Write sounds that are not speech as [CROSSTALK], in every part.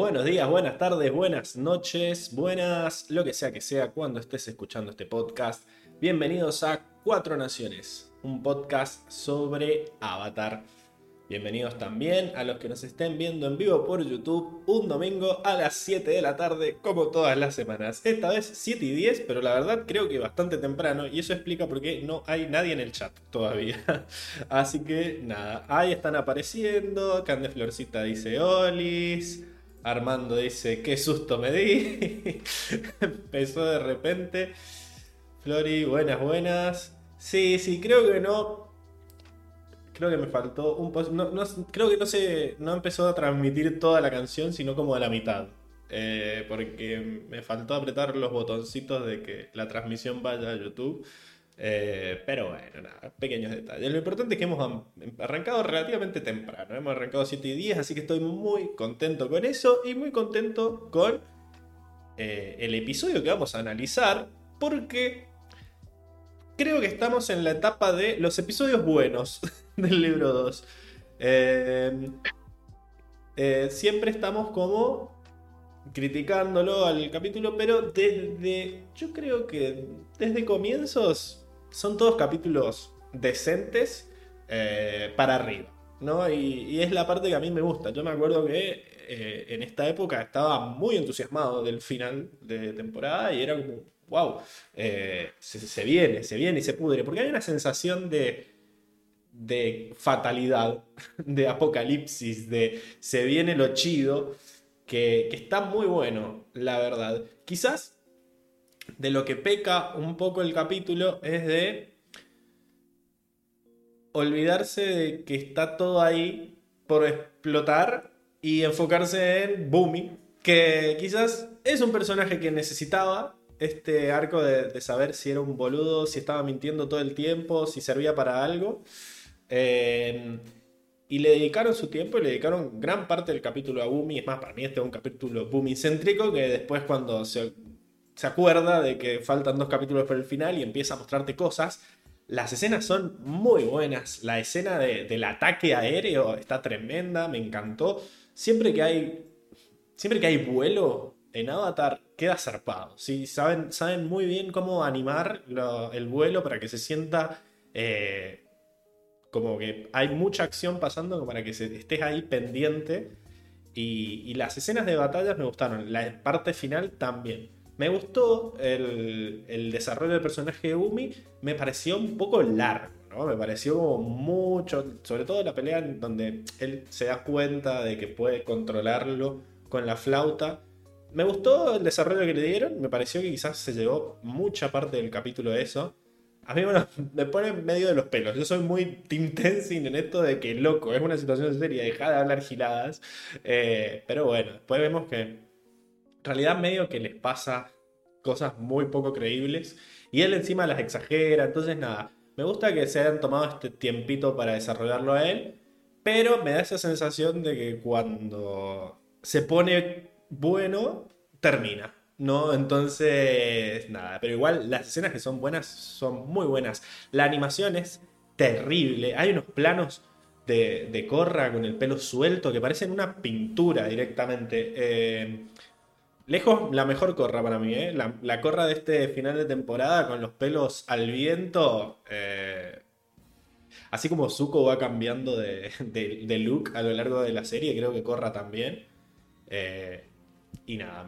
Buenos días, buenas tardes, buenas noches, buenas, lo que sea que sea cuando estés escuchando este podcast. Bienvenidos a Cuatro Naciones, un podcast sobre Avatar. Bienvenidos también a los que nos estén viendo en vivo por YouTube un domingo a las 7 de la tarde, como todas las semanas. Esta vez 7 y 10, pero la verdad creo que bastante temprano, y eso explica por qué no hay nadie en el chat todavía. [LAUGHS] Así que nada, ahí están apareciendo. Cande Florcita dice Olis. Armando dice, qué susto me di. [LAUGHS] Empezó de repente. Flori, buenas, buenas. Sí, sí, creo que no. Creo que me faltó un poco. No, creo que no se. No empezó a transmitir toda la canción, sino como a la mitad. Eh, porque me faltó apretar los botoncitos de que la transmisión vaya a YouTube. Eh, pero bueno, nada, pequeños detalles. Lo importante es que hemos arrancado relativamente temprano. Hemos arrancado 7 y 10, así que estoy muy contento con eso y muy contento con eh, el episodio que vamos a analizar. Porque creo que estamos en la etapa de los episodios buenos [LAUGHS] del libro 2. Eh, siempre estamos como criticándolo al capítulo, pero desde, yo creo que desde comienzos son todos capítulos decentes eh, para arriba. ¿no? Y, es la parte que a mí me gusta. Yo me acuerdo que eh, en esta época estaba muy entusiasmado del final de temporada y era como, wow, eh, se, viene, se viene y se pudre. Porque hay una sensación de, de fatalidad, [LAUGHS] de apocalipsis, de se viene lo chido, que está muy bueno, la verdad. Quizás de lo que peca un poco el capítulo es de olvidarse de que está todo ahí por explotar y enfocarse en Boomy, que quizás es un personaje que necesitaba este arco de, saber si era un boludo, si estaba mintiendo todo el tiempo, si servía para algo. Eh, y le dedicaron su tiempo y le dedicaron gran parte del capítulo a Boomy. Es más, para mí este es un capítulo Boomy céntrico que después cuando se se acuerda de que faltan dos capítulos para el final y empieza a mostrarte cosas. Las escenas son muy buenas. La escena del ataque aéreo está tremenda, me encantó. Siempre que hay, siempre que hay vuelo en Avatar, queda zarpado. ¿sí? Saben, saben muy bien cómo animar el vuelo para que se sienta eh, como que hay mucha acción pasando para que se, estés ahí pendiente. Y, y las escenas de batallas me gustaron. La parte final también. Me gustó el, desarrollo del personaje de Umi, me pareció un poco largo, ¿no? Me pareció mucho, sobre todo la pelea en donde él se da cuenta de que puede controlarlo con la flauta. Me gustó el desarrollo que le dieron, me pareció que quizás se llevó mucha parte del capítulo de eso. A mí [LAUGHS] me pone en medio de los pelos. Yo soy muy Team Tenzin en esto de que, loco, es una situación seria, deja de hablar giladas. Eh, pero bueno, después vemos que realidad medio que les pasa cosas muy poco creíbles y él encima las exagera, entonces nada, me gusta que se hayan tomado este tiempito para desarrollarlo a él, pero me da esa sensación de que cuando se pone bueno, termina. ¿no? Entonces, nada, pero igual las escenas que son buenas son muy buenas. La animación es terrible. Hay unos planos de, de Corra con el pelo suelto que parecen una pintura directamente. Eh, Lejos, la mejor corra para mí, ¿eh? La, corra de este final de temporada con los pelos al viento. Eh, así como Zuko va cambiando de, look a lo largo de la serie, creo que corra también. Eh, y nada,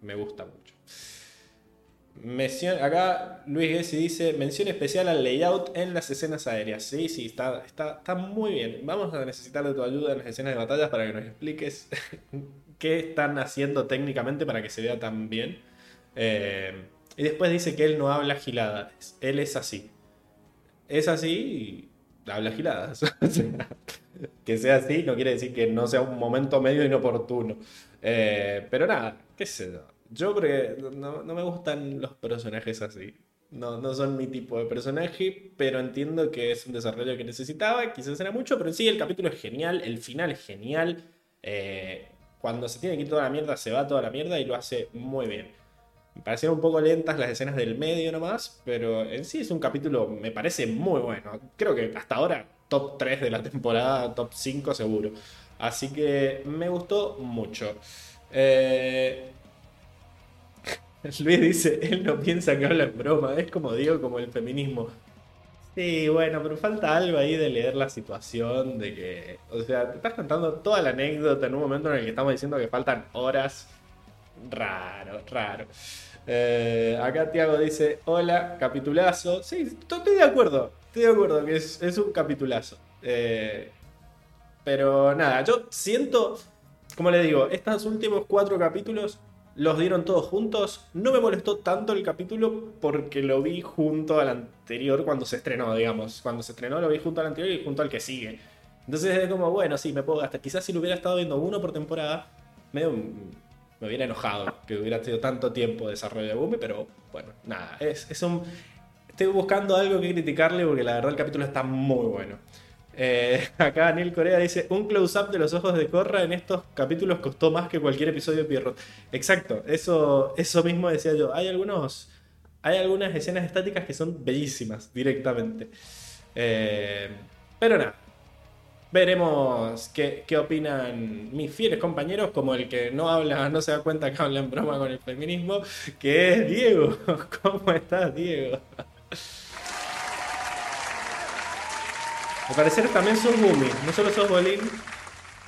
me, gusta mucho. acá Luis Gessi dice: mención especial al layout en las escenas aéreas. Sí, sí, está, está, está muy bien. Vamos a necesitar de tu ayuda en las escenas de batallas para que nos expliques [LAUGHS] qué están haciendo técnicamente para que se vea tan bien. Eh, y después dice que él no habla giladas, él es así. Es así y habla giladas. [LAUGHS] que sea así no quiere decir que no sea un momento medio inoportuno. Eh, pero nada, qué sé yo. Yo creo que no, me gustan los personajes así. No, no son mi tipo de personaje, pero entiendo que es un desarrollo que necesitaba. Quizás era mucho, pero sí, el capítulo es genial, el final es genial. Eh, cuando se tiene que ir toda la mierda, se va toda la mierda y lo hace muy bien. Me parecieron un poco lentas las escenas del medio nomás, pero en sí es un capítulo, me parece muy bueno. Creo que hasta ahora top 3 de la temporada, top 5 seguro. Así que me gustó mucho. Eh, [LAUGHS] Luis dice, él no piensa que habla en broma, es como digo, como el feminismo. Sí, bueno, pero falta algo ahí de leer la situación, de que, o sea, te estás contando toda la anécdota en un momento en el que estamos diciendo que faltan horas. Raro, raro. Eh, acá Tiago dice, hola, capitulazo. Sí, estoy de acuerdo, estoy de acuerdo que es, un capitulazo. Eh, pero nada, yo siento, como le digo, estos últimos cuatro capítulos los dieron todos juntos. No me molestó tanto el capítulo porque lo vi junto al anterior cuando se estrenó, digamos. Cuando se estrenó lo vi junto al anterior y junto al que sigue. Entonces es como, bueno, sí, me puedo gastar. Quizás si lo hubiera estado viendo uno por temporada, medio me hubiera enojado que hubiera tenido tanto tiempo de desarrollo de Boomy, pero bueno, nada, es, es un... Estoy buscando algo que criticarle porque la verdad el capítulo está muy bueno. Eh, [LAUGHS] acá Daniel Corea dice, un close-up de los ojos de Corra en estos capítulos costó más que cualquier episodio de Pierrot. Exacto, eso, eso mismo decía yo. Hay algunos... Hay algunas escenas estáticas que son bellísimas directamente. Eh, pero nada, Veremos qué, opinan mis fieles compañeros, como el que no habla, no se da cuenta que habla en broma con el feminismo, que es Diego. [LAUGHS] ¿Cómo estás, Diego? Al parecer también sos Gumi. No solo sos Bolín,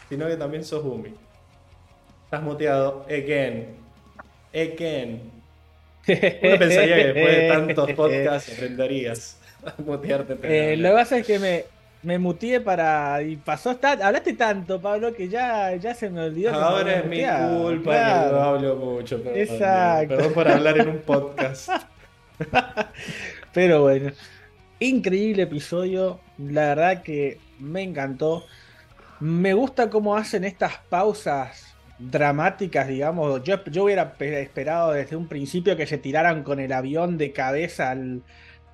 sino que también sos Gumi. Estás muteado again. Again. Uno pensaría que después de tantos [LAUGHS] podcasts aprenderías a mutearte. Eh, lo que pasa es que me, me muteé para. Y pasó. Hablaste tanto, Pablo, que ya, ya se me olvidó. Ahora es mi culpa que hablo mucho. Perdón, Exacto. Perdón por hablar en un podcast. [LAUGHS] Pero bueno. Increíble episodio. La verdad que me encantó. Me gusta cómo hacen estas pausas dramáticas, digamos. Yo, yo hubiera esperado desde un principio que se tiraran con el avión de cabeza al,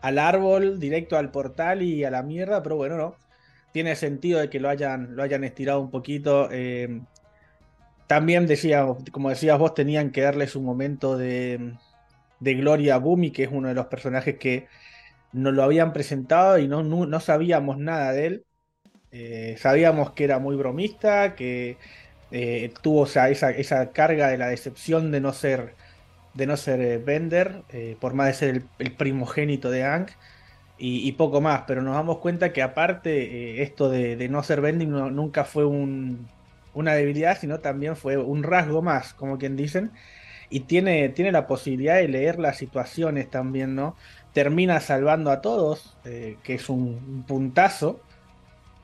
al árbol, directo al portal y a la mierda, pero bueno, no. Tiene sentido de que lo hayan, lo hayan estirado un poquito. Eh, también decía, como decías vos, tenían que darles un momento de, de gloria a Bumi, que es uno de los personajes que nos lo habían presentado y no, no, sabíamos nada de él. Eh, sabíamos que era muy bromista, que eh, tuvo esa, esa, carga de la decepción de no ser, de no ser eh, Bender, por más de ser el, primogénito de Ang, y, poco más. Pero nos damos cuenta que aparte esto de, no ser Bender nunca fue un, una debilidad, sino también fue un rasgo más, como quien dicen. Y tiene, tiene la posibilidad de leer las situaciones también, ¿no? termina salvando a todos, eh, que es un, puntazo.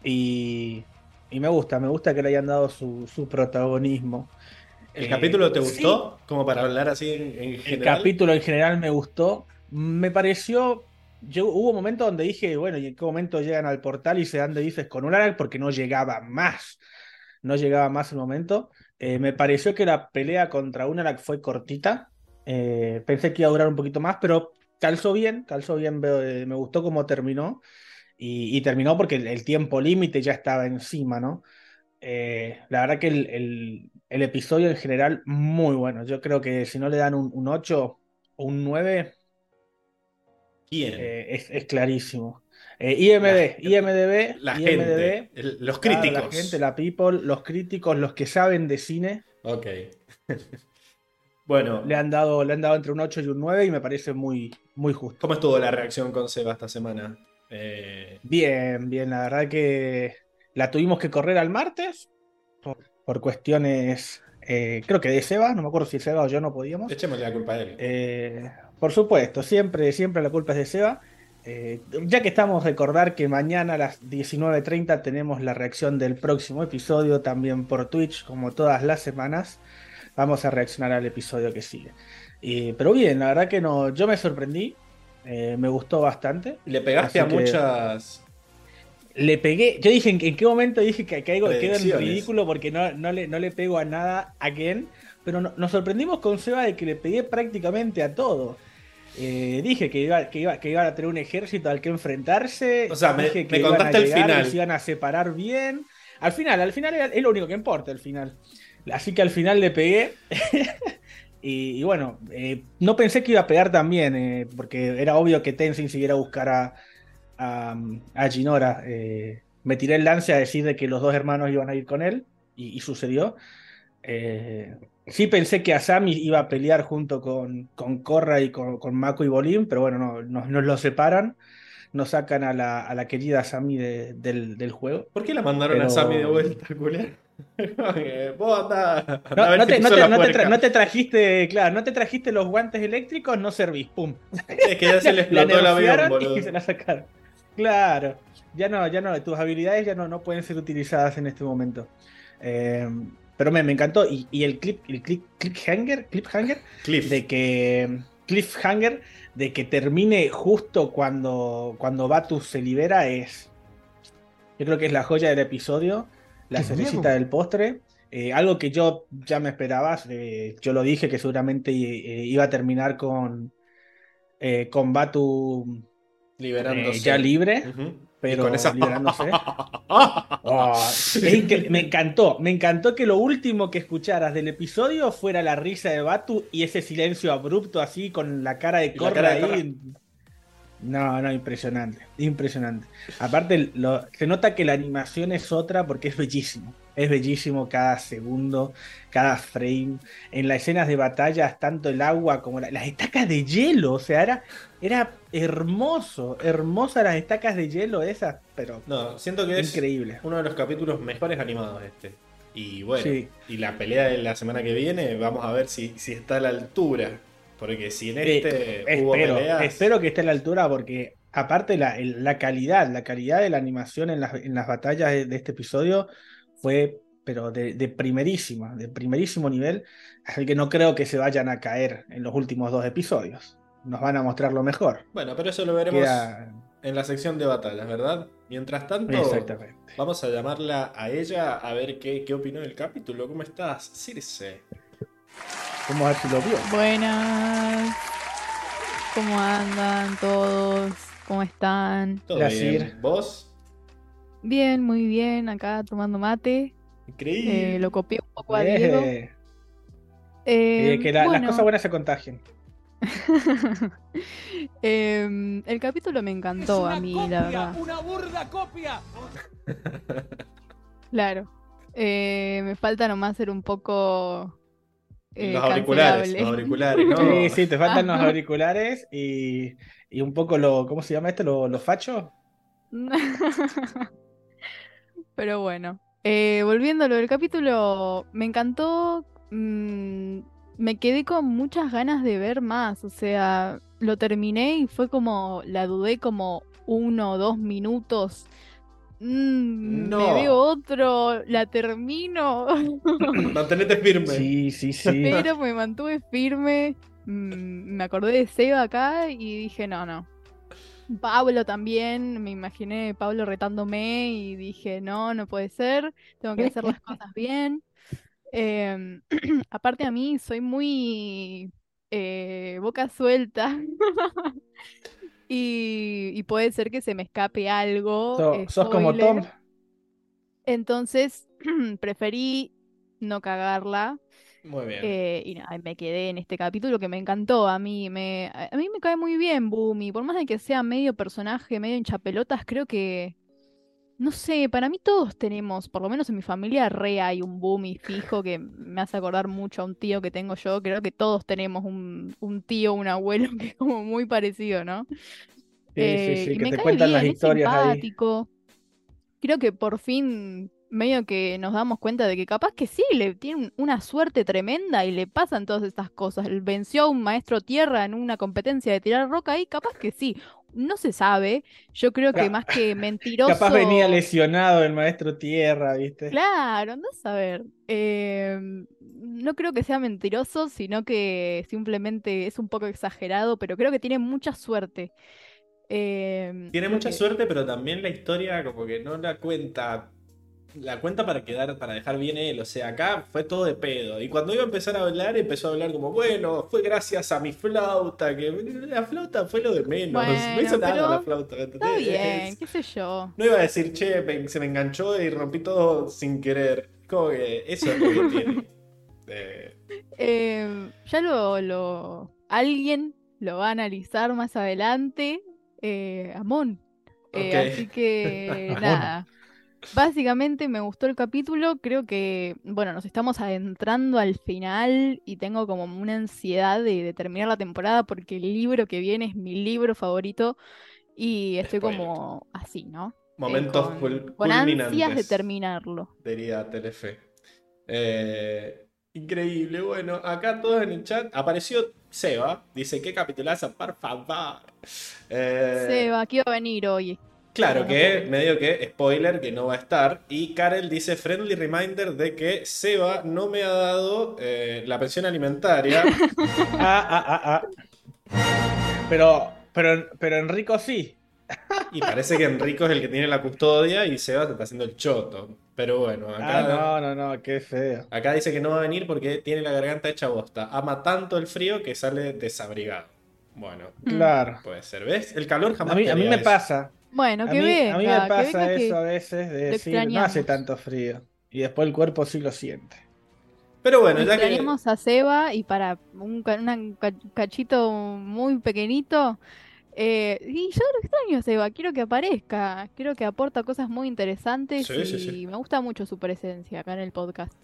Y, me gusta, me gusta que le hayan dado su, protagonismo. ¿El eh, capítulo te gustó? Como para hablar así en, general. El capítulo en general me gustó. Me pareció. Yo, hubo momentos donde dije, bueno, ¿y en qué momento llegan al portal y se dan de bifes con un Arak? Porque no llegaba más. No llegaba más el momento. Eh, me pareció que la pelea contra un fue cortita. pensé que iba a durar un poquito más, pero calzó bien, calzó bien, eh, me gustó cómo terminó. Y, terminó porque el, tiempo límite ya estaba encima, ¿no? Eh, la verdad que el, episodio en general, muy bueno. Yo creo que si no le dan un, 8 o un 9, eh, es, clarísimo. IMD, IMDB, la gente, los críticos. la gente, la people, los críticos, los que saben de cine. Ok. [LAUGHS] bueno. Le han, dado, le han dado entre un 8 y un 9 y me parece muy, muy justo. ¿Cómo estuvo la reacción con Seba esta semana? Eh, bien, bien, la verdad que la tuvimos que correr al martes por, cuestiones, eh, creo que de Seba, no me acuerdo si Seba o yo no podíamos. Echémosle la culpa a él. Eh, por supuesto, siempre, siempre la culpa es de Seba. ya que estamos, recordar que mañana a las 19.30 tenemos la reacción del próximo episodio también por Twitch, como todas las semanas. Vamos a reaccionar al episodio que sigue pero bien, la verdad que no, yo me sorprendí, eh, me gustó bastante. ¿Le pegaste a muchas? Le pegué, yo dije, ¿en, qué momento dije que caigo, quedo en ridículo porque no, no, le, no le pego a nada a Ken? Pero nos sorprendimos con Seba de que le pegué prácticamente a todo. Eh, dije que iba, que, iba, que iban a tener un ejército al que enfrentarse. O sea, me, dije que contaste al final. se iban a separar bien. Al final, al final es lo único que importa, al final. Así que al final le pegué. [LAUGHS] Y, bueno, eh, no pensé que iba a pegar también, eh, porque era obvio que Tenzin siguiera a buscar a, a, Ginora. Eh, me tiré el lance a decir de que los dos hermanos iban a ir con él, y, sucedió. Sí pensé que Asami iba a pelear junto con, con Korra y con, con Mako y Bolín, pero bueno, no, nos, nos lo separan. Nos sacan a la, a la querida Asami de- del, del juego. ¿Por qué la mandaron a Sammy de vuelta, culero? No, te, trajiste, claro, no te trajiste los guantes eléctricos, no servís, pum. Es que ya se le [LAUGHS] explotó el avión, boludo. y se la sacaron. Claro, ya no, ya no, tus habilidades ya no, no pueden ser utilizadas en este momento. Eh, pero me, me encantó. Y, y el clip, el clip, cliffhanger, cliffhanger, Cliff. de que cliffhanger de que termine justo cuando, cuando Batu se libera es. Yo creo que es la joya del episodio, la ¡Qué cerecita del postre. Eh, algo que yo ya me esperaba, eh, yo lo dije que seguramente eh, iba a terminar con, eh, con Batu Liberándose. eh, ya libre, pero con esa... liberándose. [LAUGHS] Oh, es me encantó, me encantó que lo último que escucharas del episodio fuera la risa de Batu y ese silencio abrupto así con la cara de de ahí. No, no, impresionante, impresionante. Aparte, lo- se nota que la animación es otra porque es bellísimo. Es bellísimo cada segundo, cada frame. En las escenas de batalla, tanto el agua como la- las estacas de hielo. O sea, era, era hermoso, hermosas las estacas de hielo esas, pero No, siento que es increíble. uno de los capítulos mejores animados este. Y bueno, Sí. y la pelea de la semana que viene, vamos a ver si, si está a la altura. Porque si en este hubo espero, peleas. espero que esté a la altura porque aparte la, calidad, la calidad de la animación en las, en las batallas de, de este episodio fue pero de, de primerísima, de primerísimo nivel, así que no creo que se vayan a caer en los últimos dos episodios. Nos van a mostrar lo mejor. Bueno, pero eso lo veremos Queda- en la sección de batallas, ¿verdad? Mientras tanto, Exactamente. vamos a llamarla a ella a ver qué, qué opinó del capítulo. ¿Cómo estás, Circe? Vamos a ver si lo vio. Buenas. ¿Cómo andan todos? ¿Cómo están? ¿Todo bien? ¿Vos? Bien, muy bien. Acá tomando mate. Increíble. Eh, lo copié un poco a Diego. Eh, Eh, eh, que la- bueno, las cosas buenas se contagian. [LAUGHS] em, el capítulo me encantó a mí, la verdad. una burda copia. Claro. Eh, me falta nomás ser un poco. Eh, los auriculares, los auriculares, ¿no? Sí, sí, te [LAUGHS] faltan los auriculares y, y un poco lo, ¿cómo se llama esto? Lo, lo facho. [LAUGHS] Pero bueno, eh, volviendo a lo del capítulo, me encantó. mm, me quedé con muchas ganas de ver más. O sea, lo terminé y fue como, la dudé como uno o dos minutos. Mm, No. Me veo otro, la termino. [COUGHS] Mantenete firme. Sí, sí, sí. Pero me mantuve firme. mm, Me acordé de Seba acá y dije, no, no. Pablo también, me imaginé Pablo retándome y dije, no, no puede ser, tengo que hacer las cosas bien. Em, [CLEARS THROAT] aparte a mí soy muy eh, boca suelta [LAUGHS] y, y puede ser que se me escape algo. So- sos como. Tom. Entonces [CLEARS THROAT] preferí no cagarla Muy bien. eh, y nada, me quedé en este capítulo que me encantó. A mí me, a mí me cae muy bien Boomy. Por más de que sea medio personaje, medio hinchapelotas, creo que. No sé, para mí todos tenemos, por lo menos en mi familia, re hay un Boomy fijo que me hace acordar mucho a un tío que tengo yo. Creo que todos tenemos un, un tío, un abuelo [LAUGHS] que es como muy parecido, ¿no? Sí, Eh, sí, sí, y que me te cae cuentan las bien, es historias ahí. simpático. Creo que por fin medio que nos damos cuenta de que capaz que sí, le tiene un- una suerte tremenda y le pasan todas estas cosas. Venció a un maestro tierra en una competencia de tirar roca y capaz que sí. No se sabe. Yo creo que más que [LAUGHS] mentiroso. Capaz venía lesionado el maestro Tierra, ¿viste? Claro, andás a ver. Eh, no creo que sea mentiroso, sino que simplemente es un poco exagerado, pero creo que tiene mucha suerte. Eh, Tiene mucha que- suerte, pero también la historia como que no la cuenta. La cuenta para quedar, para dejar bien él. O sea, acá fue todo de pedo. Y cuando iba a empezar a hablar, empezó a hablar como, bueno, fue gracias a mi flauta, que la flauta fue lo de menos. no Bueno, hizo nada la flauta. Está ¿entendés? bien, qué sé yo. No iba a decir, che, me- se me enganchó y rompí todo sin querer. Como que eso es lo que tiene. [LAUGHS] Eh, Eh, ya lo, lo- alguien lo va a analizar más adelante. Eh, Amon. Eh. Así que [LAUGHS] nada. Básicamente me gustó el capítulo, creo que, bueno, nos estamos adentrando al final y tengo como una ansiedad de, de terminar la temporada porque el libro que viene es mi libro favorito y estoy Spoiler. como así, ¿no? Eh, Momentos con, cul- con ansias de terminarlo. diría Telefe. Eh, increíble. Bueno, acá todos en el chat apareció Seba. Dice, ¿qué capitulazo? Por favor. Eh, Seba, que iba a venir hoy. Claro que, medio que, spoiler, que no va a estar. Y Karel dice, friendly reminder de que Seba no me ha dado eh, la pensión alimentaria. [LAUGHS] Ah, ah, ah, ah. Pero, pero, pero Enrico sí. y parece que Enrico es el que tiene la custodia y Seba se está haciendo el choto. Pero bueno, acá... Ah, no, no, no, qué feo. Acá dice que no va a venir porque tiene la garganta hecha bosta. Ama tanto el frío que sale desabrigado. Bueno. Claro. puede ser. ¿Ves? El calor jamás A mí, a mí me eso. pasa. Bueno, que venga, a mí me pasa eso a veces de decir, no hace tanto frío. Y después el cuerpo sí lo siente. Pero bueno, ya que. A Seba y para un cachito muy pequeñito. eh, y yo lo extraño a Seba, quiero que aparezca, quiero que aporta cosas muy interesantes Sí, y sí, sí. me gusta mucho su presencia acá en el podcast.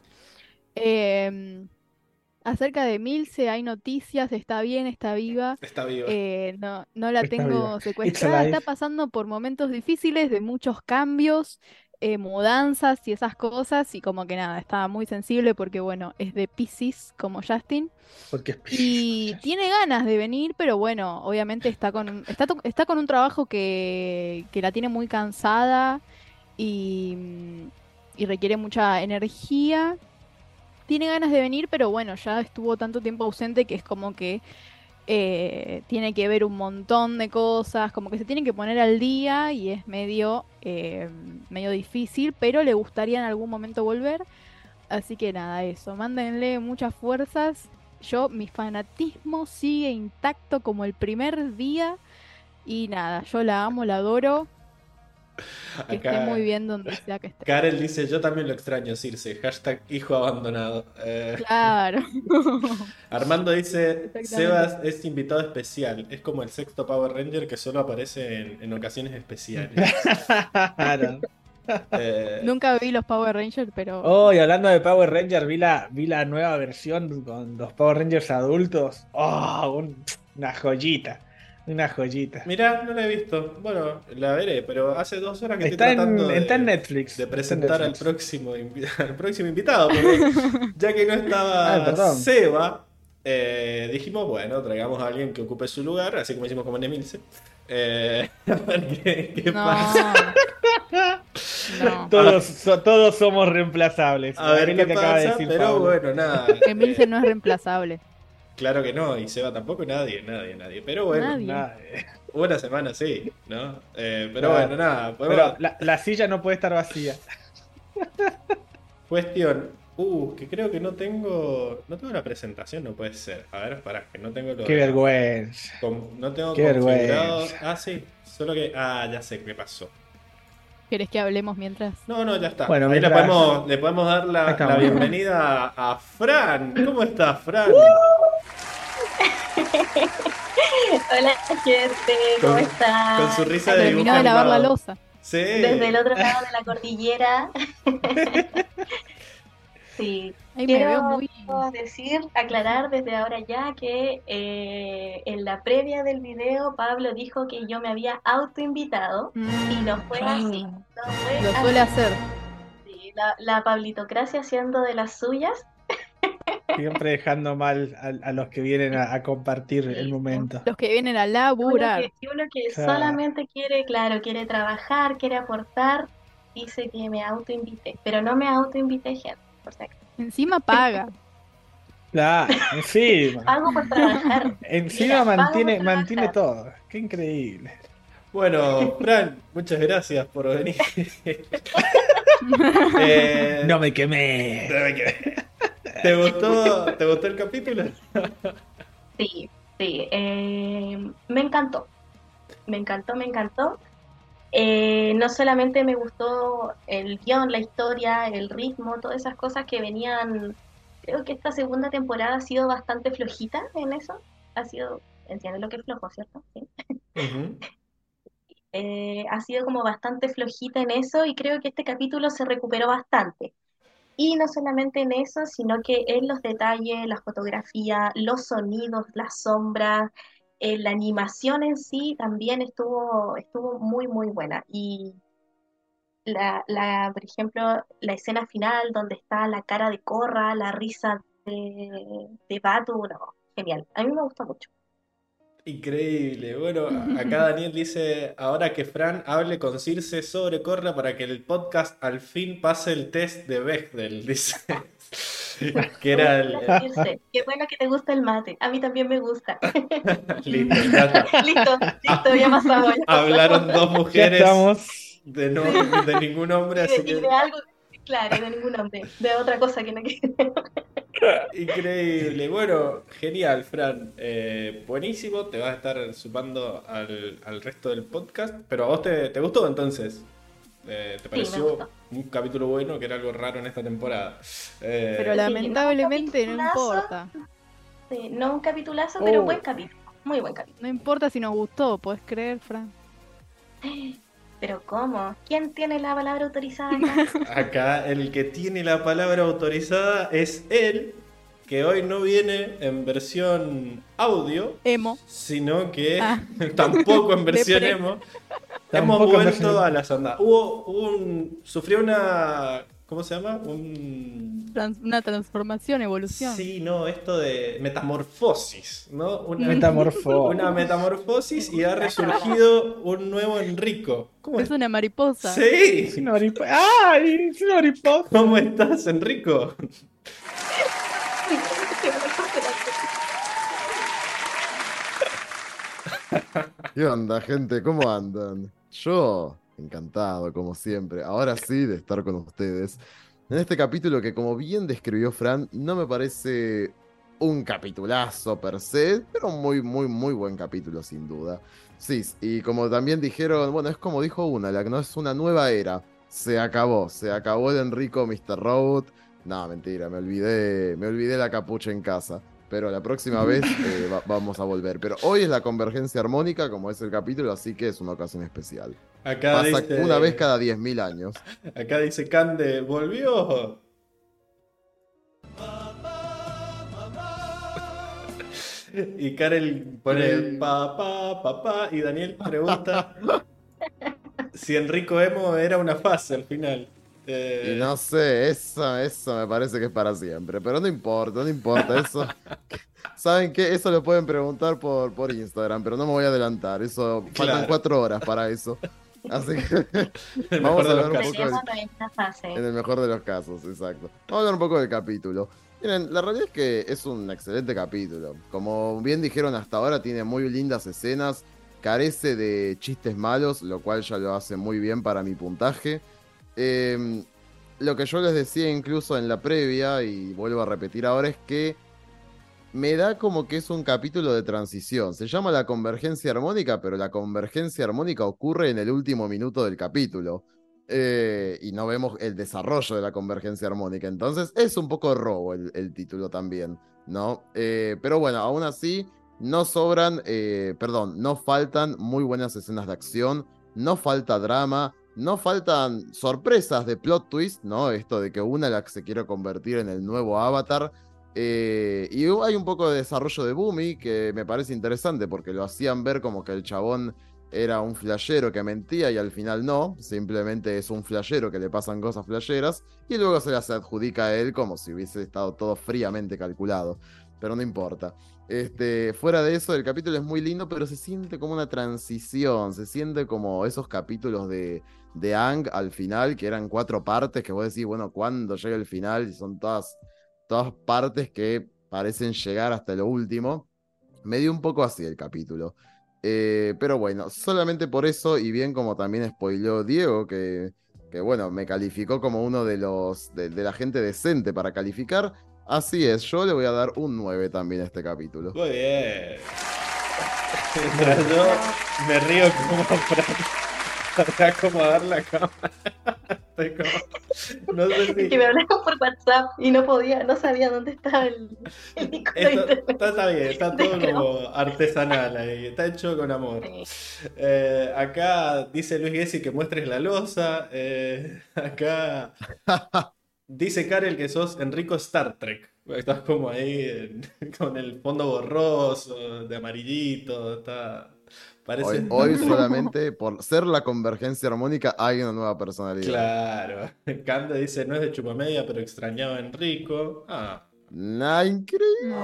Em, acerca de Milce hay noticias, está bien, está viva. Está vivo. Eh, no, no la Está tengo viva. Secuestrada, está pasando por momentos difíciles de muchos cambios, eh, mudanzas y esas cosas, y como que nada, está muy sensible porque, bueno, es de Pisces como Justin, Porque es y tiene ganas de venir, pero bueno, obviamente está con, un- está, está con un trabajo que, que la tiene muy cansada y, y requiere mucha energía. Tiene ganas de venir, pero bueno, ya estuvo tanto tiempo ausente que es como que eh, tiene que ver un montón de cosas, como que se tiene que poner al día y es medio, eh, medio difícil, pero le gustaría en algún momento volver. Así que nada, eso, mándenle muchas fuerzas. Yo, mi fanatismo sigue intacto como el primer día. Y nada, yo la amo, la adoro. [LAUGHS] Que esté Acá muy bien donde sea que esté. Karel dice: Yo también lo extraño, Circe. Hashtag hijo abandonado. Eh, Claro. [LAUGHS] Armando dice. Sebas es invitado especial. Es como el sexto Power Ranger que solo aparece en, en ocasiones especiales. [LAUGHS] Claro. Eh, Nunca vi los Power Rangers, pero Oh, y hablando de Power Rangers, vi la, vi la nueva versión con los Power Rangers adultos. Oh, un- una joyita. Una joyita. Mirá, no la he visto. Bueno, la veré, pero hace dos horas que Está estoy tratando en, de, en Netflix. de Está en presentar al próximo, [LAUGHS] al próximo invitado. Porque [LAUGHS] ya que no estaba Ay, perdón. Seba, eh, dijimos, bueno, traigamos a alguien que ocupe su lugar, así como hicimos con Emilce. Eh, [LAUGHS] a ver qué, qué no. pasa. No. Todos, so- todos somos reemplazables. A ver qué lo que acaba de decir pero Pablo. bueno, nada. Emilce Eh, no es reemplazable. Claro que no, y Seba tampoco, nadie, nadie, nadie. Pero bueno, Nadie. Nada, eh. una semana sí, ¿no? Eh, pero Claro. bueno, nada. podemos- Pero la, la silla no puede estar vacía. [LAUGHS] Cuestión. Uh, que creo que no tengo. No tengo la presentación, no puede ser. A ver, para que no tengo lo Qué de- vergüenza. con- no tengo Qué configurado. vergüenza. Ah, sí. Solo que. Ah, ya sé qué pasó. ¿Querés que hablemos mientras? No, no, ya está. Bueno, Ahí le podemos, le podemos dar la, la bienvenida a, a Fran. ¿Cómo estás, Fran? Hola gente, ¿cómo Con- están? Con su risa de Terminó de lavar la losa. Sí. Desde el otro lado de la cordillera. [LAUGHS] sí, Ahí me veo quiero muy. decir, aclarar desde ahora ya que eh, en la previa del video Pablo dijo que yo me había autoinvitado y Mm, no fue así. No fue lo así. suele hacer. Sí, la, la Pablitocracia haciendo de las suyas. Siempre dejando mal a, a los que vienen a, a compartir el momento. Los que vienen a Uno laburar. que, uno que Claro. solamente quiere, claro, quiere trabajar, quiere aportar, dice que me autoinvité, pero no me autoinvité gente, por si acaso. Encima paga. [LAUGHS] Claro, encima. Pago por trabajar. Encima Mira, mantiene, mantiene todo. Qué increíble. Bueno, [LAUGHS] Fran, muchas gracias por venir. [LAUGHS] Eh, No me quemé. no me quedé. ¿Te gustó, ¿Te gustó el capítulo? Sí, sí, eh, me encantó, me encantó, me encantó. Eh, no solamente me gustó el guion, la historia, el ritmo, todas esas cosas que venían. Creo que esta segunda temporada ha sido bastante flojita en eso. Ha sido, entiendes lo que es flojo, ¿cierto? Sí. Ujú. [LAUGHS] eh, ha sido como bastante flojita en eso y creo que este capítulo se recuperó bastante. Y no solamente en eso, sino que en los detalles, la fotografía, los sonidos, las sombras, eh, la animación en sí también estuvo, estuvo muy, muy buena. Y la, la, por ejemplo, la escena final donde está la cara de Corra, la risa de, de Batu, no, genial. A mí me gusta mucho. Increíble. Bueno, [LAUGHS] acá Daniel dice, ahora que Fran hable con Circe sobre Corra para que el podcast al fin pase el test de Bechdel, dice. [LAUGHS] que era el... Qué bueno que te gusta el mate. A mí también me gusta. [LAUGHS] listo, listo, listo, ya pasamos. Hablaron dos mujeres de, no, de ningún hombre. así que... de algo, claro, de ningún hombre. De otra cosa que no quiero. Increíble. Bueno, genial, Fran. Eh, buenísimo. Te vas a estar sumando al, resto del podcast. Pero a vos te, gustó entonces. Eh, ¿Te pareció un capítulo bueno que era algo raro en esta temporada? Eh, pero lamentablemente no, importa. Sí, no un capitulazo, pero oh. buen capítulo. Muy buen capítulo. No importa si nos gustó, puedes creer, Fran. [GASPS] Pero ¿cómo? ¿Quién tiene la palabra autorizada acá? [LAUGHS] Acá el que tiene la palabra autorizada es él, que hoy no viene en versión audio. Emo. Sino que ah. [LAUGHS] tampoco en versión emo. Hemos vuelto a la sonda. Hubo un. Sufrió una ¿Cómo se llama? una transformación, evolución. Sí, no, esto de metamorfosis, ¿no? Una, metamorfosis. una metamorfosis y ha resurgido un nuevo Enrico. ¿Cómo es? una mariposa. Sí. Es una mariposa. ¡Ay! Es una mariposa. ¿Cómo estás, Enrico? [LAUGHS] ¿Qué onda, gente? ¿Cómo andan? Yo Encantado, como siempre. Ahora sí, de estar con ustedes. En este capítulo que, como bien describió Fran, no me parece un capitulazo per se, pero muy, muy, muy buen capítulo, sin duda. Sí, y como también dijeron, bueno, es como dijo una, la que no es una nueva era. Se acabó, se acabó el Enrico Mr. Robot. No, mentira, me olvidé, me olvidé la capucha en casa pero la próxima vez eh, vamos a volver. Pero hoy es la convergencia armónica, como es el capítulo, así que es una ocasión especial. Acá Pasa una vez cada 10.000 años. Acá dice Cande, ¿volvió? Y Karel pone papá, papá, y Daniel pregunta si Enrico Emo era una fase al final. Y no sé, eso, eso me parece que es para siempre. Pero no importa, no importa. Eso. [LAUGHS] ¿Saben qué? Eso lo pueden preguntar por, por Instagram, pero no me voy a adelantar. Eso, faltan cuatro horas para eso. Así que [LAUGHS] [LAUGHS] vamos a hablar un poco en el mejor de los casos, exacto. Vamos a hablar un poco del capítulo. Miren, la realidad es que es un excelente capítulo. Como bien dijeron hasta ahora, tiene muy lindas escenas, carece de chistes malos, lo cual ya lo hace muy bien para mi puntaje. Em, lo que yo les decía incluso en la previa, y vuelvo a repetir ahora, es que me da como que es un capítulo de transición. Se llama la convergencia armónica, pero la convergencia armónica ocurre en el último minuto del capítulo. Eh, y no vemos el desarrollo de la convergencia armónica. Entonces es un poco robo el, título también, ¿no? Eh, pero bueno, aún así, no sobran, eh, perdón, no faltan muy buenas escenas de acción, no falta drama, no faltan sorpresas de plot twist, ¿no? Esto de que una se quiere convertir en el nuevo avatar. Eh, y hay un poco de desarrollo de Boomy que me parece interesante porque lo hacían ver como que el chabón era un flashero que mentía y al final no, simplemente es un flashero que le pasan cosas flasheras y luego se las adjudica a él como si hubiese estado todo fríamente calculado, pero no importa. Este, fuera de eso, el capítulo es muy lindo, pero se siente como una transición, se siente como esos capítulos de, de Ang al final, que eran cuatro partes, que vos decís, bueno, ¿cuándo llega el final? Y son todas, todas partes que parecen llegar hasta lo último. Me dio un poco así el capítulo. Eh, pero bueno, solamente por eso, y bien como también spoiló Diego, que, que bueno, me calificó como uno de los de, la gente decente para calificar. Así es, yo le voy a dar un 9 también a este capítulo. Muy bien. yo me río como para acomodar la cámara. [LAUGHS] Estoy como- no sé si- Que me hablaron por WhatsApp y no podía, no sabía dónde estaba el, el icono de Esto- internet. está, está bien, está todo como artesanal ahí, está hecho con amor. Eh, acá dice Luis Gessi que muestres la losa. eh, acá dice Karel que sos Enrico Star Trek. Estás como ahí en- [LAUGHS] con el fondo borroso, de amarillito. Está, parece. Hoy, hoy solamente por ser la convergencia armónica hay una nueva personalidad. Claro. [LAUGHS] Cande dice: No es de chupamedia, pero extrañaba a Enrico. Ah, Nah, increíble.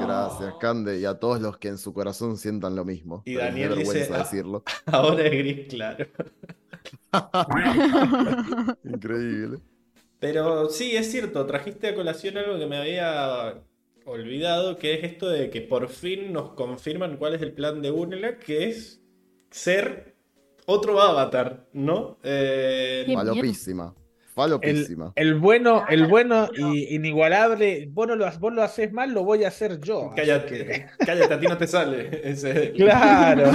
Gracias, Cande, y a todos los que en su corazón sientan lo mismo. Y Daniel dice, vergüenza ah. decirlo. [LAUGHS] ahora es gris, claro. Increíble. Pero sí, es cierto, trajiste a colación algo que me había olvidado, que es esto de que por fin nos confirman cuál es el plan de Unela, que es ser otro avatar, ¿no? Eh, Falopísima. El, Falopísima. el bueno, el bueno y inigualable, vos no lo, vos lo haces mal, lo voy a hacer yo. cállate, que- [LAUGHS] cállate, a ti no te sale. Ese- [LAUGHS] Claro.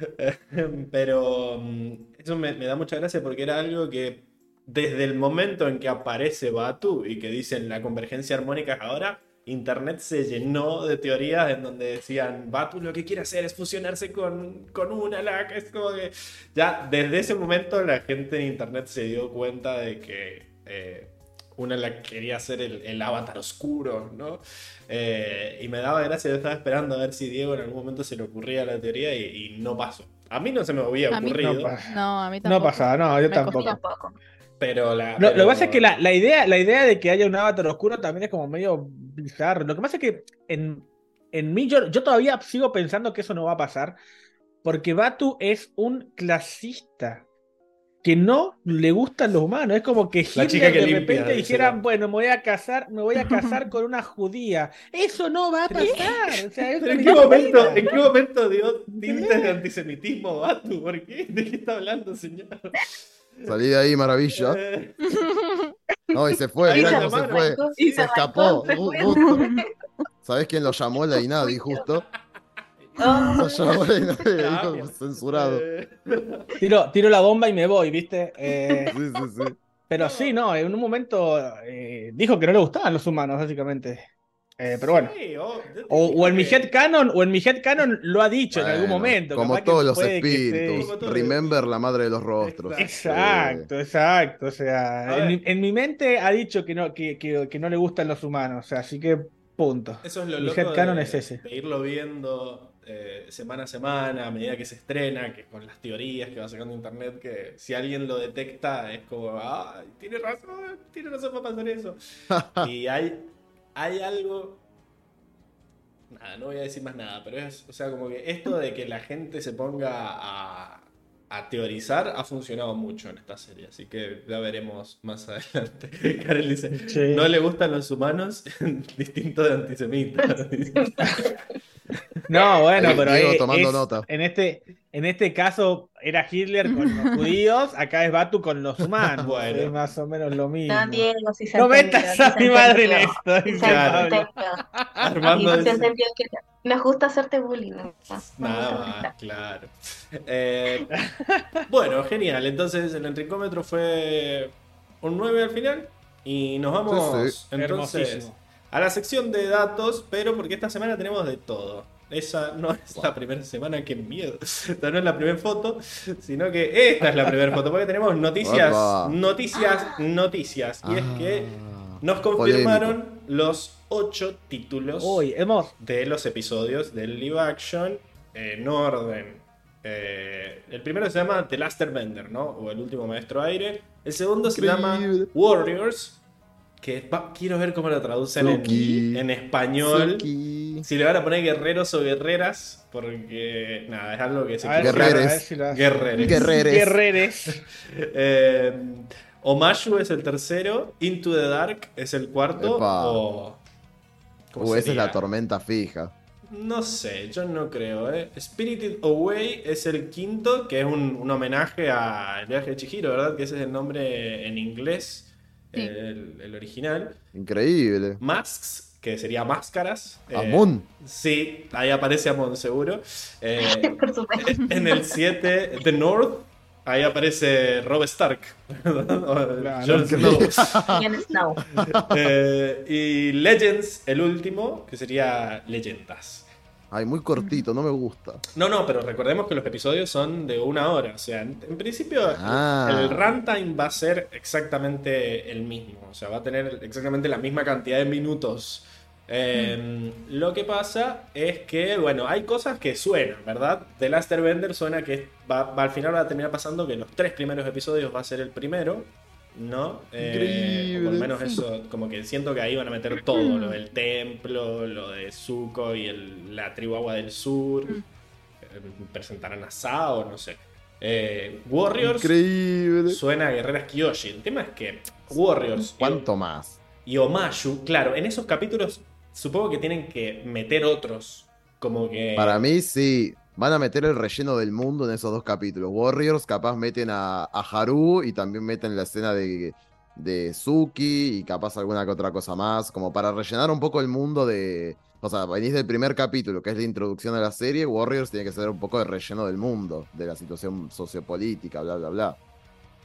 [LAUGHS] Pero mm, eso me, me da mucha gracia porque era algo que desde el momento en que aparece Batu y que dicen la convergencia armónica es ahora, Internet se llenó de teorías en donde decían Batu lo que quiere hacer es fusionarse con, con Unalak. Es como que ya desde ese momento la gente en Internet se dio cuenta de que eh, Unalak quería ser el, el avatar oscuro, ¿no? Eh, y me daba gracia, yo estaba esperando a ver si Diego en algún momento se le ocurría la teoría y, y no pasó. A mí no se me había A mí ocurrido, No. No, a mí No tampoco. pasaba, no, yo Me tampoco. Tampoco. Pero la... Lo, lo que pasa es que la, la idea, la idea de que haya un avatar oscuro también es como medio bizarro. Lo que pasa es que en, en mí yo, yo todavía sigo pensando que eso no va a pasar. Porque Batu es un clasista que no le gustan los humanos. Es como que La Hitler chica que de limpia, repente decía. dijera, bueno, me voy a casar, me voy a [LAUGHS] casar con una judía. Eso no va a pasar. O sea, [LAUGHS] eso ¿Pero en qué momento, en qué momento dio tintes de [LAUGHS] antisemitismo Batu? ¿Por qué? ¿De qué está hablando, señor? Salí de ahí, maravilla. [LAUGHS] No, y se fue, mirá se cómo se fue. Y Se escapó. [LAUGHS] ¿Sabés quién lo llamó? La Inadi, justo. Lo [LAUGHS] llamó la Inadi, dijo censurado. Tiro, tiro la bomba y me voy, ¿viste? Eh, Sí, sí, sí. Pero sí, no, en un momento eh, dijo que no le gustaban los humanos, básicamente. Eh, pero bueno. sí, oh, O, o en mi que- headcanon, o en mi headcanon lo ha dicho en algún Bueno, momento. Como capaz que todos los que esté- espíritus. Remember la madre de los rostros. Exacto, exacto. O sea, en en mi mente ha dicho que no, que, que- que no le gustan los humanos. O sea, así que punto. Eso es lo Mi loco headcanon de, es ese. de irlo viendo eh, semana a semana, a medida que se estrena, que con las teorías que va sacando internet, que si alguien lo detecta es como, ah, tiene razón, tiene razón para pasar eso. [LAUGHS] y hay, hay algo... Nada, no voy a decir más nada, pero es, o sea, como que esto de que la gente se ponga a, a teorizar ha funcionado mucho en esta serie, así que ya veremos más [LAUGHS] adelante. Karel dice, Sí. no le gustan los humanos, [LAUGHS] distinto de antisemita. [LAUGHS] No, bueno, pero Diego es- tomando es- nota. en este, en este caso era Hitler con los [LAUGHS] judíos, acá es Batu con los humanos. Bueno. Es más o menos lo mismo. no, Diego, si se No entendió, metas si a se mi madre en esto. Si se. Armando Y se entendió que nos gusta hacerte bullying. Nada más, claro. Eh, bueno, genial. Entonces el entricómetro fue un 9 al final. Y nos vamos Sí, sí. entonces a la sección de datos, pero porque esta semana tenemos de todo. Esa no es la primera semana, qué miedo. Esta no es la primera foto, sino que esta es la primera foto, porque tenemos noticias, Opa. noticias, noticias. Y es que Ah, nos confirmaron los 8 títulos Uy, hemos. de los episodios del live action en orden. Eh, el primero se llama The Last Airbender, ¿no? O El último maestro aire. El segundo se llama. Warriors. Que va- quiero ver cómo lo traducen en, en español. Suki. Si le van a poner guerreros o guerreras. Porque, nada, es algo que se quiere- Guerreres. si lo. Guerreres. Guerreres. Guerreres. [LAUGHS] Eh, Omashu es el tercero. Into the Dark es el cuarto. Epa. O. ¿cómo Uh, esa es la tormenta fija. No sé, yo no creo, ¿eh? Spirited Away es el quinto, que es un, un homenaje a El viaje de Chihiro, ¿verdad? Que ese es el nombre en inglés, Sí. el, el original. Increíble. Masks, que sería máscaras. eh, Amon. Sí, ahí aparece Amon seguro. [LAUGHS] Eh, Por supuesto. en el 7, The North, Ahí aparece Rob Stark. [LAUGHS] Claro. Jon Snow. [LAUGHS] Jon Snow. Eh, y Legends, el último, que sería Leyendas. Ay, muy cortito, no me gusta. No, no, pero recordemos que los episodios son de una hora. O sea, en, en principio Ah. el runtime va a ser exactamente el mismo. O sea, va a tener exactamente la misma cantidad de minutos. Eh, Lo que pasa es que, bueno, hay cosas que suenan, ¿verdad? The Last Airbender suena que va, va- al final va a terminar pasando que los tres primeros episodios va a ser el primero, ¿no? Eh, o por lo menos eso, como que siento que ahí van a meter todo, lo del templo, lo de Zuko y el- la tribu Agua del Sur. Mm. Eh, presentarán a Sao, no sé. Eh, Warriors Increíble. suena a Guerreras Kyoshi. El tema es que Warriors y- ¿Cuánto más? y Omashu, claro, en esos capítulos supongo que tienen que meter otros. Como que. Para mí, sí. Van a meter el relleno del mundo en esos dos capítulos. Warriors capaz meten a, a Haru y también meten la escena de, de Suki y capaz alguna que otra cosa más, como para rellenar un poco el mundo de... O sea, venís del primer capítulo, que es la introducción a la serie, Warriors tiene que ser un poco de relleno del mundo, de la situación sociopolítica, bla, bla, bla.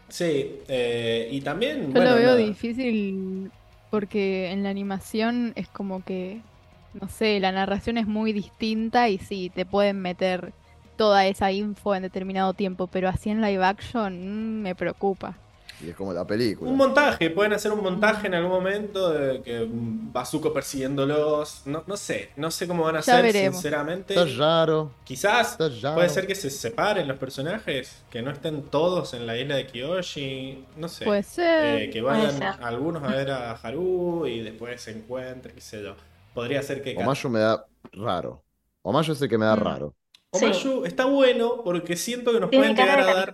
Sí, eh, y también. Yo bueno, lo veo nada. difícil porque en la animación es como que, no sé, la narración es muy distinta y sí, te pueden meter toda esa info en determinado tiempo, pero así en live action mm, me preocupa. Y es como la película. Un montaje, pueden hacer un montaje en algún momento de que Bazuko persiguiéndolos. No, no sé, no sé cómo van a Ya ser, veremos. sinceramente. Está raro, Quizás está raro. puede ser que se separen los personajes, que no estén todos en la isla de Kyoshi. No sé. Puede ser. Eh, que Puede vayan ser. algunos a ver a Haru y después se encuentren, qué sé yo. Podría ser que. Omayo me da raro. Omayo es el que me da Mm. raro. Sí. Omayu está bueno porque siento que nos Tiene pueden llegar a dar.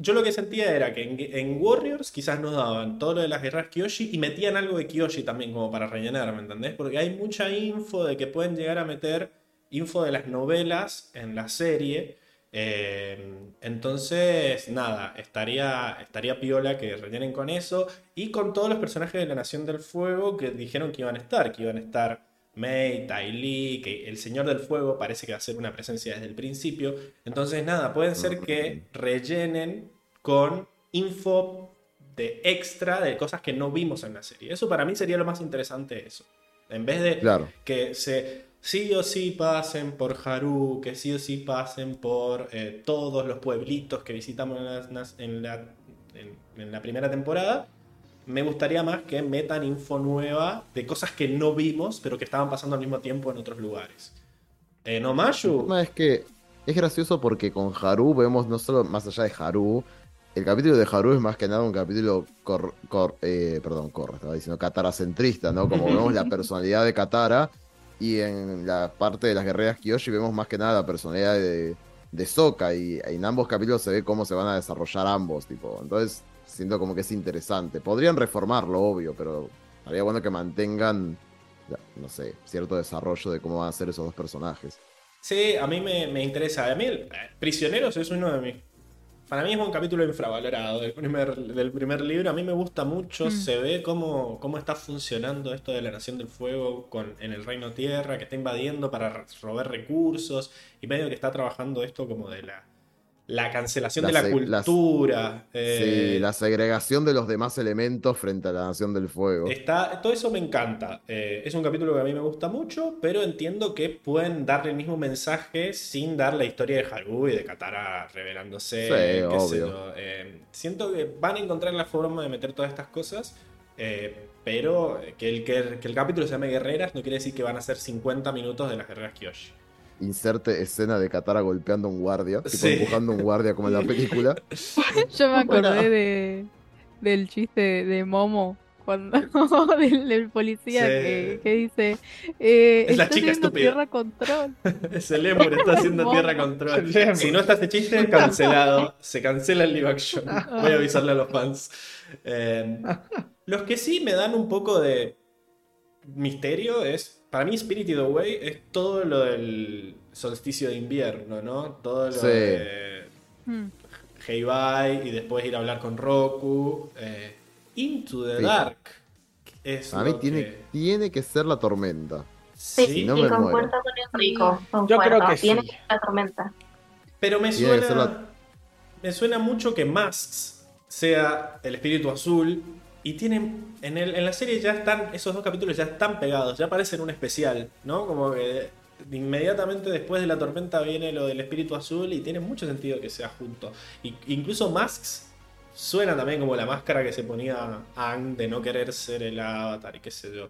Yo lo que sentía era que en, en Warriors quizás nos daban todo lo de las guerras Kyoshi y metían algo de Kyoshi también como para rellenar, ¿me entendés? Porque hay mucha info de que pueden llegar a meter info de las novelas en la serie. Eh, entonces, nada, estaría, estaría piola que rellenen con eso y con todos los personajes de la Nación del Fuego que dijeron que iban a estar, que iban a estar Mei, Tai Li, que el Señor del Fuego parece que va a ser una presencia desde el principio. Entonces, nada, pueden ser que rellenen con info de extra de cosas que no vimos en la serie. Eso para mí sería lo más interesante eso. En vez de Claro. que se sí o sí pasen por Haru, que sí o sí pasen por eh, todos los pueblitos que visitamos en la, en la- en- en la primera temporada. Me gustaría más que metan info nueva de cosas que no vimos, pero que estaban pasando al mismo tiempo en otros lugares. En El Omashu, tema es que es gracioso porque con Haru vemos no solo más allá de Haru, el capítulo de Haru es más que nada un capítulo cor, cor- eh, perdón, corre, estaba diciendo Katara-centrista, ¿no? Como vemos la [LAUGHS] personalidad de Katara y en la parte de las guerreras Kyoshi vemos más que nada la personalidad de, de Sokka y en ambos capítulos se ve cómo se van a desarrollar ambos, tipo, entonces siento como que es interesante. Podrían reformarlo, obvio, pero estaría bueno que mantengan, no sé, cierto desarrollo de cómo van a ser esos dos personajes. Sí, a mí me, me interesa. A mí, eh, Prisioneros es uno de mis. Para mí es un capítulo infravalorado del primer, del primer libro. A mí me gusta mucho. Mm. Se ve cómo, cómo está funcionando esto de la Nación del Fuego con, en el Reino Tierra, que está invadiendo para robar recursos. Y medio que está trabajando esto como de la, la cancelación La de la cultura. eh, Sí, la segregación de los demás elementos frente a la Nación del Fuego. Está, todo eso me encanta. Eh, es un capítulo que a mí me gusta mucho, pero entiendo que pueden darle el mismo mensaje sin dar la historia de Haru y de Katara revelándose. Sí, qué sé obvio. yo. Eh, siento que van a encontrar la forma de meter todas estas cosas, eh, pero que el, que, que el capítulo se llame Guerreras no quiere decir que van a ser 50 minutos de las guerreras Kyoshi. Inserte escena de Katara golpeando a un guardia, tipo Sí. empujando a un guardia como en la película. [LAUGHS] Yo me acordé Bueno. de, del chiste de Momo. Cuando, [LAUGHS] del, del policía Sí. que, que dice eh, Es la "Está chica haciendo estúpida". tierra control [LAUGHS] Ese Lemur está haciendo Momo. tierra control. Si no está este chiste, cancelado. Se cancela el live action. Voy a avisarle a los fans. Eh, los que sí me dan un poco de misterio es. Para mí, Spirited Away es todo lo del solsticio de invierno, ¿no? Todo lo Sí. de Mm. Heibai y después ir a hablar con Roku. Eh, Into the Sí. Dark. Es A mí tiene, que- tiene que ser la tormenta. Sí, Sí, no y me concuerdo muero. con Enrico. Yo creo que Tiene sí. que ser la tormenta. pero me Tiene suena. la- me suena mucho que Masks sea el espíritu azul. Y tienen. En, el- en la serie ya están. Esos dos capítulos ya están pegados. Ya parecen un especial. ¿No? Como que. Inmediatamente después de la tormenta viene lo del espíritu azul. Y tiene mucho sentido que sea junto. Y, incluso Masks suena también como la máscara que se ponía Ang de no querer ser el avatar y qué sé yo.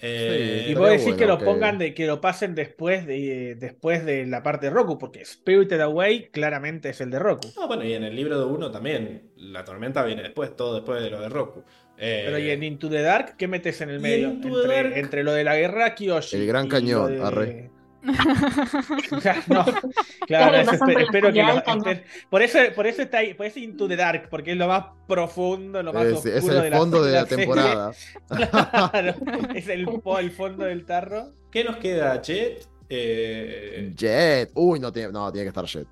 Eh, Y vos decís bueno que lo que- pongan de que lo pasen después de después de la parte de Roku, porque Spirited Away claramente es el de Roku. Ah, bueno, y en el libro de uno también. La tormenta viene después, todo después de lo de Roku. Eh, Pero y en Into the Dark, ¿qué metes en el medio? Entre, Dark- entre lo de la guerra Kyoshi. El Gran Cañón, arre. [LAUGHS] no, [LAUGHS] claro, eso la espero que lo- este- por eso por eso está ahí, por eso Into the Dark, porque es lo más profundo, lo más Es, oscuro es de el la, fondo de la serie. temporada. [LAUGHS] Claro, es el, el fondo del tarro. ¿Qué nos queda, Jet? Eh, Jet. Uy, no tiene, no, tiene que estar Jet.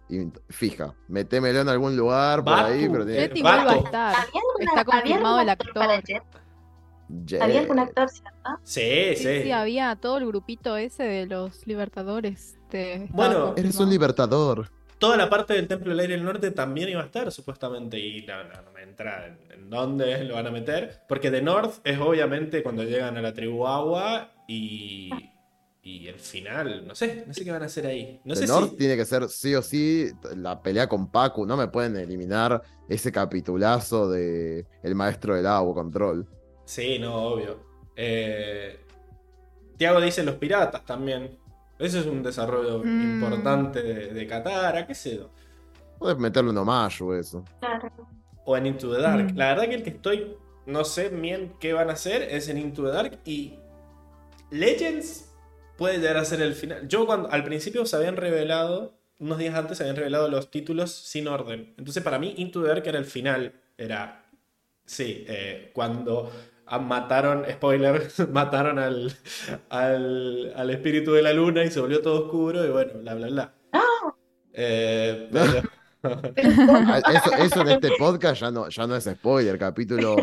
Fija. Metémelo en algún lugar por Batu. ahí, pero tiene Jet que igual va a estar. ¿Había, alguna- Está confirmado el actor ¿Había algún actor, cierto? sí, Sí, sí. sí, había todo el grupito ese de los libertadores. estaba Bueno, Eres un libertador. Toda la parte del Templo del Aire del Norte también iba a estar, supuestamente. Y no, no, no me entra en, en dónde lo van a meter. Porque The North es obviamente cuando llegan a la tribu Agua y. Y el final, no sé, no sé qué van a hacer ahí. No The sé North si. tiene que ser sí o sí la pelea con Pacu. No me pueden eliminar ese capitulazo de El Maestro del Agua, Control. Sí, no, obvio. Eh, Tiago dice los piratas también. Ese es un desarrollo Mm. importante de, de Katara, qué sé yo. Puedes meterle un Omayu eso. Claro. O en Into the Dark. Mm. La verdad que el que estoy, no sé bien qué van a hacer, es en Into the Dark. Y Legends puede llegar a ser el final. Yo cuando al principio se habían revelado, unos días antes se habían revelado los títulos sin orden. Entonces para mí Into the Dark era el final. Era, sí, eh, cuando mataron, spoiler, [LAUGHS] mataron al, al, al espíritu de la luna y se volvió todo oscuro y bueno, bla, bla, bla. Eh, [LAUGHS] pero- Ah, Eso, eso en este podcast ya no, ya no es spoiler. Capítulo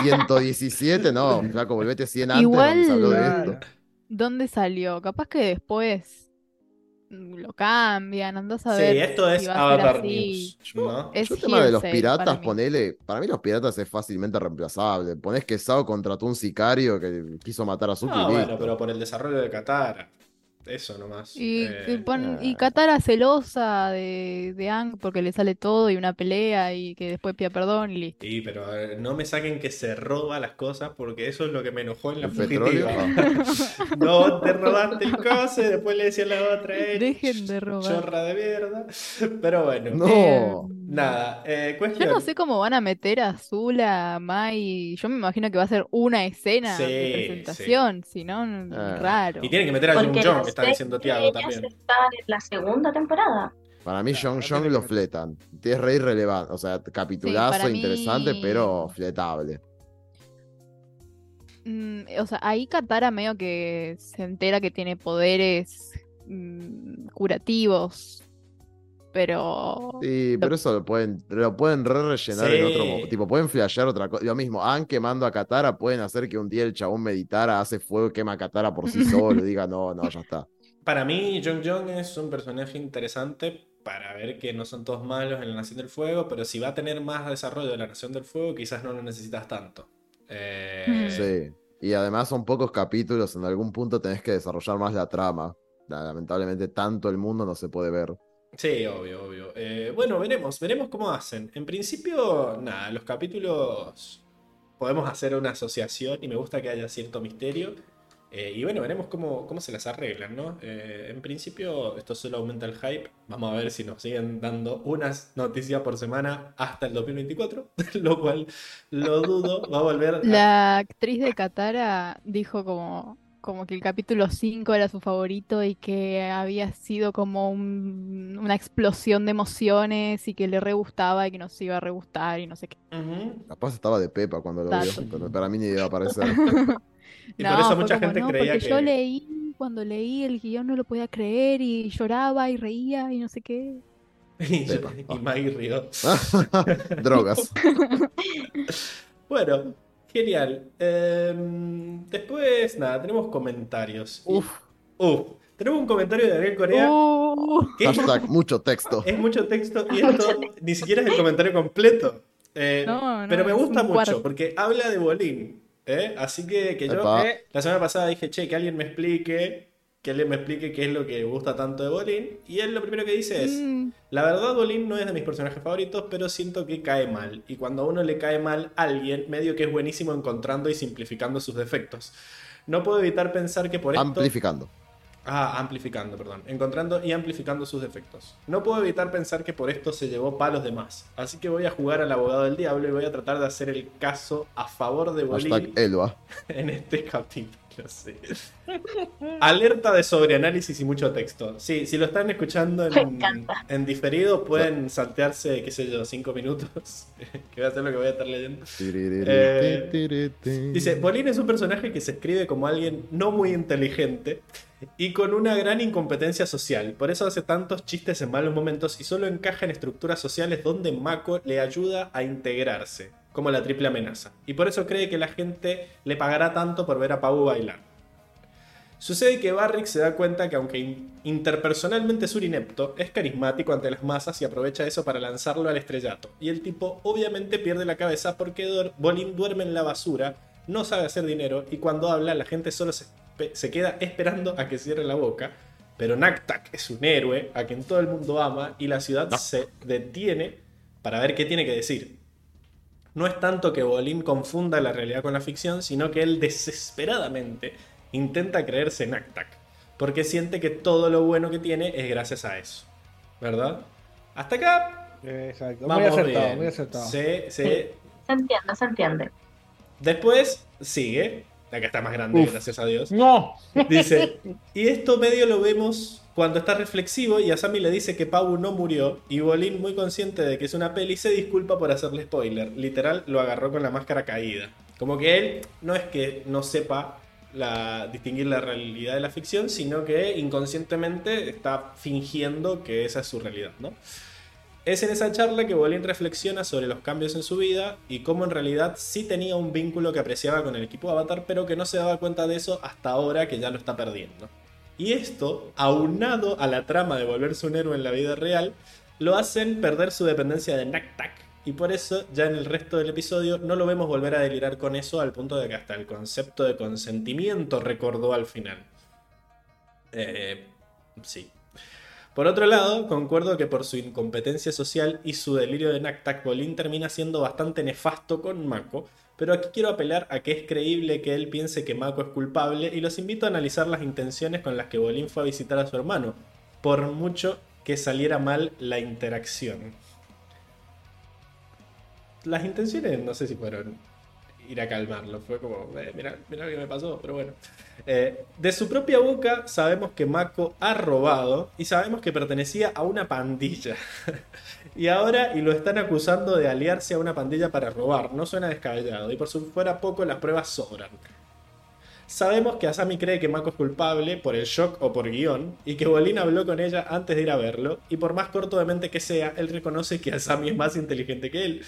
117, no. Flaco, volvete 100 antes Igual- donde se habló de esto. ¿Dónde salió? Capaz que después lo cambian, andás a sí, ver. esto si es va a ser Avatar así. News. ¿no? Es Yo el tema de los piratas, para mí. ponele. Para mí, los piratas es fácilmente reemplazable. Ponés que Sao contrató un sicario que quiso matar a Suki No, Ah, bueno, pero por el desarrollo de Katara. Eso nomás. Y, Eh, y pon- y. Katara celosa de, de Aang porque le sale todo y una pelea y que después pida perdón y listo. Sí, pero eh, no me saquen que se roba las cosas porque eso es lo que me enojó en la fugitiva. [LAUGHS] [LAUGHS] no, te robaste el coso y después le decía a la otra, eh, Dejen de robar. chorra de mierda. Pero bueno, No. Eh, nada. eh, Yo cuestión. no sé cómo van a meter a Zula, a Mai. Yo me imagino que va a ser una escena Sí, de presentación, si no, Ah. raro. Y tienen que meter a Jung Jong, que está diciendo Tiago también. están en la segunda temporada. Para mí, John tiene lo fletan. Es re irrelevante. O sea, capitulazo mí- interesante, pero fletable. Mm, o sea, ahí Katara medio que se entera que tiene poderes mm, curativos. Pero. Sí, pero eso lo pueden, lo pueden re rellenar en otro Sí. mo- Tipo, pueden flashear otra cosa. Lo mismo, Han quemando a Katara, pueden hacer que un día el chabón meditara, hace fuego y quema a Katara por sí [LAUGHS] solo y diga, no, no, ya está. Para mí, Jung Jong es un personaje interesante para ver que no son todos malos en la Nación del Fuego, pero si va a tener más desarrollo de la Nación del Fuego, quizás no lo necesitas tanto. Eh, Sí. Y además son pocos capítulos, en algún punto tenés que desarrollar más la trama. Lamentablemente, tanto el mundo no se puede ver. Sí, obvio, obvio. Eh, bueno, veremos, veremos cómo hacen. En principio, nada, los capítulos podemos hacer una asociación y me gusta que haya cierto misterio. Eh, y bueno, veremos cómo, cómo se las arreglan, ¿no? Eh, en principio, esto solo aumenta el hype. Vamos a ver si nos siguen dando unas noticias por semana hasta el 2024, [LAUGHS] lo cual lo dudo. Va a volver a... La actriz de Katara dijo como, como que el capítulo 5 era su favorito y que había sido como un- una explosión de emociones y que le re gustaba y que nos iba a re gustar y no sé qué. Ujú. Capaz estaba de Pepa cuando lo Dato. vio, pero para mí ni iba a aparecer. [LAUGHS] Y por No, eso fue mucha como, gente "No, creía porque que... yo leí, cuando leí el guion no lo podía creer y lloraba y reía y no sé qué. [LAUGHS] y, y Maggie rió. [LAUGHS] Drogas. Bueno, genial. Em, después, nada, tenemos comentarios. Uf. Uf, tenemos un comentario de Ariel Corea. Uh, que Hashtag mucho texto. [LAUGHS] Es mucho texto y esto ni siquiera es el comentario completo. Eh, No, no, pero me gusta mucho cuarto. porque habla de Bolín. ¿eh? Así que, que yo eh, la semana pasada dije, che, que alguien me explique, que alguien me explique qué es lo que gusta tanto de Bolín. Y él lo primero que dice es, mm, la verdad Bolín no es de mis personajes favoritos, pero siento que cae mal. Y cuando a uno le cae mal a alguien, medio que es buenísimo encontrando y simplificando sus defectos. No puedo evitar pensar que por esto... Amplificando. Ah, amplificando, perdón. Encontrando y amplificando sus defectos. No puedo evitar pensar que por esto se llevó palos de más. Así que voy a jugar al abogado del diablo y voy a tratar de hacer el caso a favor de Bolín Hashtag Elba. [LAUGHS] en este capítulo. [LAUGHS] Alerta de sobreanálisis y mucho texto. Sí, si lo están escuchando en, [LAUGHS] en diferido, pueden saltearse, qué sé yo, cinco minutos. [LAUGHS] que voy a hacer lo que voy a estar leyendo. Eh, Dice, Bolín es un personaje que se escribe como alguien no muy inteligente y con una gran incompetencia social. Por eso hace tantos chistes en malos momentos y solo encaja en estructuras sociales donde Mako le ayuda a integrarse, como la triple amenaza. Y por eso cree que la gente le pagará tanto por ver a Pau bailar. Sucede que Barrick se da cuenta que aunque in- interpersonalmente es un inepto, es carismático ante las masas y aprovecha eso para lanzarlo al estrellato. Y el tipo obviamente pierde la cabeza porque Bolin duerme en la basura, no sabe hacer dinero y cuando habla la gente solo se queda esperando a que cierre la boca. Pero Naktak es un héroe a quien todo el mundo ama y la ciudad se detiene para ver qué tiene que decir. No es tanto que Bolin confunda la realidad con la ficción, sino que él desesperadamente intenta creerse en Naktak, porque siente que todo lo bueno que tiene es gracias a eso. ¿Verdad? Hasta acá. Exacto. Muy Vamos acertado, bien. muy acertado. Sí, sí. Se entiende, se entiende. Después sigue. Acá está más grande, Uf. gracias a Dios. No. Dice, y esto medio lo vemos cuando está reflexivo y Asami le dice que Pau no murió y Bolin, muy consciente de que es una peli, se disculpa por hacerle spoiler. Literal, lo agarró con la máscara caída. Como que él no es que no sepa la, distinguir la realidad de la ficción, sino que inconscientemente está fingiendo que esa es su realidad, ¿no? Es en esa charla que Bolin reflexiona sobre los cambios en su vida y cómo en realidad sí tenía un vínculo que apreciaba con el equipo Avatar, pero que no se daba cuenta de eso hasta ahora que ya lo está perdiendo. Y esto, aunado a la trama de volverse un héroe en la vida real, lo hacen perder su dependencia de Naktak. Y por eso, ya en el resto del episodio, no lo vemos volver a delirar con eso al punto de que hasta el concepto de consentimiento recordó al final. Eh, sí. Por otro lado, concuerdo que por su incompetencia social y su delirio de Naktak, Bolin termina siendo bastante nefasto con Mako, pero aquí quiero apelar a que es creíble que él piense que Mako es culpable y los invito a analizar las intenciones con las que Bolin fue a visitar a su hermano, por mucho que saliera mal la interacción. Las intenciones no sé si fueron ir a calmarlo, fue como, eh, mira, mira lo que me pasó, pero bueno. Eh, de su propia boca sabemos que Mako ha robado y sabemos que pertenecía a una pandilla. [LAUGHS] y ahora y lo están acusando de aliarse a una pandilla para robar. No suena descabellado y por si fuera poco las pruebas sobran. Sabemos que Asami cree que Mako es culpable por el shock o por guion y que Bolin habló con ella antes de ir a verlo y por más corto de mente que sea, él reconoce que Asami es más inteligente que él.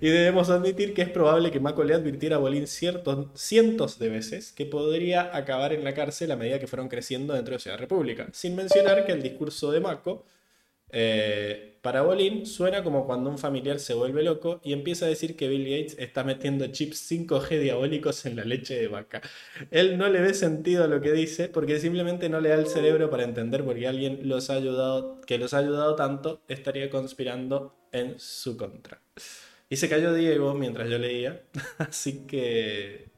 Y debemos admitir que es probable que Mako le advirtiera a Bolin ciertos, cientos de veces que podría acabar en la cárcel a medida que fueron creciendo dentro de Ciudad República. Sin mencionar que el discurso de Mako eh, para Bolin suena como cuando un familiar se vuelve loco y empieza a decir que Bill Gates está metiendo chips 5G diabólicos en la leche de vaca. Él no le ve sentido a lo que dice porque simplemente no le da el cerebro para entender por qué alguien los ha ayudado, que los ha ayudado tanto estaría conspirando en su contra. Y se cayó Diego mientras yo leía, [LAUGHS] así que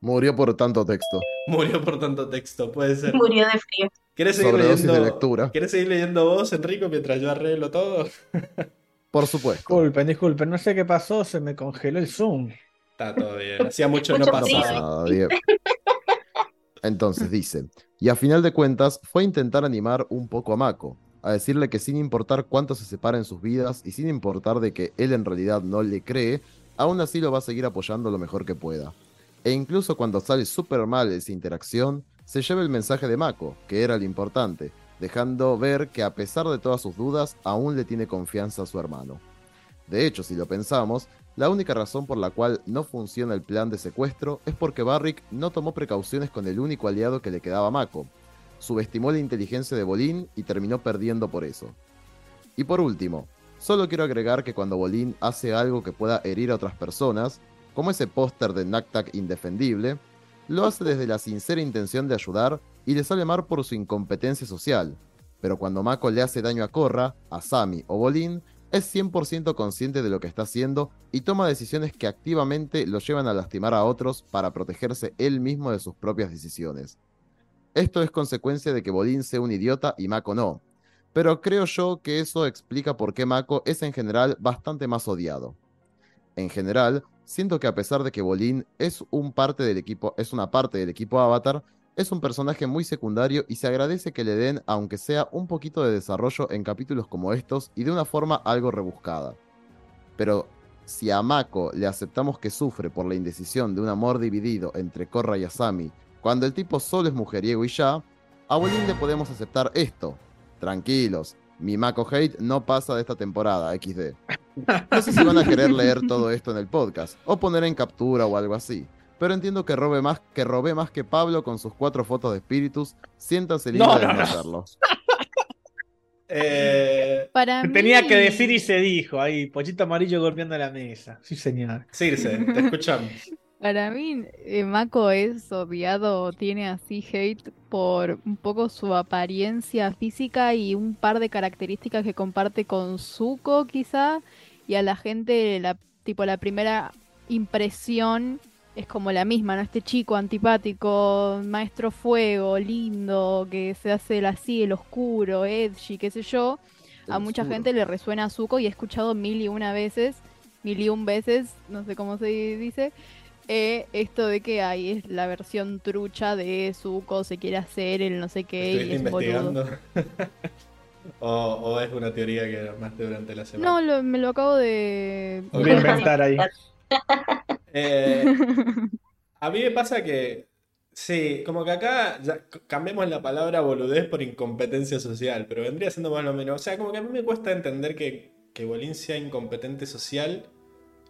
Murió por tanto texto. murió por tanto texto, puede ser. Murió de frío. ¿Quieres seguir Sobredosis de leyendo, lectura. ¿Quieres seguir leyendo vos, Enrico, mientras yo arreglo todo? [LAUGHS] Por supuesto. Disculpen, disculpen, no sé qué pasó, se me congeló el Zoom. Está todo bien. Hacía mucho que no Mucho frío. pasaba. Ah, bien. Entonces dice, y a final de cuentas fue a intentar animar un poco a Mako, a decirle que sin importar cuánto se separen sus vidas y sin importar de que él en realidad no le cree, aún así lo va a seguir apoyando lo mejor que pueda. E incluso cuando sale súper mal esa interacción, se lleva el mensaje de Mako, que era lo importante, dejando ver que a pesar de todas sus dudas, aún le tiene confianza a su hermano. De hecho, si lo pensamos, la única razón por la cual no funciona el plan de secuestro es porque Barrick no tomó precauciones con el único aliado que le quedaba a Mako. subestimó la inteligencia de Bolín y terminó perdiendo por eso. Y por último, solo quiero agregar que cuando Bolín hace algo que pueda herir a otras personas, como ese póster de Naktak indefendible, lo hace desde la sincera intención de ayudar y le sale mal por su incompetencia social. Pero cuando Mako le hace daño a Korra, a Sami o Bolin, es 100% consciente de lo que está haciendo y toma decisiones que activamente lo llevan a lastimar a otros para protegerse él mismo de sus propias decisiones. Esto es consecuencia de que Bolin sea un idiota y Mako no, pero creo yo que eso explica por qué Mako es en general bastante más odiado. En general, siento que a pesar de que Bolin es, un parte del equipo, es una parte del equipo Avatar, es un personaje muy secundario y se agradece que le den, aunque sea un poquito de desarrollo en capítulos como estos y de una forma algo rebuscada. Pero si a Mako le aceptamos que sufre por la indecisión de un amor dividido entre Korra y Asami, cuando el tipo solo es mujeriego y ya, a Bolin le podemos aceptar esto. Tranquilos, mi Mako hate no pasa de esta temporada, XD. No sé si van a querer leer todo esto en el podcast, o poner en captura o algo así. Pero entiendo que robe más que robé más que Pablo con sus cuatro fotos de espíritus. Siéntanse libre No, de no, no. hacerlo. Eh, Para mí... Tenía que decir y se dijo ahí, pochito amarillo golpeando la mesa. Sí, señor. Circe, te escuchamos. Para mí, eh, Mako es odiado, tiene así hate por un poco su apariencia física y un par de características que comparte con Zuko, quizá, y a la gente, la, tipo, la primera impresión es como la misma, ¿no? Este chico antipático, maestro fuego, lindo, que se hace el así, el oscuro, edgy, qué sé yo. A mucha oscuro. gente le resuena a Zuko y he escuchado mil y una veces, mil y un veces, no sé cómo se dice, eh, esto de que ahí es la versión trucha de Zuko, se quiere hacer el no sé qué y ¿Estuviste es investigando? [LAUGHS] o, o es una teoría que armaste durante la semana? No, lo- me lo acabo de... Voy a inventar ahí. [LAUGHS] Eh, a mí me pasa que, sí, como que acá ya cambiemos la palabra boludez por incompetencia social, pero vendría siendo más o menos. O sea, como que a mí me cuesta entender que, que Bolín sea incompetente social,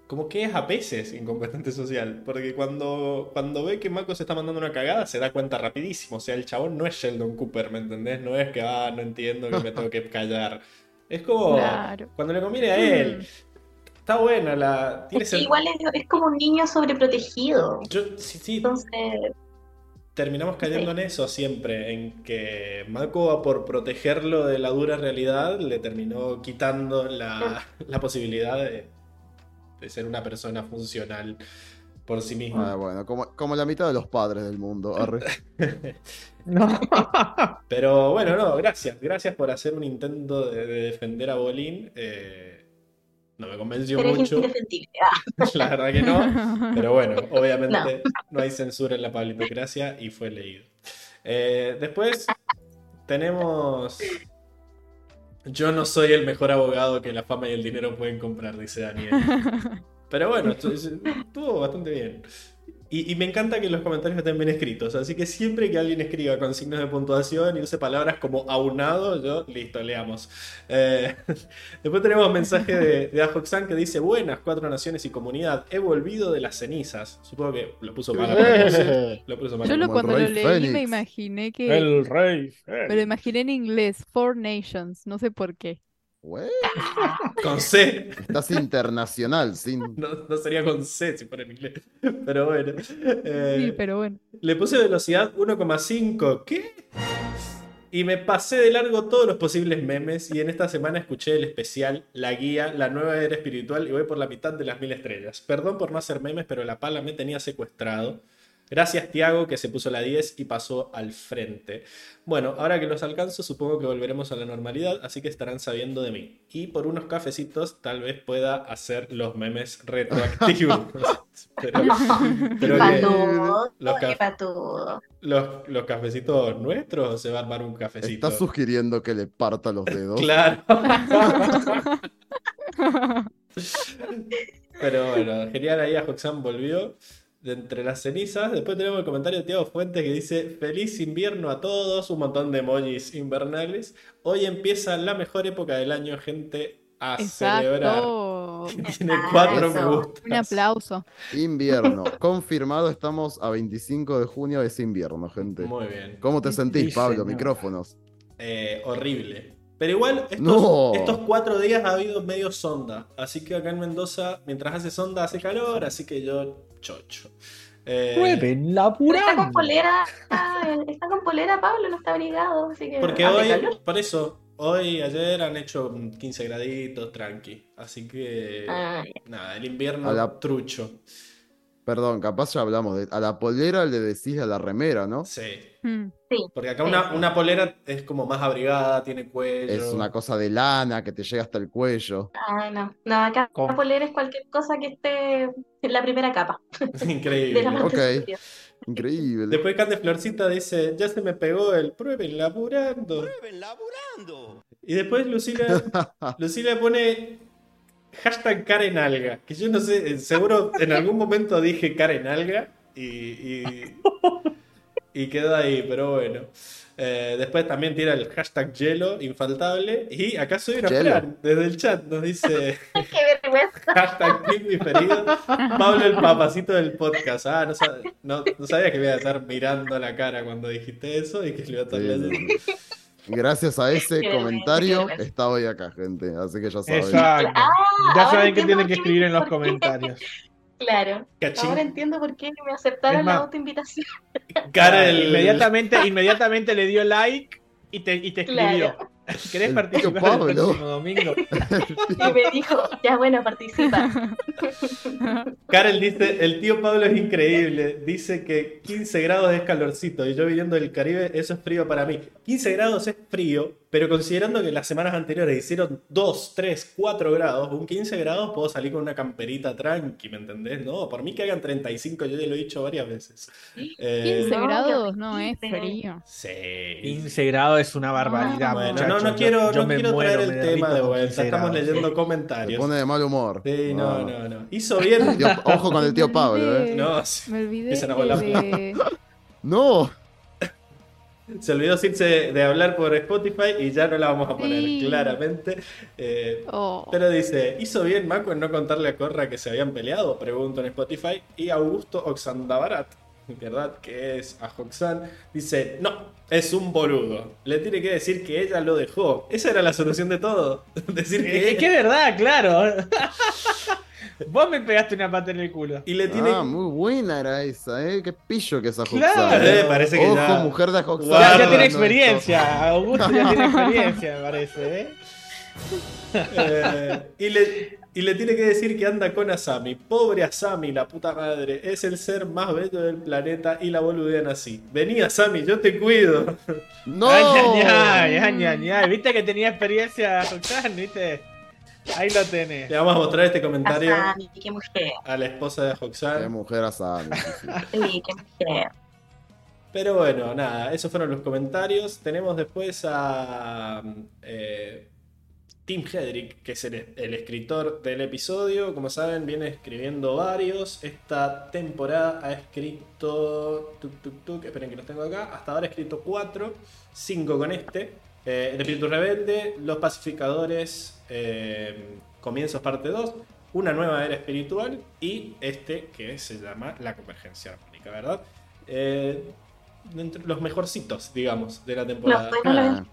como que es a veces incompetente social, porque cuando, cuando ve que Mako se está mandando una cagada se da cuenta rapidísimo. O sea, el chabón no es Sheldon Cooper, ¿me entendés? No es que, ah, no entiendo que me tengo que callar. Es como Claro. cuando le conviene a él. Está buena la. Tiene Es que igual es, es como un niño sobreprotegido. Yo, sí, sí, Entonces, terminamos cayendo en eso siempre, en que Mako, por protegerlo de la dura realidad, le terminó quitando la, la posibilidad de, de ser una persona funcional por sí mismo. Ah, bueno, como, como la mitad de los padres del mundo. arre. [LAUGHS] No. Pero bueno, no, gracias. Gracias por hacer un intento de, de defender a Bolín. Eh, no me convenció eres mucho, [LAUGHS] la verdad que no. Pero bueno, [LAUGHS] obviamente no. hay censura en la pablitocracia y fue leído. Eh, después tenemos. Yo no soy el mejor abogado que la fama y el dinero pueden comprar, dice Daniel. [LAUGHS] Pero bueno, estu- estuvo bastante bien. Y, y me encanta que los comentarios estén bien escritos. Así que siempre que alguien escriba con signos de puntuación y use palabras como aunado, yo, listo, leamos. Eh, [LAUGHS] después tenemos un mensaje de, de Ajoxan que dice: Buenas, cuatro naciones y comunidad. He volvido de las cenizas. Supongo que lo puso mal propósito. [LAUGHS] Lo puso mal Yo lo, cuando lo leí me imaginé que... El rey. Me lo imaginé en inglés, Four Nations, no sé por qué. Güey, Con C. estás internacional, sin. No, no sería con C si fuera en inglés. Pero bueno. Eh, Sí, pero bueno. Le puse velocidad 1,5. ¿Qué? Y me pasé de largo todos los posibles memes y en esta semana escuché el especial, la guía, la nueva era espiritual y voy por la mitad de las mil estrellas. Perdón por no hacer memes, pero la pala me tenía secuestrado. Gracias Tiago que se puso la 10 y pasó al frente. Bueno, ahora que los alcanzo supongo que volveremos a la normalidad, así que estarán sabiendo de mí. Y por unos cafecitos tal vez pueda hacer los memes [LAUGHS] retroactivos. pero, [LAUGHS] pero que- Patudo, los qué caf- patudo. los, los cafecitos nuestros o se va a armar un cafecito. ¿Estás sugiriendo que le parta los dedos? Claro. [LAUGHS] Pero bueno, genial ahí a Hoxan volvió de entre las cenizas. Después tenemos el comentario de Tiago Fuentes que dice: Feliz invierno a todos, un montón de emojis invernales. Hoy empieza la mejor época del año, gente, a celebrar. Exacto. [LAUGHS] Tiene Ah, cuatro me gustas. Un aplauso. Invierno. [LAUGHS] Confirmado, estamos a 25 de junio, es invierno, gente. Muy bien. ¿Cómo te Sí, sentís, Pablo? señor. Micrófonos. Eh, horrible. Pero igual, estos, No. estos cuatro días ha habido medio sonda. Así que acá en Mendoza, mientras hace sonda, hace calor. Así que yo, chocho. Eh, Prueben, Pero está con polera, está con polera Pablo, no está abrigado, así que porque hoy, calor. por eso, hoy, ayer han hecho 15 graditos, tranqui. Así que, Ah, nada, el invierno la- trucho. Perdón, capaz ya hablamos de. A la polera le decís a la remera, ¿no? Sí. Mm. Porque acá Sí, una, sí. una polera es como más abrigada, tiene cuello. Es una cosa de lana que te llega hasta el cuello. ah, no, no, acá Con- la polera es cualquier cosa que esté en la primera capa [LAUGHS] de Increíble. Ok. Increíble. Después Cande Florcita dice, ya se me pegó el prueben laburando. ¡Prueben laburando! Y después Lucila, [LAUGHS] Lucila pone hashtag Karen Alga. Que yo no sé, eh, seguro en algún momento dije Karen Alga y, y, y quedó ahí, pero bueno. Eh, después también tira el hashtag hielo, infaltable. Y acá soy una. Fran, desde el chat nos dice [LAUGHS] Qué vergüenza. hashtag team preferido. Pablo el papacito del podcast. Ah, no, sab- no, no sabía que me iba a estar mirando la cara cuando dijiste eso y que lo iba a estar sí. Gracias a ese comentario está hoy acá, gente. Así que ya saben. Exacto. Ah, Ya saben que tienen que escribir en los comentarios. [LAUGHS] Claro, Cachín. ahora entiendo por qué me aceptaron Es la más- autoinvitación. Karel- Inmediatamente, inmediatamente le dio like y te, y te escribió. Claro. [LAUGHS] ¿Querés El participar el próximo domingo? [LAUGHS] Y me dijo, ya bueno, participa. [LAUGHS] Karel dice, el tío Pablo es increíble. Dice que 15 grados es calorcito y yo viviendo del Caribe, eso es frío para mí. 15 grados es frío, pero considerando que las semanas anteriores hicieron 2, 3, 4 grados, un 15 grados puedo salir con una camperita tranqui, ¿me entendés? No, por mí que hagan 35, yo ya lo he dicho varias veces. Eh, 15 No, qué grados no es frío. sí. 15 grados es una barbaridad, Bueno, muchachos. No, no Yo- quiero, yo no quiero muero, traer el tema de vuelta, 15 estamos leyendo Se comentarios. pone de mal humor. Sí, no, No. no, no. Hizo bien. [LAUGHS] Tío- ojo con el tío Pablo, ¿eh? No, sí. Me olvidé Empiezan a volar. de... [LAUGHS] No. [LAUGHS] Se olvidó irse de hablar por Spotify y ya no la vamos a poner, Sí. claramente. Eh, Oh. pero dice, ¿hizo bien Mako en no contarle a Corra que se habían peleado? Pregunto en Spotify. Y Augusto Oxandabarat, [LAUGHS] ¿verdad? Que es a Hoxan, dice, no, es un boludo. Le tiene que decir que ella lo dejó. Esa era la solución de todo. [LAUGHS] Decir que... Es que es verdad, claro. [LAUGHS] Vos me pegaste una pata en el culo. Y le tiene... Ah, muy buena era esa, ¿eh? Qué pillo que es Claro. Ajoxan. Eh, parece que Ojo, ya- mujer de Ajoxan. Ya, tiene experiencia. Augusto ya tiene experiencia, me parece, ¿eh? Eh, y, le, y le tiene que decir que anda con Asami. Pobre Asami, la puta madre. Es el ser más bello del planeta y la boludean así. Vení Asami, yo te cuido. [LAUGHS] ¡No! Ay, ay, ay, ay, ay, ay. Viste que tenía experiencia Roxanne, ¿viste? Ahí lo tenés. Le vamos a mostrar este comentario Asami, qué mujer. a la esposa de Qué Hoxan. mujer Asami. [LAUGHS] Sí, qué mujer. Pero bueno, nada, esos fueron los comentarios. Tenemos después a eh, Tim Hedrick, que es el, el escritor del episodio. Como saben, viene escribiendo varios. Esta temporada ha escrito. Tuk, tuk, tuk, esperen que los tengo acá. Hasta ahora ha escrito cuatro, cinco con este. Eh, el espíritu rebelde, Los pacificadores, eh, Comienzos parte 2, Una nueva era espiritual y este que se llama La convergencia armónica, ¿verdad? Eh, entre los mejorcitos, digamos, de la temporada. no Ah.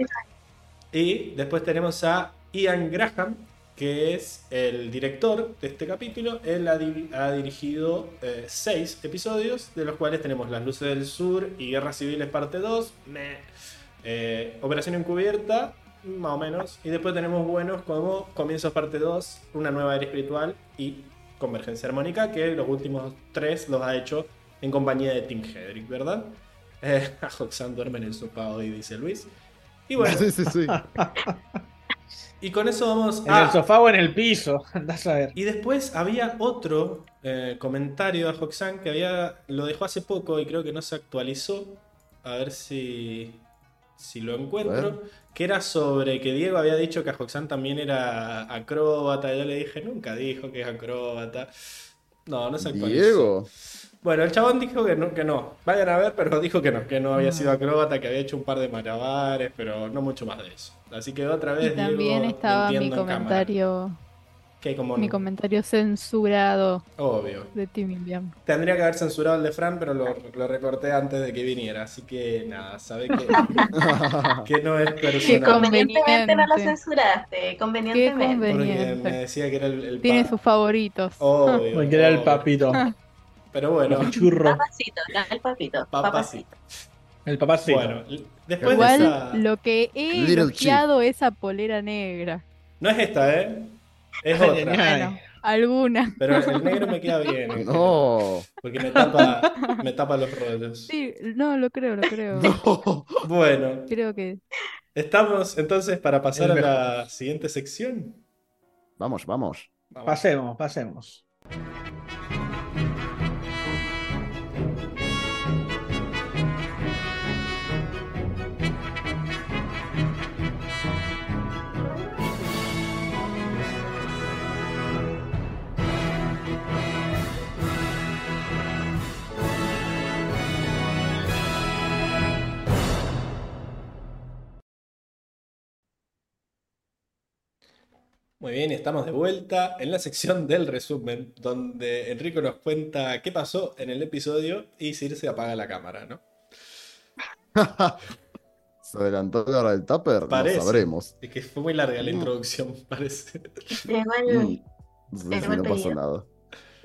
Y después tenemos a Ian Graham, que es el director de este capítulo. Él ha, di- ha dirigido eh, seis episodios, de los cuales tenemos Las Luces del Sur y Guerras Civiles parte 2. meh. Eh, Operación Encubierta, más o menos. Y después tenemos buenos como Comienzos parte 2, Una Nueva Era Espiritual y Convergencia Armónica, que los últimos tres los ha hecho en compañía de Tim Hedrick, ¿verdad? Eh, a Hoxan duerme en el sofá hoy, dice Luis. Y bueno, [LAUGHS] Sí, sí, sí. [LAUGHS] y con eso vamos En a... el sofá o en el piso. [LAUGHS] Andás a ver. Y después había otro eh, comentario de Hoxan que había lo dejó hace poco y creo que no se actualizó. A ver si, si lo A encuentro. Que era sobre que Diego había dicho que Hoxan también era acróbata. Yo le dije, nunca dijo que es acróbata. No, no se actualizó. Diego. Bueno, el chabón dijo que no, que no. Vayan a ver, pero dijo que no, que no había sido Ah. acróbata, que había hecho un par de malabares, pero no mucho más de eso. Así que otra Y vez también Diego estaba mi comentario Que como... Mi comentario censurado Obvio. de Team Invierno. Tendría que haber censurado el de Fran, pero lo, lo recorté antes de que viniera. Así que nada, sabe que, [LAUGHS] que no es personal. Convenientemente no lo censuraste, convenientemente. Porque conveniente. me decía que era el, el Tiene sus favoritos. Obvio, Porque era el papito. [LAUGHS] Pero bueno, Churro. Papacito, el papito. Papacito. papacito. El papacito. Bueno, después de Igual esa... lo que he elogiado esa polera negra. No es esta, ¿eh? Es Ay, otra. Ay. Bueno, alguna. Pero el negro me queda bien. en general, No. Porque me tapa, me tapa los rollos. Sí, no, lo creo, lo creo. No. Bueno, Creo que estamos entonces para pasar a la siguiente sección. Vamos, vamos. Vamos. Pasemos, pasemos. Muy bien, estamos de vuelta en la sección del resumen, donde Enrico nos cuenta qué pasó en el episodio y Circe apaga la cámara, ¿no? [LAUGHS] ¿Se adelantó la hora del tupper? Parece. No sabremos. Es que fue muy larga la Mm. introducción, [LAUGHS] parece. Llegó el, Mm, No sé Llegó si el no pasó nada.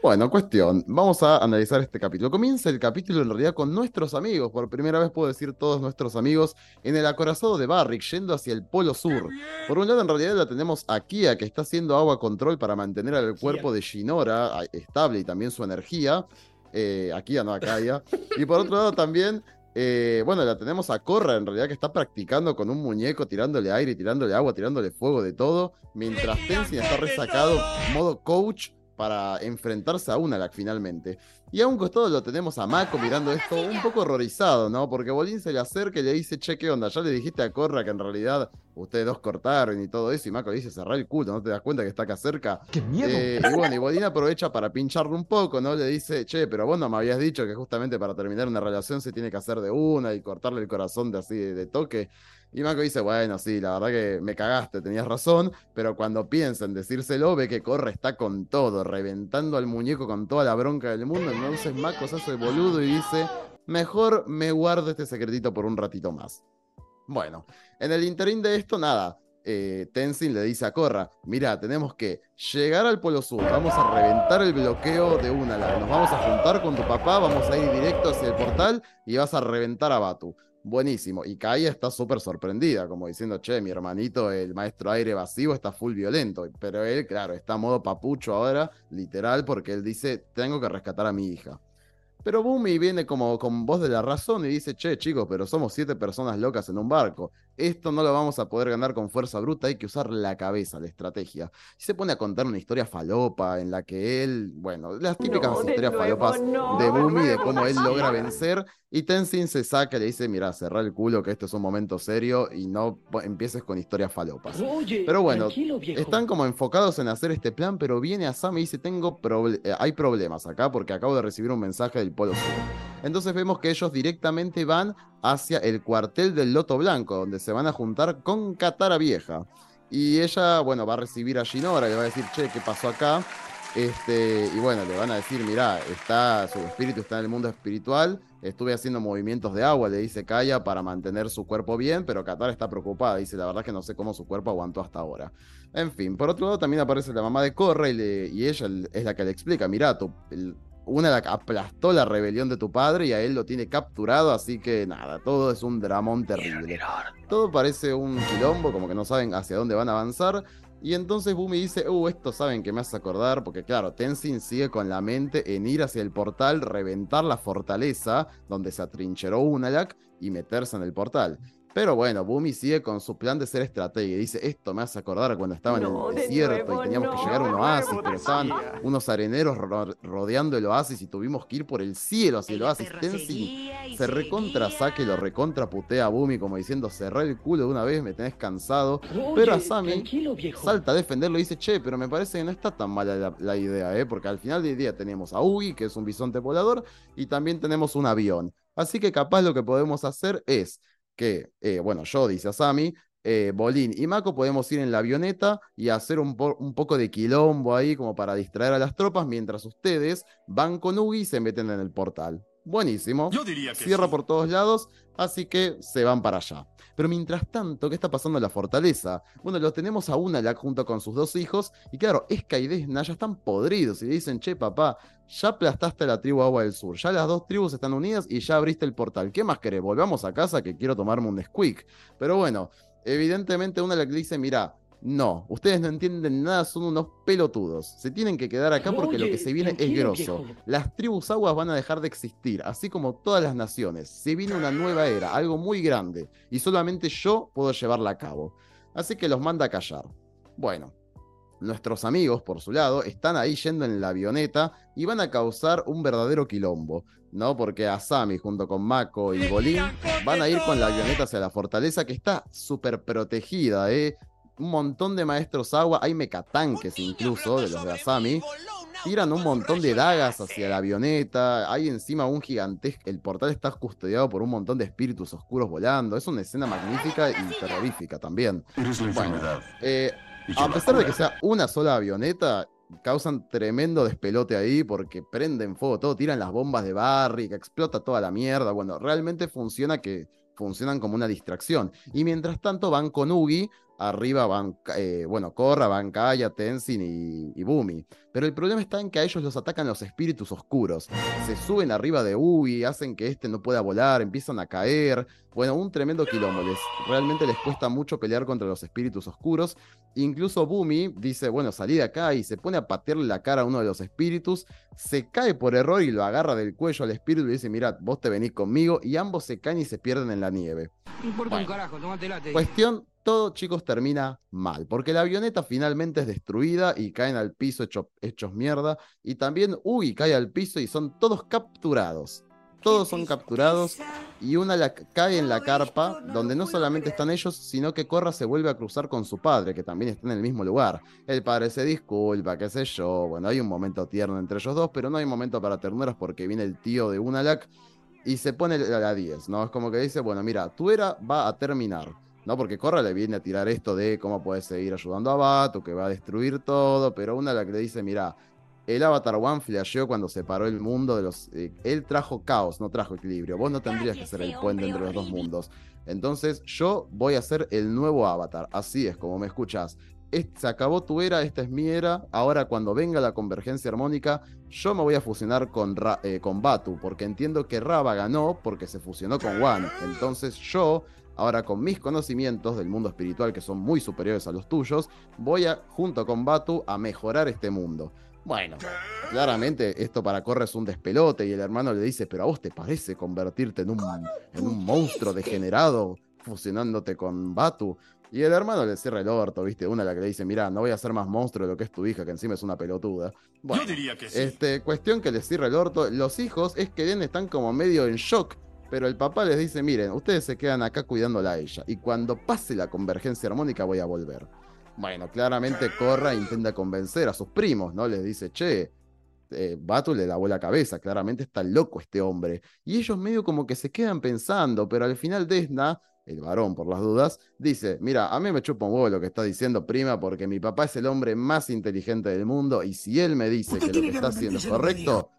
Bueno, cuestión. Vamos a analizar este capítulo. Comienza el capítulo en realidad con nuestros amigos. Por primera vez puedo decir todos nuestros amigos en el acorazado de Barrick, yendo hacia el polo sur. Por un lado, en realidad la tenemos a Kia, que está haciendo agua control para mantener al cuerpo de Shinora a- estable y también su energía. Eh, a Kia, no a Kaya. Y por otro lado también, eh, bueno, la tenemos a Korra, en realidad, que está practicando con un muñeco, tirándole aire, tirándole agua, tirándole fuego, de todo. Mientras Tenzin está resacado, modo coach, para enfrentarse a Unalak finalmente. Y a un costado lo tenemos a Mako mirando esto un poco horrorizado, ¿no? Porque Bolín se le acerca y le dice, che, ¿qué onda? Ya le dijiste a Korra que en realidad ustedes dos cortaron y todo eso, y Mako le dice, cerrá el culo, ¿no te das cuenta que está acá cerca? ¡Qué miedo! Eh, y bueno, y Bolín aprovecha para pincharle un poco, ¿no? Le dice, che, pero vos no me habías dicho que justamente para terminar una relación se tiene que hacer de una y cortarle el corazón de así de, de toque. Y Mako dice, bueno, sí, la verdad que me cagaste, tenías razón, pero cuando piensa en decírselo, ve que Corre está con todo, reventando al muñeco con toda la bronca del mundo. Entonces Mako se hace boludo y dice, mejor me guardo este secretito por un ratito más. Bueno, en el interín de esto, nada. eh, Tenzin le dice a Korra, mira, tenemos que llegar al Polo Sur, vamos a reventar el bloqueo de Unalak, nos vamos a juntar con tu papá, vamos a ir directo hacia el portal y vas a reventar a Batu. Buenísimo. Y Kaya está súper sorprendida, como diciendo, che, mi hermanito, el maestro aire vacío, está full violento. Pero él, claro, está a modo papucho ahora, literal, porque él dice, tengo que rescatar a mi hija. Pero Bumi viene como con voz de la razón y dice, che, chicos, pero somos siete personas locas en un barco. Esto no lo vamos a poder ganar con fuerza bruta, hay que usar la cabeza, la estrategia. Y se pone a contar una historia falopa en la que él, bueno, las típicas No, historias nuevo, falopas no, de Bumi, de cómo él logra vencer. Y Tenzin se saca y le dice, mira, cerrá el culo, que esto es un momento serio y no empieces con historias falopas. Oye, Pero bueno. Están como enfocados en hacer este plan, pero viene Asam y dice, tengo proble- eh, hay problemas acá porque acabo de recibir un mensaje del Polo Sur. Entonces vemos que ellos directamente van hacia el cuartel del Loto Blanco, donde se van a juntar con Katara Vieja. Y ella, bueno, va a recibir a Shinora y le va a decir, che, ¿qué pasó acá? Este, y bueno, le van a decir, mirá, está, su espíritu está en el mundo espiritual, estuve haciendo movimientos de agua, le dice Kaya, para mantener su cuerpo bien, pero Katara está preocupada, dice, la verdad es que no sé cómo su cuerpo aguantó hasta ahora. En fin, por otro lado también aparece la mamá de Korra y, ella es la que le explica, mirá, tu, una la aplastó la rebelión de tu padre y a él lo tiene capturado, así que nada, todo es un dramón terrible. Todo parece un quilombo, como que no saben hacia dónde van a avanzar. Y entonces Bumi dice, uh, esto saben que me hace acordar, porque claro, Tenzin sigue con la mente en ir hacia el portal, reventar la fortaleza donde se atrincheró Unalak y meterse en el portal. Pero bueno, Bumi sigue con su plan de ser estratega y dice, esto me hace acordar cuando estaban No, en el desierto nuevo, y teníamos que llegar a un oasis, pero estaban unos areneros ro- rodeando el oasis y tuvimos que ir por el cielo hacia el oasis. Tenzin se recontra saque lo recontra putea a Bumi como diciendo cerré el culo de una vez, me tenés cansado. Pero tranquilo, viejo. Salta a defenderlo y dice, che, pero me parece que no está tan mala la, la idea, ¿eh? Porque al final del día tenemos a Ugi, que es un bisonte volador, y también tenemos un avión. Así que capaz lo que podemos hacer es que, eh, bueno, yo, dice Asami, eh, Bolín y Mako podemos ir en la avioneta y hacer un, un, poco de quilombo ahí como para distraer a las tropas mientras ustedes van con Ugi y se meten en el portal. Buenísimo. Yo diría que Cierra sí. por todos lados, así que se van para allá. Pero mientras tanto, ¿qué está pasando en la fortaleza? Bueno, los tenemos a Unalak junto con sus dos hijos, y claro, Esca y Desna ya están podridos y le dicen, che, papá, ya aplastaste a la tribu Agua del Sur, ya las dos tribus están unidas y ya abriste el portal. ¿Qué más querés? Volvamos a casa que quiero tomarme un squeak. Pero bueno, evidentemente Unalak le dice, mira, no, ustedes no entienden nada, son unos pelotudos. Se tienen que quedar acá porque lo que se viene es grosso. Las tribus aguas van a dejar de existir, así como todas las naciones. Se viene una nueva era, algo muy grande, y solamente yo puedo llevarla a cabo. Así que los manda a callar. Bueno, nuestros amigos, por su lado, están ahí yendo en la avioneta y van a causar un verdadero quilombo, ¿no? Porque Asami junto con Mako y Bolín van a ir con la avioneta hacia la fortaleza que está súper protegida, ¿eh? Un montón de maestros agua, hay mecatanques incluso de los de Asami. Tiran un montón de dagas hacia la avioneta, hay encima un gigantesco, el portal está custodiado por un montón de espíritus oscuros volando, es una escena magnífica y terrorífica también. Eres la Bueno, enfermedad. Eh, a pesar de que sea una sola avioneta, causan tremendo despelote ahí porque prenden fuego todo, tiran las bombas de Barry, que explota toda la mierda. Bueno, realmente funciona que funcionan como una distracción. Y mientras tanto van con Ugi, arriba van, eh, bueno, Korra, van Kaya, Tenzin y, y Bumi. Pero el problema está en que a ellos los atacan los espíritus oscuros. Se suben arriba de Ugi, hacen que este no pueda volar, empiezan a caer. Bueno, un tremendo quilombo. Les, realmente les cuesta mucho pelear contra los espíritus oscuros. Incluso Bumi dice, bueno, salí de acá y se pone a patearle la cara a uno de los espíritus. Se cae por error y lo agarra del cuello al espíritu y dice, mirad, vos te venís conmigo. Y ambos se caen y se pierden en la nieve. No importa Bueno. un carajo, Cuestión, todo chicos termina mal, porque la avioneta finalmente es destruida y caen al piso hecho- hechos mierda, y también Ugi cae al piso y son todos capturados. Todos son capturados y una la- cae en la carpa, donde no solamente están ellos, sino que Korra se vuelve a cruzar con su padre, que también está en el mismo lugar. El padre se disculpa, qué sé yo, bueno, hay un momento tierno entre ellos dos, pero no hay momento para terneros porque viene el tío de Unalak y se pone a la 10, ¿no? Es como que dice, bueno, mira, tu era va a terminar, ¿no? Porque Korra le viene a tirar esto de cómo puedes seguir ayudando a Batu, que va a destruir todo, pero Unalak le dice, mira, el Avatar One flasheó cuando separó el mundo de los... eh, él trajo caos, no trajo equilibrio. Vos no tendrías que ser el puente entre los dos mundos. Entonces yo voy a ser el nuevo Avatar. Así es, como me escuchás. Es- se acabó tu era, esta es mi era. Ahora cuando venga la convergencia armónica, yo me voy a fusionar con, Ra- eh, con Batu, porque entiendo que Raba ganó porque se fusionó con One. Entonces yo, ahora con mis conocimientos del mundo espiritual que son muy superiores a los tuyos, voy a, junto con Batu, a mejorar este mundo. Bueno, claramente esto para Korra es un despelote y el hermano le dice, pero a vos te parece convertirte en un, en un monstruo degenerado fusionándote con Batu. Y el hermano le cierra el orto, ¿viste? Una la que le dice, mira, no voy a ser más monstruo de lo que es tu hija, que encima es una pelotuda. Bueno, Yo diría que sí. este, cuestión que les cierra el orto. Los hijos es que Den están como medio en shock. Pero el papá les dice, miren, ustedes se quedan acá cuidándola a ella. Y cuando pase la convergencia armónica voy a volver. Bueno, claramente Korra intenta convencer a sus primos, ¿no? Les dice, che, eh, Batu le lavó la cabeza, claramente está loco este hombre. Y ellos medio como que se quedan pensando, pero al final Desna, el varón por las dudas, dice, mira, a mí me chupa un huevo lo que está diciendo prima, porque mi papá es el hombre más inteligente del mundo, y si él me dice que lo que está haciendo es correcto,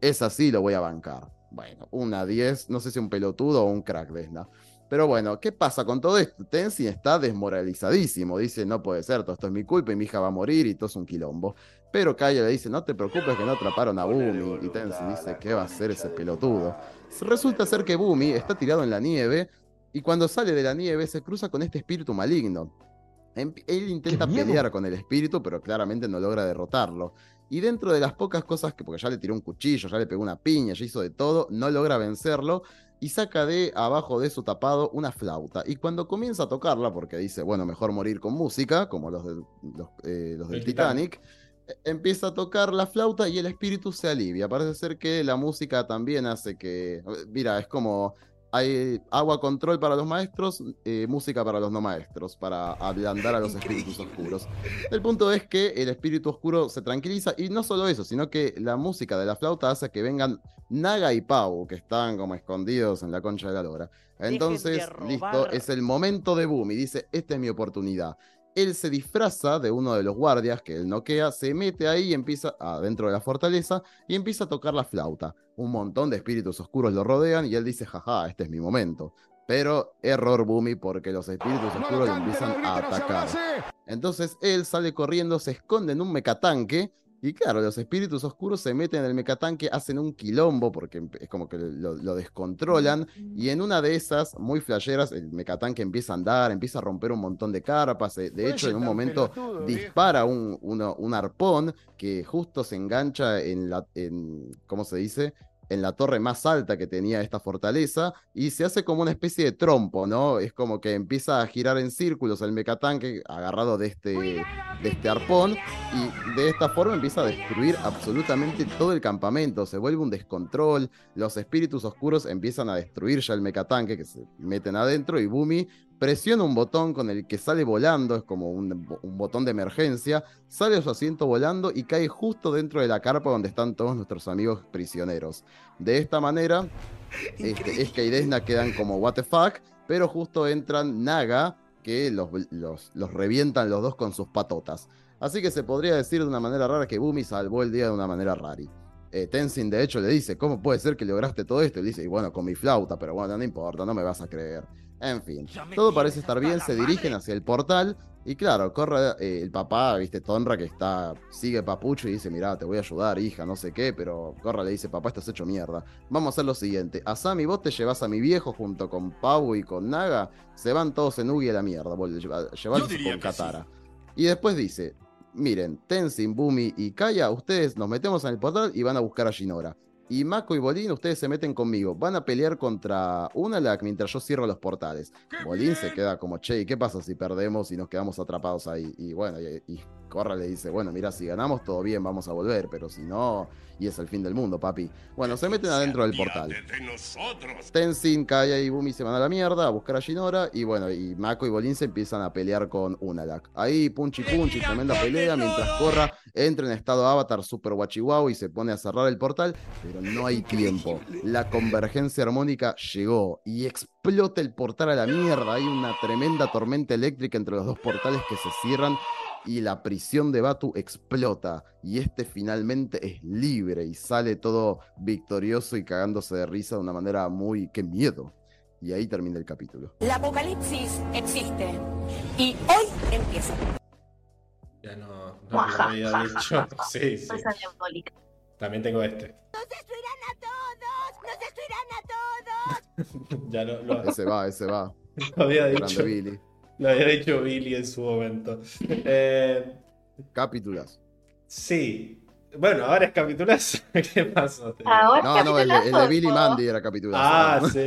es así, lo voy a bancar. Bueno, una 10, no sé si un pelotudo o un crack Desna. Pero bueno, ¿qué pasa con todo esto? Tenzin está desmoralizadísimo. Dice, no puede ser, todo esto es mi culpa y mi hija va a morir y todo es un quilombo. Pero Kaya le dice, no te preocupes que no atraparon a Bumi. Y Tenzin dice, ¿qué va a hacer ese pelotudo? Resulta ser que Bumi está tirado en la nieve y cuando sale de la nieve se cruza con este espíritu maligno. Em- Él intenta pelear con el espíritu, pero claramente no logra derrotarlo. Y dentro de las pocas cosas que, porque ya le tiró un cuchillo, ya le pegó una piña, ya hizo de todo, no logra vencerlo y saca de abajo de su tapado una flauta. Y cuando comienza a tocarla, porque dice, bueno, mejor morir con música, como los del, los, eh, los del El Titanic, eh, empieza a tocar la flauta y el espíritu se alivia. Parece ser que la música también hace que, mira, es como hay agua control para los maestros, eh, música para los no maestros, para ablandar a los espíritus oscuros. El punto es que el espíritu oscuro se tranquiliza y no solo eso, sino que la música de la flauta hace que vengan Naga y Pau, que están como escondidos en la concha de la lora. Entonces, listo, es el momento de boom y dice, esta es mi oportunidad él se disfraza de uno de los guardias que él noquea, se mete ahí y empieza adentro de la fortaleza y empieza a tocar la flauta. Un montón de espíritus oscuros lo rodean y él dice, jaja, este es mi momento. Pero error Boomy porque los espíritus oscuros lo empiezan a atacar. Entonces él sale corriendo, se esconde en un mecatanque y claro, los espíritus oscuros se meten en el mecatanque, hacen un quilombo porque es como que lo, descontrolan. Y en una de esas, muy flasheras, el mecatanque empieza a andar, empieza a romper un montón de carpas. Eh, de hecho, en un momento dispara un, un, arpón que justo se engancha en la. En, ¿Cómo se dice? En la torre más alta que tenía esta fortaleza y se hace como una especie de trompo, ¿no? Es como que empieza a girar en círculos el mecatanque agarrado de este, de este arpón y de esta forma empieza a destruir absolutamente todo el campamento, se vuelve un descontrol, los espíritus oscuros empiezan a destruir ya el mecatanque que se meten adentro y Bumi presiona un botón con el que sale volando, es como un, botón de emergencia, sale a su asiento volando y cae justo dentro de la carpa donde están todos nuestros amigos prisioneros. De esta manera, este, Esca y Desna quedan como what the fuck, pero justo entran Naga, que los, los, revientan los dos con sus patotas. Así que se podría decir de una manera rara que Bumi salvó el día de una manera rara. Eh, Tenzin de hecho le dice, ¿cómo puede ser que lograste todo esto? Y dice, y bueno, con mi flauta, pero bueno, no importa, no me vas a creer. En fin, todo parece estar bien, se dirigen hacia el portal y claro, corre eh, el papá, viste, Tonra que está, sigue papucho y dice, mira, te voy a ayudar, hija, no sé qué, pero Corra le dice, papá, estás hecho mierda. Vamos a hacer lo siguiente, a Sammy vos te llevas a mi viejo junto con Pau y con Naga, se van todos en Ugi a la mierda, llevarse con Katara. Y después dice, miren, Tenzin, Bumi y Kaya, ustedes nos metemos en el portal y van a buscar a Shinora. Y Mako y Bolín, ustedes se meten conmigo. Van a pelear contra Unalak mientras yo cierro los portales. Bolín se queda como, che, ¿y qué pasa si perdemos y nos quedamos atrapados ahí? Y bueno, y, Corra le dice, bueno, mira, si ganamos todo bien, vamos a volver, pero si no, y es el fin del mundo, papi. Bueno, se meten adentro del portal. Tenzin, Kaya y Bumi se van a la mierda a buscar a Shinora, y bueno, y Mako y Bolín se empiezan a pelear con Unalak. Ahí, punchi punchi, tremenda pelea, mientras Corra entra en estado avatar super guachihuau y se pone a cerrar el portal, pero no hay tiempo. La convergencia armónica llegó y explota el portal a la mierda. Hay una tremenda tormenta eléctrica entre los dos portales que se cierran y la prisión de Batu explota y este finalmente es libre y sale todo victorioso y cagándose de risa de una manera muy... ¡Qué miedo! Y ahí termina el capítulo. El apocalipsis existe y hoy empieza. Ya no, no lo había dicho. [LAUGHS] Sí, sí. También tengo este. ¡Nos destruirán a todos! ¡Nos destruirán a todos! [LAUGHS] ya lo, Ese va, ese va. [LAUGHS] Lo había dicho. Billy. Lo había dicho Billy en su momento. Eh, capítulas. Sí. Bueno, ahora es capítulas. [LAUGHS] ¿Qué pasó? no, no, el, de Billy Mandy era capítulas. Ah, [LAUGHS] sí.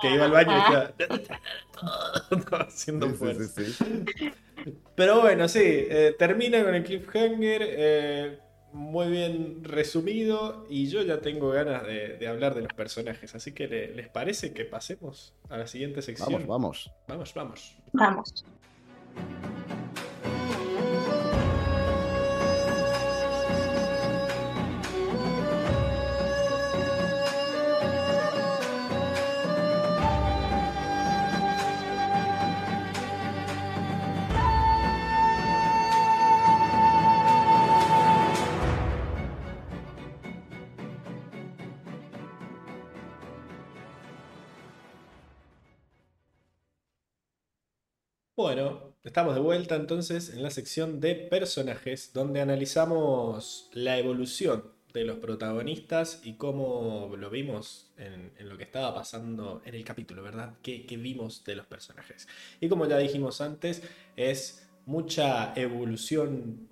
que iba al baño y estaba [LAUGHS] haciendo fuerza. Sí, sí, Pero bueno, sí, eh, termina con el cliffhanger. Eh, muy bien resumido y yo ya tengo ganas de, hablar de los personajes, así que ¿les parece que pasemos a la siguiente sección? Vamos, vamos. Vamos, vamos. Vamos. Bueno, estamos de vuelta entonces en la sección de personajes, donde analizamos la evolución de los protagonistas y cómo lo vimos en, lo que estaba pasando en el capítulo, ¿verdad? ¿Qué, vimos de los personajes? Y como ya dijimos antes, es mucha evolución,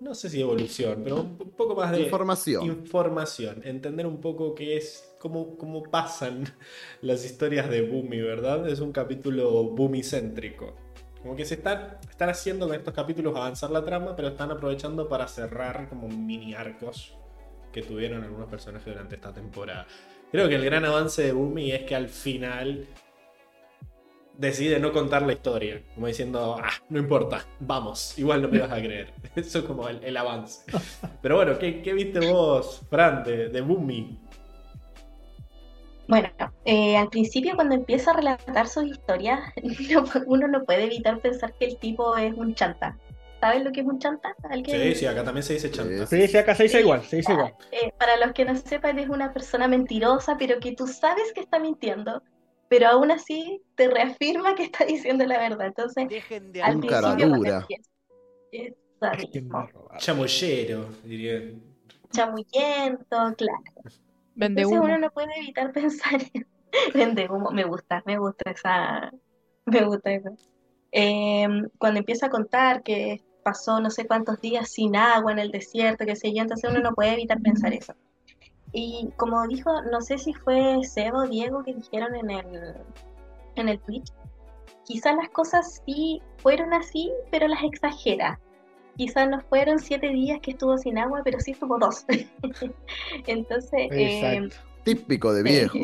no sé si evolución, pero un, poco más de información. Información, entender un poco qué es, cómo, cómo pasan [LAUGHS] las historias de Boomy, ¿verdad? Es un capítulo Boomy-céntrico. Como que se están, están haciendo con estos capítulos avanzar la trama, pero están aprovechando para cerrar como mini arcos que tuvieron algunos personajes durante esta temporada. Creo que el gran avance de Bumi es que al final decide no contar la historia, como diciendo, ah, no importa, vamos, igual no me vas a creer. [LAUGHS] Eso es como el, el avance. [LAUGHS] Pero bueno, ¿qué, qué viste vos, Fran, de, de Bumi? Bueno, eh, al principio cuando empieza a relatar sus historias, [LAUGHS] no- uno no puede evitar pensar que el tipo es un chanta. ¿Sabes lo que es un chanta? ¿Alguien? Sí, sí, acá también se dice chanta. Sí, sí, acá se dice igual, se dice igual. Eh, para los que no sepan, es una persona mentirosa, pero que tú sabes que está mintiendo, pero aún así te reafirma que está diciendo la verdad. Entonces, Dejen de al Un principio eso mismo, Chamullero, diría. chamullento, claro. Vende Entonces uno no puede evitar [LAUGHS] pensar en vende humo. Me gusta, me gusta esa, [LAUGHS] me gusta eso. Eh, cuando empieza a contar que pasó no sé cuántos días sin agua en el desierto, qué sé yo, entonces uno no puede evitar pensar eso. Y como dijo, no sé si fue Sebo o Diego que dijeron en el, en el Twitch, quizás las cosas sí fueron así, pero las exagera. Quizás no fueron siete días que estuvo sin agua, pero sí estuvo dos. [LAUGHS] Entonces, eh. Típico de viejo.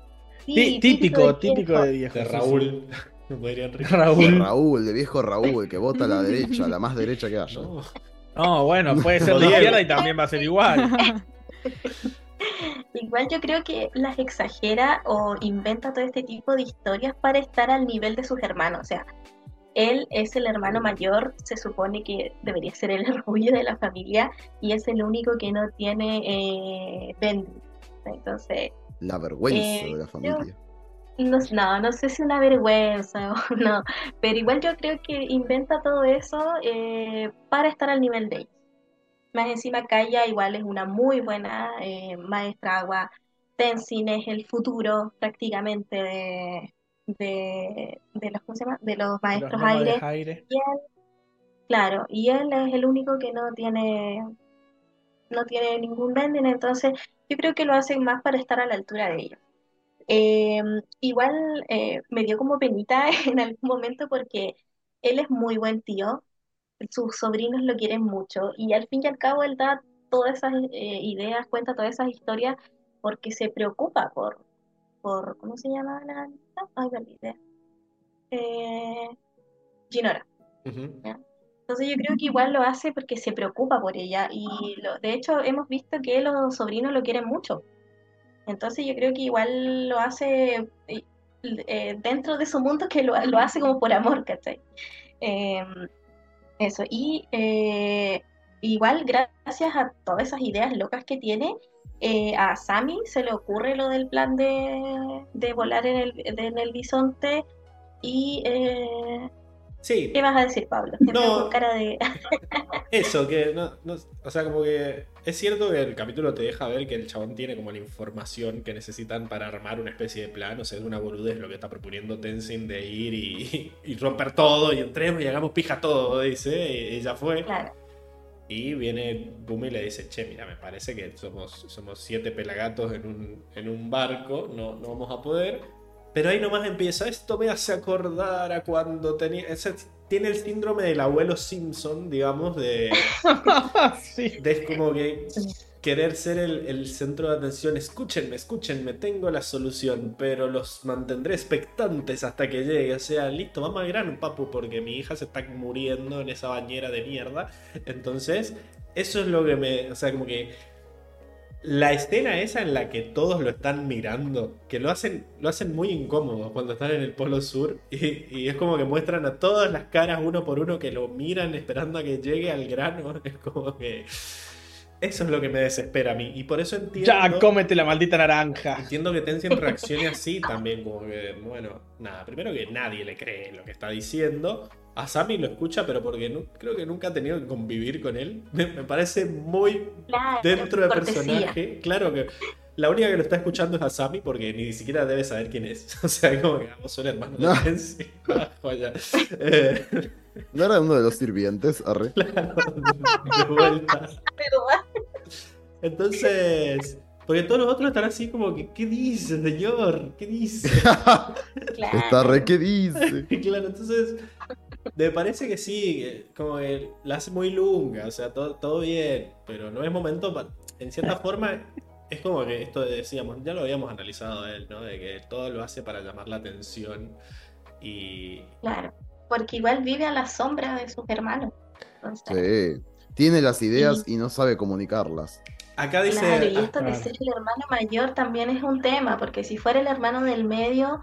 [LAUGHS] sí, típico, típico de viejo. De Raúl. [LAUGHS] Raúl. Raúl, de viejo Raúl, que vota a la derecha, la más derecha que haya. No. No, bueno, puede ser de izquierda y también va a ser igual. Igual yo creo que las exagera o inventa todo este tipo de historias para estar al nivel de sus hermanos. O sea, él es el hermano mayor, se supone que debería ser el [LAUGHS] orgullo de la familia y es el único que no tiene eh, Bendy. Entonces, La vergüenza Eh, de la familia. no, no, no sé si una vergüenza o [LAUGHS] no, pero igual yo creo que inventa todo eso eh, para estar al nivel de ellos. Más encima, Kaya igual es una muy buena eh, maestra agua. Tenzin es el futuro prácticamente de, de, de los, ¿cómo se llama? de los Los maestros nómades aire. aire. Y él, claro, y él es el único que no tiene, no tiene ningún bending, entonces yo creo que lo hacen más para estar a la altura de ellos. Eh, igual eh, me dio como penita [LAUGHS] en algún momento porque él es muy buen tío, sus sobrinos lo quieren mucho y al fin y al cabo él da todas esas eh, ideas, cuenta todas esas historias porque se preocupa por, por ¿cómo se llama la niña? Ay, me olvidé. Eh, Ginora. Entonces yo creo que igual lo hace porque se preocupa por ella y lo, de hecho hemos visto que los sobrinos lo quieren mucho. Entonces yo creo que igual lo hace eh, eh, dentro de su mundo que lo, lo hace como por amor, ¿cachai? Eh, eso, y eh, igual gracias a todas esas ideas locas que tiene, eh, a Sammy se le ocurre lo del plan de, de volar en el, de- en el bisonte y... eh, Sí, ¿Qué vas a decir, Pablo? Te No. cara de... [LAUGHS] eso, que no, no- O sea, como que. Es cierto que el capítulo te deja ver que el chabón tiene como la información que necesitan para armar una especie de plan. O sea, es una boludez lo que está proponiendo Tenzin de ir y, [LAUGHS] y romper todo y entremos y hagamos pija todo, dice. Y, y ya fue. Claro, Y viene Bumi y le dice, che, mira, me parece que somos, somos siete pelagatos en un, en un barco, no, no vamos a poder. Pero ahí nomás empieza, esto me hace acordar a cuando tenía... ese- tiene el síndrome del abuelo Simpson, digamos, de, [LAUGHS] sí. de como que querer ser el, centro de atención. Escúchenme, escúchenme, tengo la solución, pero los mantendré expectantes hasta que llegue. O sea, listo, vamos al grano, papu, porque mi hija se está muriendo en esa bañera de mierda. Entonces, eso es lo que me. O sea, como que. La escena esa en la que todos lo están mirando, que lo hacen, lo hacen muy incómodo cuando están en el Polo Sur, y es como que muestran a todas las caras uno por uno que lo miran esperando a que llegue al grano. [LAUGHS] Es como que. Eso es lo que me desespera a mí. Y por eso entiendo. Ya, cómete la maldita naranja. Entiendo que Tencent reaccione así también, como que, bueno, nada, primero que nadie le cree lo que está diciendo. A Sammy lo escucha, pero porque nu- creo que nunca ha tenido que convivir con él. Me, me parece muy claro, dentro del cortesía. personaje. Claro que la única que lo está escuchando es a Sammy porque ni siquiera debe saber quién es. [LAUGHS] O sea, como que ambos son hermanos No. de Tencent. [LAUGHS] Ah, joya. Eh, ¿No era uno de los sirvientes? Arre. [LAUGHS] claro, de vuelta. Entonces, porque todos los otros están así como que, ¿qué dice, señor? ¿Qué dice? claro. Está re que dice. [LAUGHS] claro, entonces, me parece que sí, como que la hace muy lunga, o sea, todo, todo bien, pero no es momento para... en cierta forma, es como que esto decíamos, ya lo habíamos analizado a él, ¿no? De que todo lo hace para llamar la atención y... Claro, porque igual vive a la sombra de sus hermanos. Entonces, Sí. Tiene las ideas y no sabe comunicarlas. Acá dice... Claro, y esto ah, de ser el hermano mayor también es un tema, porque si fuera el hermano del medio,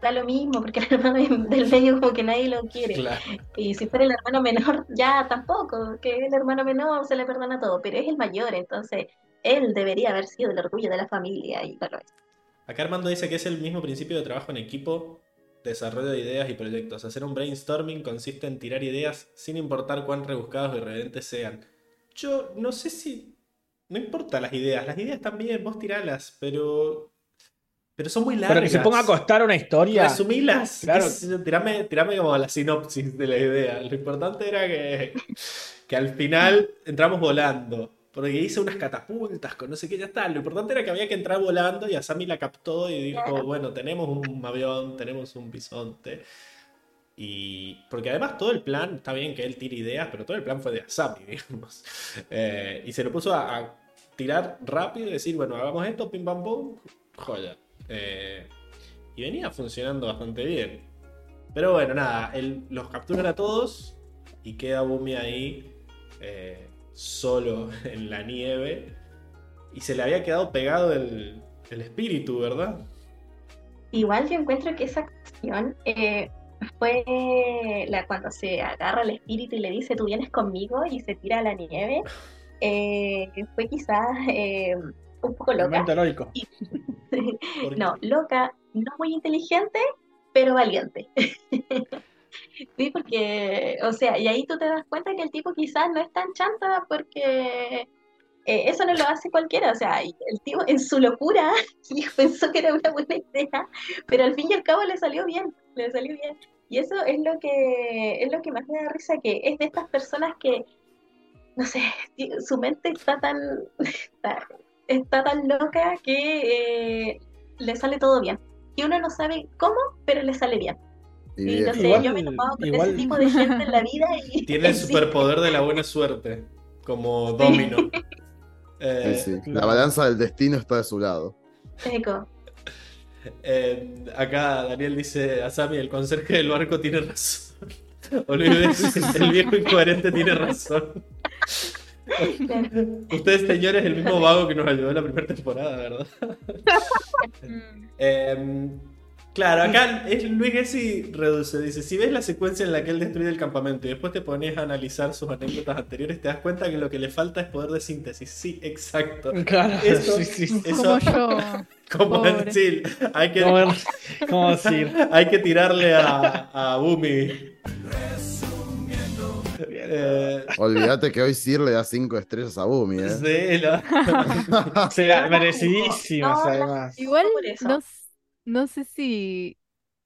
da lo mismo, porque el hermano del [LAUGHS] del medio como que nadie lo quiere. claro. Y si fuera el hermano menor, ya tampoco, que el hermano menor se le perdona todo, pero es el mayor, entonces él debería haber sido el orgullo de la familia y no lo es. Acá Armando dice que es el mismo principio de trabajo en equipo, desarrollo de ideas y proyectos. Hacer un brainstorming consiste en tirar ideas sin importar cuán rebuscados o irreverentes sean. Yo no sé si... No importa las ideas, las ideas también, vos tiralas, pero... Pero son muy largas. Pero que se ponga a costar una historia. Resumilas. Claro. Tirame, tirame como la sinopsis de la idea. Lo importante era que, que al final entramos volando. Porque hice unas catapultas con no sé qué, ya está. Lo importante era que había que entrar volando y Asami la captó y dijo, bueno, tenemos un avión, tenemos un bisonte. Y porque además todo el plan, está bien que él tire ideas, pero todo el plan fue de Asami, [LAUGHS] digamos. Eh, y se lo puso a, a tirar rápido y decir, bueno, hagamos esto, pim pam pum, joya. Eh, y venía funcionando bastante bien. Pero bueno, nada, él los capturan a todos y queda Bumi ahí eh, solo [LAUGHS] en la nieve. Y se le había quedado pegado el, el espíritu, ¿verdad? Igual yo encuentro que esa acción eh, fue la cuando se agarra el espíritu y le dice tú vienes conmigo y se tira a la nieve. [LAUGHS] eh, fue quizás eh, un poco loca. Momento heroico. [LAUGHS] Porque- No, loca, no muy inteligente, pero valiente. [LAUGHS] Sí, porque, o sea, y ahí tú te das cuenta que el tipo quizás no es tan chanta porque eh, eso no lo hace cualquiera. O sea, el tipo en su locura [LAUGHS] pensó que era una buena idea, pero al fin y al cabo le salió bien, le salió bien. Y eso es lo que es lo que más me da risa, que es de estas personas que, no sé, [LAUGHS] su mente está tan, está, está tan loca que eh, le sale todo bien. Y uno no sabe cómo, pero le sale bien. Y no sé, Igual- yo me he topado con igual- ese tipo de gente en la vida y [LAUGHS] Tiene el [LAUGHS] superpoder de la buena suerte, como Domino. Eh, [LAUGHS] Sí, sí. La claro. balanza del destino está de su lado. Eco. eh, acá Daniel dice, Asami, el conserje del barco tiene razón. Olvides, el viejo incoherente tiene razón. Ustedes, señores, el mismo vago que nos ayudó en la primera temporada, ¿verdad? Eh, claro, acá es Luis Gessi reduce, dice, si ves la secuencia en la que él destruye el campamento y después te pones a analizar sus anécdotas anteriores, te das cuenta que lo que le falta es poder de síntesis. Sí, exacto. Claro, [LAUGHS] Eso- sí. Eso- Como yo. [LAUGHS] Como hay que, ¿Cómo, [LAUGHS] cómo decir? hay que tirarle a, a Bumi. Eh, Olvídate que hoy Sir le da 5 estrellas a Bumi, ¿eh? sí, lo- Será merecidísimas, No, además. Igual no, no sé si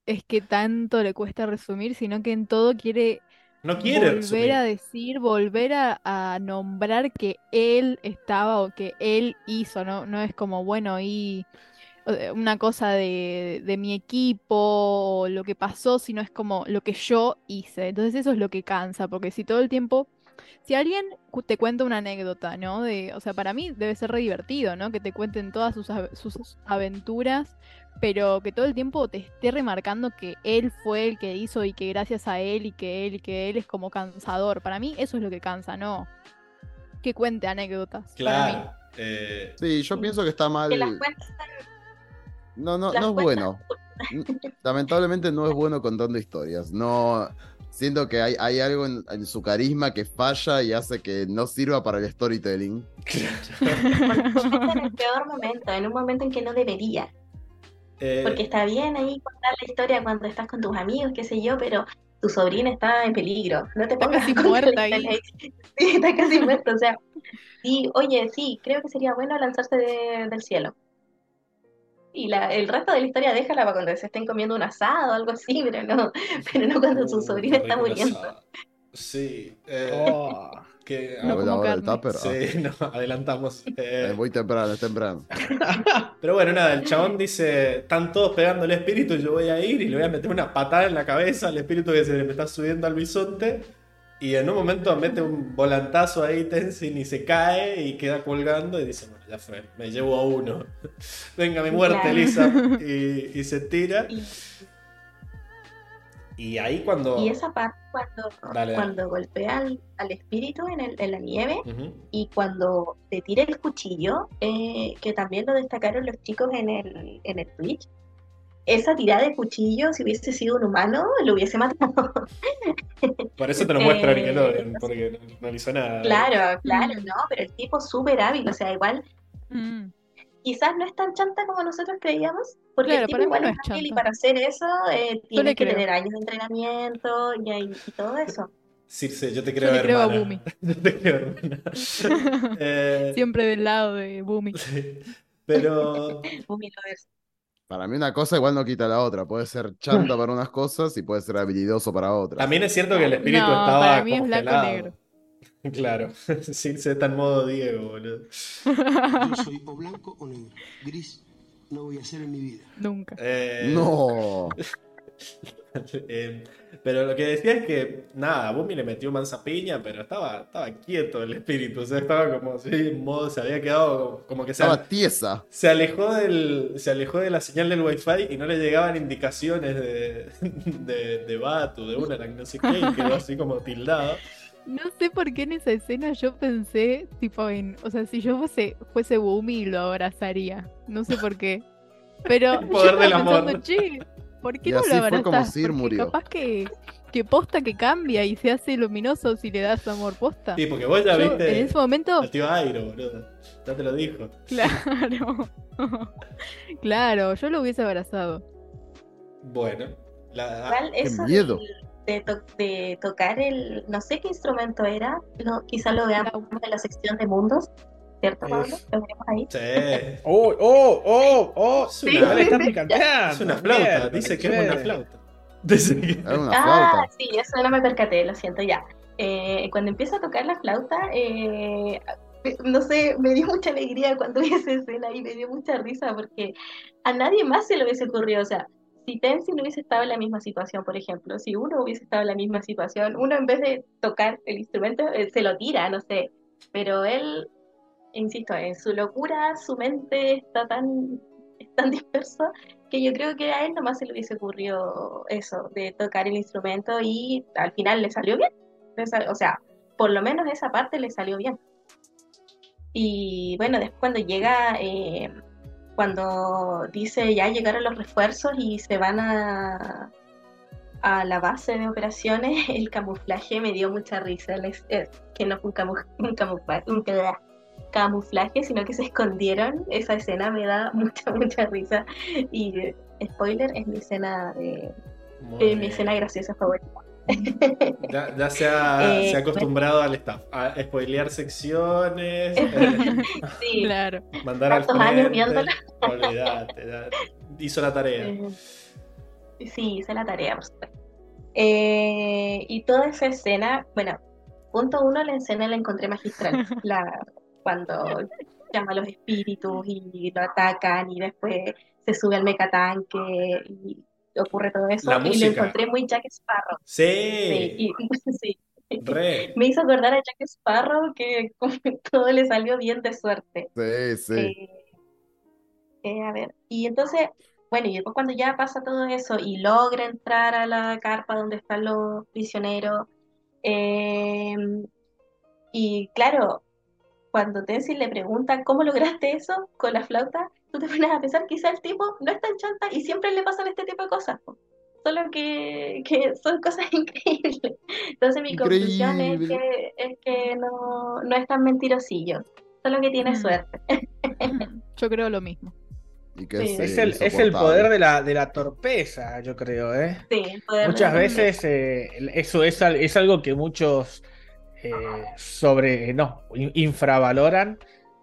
es que tanto le cuesta resumir, sino que en todo quiere no quiere volver resumir. a decir, volver a, a nombrar que él estaba o que él hizo, ¿no? No es como, bueno, y una cosa de, de mi equipo o lo que pasó, sino es como lo que yo hice. Entonces eso es lo que cansa, porque si todo el tiempo, si alguien te cuenta una anécdota, ¿no? De, o sea, para mí debe ser re divertido, ¿no? Que te cuenten todas sus, sus aventuras, pero que todo el tiempo te esté remarcando que él fue el que hizo y que gracias a él y que él y que él es como cansador. Para mí eso es lo que cansa, ¿no? Que cuente anécdotas. Para mí. Claro. eh, Sí, yo pienso que está mal. Que las cuentas No, no, las no es cuentas- bueno. Lamentablemente no es bueno contando historias. No. Siento que hay, hay algo en, en su carisma que falla y hace que no sirva para el storytelling. [LAUGHS] porque en el peor momento, en un momento en que no debería. Eh, Porque está bien ahí contar la historia cuando estás con tus amigos, qué sé yo, pero tu sobrina está en peligro. No te Está pongas casi [LAUGHS] muerta ahí. Sí, está casi muerta. O sea, sí, oye, sí, creo que sería bueno lanzarse de- del cielo. Y la, el resto de la historia déjala para cuando se estén comiendo un asado o algo así, pero no, pero no cuando su uh, sobrina está muriendo. Sí. eh, Oh. Que, No como carne. tupper. ah, Sí, [LAUGHS] no, adelantamos. Eh, es muy temprano, es temprano. [LAUGHS] pero bueno, nada, el chabón dice, están todos pegando el espíritu, yo voy a ir y le voy a meter una patada en la cabeza al espíritu que se le me está subiendo al bisonte. Y en un momento mete un volantazo ahí Tenzin y se cae y queda colgando y dice, bueno, ya fue, me llevo a uno. [LAUGHS] Venga mi muerte. Lisa. Y, y se tira. Y, ahí cuando... y esa parte cuando, Dale, dale. cuando golpea al, al espíritu en, el- en la nieve y cuando le tira el cuchillo, eh, que también lo destacaron los chicos en el, en el Twitch, esa tirada de cuchillo, si hubiese sido un humano, lo hubiese matado. [LAUGHS] Por eso te lo muestra Eh, porque no, le hizo nada. Claro, claro, Mm. no, pero el tipo súper hábil, o sea, igual Mm. Quizás no es tan chanta como nosotros creíamos, porque Claro, el tipo igual no es y para hacer eso eh, tiene que creo. tener años de entrenamiento y, y todo eso. Circe, yo te creo, le creo a. Bumi. [LAUGHS] Yo te creo. [LAUGHS] Eh, Siempre del lado de Bumi. sí. Pero [LAUGHS] Bumi Lovers. Para mí una cosa igual no quita la otra. Puede ser chanta para unas cosas y puede ser habilidoso para otras. también es cierto que el espíritu No, estaba para mí es blanco congelado. negro. [LAUGHS] Claro, Circe está en modo Diego, boludo. Yo [LAUGHS] soy o blanco o negro. Gris no voy a ser en mi vida. Nunca. Eh, No. [LAUGHS] eh, pero lo que decía es que, nada, Bumi le metió mansa piña, pero estaba, estaba quieto el espíritu, o sea, estaba como así, en modo, se había quedado como que se, Estaba tiesa. se alejó del, se alejó de la señal del wifi y no le llegaban indicaciones de, de, de Batu, de Unaran, no sé qué, y quedó así como tildado. No sé por qué en esa escena yo pensé, tipo, en. O sea, si yo fuese, fuese Bumi, lo abrazaría. No sé por qué. Pero El poder yo del amor. pensando, che, ¿por qué Y no así lo fue abrazás? como Sir Porque murió. capaz que, que posta que cambia y se hace luminoso si le das amor posta. Sí, porque vos ya Yo, viste en ese momento, tío Airo, boludo. Ya te lo dijo. claro. [LAUGHS] claro, yo lo hubiese abrazado. Bueno, la, eso miedo. De, to- de tocar el, no sé qué instrumento era, lo, quizá lo veamos en la sección de mundos, ¿cierto, Pablo? Es- Lo veremos ahí. Sí. ¡Oh, oh, oh, oh! Es Sí, una- le está [LAUGHS] picanteando. Es una flauta, Mierda, dice que es una flauta. Dice que- Era una Ah, flauta. sí, eso no me percaté, lo siento ya. Eh, cuando empieza a tocar la flauta, eh, no sé, me dio mucha alegría cuando vi esa escena y me dio mucha risa porque a nadie más se le hubiese ocurrido, o sea, si Tenzin hubiese estado en la misma situación, por ejemplo, si uno hubiese estado en la misma situación, uno en vez de tocar el instrumento eh, se lo tira, no sé, pero él, insisto, en su locura, su mente está tan, es tan [LAUGHS] dispersa que yo creo que a él nomás se le hubiese ocurrido eso, de tocar el instrumento y al final le salió bien. O sea, por lo menos esa parte le salió bien. Y bueno, después cuando llega, eh, cuando dice ya llegaron los refuerzos y se van a, a la base de operaciones, [LAUGHS] el camuflaje me dio mucha risa. Les- eh, que no fue un, camu- [LAUGHS] un camuflaje, un cla- camuflaje, sino que se escondieron. Esa escena me da [LAUGHS] mucha, mucha risa. Y eh, spoiler, es mi escena, de, eh, mi escena graciosa favorita. Ya, ya se, ha, [LAUGHS] Eh, se ha acostumbrado al staff a spoilear secciones, eh, [LAUGHS] Sí, Claro. mandar al años viéndola. Olvídate, ya hizo la tarea. Eh, sí, hice la tarea, por supuesto. Eh, y toda esa escena, bueno, punto uno, la escena la encontré magistral. [LAUGHS] La, cuando llama a los espíritus y lo atacan y después se sube al mecatanque y ocurre todo eso. La y lo encontré muy Jack Sparrow. Sí, Sí, y- [LAUGHS] sí. re. Me hizo acordar a Jack Sparrow que como todo le salió bien de suerte. Sí, sí. Eh, eh, a ver, y entonces, bueno, y después cuando ya pasa todo eso y logra entrar a la carpa donde están los prisioneros, eh, y claro, cuando Tenzin le pregunta cómo lograste eso con la flauta, tú te pones a pensar quizá el tipo no es tan chanta y siempre le pasan este tipo de cosas, po. solo que, que son cosas [LAUGHS] increíbles. Entonces mi conclusión es que, es que no, no es tan mentirosillo, solo que tiene Mm. suerte. [LAUGHS] Yo creo lo mismo. Y que Sí. Es el, es el poder de la, de la torpeza, yo creo, ¿eh? Sí, el poder de Muchas veces eh, eso es, al- es algo que muchos eh, sobre, no, in- infravaloran,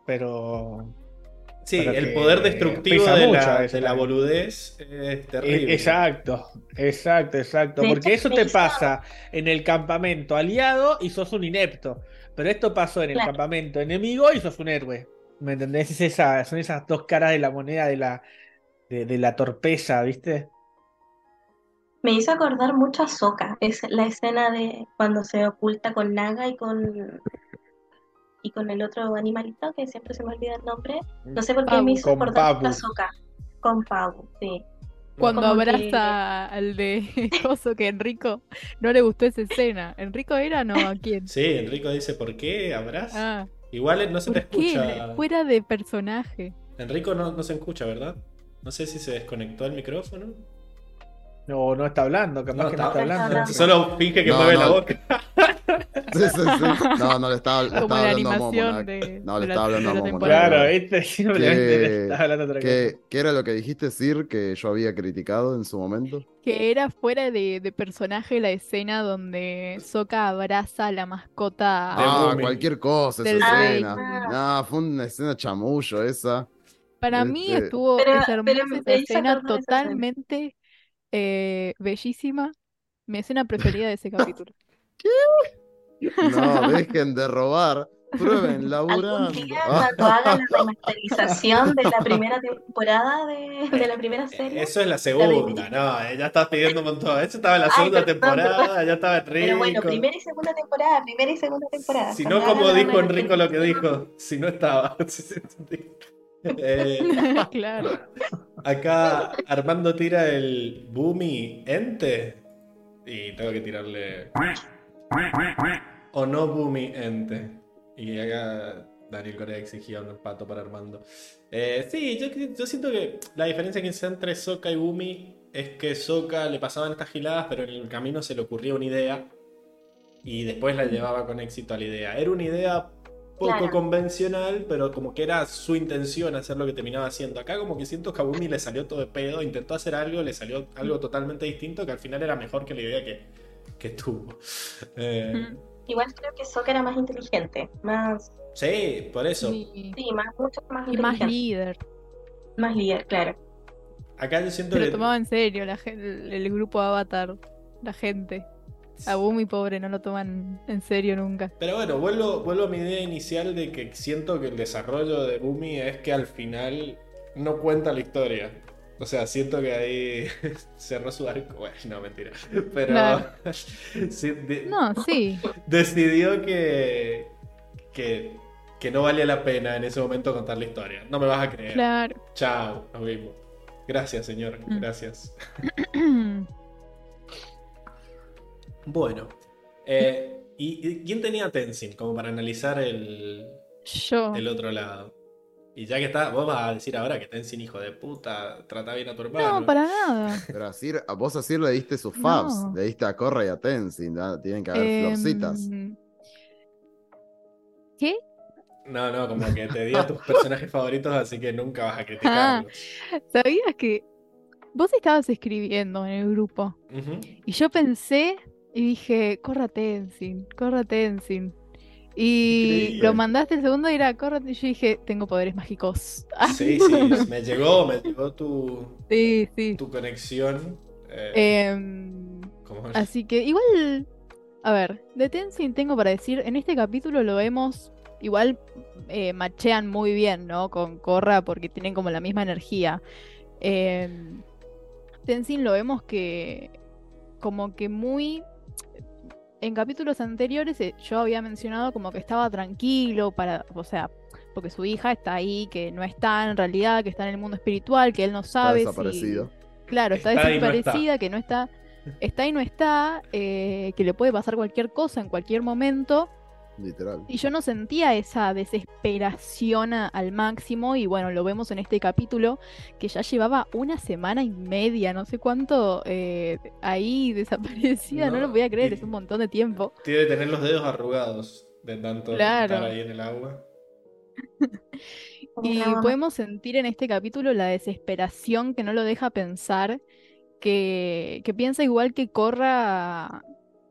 pero Sí, el poder destructivo de la, de la boludez es terrible. E- Exacto, exacto, exacto. Porque eso te pasa en el campamento aliado y sos un inepto. Pero esto pasó en el Claro. campamento enemigo y sos un héroe. ¿Me entendés? Es esa, son esas dos caras de la moneda de la, de, de la torpeza, ¿viste? Me hizo acordar mucho a Sokka, es la escena de cuando se oculta con Naga y con y con el otro animalito que siempre se me olvida el nombre. No sé por qué Pabu. me hizo Con acordar Pabu. a Sokka. Con Pabu, sí. Cuando Como que- abraza al de [LAUGHS] Coso que Enrico no le gustó esa escena. ¿Enrico era no? ¿A quién? Sí, Enrico dice, ¿por qué? ¿Habrás? Ah, Igual no se te ¿por qué? escucha. Fuera de personaje. Enrico no, no se escucha, ¿verdad? No sé si se desconectó el micrófono. No, no está hablando, capaz No, que no está- está hablando. Solo finge que No, mueve no. la boca. [LAUGHS] Sí, sí, sí. No, no le estaba, le estaba hablando a animación Momonak. de- No, le de la- estaba hablando a temporada. Claro, ¿viste? [LAUGHS] Simplemente Que- está hablando otra cosa. ¿Qué, era lo que dijiste, Sir, que yo había criticado en su momento? Que era fuera de, de personaje la escena donde Sokka abraza a la mascota. Ah, cualquier cosa, esa Del escena. rey. No, fue una escena chamullo esa. Para mí Este- estuvo Pero- hermosa esa esa escena. totalmente eh, bellísima. Mi escena preferida de ese [LAUGHS] capítulo. No, dejen de robar. Prueben laburando. [LAUGHS] Algún día cuando hagan la remasterización de la primera [LAUGHS] temporada de, de la primera serie. Eso es la segunda, no, eh, ya estás pidiendo un montón. Eso estaba en la Ay, segunda perdón, temporada, ya estaba Enrico. Pero bueno, primera y segunda temporada, primera y segunda temporada. Si Cuando no, como la dijo Enrico lo que dijo, si no estaba. Eh, [LAUGHS] claro. acá Armando tira el Boomy Ente y tengo que tirarle o no Boomy Ente. Y acá Daniel Corea exigía un pato para Armando. Eh, sí, yo, yo siento que la diferencia que existe entre Soka y Boomy es que Soka le pasaban estas giladas, pero en el camino se le ocurría una idea y después la llevaba con éxito a la idea. Era una idea poco Claro. convencional, pero como que era su intención hacer lo que terminaba haciendo. Acá como que siento que a Boomy le salió todo de pedo, intentó hacer algo, le salió algo totalmente distinto que al final era mejor que la idea que, que tuvo. Eh, Igual creo que Sokka era más inteligente, más, sí, por eso. Sí, más, mucho más y más inteligente, líder. más líder, claro. Acá yo siento Se lo que... tomaba en serio la el, el grupo Avatar, la gente. A Bumi pobre, no lo toman en serio nunca. Pero bueno, vuelvo, vuelvo a mi idea inicial de que siento que el desarrollo de Bumi es que al final no cuenta la historia. O sea, siento que ahí [LAUGHS] cerró su arco. Bueno, no, mentira. Pero Claro. [LAUGHS] sí, de- No, sí. [LAUGHS] decidió que, que, que no valía la pena en ese momento contar la historia. No me vas a creer. Claro. Chao, nos vimos. Gracias, señor. Mm. Gracias. [CLEARS THROAT] Bueno. eh, ¿y, y quién tenía Tenzin como para analizar el, Yo. el otro lado? Y ya que está, vos vas a decir ahora que Tenzin, hijo de puta, trata bien a tu hermano. No, para nada. Pero a, Sir- a vos a Sir le diste sus fabs, No. le diste a Corra y a Tenzin, ¿no? tienen que haber florcitas. Em, ¿Qué? No, no, como que te di a tus personajes favoritos, así que nunca vas a Ah. criticarlos. ¿Sabías que vos estabas escribiendo en el grupo? Y yo pensé y dije, corra Tenzin, corra Tenzin. Y Increíble. lo mandaste el segundo y era corra. Y yo dije, tengo poderes mágicos. [LAUGHS] Sí, sí, me llegó, me llegó tu, sí, sí. tu conexión. eh, Em, como- así que igual, a ver, de Tenzin tengo para decir, en este capítulo lo vemos, igual eh, machean muy bien, ¿no? Con Korra porque tienen como la misma energía. Em, Tenzin lo vemos que como que muy... En capítulos anteriores eh, yo había mencionado como que estaba tranquilo para, o sea, porque su hija está ahí, que no está en realidad, que está en el mundo espiritual, que él no Está sabe si... desaparecido. Claro, está Está y no está. desaparecida, que no está, está y no está, eh, que le puede pasar cualquier cosa en cualquier momento. Literal. Y yo no sentía esa desesperación a- al máximo. Y bueno, lo vemos en este capítulo, que ya llevaba una semana y media, no sé cuánto, eh, ahí [LAUGHS] desaparecida. No, No, lo voy a creer, y- es un montón de tiempo. Tiene que tener los dedos arrugados de tanto Claro. estar ahí en el agua. [LAUGHS] Y No, podemos sentir en este capítulo la desesperación que no lo deja pensar, que, que piensa igual que Corra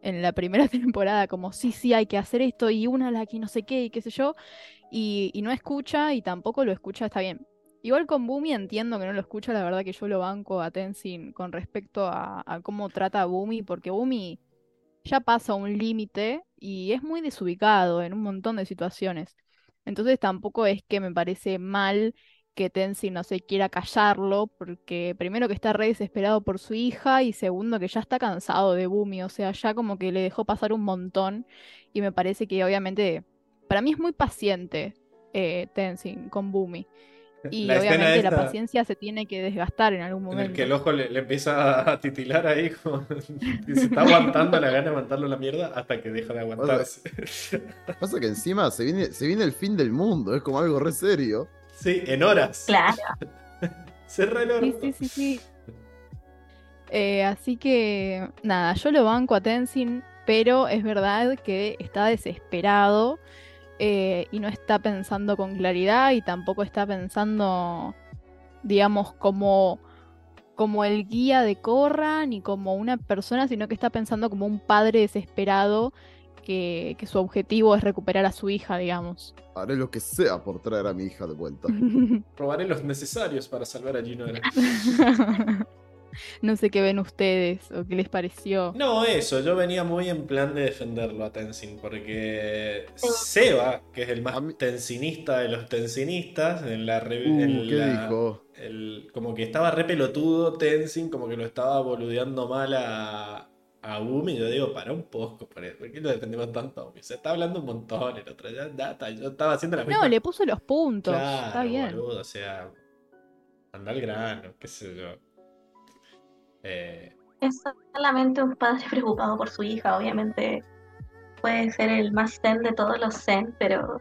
en la primera [LAUGHS] temporada, como sí, sí, hay que hacer esto y una la que no sé qué y qué sé yo, y, no escucha y tampoco lo escucha, está bien. Igual con Bumi entiendo que no lo escucha, la verdad que yo lo banco a Tenzin con respecto a, a cómo trata a Bumi, porque Bumi ya pasa un límite y es muy desubicado en un montón de situaciones. Entonces tampoco es que me parece mal que Tenzin no se quiera callarlo, porque primero que está re desesperado por su hija y segundo que ya está cansado de Bumi, o sea, ya como que le dejó pasar un montón y me parece que obviamente, para mí es muy paciente eh, Tenzin con Bumi. Y La obviamente la paciencia se tiene que desgastar en algún En momento. el que el ojo le, le empieza a titilar ahí, como- [LAUGHS] y se está aguantando la gana de mandarlo a la mierda hasta que deja de aguantarse. Pasa que encima se viene, se viene el fin del mundo, es como algo re serio. Sí, en horas. Claro. [LAUGHS] Re el Sí, orto. sí, sí, sí. Eh, así que, nada, yo lo banco a Tenzin, pero es verdad que está desesperado eh, y no está pensando con claridad y tampoco está pensando, digamos, como, como el guía de Korra ni como una persona, sino que está pensando como un padre desesperado que, que su objetivo es recuperar a su hija, digamos. Haré lo que sea por traer a mi hija de vuelta. [LAUGHS] Probaré los necesarios para salvar a Ginora. [LAUGHS] No sé qué ven ustedes o qué les pareció. No, eso, yo venía muy en plan de defenderlo a Tenzin, porque Seba, que es el más mí- tensinista de los tensinistas, en la, re- Uh, en ¿Qué la- dijo? el- como que estaba re pelotudo Tenzin, como que lo estaba boludeando mal a, a Bumi. Yo digo, para un poco, ¿por por qué lo defendemos tanto a Bumi? Se está hablando un montón el otro ya, yo estaba haciendo la misma. No, le puso los puntos. Claro, Está bien. boludo, o sea, anda al grano, qué sé yo. Eh, Es solamente un padre preocupado por su hija, obviamente. Puede ser el más zen de todos los zen, pero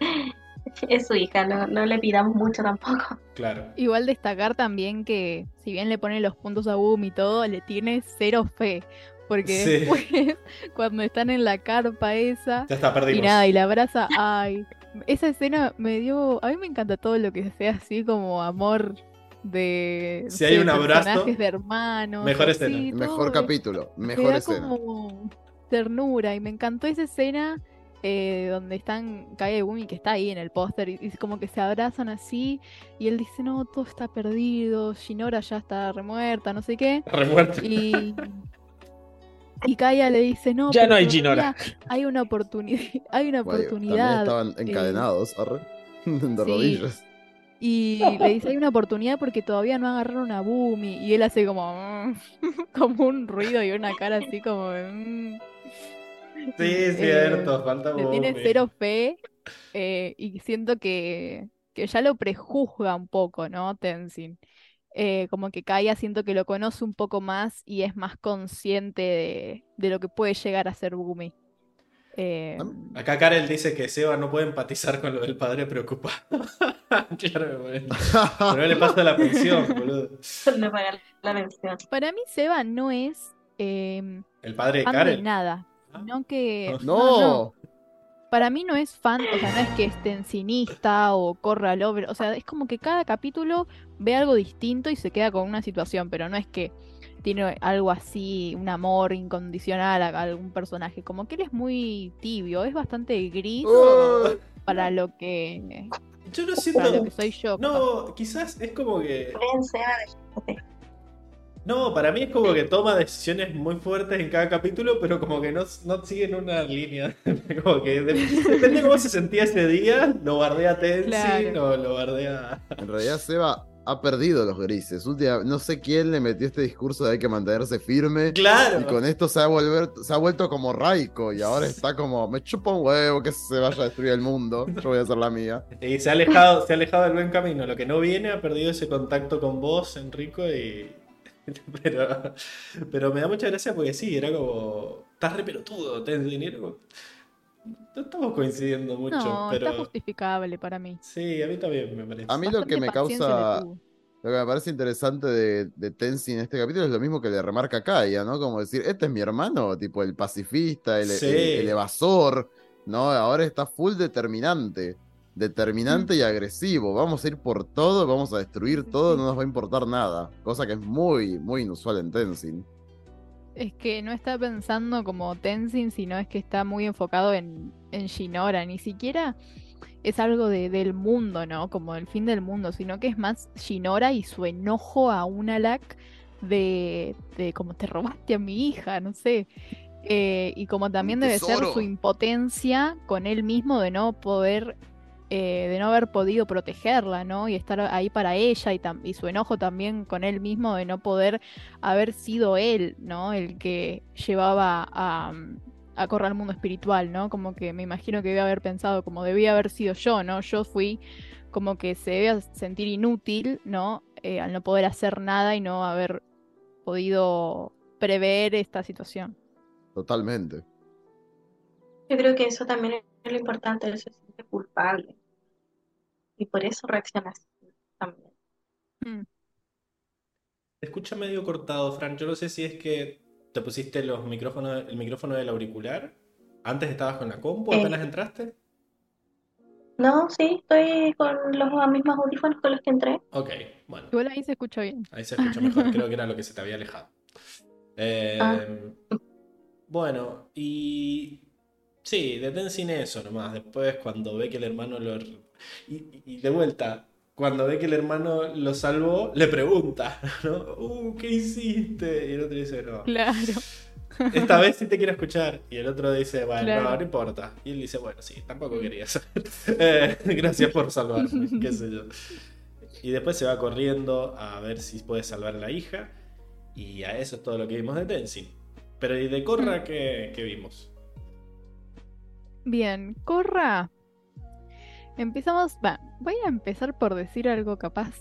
[LAUGHS] es su hija, no, no le pidamos mucho tampoco. claro. Igual destacar también que si bien le pone los puntos a Boom y todo, le tiene cero fe. Porque Sí. después, [LAUGHS] cuando están en la carpa esa, Ya está, y perdimos. nada, y la abraza, ay, esa escena me dio, a mí me encanta todo lo que sea así como amor de, Si hay sé, un abrazo, personajes de hermanos, mejor así, escena. Mejor todo, capítulo, me mejor da escena. como ternura y me encantó esa escena eh, donde están Kaya y Bumi que está ahí en el póster y, y como que se abrazan así y él dice no todo está perdido Shinora ya está remuerta no sé qué Remuerto. y y Kaya le dice no Ya no hay Shinora. hay una oportunidad [LAUGHS] hay una Guay, oportunidad También estaban eh, encadenados, arre, [LAUGHS] de sí. rodillas. y le dice hay una oportunidad porque todavía no agarraron a Bumi y él hace como [LAUGHS] como un ruido y una cara así como "Mm". Sí, Eh, cierto, falta le tiene Bumi. cero fe eh, y siento que, que ya lo prejuzga un poco, ¿no? Tenzin. Eh, como que Kaya siento que lo conoce un poco más y es más consciente de, de lo que puede llegar a ser Bumi. Eh, Am- Acá Karel dice que Seba no puede empatizar con lo del padre preocupado. [LAUGHS] claro, bueno. Pero no le pasa la pensión, boludo. No pagar la mención. para mí Seba no es eh, El padre de fan de Karel. nada, Ah. sino que... No, Para mí no es fan, o sea, no es que es tensinista o corra al over, o sea, es como que cada capítulo ve algo distinto y se queda con una situación, pero no es que tiene algo así, un amor incondicional a algún personaje, como que él es muy tibio, es bastante gris Oh. para lo que Yo no para siento. lo que soy yo. capaz. No, quizás es como que. No, para mí es como que toma decisiones muy fuertes en cada capítulo, pero como que no, no siguen una línea. [LAUGHS] como que de- depende de cómo se sentía ese día, lo bardea Tenzin Claro. o lo bardea. en realidad Seba ha perdido los grises. Última- no sé quién le metió este discurso de hay que mantenerse firme. Claro. Y con esto se ha, volver- se ha vuelto como Raiko y ahora está como, me chupa un huevo que se vaya a destruir el mundo, yo voy a hacer la mía. [LAUGHS] Y se ha alejado, se ha alejado del buen camino. Lo que no viene ha perdido ese contacto con vos, Enrico, y. [LAUGHS] Pero, pero me da mucha gracia porque sí, era como. Estás re pelotudo, era como, No estamos coincidiendo mucho, No, pero. está justificable para mí. Sí, a mí también me parece. A mí lo que me causa, lo que me parece interesante de, de Tenzin en este capítulo es lo mismo que le remarca Kaya, ¿no? Como decir, este es mi hermano, tipo el pacifista, el, Sí. el- el evasor, ¿no? Ahora está full determinante, determinante y agresivo. Vamos a ir por todo, vamos a destruir todo, no nos va a importar nada. Cosa que es muy, muy inusual en Tenzin. Es que no está pensando como Tenzin, sino es que está muy enfocado en, en Shinora. Ni siquiera es algo de- del mundo, ¿no? Como el fin del mundo, sino que es más Shinora y su enojo a Unalak de, de como te robaste a mi hija, no sé. Eh, y como también debe ser su impotencia con él mismo de no poder eh, de no haber podido protegerla, ¿no? Y estar ahí para ella y, y, su enojo también con él mismo de no poder haber sido él, ¿no? El que llevaba a, a correr al mundo espiritual, ¿no? Como que me imagino que debe haber pensado como debía haber sido yo, ¿no? Yo fui como que se debe sentir inútil, ¿no? Eh, al no poder hacer nada y no haber podido prever esta situación. Totalmente. Yo creo que eso también es lo importante, él se siente culpable. Y por eso reacciona así también. Mm. escucha medio cortado, Fran. Yo no sé si es que te pusiste los micrófonos, el micrófono del auricular. ¿Antes estabas con la compu? Eh. ¿Apenas entraste? No, sí, estoy con los mismos audífonos con los que entré. Ok, bueno. Igual ahí se escucha bien. Ahí se escucha mejor. [LAUGHS] Creo que era lo que se te había alejado. Eh, Ah. Bueno, y. Sí, detén eso nomás. Después, cuando ve que el hermano lo. Y, y de vuelta, cuando ve que el hermano lo salvó, le pregunta, ¿no? Uh, ¿qué hiciste? Y el otro dice, no. Claro. Esta vez sí te quiero escuchar. Y el otro dice, bueno, Claro. no, no importa. Y él dice, bueno, sí, tampoco quería saber. [LAUGHS] Eh, gracias por salvarme, [LAUGHS] qué sé yo. Y después se va corriendo a ver si puede salvar a la hija. Y a eso es todo lo que vimos de Tenzin. Pero ¿y de Korra qué, qué vimos? Bien, Corra. Empezamos. Va, voy a empezar por decir algo capaz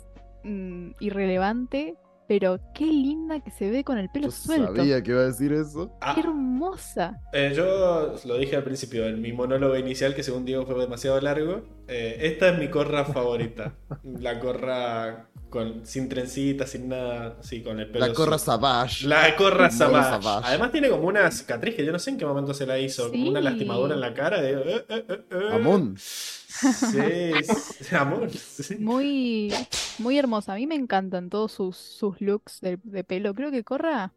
mm, irrelevante, pero qué linda que se ve con el pelo Yo suelto. sabía que iba a decir eso. Ah, Qué hermosa. eh, yo lo dije al principio, en mi monólogo inicial, que según Diego fue demasiado largo. eh, esta es mi Korra favorita. [LAUGHS] La Korra con, sin trencita, sin nada, así con el pelo La Corra. Savage. La Corra Savage. Savage. Además tiene como una cicatriz que yo no sé en qué momento se la hizo, como una Sí. lastimadura en la cara de... eh, eh, eh, eh. Amon. Sí, [LAUGHS] sí. Muy, muy hermosa. A mí me encantan todos sus, sus looks de, de pelo. Creo que Corra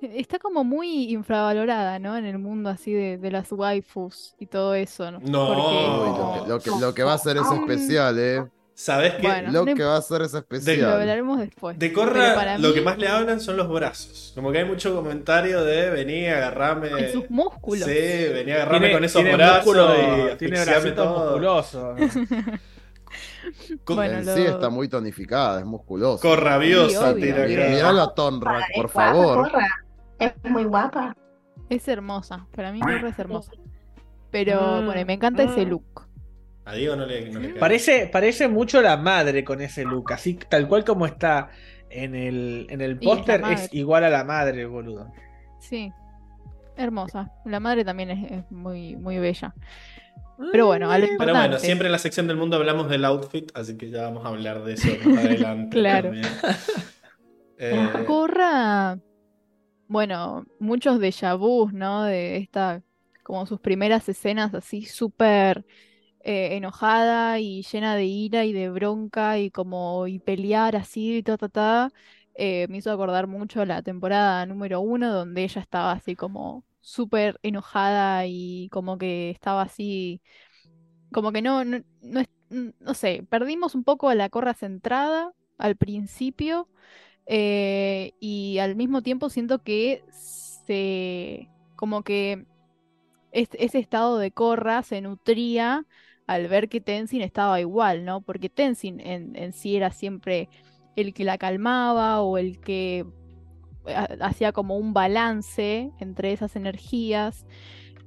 está como muy infravalorada, ¿no? En el mundo así de, de las waifus y todo eso, ¿no? No. Porque Uy, lo, que, lo que- lo que va a hacer es especial, eh. ¿Sabes qué? Bueno. Lo no que va a hacer es lo especial. hablaremos después. De Corra lo mí, que más le hablan son los brazos. Como que hay mucho comentario de vení, agarrame. en sus músculos. Sí, vení, agarrame Tiene- con esos tiene brazos músculo- y tiene bracitos todo. musculosos. [LAUGHS] Co- Bueno, en lo- sí está muy tonificada, es musculosa. Corrabiosa, Sí, tira Mira, acá. miralo a Tonrak, Es por guapa, favor. Corra. Es muy guapa. Es hermosa. Para mí Corra es hermosa. Pero Mm, bueno, y me encanta ese look. A Diego no le, no le. Parece, parece mucho la madre con ese look, así tal cual como está en el, en el es póster, es igual a la madre, boludo. Sí. Hermosa. La madre también es, es muy, muy bella. Pero bueno, a lo Pero bueno, siempre en la sección del mundo hablamos del outfit, así que ya vamos a hablar de eso más adelante. [LAUGHS] Claro. también. [LAUGHS] Eh, Corra, bueno, muchos déjà vus, ¿no? De esta, como sus primeras escenas así súper eh, enojada y llena de ira y de bronca y como y pelear así y ta, ta, ta, eh, me hizo acordar mucho la temporada número uno donde ella estaba así como súper enojada y como que estaba así, como que no, no, no, sé, perdimos un poco a la Corra centrada al principio. Eh, y al mismo tiempo siento que se como que es- ese estado de Korra se nutría al ver que Tenzin estaba igual, ¿no? Porque Tenzin en, sí era siempre el que la calmaba o el que ha- hacía como un balance entre esas energías.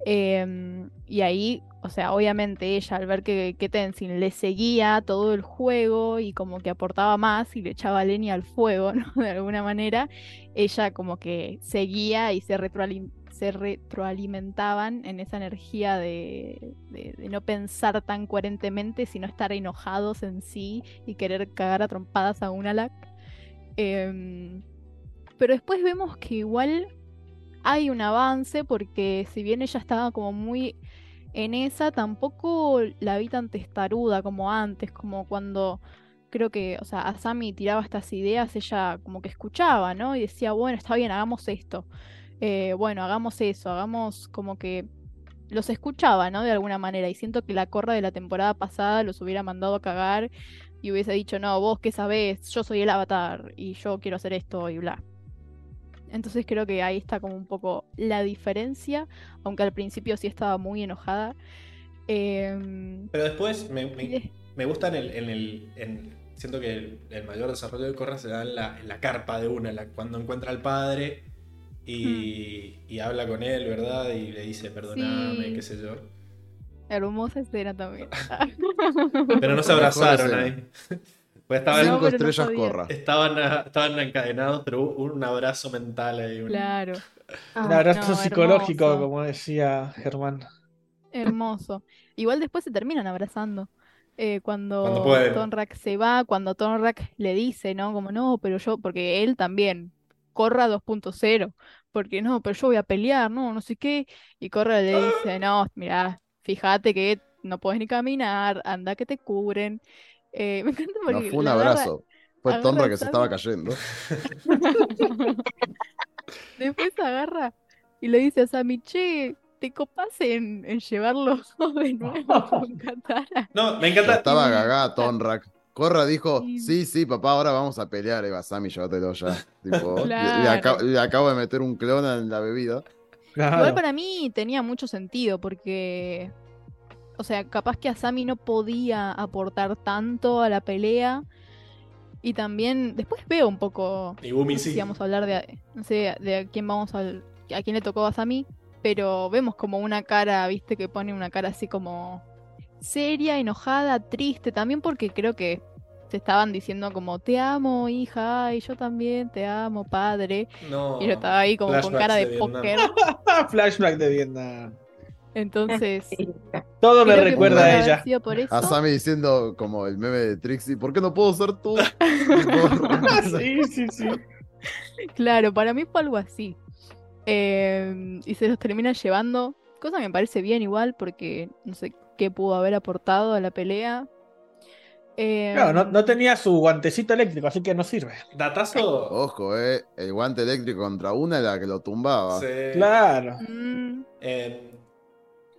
Em, y ahí, o sea, obviamente ella al ver que, que Tenzin le seguía todo el juego y como que aportaba más y le echaba leña al fuego, [LAUGHS] ¿no? De alguna manera, ella como que seguía y se, retroalim- se retroalimentaban en esa energía de, no pensar tan coherentemente, sino estar enojados en sí y querer cagar a trompadas a Unalak. Em, pero después vemos que igual hay un avance porque si bien ella estaba como muy en esa, tampoco la vi tan testaruda como antes, como cuando creo que, o sea, Asami tiraba estas ideas, ella como que escuchaba, ¿no? Y decía, bueno, está bien, hagamos esto. Eh, bueno, hagamos eso, hagamos como que los escuchaba, ¿no? De alguna manera. Y siento que la corra de la temporada pasada los hubiera mandado a cagar y hubiese dicho, no, vos qué sabés, yo soy el avatar y yo quiero hacer esto y bla. Entonces creo que ahí está como un poco la diferencia, aunque al principio sí estaba muy enojada. Em, Pero después me, me, me gusta en el. En el en- siento que el, el mayor desarrollo de Corra se da en la, en la carpa de una, la- cuando encuentra al padre y, y habla con él, ¿verdad? Y le dice perdoname, Sí. qué sé yo. hermosa escena también. [LAUGHS] Pero no se abrazaron ahí. [LAUGHS] Pues estaban, No, no estrellas podía. corra. estaban, estaban encadenados, pero hubo un abrazo mental ahí. un- claro, Ah, Un abrazo no, psicológico, hermoso. como decía Germán. hermoso. Igual después se terminan abrazando. Eh, cuando Cuando. Tonrak se va, cuando Tonrak le dice, ¿no? Como no, pero yo, porque él también, Corra 2.0, porque no, pero yo voy a pelear, no, no sé qué. Y Corra le dice, [GASPS] no, mira, fíjate que no puedes ni caminar, anda que te cubren. Eh, [LAUGHS] me encanta No porque fue un abrazo. Fue el que se estaba cayendo. [LAUGHS] Después agarra y le dice a Sammy, che, ¿te copas en, en llevarlo [LAUGHS] de nuevo con Katara? No, me encanta. estaba gagá Tonrak. Corra dijo, Sí. sí, papá, ahora vamos a pelear. Eva Sammy, llévatelo ya. [LAUGHS] Tipo, le- acabo, le acabo de meter un clon en la bebida. Claro. Igual para mí tenía mucho sentido porque, o sea, capaz que Asami no podía aportar tanto a la pelea y también después veo un poco, Y Bumi no sé sí. si vamos a hablar de, no sé, de a quién vamos a, a quién le tocó a Asami, pero vemos como una cara, viste, que pone una cara así como seria, enojada, triste, también porque creo que se estaban diciendo como te amo, hija, y yo también te amo, padre. No. Y yo estaba ahí como con cara de de póker. [LAUGHS] Flashback de Vietnam. Entonces. [LAUGHS] Todo me recuerda a ella. sido por eso. A Sammy diciendo como el meme de Trixie, ¿por qué no puedo ser tú? [LAUGHS] Sí, sí, sí. Claro, para mí fue algo así. Eh, y se los termina llevando, cosa que me parece bien igual, porque no sé qué pudo haber aportado a la pelea. Eh, Claro, no, no tenía su guantecito eléctrico, así que no sirve. Datazo. Ojo, eh. El guante eléctrico contra una era la que lo tumbaba. Sí. Claro. mm, Eh,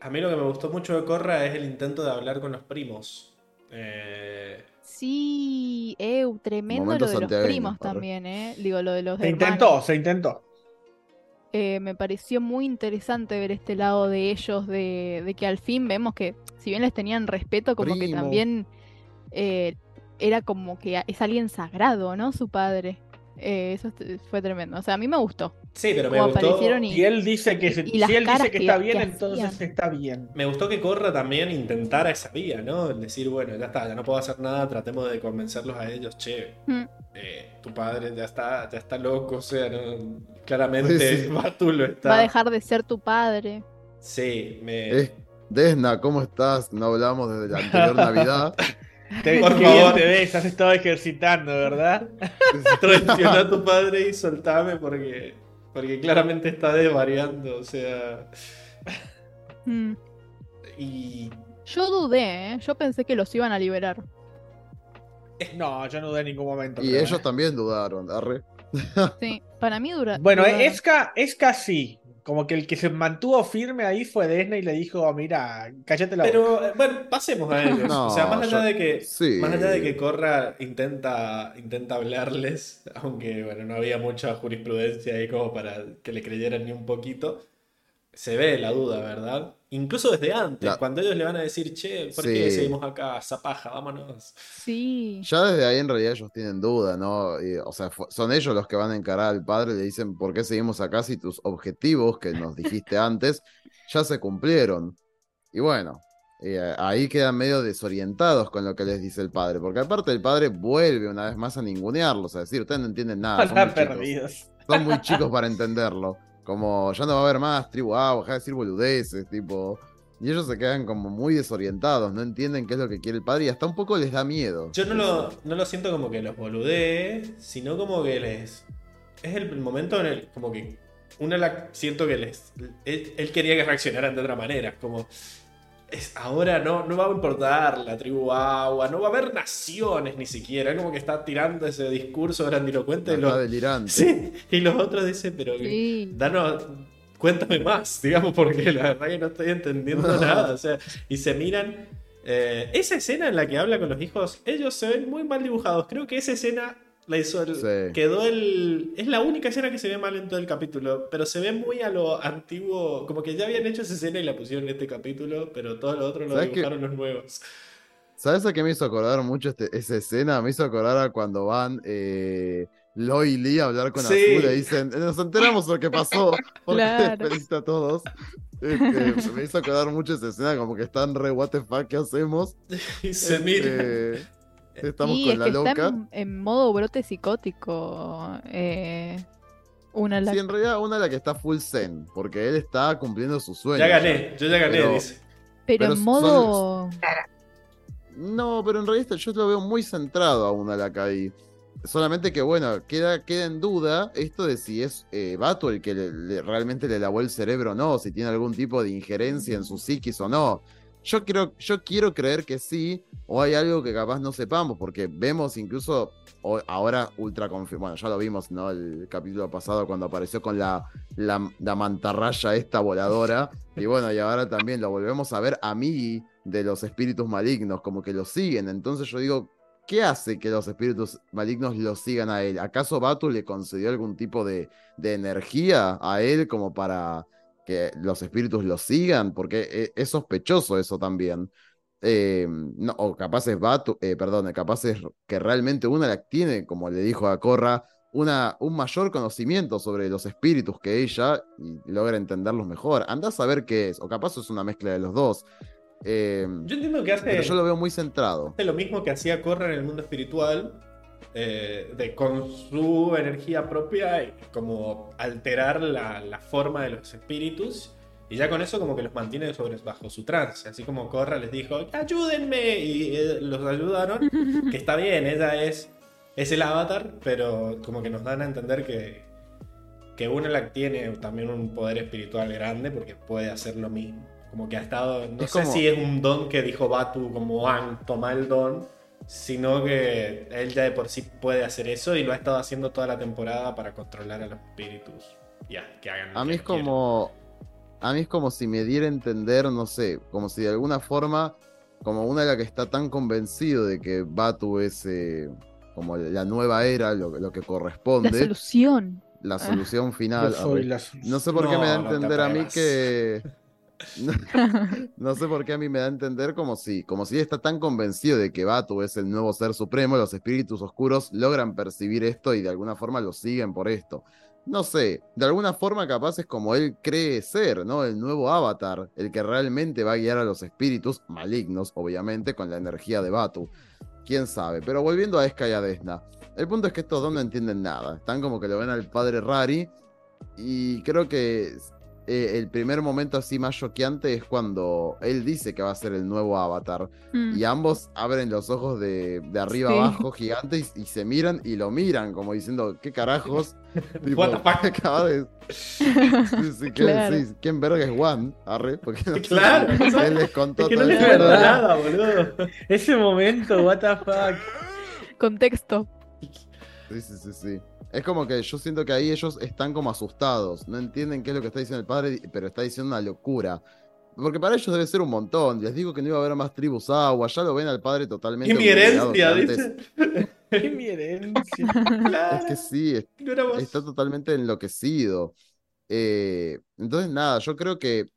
a mí lo que me gustó mucho de Corra es el intento de hablar con los primos. Eh, sí, eu, tremendo Momento lo de los primos también, ¿eh? Digo, lo de los Se hermanos. intentó, se intentó. Eh, me pareció muy interesante ver este lado de ellos, de, de que al fin vemos que, si bien les tenían respeto, como que también eh, era como que es alguien sagrado, ¿no? Su padre. Eh, eso fue tremendo. O sea, a mí me gustó. sí, pero me gustó. Y él dice que, si él dice que que- está que bien, entonces hacían. está bien. Me gustó que Corra también intentara esa vía, ¿no? El decir, bueno, ya está, ya no puedo hacer nada, tratemos de convencerlos a ellos, che, Mm. eh, tu padre ya está, ya está loco, o sea, no, claramente Sí, sí. Batu lo está. Va a dejar de ser tu padre. Sí, me. Eh, Desna, ¿cómo estás? No hablamos desde la anterior [LAUGHS] Navidad. Te, Por qué bien favor. te ves, has estado ejercitando, ¿verdad? [LAUGHS] Traiciona a tu padre y soltame porque, porque claramente está desvariando, o sea. Mm. Y. Yo dudé, ¿eh? Yo pensé que los iban a liberar. No, yo no dudé en ningún momento. Y creo, ellos ¿eh? también dudaron, arre. Sí, para mí dura. Bueno, dudaron. Esca, Esca sí. Como que el que se mantuvo firme ahí fue Desna y le dijo, mira, cállate la. Pero, eh, bueno, pasemos a ellos. No, [LAUGHS] o sea, más allá yo- de que. sí. Más allá de que Corra intenta, intenta hablarles, [LAUGHS] aunque bueno, no había mucha jurisprudencia ahí como para que le creyeran ni un poquito, se ve la duda, ¿verdad? Incluso desde antes, cuando ellos le van a decir, che, ¿por qué Sí. seguimos acá? Zapaja, vámonos. Sí. Ya desde ahí en realidad ellos tienen duda, ¿no? Y, o sea, son ellos los que van a encarar al padre y le dicen, ¿por qué seguimos acá si tus objetivos que nos dijiste antes ya se cumplieron? Y bueno, eh, ahí quedan medio desorientados con lo que les dice el padre, porque aparte el padre vuelve una vez más a ningunearlos, a decir, ustedes no entienden nada, [LAUGHS] son Están chicos, perdidos. son muy chicos para entenderlo. Como ya no va a haber más tribu A, deja de decir boludeces, tipo... Y ellos se quedan como muy desorientados, no entienden qué es lo que quiere el padre y hasta un poco les da miedo. Yo no lo, no lo siento como que los boludee, sino como que les... Es el momento en el... Como que... Una la siento que les... Él quería que reaccionaran de otra manera. Como... Es, ahora no, no va a importar la tribu agua, no va a haber naciones ni siquiera. Como que está tirando ese discurso grandilocuente. de Está los- delirante. Sí, y los otros dicen, pero que- Sí. danos, cuéntame más, digamos, porque la verdad que no estoy entendiendo nada. O sea, y se miran. eh, esa escena en la que habla con los hijos, ellos se ven muy mal dibujados. Creo que esa escena La hizo el- Sí. Quedó el. Es la única escena que se ve mal en todo el capítulo. Pero se ve muy a lo antiguo. Como que ya habían hecho esa escena y la pusieron en este capítulo. Pero todo lo otro lo dibujaron los nuevos. ¿Sabes a qué me hizo acordar mucho este- esa escena? Me hizo acordar a cuando van eh, Lo y Lee a hablar con Sí. Azul y dicen, nos enteramos lo que pasó, [LAUGHS] porque Claro. felicita a todos. Este, me hizo acordar mucho esa escena, como que están re, what the fuck, ¿qué hacemos? [LAUGHS] Y se mira. Estamos y con es la que loca. está en, en modo brote psicótico. eh, una la- Sí, en realidad una la que está full zen, porque él está cumpliendo su sueño. Ya gané, yo ya gané, Pero- dice. pero, pero en son- modo. No, pero en realidad yo lo veo muy centrado a una la ahí. Solamente que, bueno, queda, queda en duda esto de si es eh, Bato el que le- le- realmente le lavó el cerebro o no, si tiene algún tipo de injerencia en su psiquis o no. Yo, creo, yo quiero creer que sí, o hay algo que capaz no sepamos, porque vemos incluso ahora ultra confirmado. Bueno, ya lo vimos, ¿no? El capítulo pasado cuando apareció con la, la, la mantarraya esta voladora. [LAUGHS] Y bueno, y ahora también lo volvemos a ver a mí de los espíritus malignos, como que lo siguen. Entonces yo digo, ¿qué hace que los espíritus malignos lo sigan a él? ¿Acaso Batu le concedió algún tipo de, de energía a él como para que los espíritus lo sigan? Porque e- es sospechoso eso también. Eh, no, o capaz es Batu, eh, perdón, capaz es que realmente una tiene, como le dijo a Corra, una, un mayor conocimiento sobre los espíritus que ella y logra entenderlos mejor. Anda a saber qué es, o capaz es una mezcla de los dos. Eh, Yo entiendo que hace, pero yo lo veo muy centrado. hace lo mismo que hacía Corra en el mundo espiritual. Eh, de, con su energía propia y como alterar la, la forma de los espíritus. Y ya con eso como que los mantiene sobre, bajo su trance. Así como Corra les dijo, ayúdenme. Y eh, los ayudaron. [LAUGHS] que está bien, ella es, es el avatar, pero como que nos dan a entender que, que Unalak tiene también un poder espiritual grande porque puede hacer lo mismo. Como que ha estado, no Es sé como- si es un don que dijo Batu como Ang, toma el don, sino que él ya de por sí puede hacer eso y lo ha estado haciendo toda la temporada para controlar a los espíritus. Ya, que hagan lo A mí que es quieran. como. A mí es como si me diera a entender, no sé, como si de alguna forma, como una de la que está tan convencido de que Batu es eh, como la nueva era, lo, lo que La corresponde, solución. la solución final. Yo soy la No sé por qué me da a no entender a mí que. [LAUGHS] No, sé por qué a mí me da a entender como si, como si está tan convencido de que Batu es el nuevo ser supremo, los espíritus oscuros logran percibir esto y de alguna forma lo siguen por esto. No sé, de alguna forma capaz es como él cree ser, ¿no? El nuevo avatar, el que realmente va a guiar a los espíritus malignos, obviamente, con la energía de Batu. Quién sabe, pero volviendo a Esca y a Desna. El punto es que estos dos no entienden nada. Están como que lo ven al padre Rari. Y creo que eh, el primer momento así más choqueante es cuando él dice que va a ser el nuevo avatar. Mm. Y ambos abren los ojos de, de arriba Sí. abajo gigantes y, y se miran y lo miran como diciendo, ¿qué carajos? [LAUGHS] Tipo, What the fuck? [LAUGHS] acaba de- Sí, sí, ¿qué Claro. ¿Quién verga es Juan? Arre, porque no [LAUGHS] sé Claro, eso- él les contó Es que no todo le eso. verdad. cuento nada, boludo. Ese momento, what the fuck. Contexto. Sí, sí, sí, sí. Es como que yo siento que ahí ellos están como asustados, no entienden qué es lo que está diciendo el padre, pero está diciendo una locura. Porque para ellos debe ser un montón. Les digo que no iba a haber más tribus agua, ya lo ven al padre totalmente. Y mi herencia, dice. Qué [LAUGHS] mi herencia. Claro, Es que sí, es- [LAUGHS] no está totalmente enloquecido. Eh, entonces, nada, yo creo que.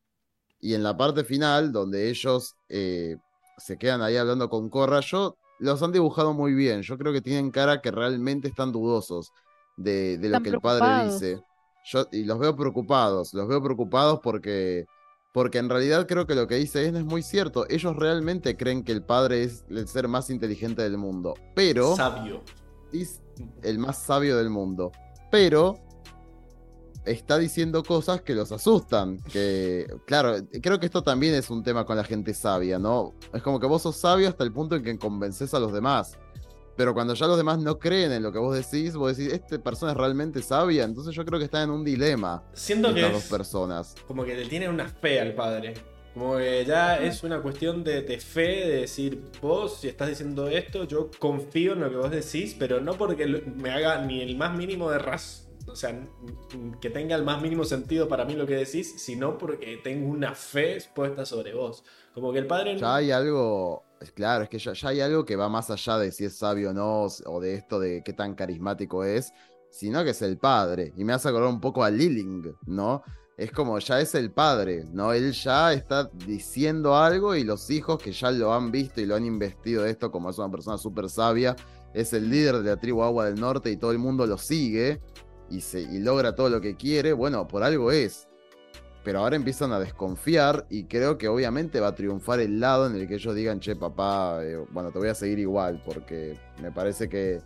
Y en la parte final, donde ellos eh, se quedan ahí hablando con Corra, yo los han dibujado muy bien. Yo creo que tienen cara que realmente están dudosos de, de lo Están que el padre dice. Yo, y los veo preocupados, los veo preocupados porque. Porque en realidad creo que lo que dice Esna es muy cierto. Ellos realmente creen que el padre es el ser más inteligente del mundo. Pero Sabio. es el más sabio del mundo. Pero está diciendo cosas que los asustan. Que, claro, creo que esto también es un tema con la gente sabia, ¿no? Es como que vos sos sabio hasta el punto en que convences a los demás. Pero cuando ya los demás no creen en lo que vos decís, vos decís, esta persona es realmente sabia. Entonces yo creo que están en un dilema Siento que dos personas. como que le tienen una fe al padre. Como que ya es una cuestión de, de fe, de decir, vos si estás diciendo esto, yo confío en lo que vos decís, pero no porque me haga ni el más mínimo de raz sea, n- n- que tenga el más mínimo sentido para mí lo que decís, sino porque tengo una fe puesta sobre vos. Como que el padre... Ya hay algo, claro, es que ya, hay algo que va más allá de si es sabio o no, o- o de esto de qué tan carismático es, sino que es el padre. Y me hace acordar un poco a Liling, ¿no? Es como ya es el padre, ¿no? Él ya está diciendo algo y los hijos que ya lo han visto y lo han investido de esto, como es una persona súper sabia, es el líder de la tribu Agua del Norte y todo el mundo lo sigue y, se, y logra todo lo que quiere, bueno, por algo es pero ahora empiezan a desconfiar y creo que obviamente va a triunfar el lado en el que ellos digan, che, papá, eh, bueno, te voy a seguir igual, porque me parece que,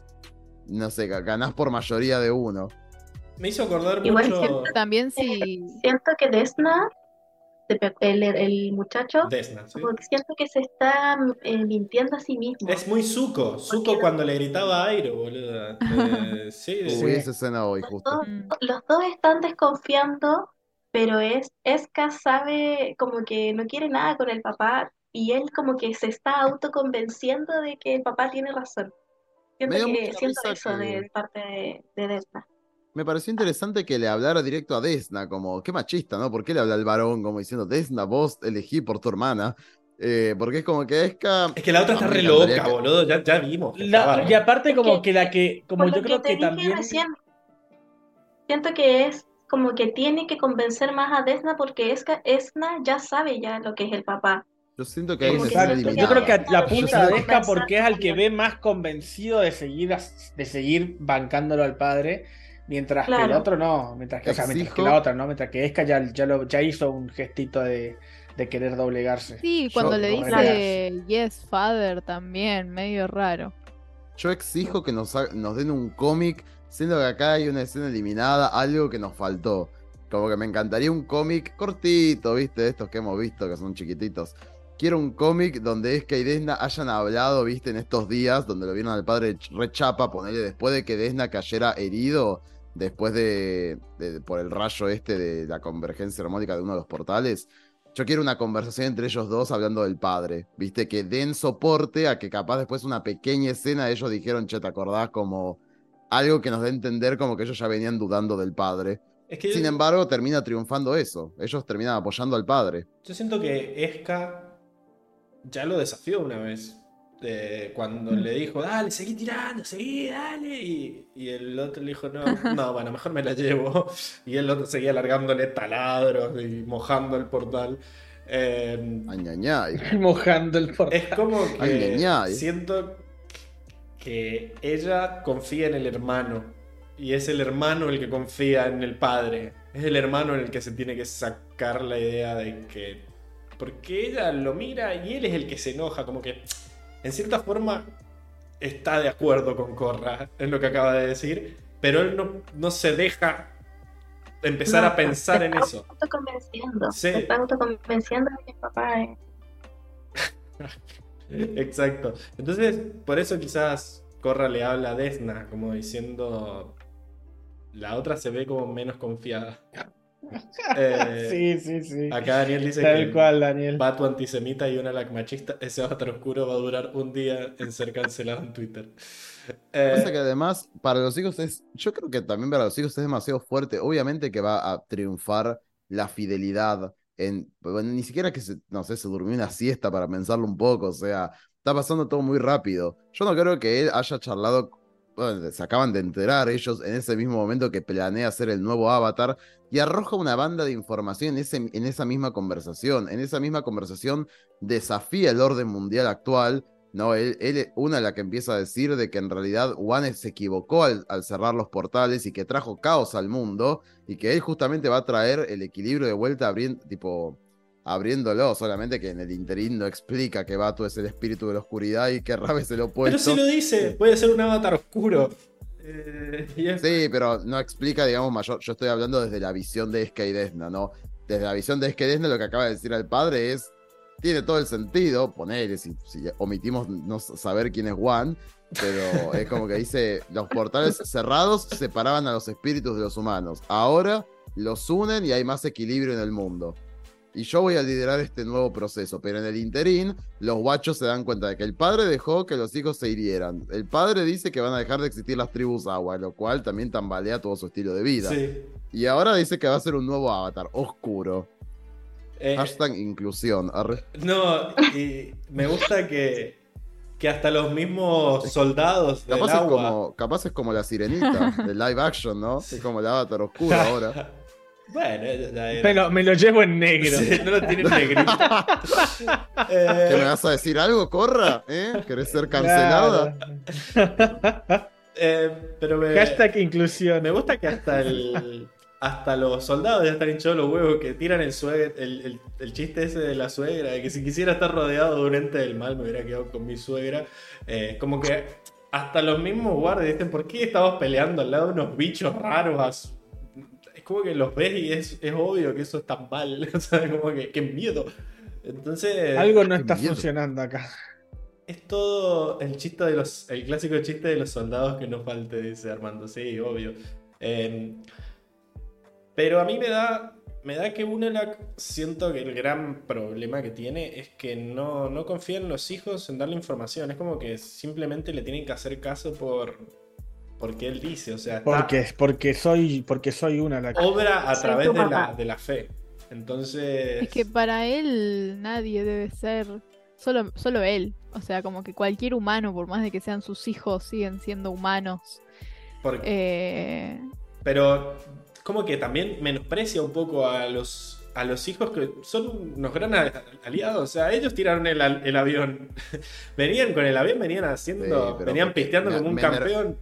no sé, ga- ganás por mayoría de uno. Me hizo acordar Igual mucho... siempre- También si Siento que Desna, Pe- el, el muchacho, Desna, ¿sí? como que siento que se está eh, mintiendo a sí mismo. Es muy Zuko. Zuko cuando le gritaba a Airo, boludo. Eh, [LAUGHS] sí, Uy, sí. esa escena hoy, Los dos, los dos están desconfiando, pero es, Eska sabe como que no quiere nada con el papá y él como que se está autoconvenciendo de que el papá tiene razón. Siento que siento eso que- de parte de, de Desna. Me pareció interesante que le hablara directo a Desna, como, qué machista, ¿no? ¿Por qué le habla al varón como diciendo, Desna, vos elegí por tu hermana? Eh, porque es como que Esca... Es que la otra está re loca, que- boludo. Ya, ya vimos. que La- y aparte como Es que la que, como yo creo te que dije también... recién, siento que es como que tiene que convencer más a Desna porque Eska, Esna ya sabe ya lo que es el papá. Yo siento que una Exacto. escena Yo creo que la punta siento- de Esca porque es al que ve más convencido de seguir, de seguir bancándolo al padre, mientras que el otro no, mientras que, o sea, mientras que la otra no, mientras que Esca ya, ya, lo, ya hizo un gestito de, de querer doblegarse. sí, cuando Yo- le dice yes father también, medio raro. Yo exijo que nos, nos den un cómic, siendo que acá hay una escena eliminada, algo que nos faltó. Como que me encantaría un cómic cortito, ¿viste? De estos que hemos visto, que son chiquititos. Quiero un cómic donde Esca y Desna hayan hablado, ¿viste? En estos días, donde lo vieron al padre rechapa, ponerle después de que Desna cayera herido, después de, de- por el rayo este de la convergencia armónica de uno de los portales. Yo quiero una conversación entre ellos dos hablando del padre, ¿viste? Que den soporte a que capaz después una pequeña escena ellos dijeron, che, ¿te acordás? Como algo que nos dé a entender como que ellos ya venían dudando del padre. Es que Sin yo, embargo, termina triunfando eso. Ellos terminan apoyando al padre. yo siento que Eska ya lo desafió una vez. De cuando le dijo, dale, seguí tirando, seguí, dale. Y, y el otro le dijo, no, [LAUGHS] no, bueno, mejor me la llevo. Y el otro seguía alargándole taladros y mojando el portal. Eh, Ay. [LAUGHS] Mojando el portal. Es como que siento que ella confía en el hermano y es el hermano el que confía en el padre. Es el hermano en el que se tiene que sacar la idea de que... Porque ella lo mira y él es el que se enoja, como que en cierta forma está de acuerdo con Corra en lo que acaba de decir, pero él no, no se deja empezar No, a pensar en está eso. autoconvenciendo. Sí. Está autoconvenciendo de que papá es. [LAUGHS] Exacto. Entonces, por eso quizás Corra le habla a Desna, como diciendo. La otra se ve como menos confiada. Eh, sí, sí, sí. Acá Daniel dice Tal que cual, Daniel. Batu antisemita y una lac machista. Ese avatar oscuro va a durar un día en ser cancelado en Twitter. Eh, Pasa que además, para los hijos es. Yo creo que también para los hijos es demasiado fuerte. Obviamente que va a triunfar la fidelidad. En, bueno, ni siquiera que se, no sé, se durmió una siesta para pensarlo un poco. O sea, está pasando todo muy rápido. Yo no creo que él haya charlado. Bueno, se acaban de enterar ellos en ese mismo momento que planea hacer el nuevo avatar y arroja una banda de información en, ese, en esa misma conversación. En esa misma conversación desafía el orden mundial actual no, él, él es una de la que empieza a decir de que en realidad One se equivocó al, al cerrar los portales y que trajo caos al mundo y que él justamente va a traer el equilibrio de vuelta abriendo, tipo, abriéndolo, solamente que en el interín no explica que Batu es el espíritu de la oscuridad y que Rab es el pero opuesto. si lo dice, puede ser un avatar oscuro. Eh, [LAUGHS] Sí, pero no explica, digamos, mayor. Yo estoy hablando desde la visión de Eska y Desna, ¿no? Desde la visión de Eska y Desna, lo que acaba de decir el padre es. Tiene todo el sentido, ponele, si, omitimos no saber quién es Juan, pero es como que dice: los portales cerrados separaban a los espíritus de los humanos. Ahora los unen y hay más equilibrio en el mundo. Y yo voy a liderar este nuevo proceso. Pero en el interín, los guachos se dan cuenta de que el padre dejó que los hijos se hirieran. El padre dice que van a dejar de existir las tribus agua, lo cual también tambalea todo su estilo de vida. Sí. Y ahora dice que va a ser un nuevo avatar, oscuro. Eh, Hashtag inclusión. arre. no, y me gusta que, que hasta los mismos soldados del Capaz es, agua. como, capaz es como la sirenita [LAUGHS] de live action, ¿no? Es como el avatar oscuro ahora. [LAUGHS] Bueno, era. Me lo, llevo en negro. Sí, no lo tienen negrito. Eh, [LAUGHS] ¿Qué me vas a decir algo, Corra? ¿Eh? ¿Querés ser cancelada? Claro. [LAUGHS] eh, pero me, Hashtag inclusión. me gusta que hasta el. Hasta los soldados ya están hinchados los huevos que tiran el, sueg- el, el- el chiste ese de la suegra, de que si quisiera estar rodeado de un ente del mal me hubiera quedado con mi suegra. Eh, como que hasta los mismos guardias dicen, ¿por qué estamos peleando al lado de unos bichos raros? Es como que los ves y es, es obvio que eso está mal. [LAUGHS] O sea, como que qué miedo. Entonces, Algo no está miedo. funcionando acá. es todo el chiste de los. El clásico chiste de los soldados que no falte, dice Armando. Sí, obvio. Eh, pero a mí me da. Me da que Unalak siento que el gran problema que tiene es que no, no confía en los hijos en darle información. Es como que simplemente le tienen que hacer caso por. Porque él dice. O sea, está- Porque, porque soy, porque soy una la obra a través de la, de la fe. Entonces. Es que para él nadie debe ser. Solo, solo él. O sea, como que cualquier humano, por más de que sean sus hijos, siguen siendo humanos. porque- Eh, Pero como que también menosprecia un poco a los, a los hijos que son unos gran aliados. O sea, ellos tiraron el, avión. [LAUGHS] venían con el avión, venían haciendo, Sí, venían pisteando me- como un me campeón.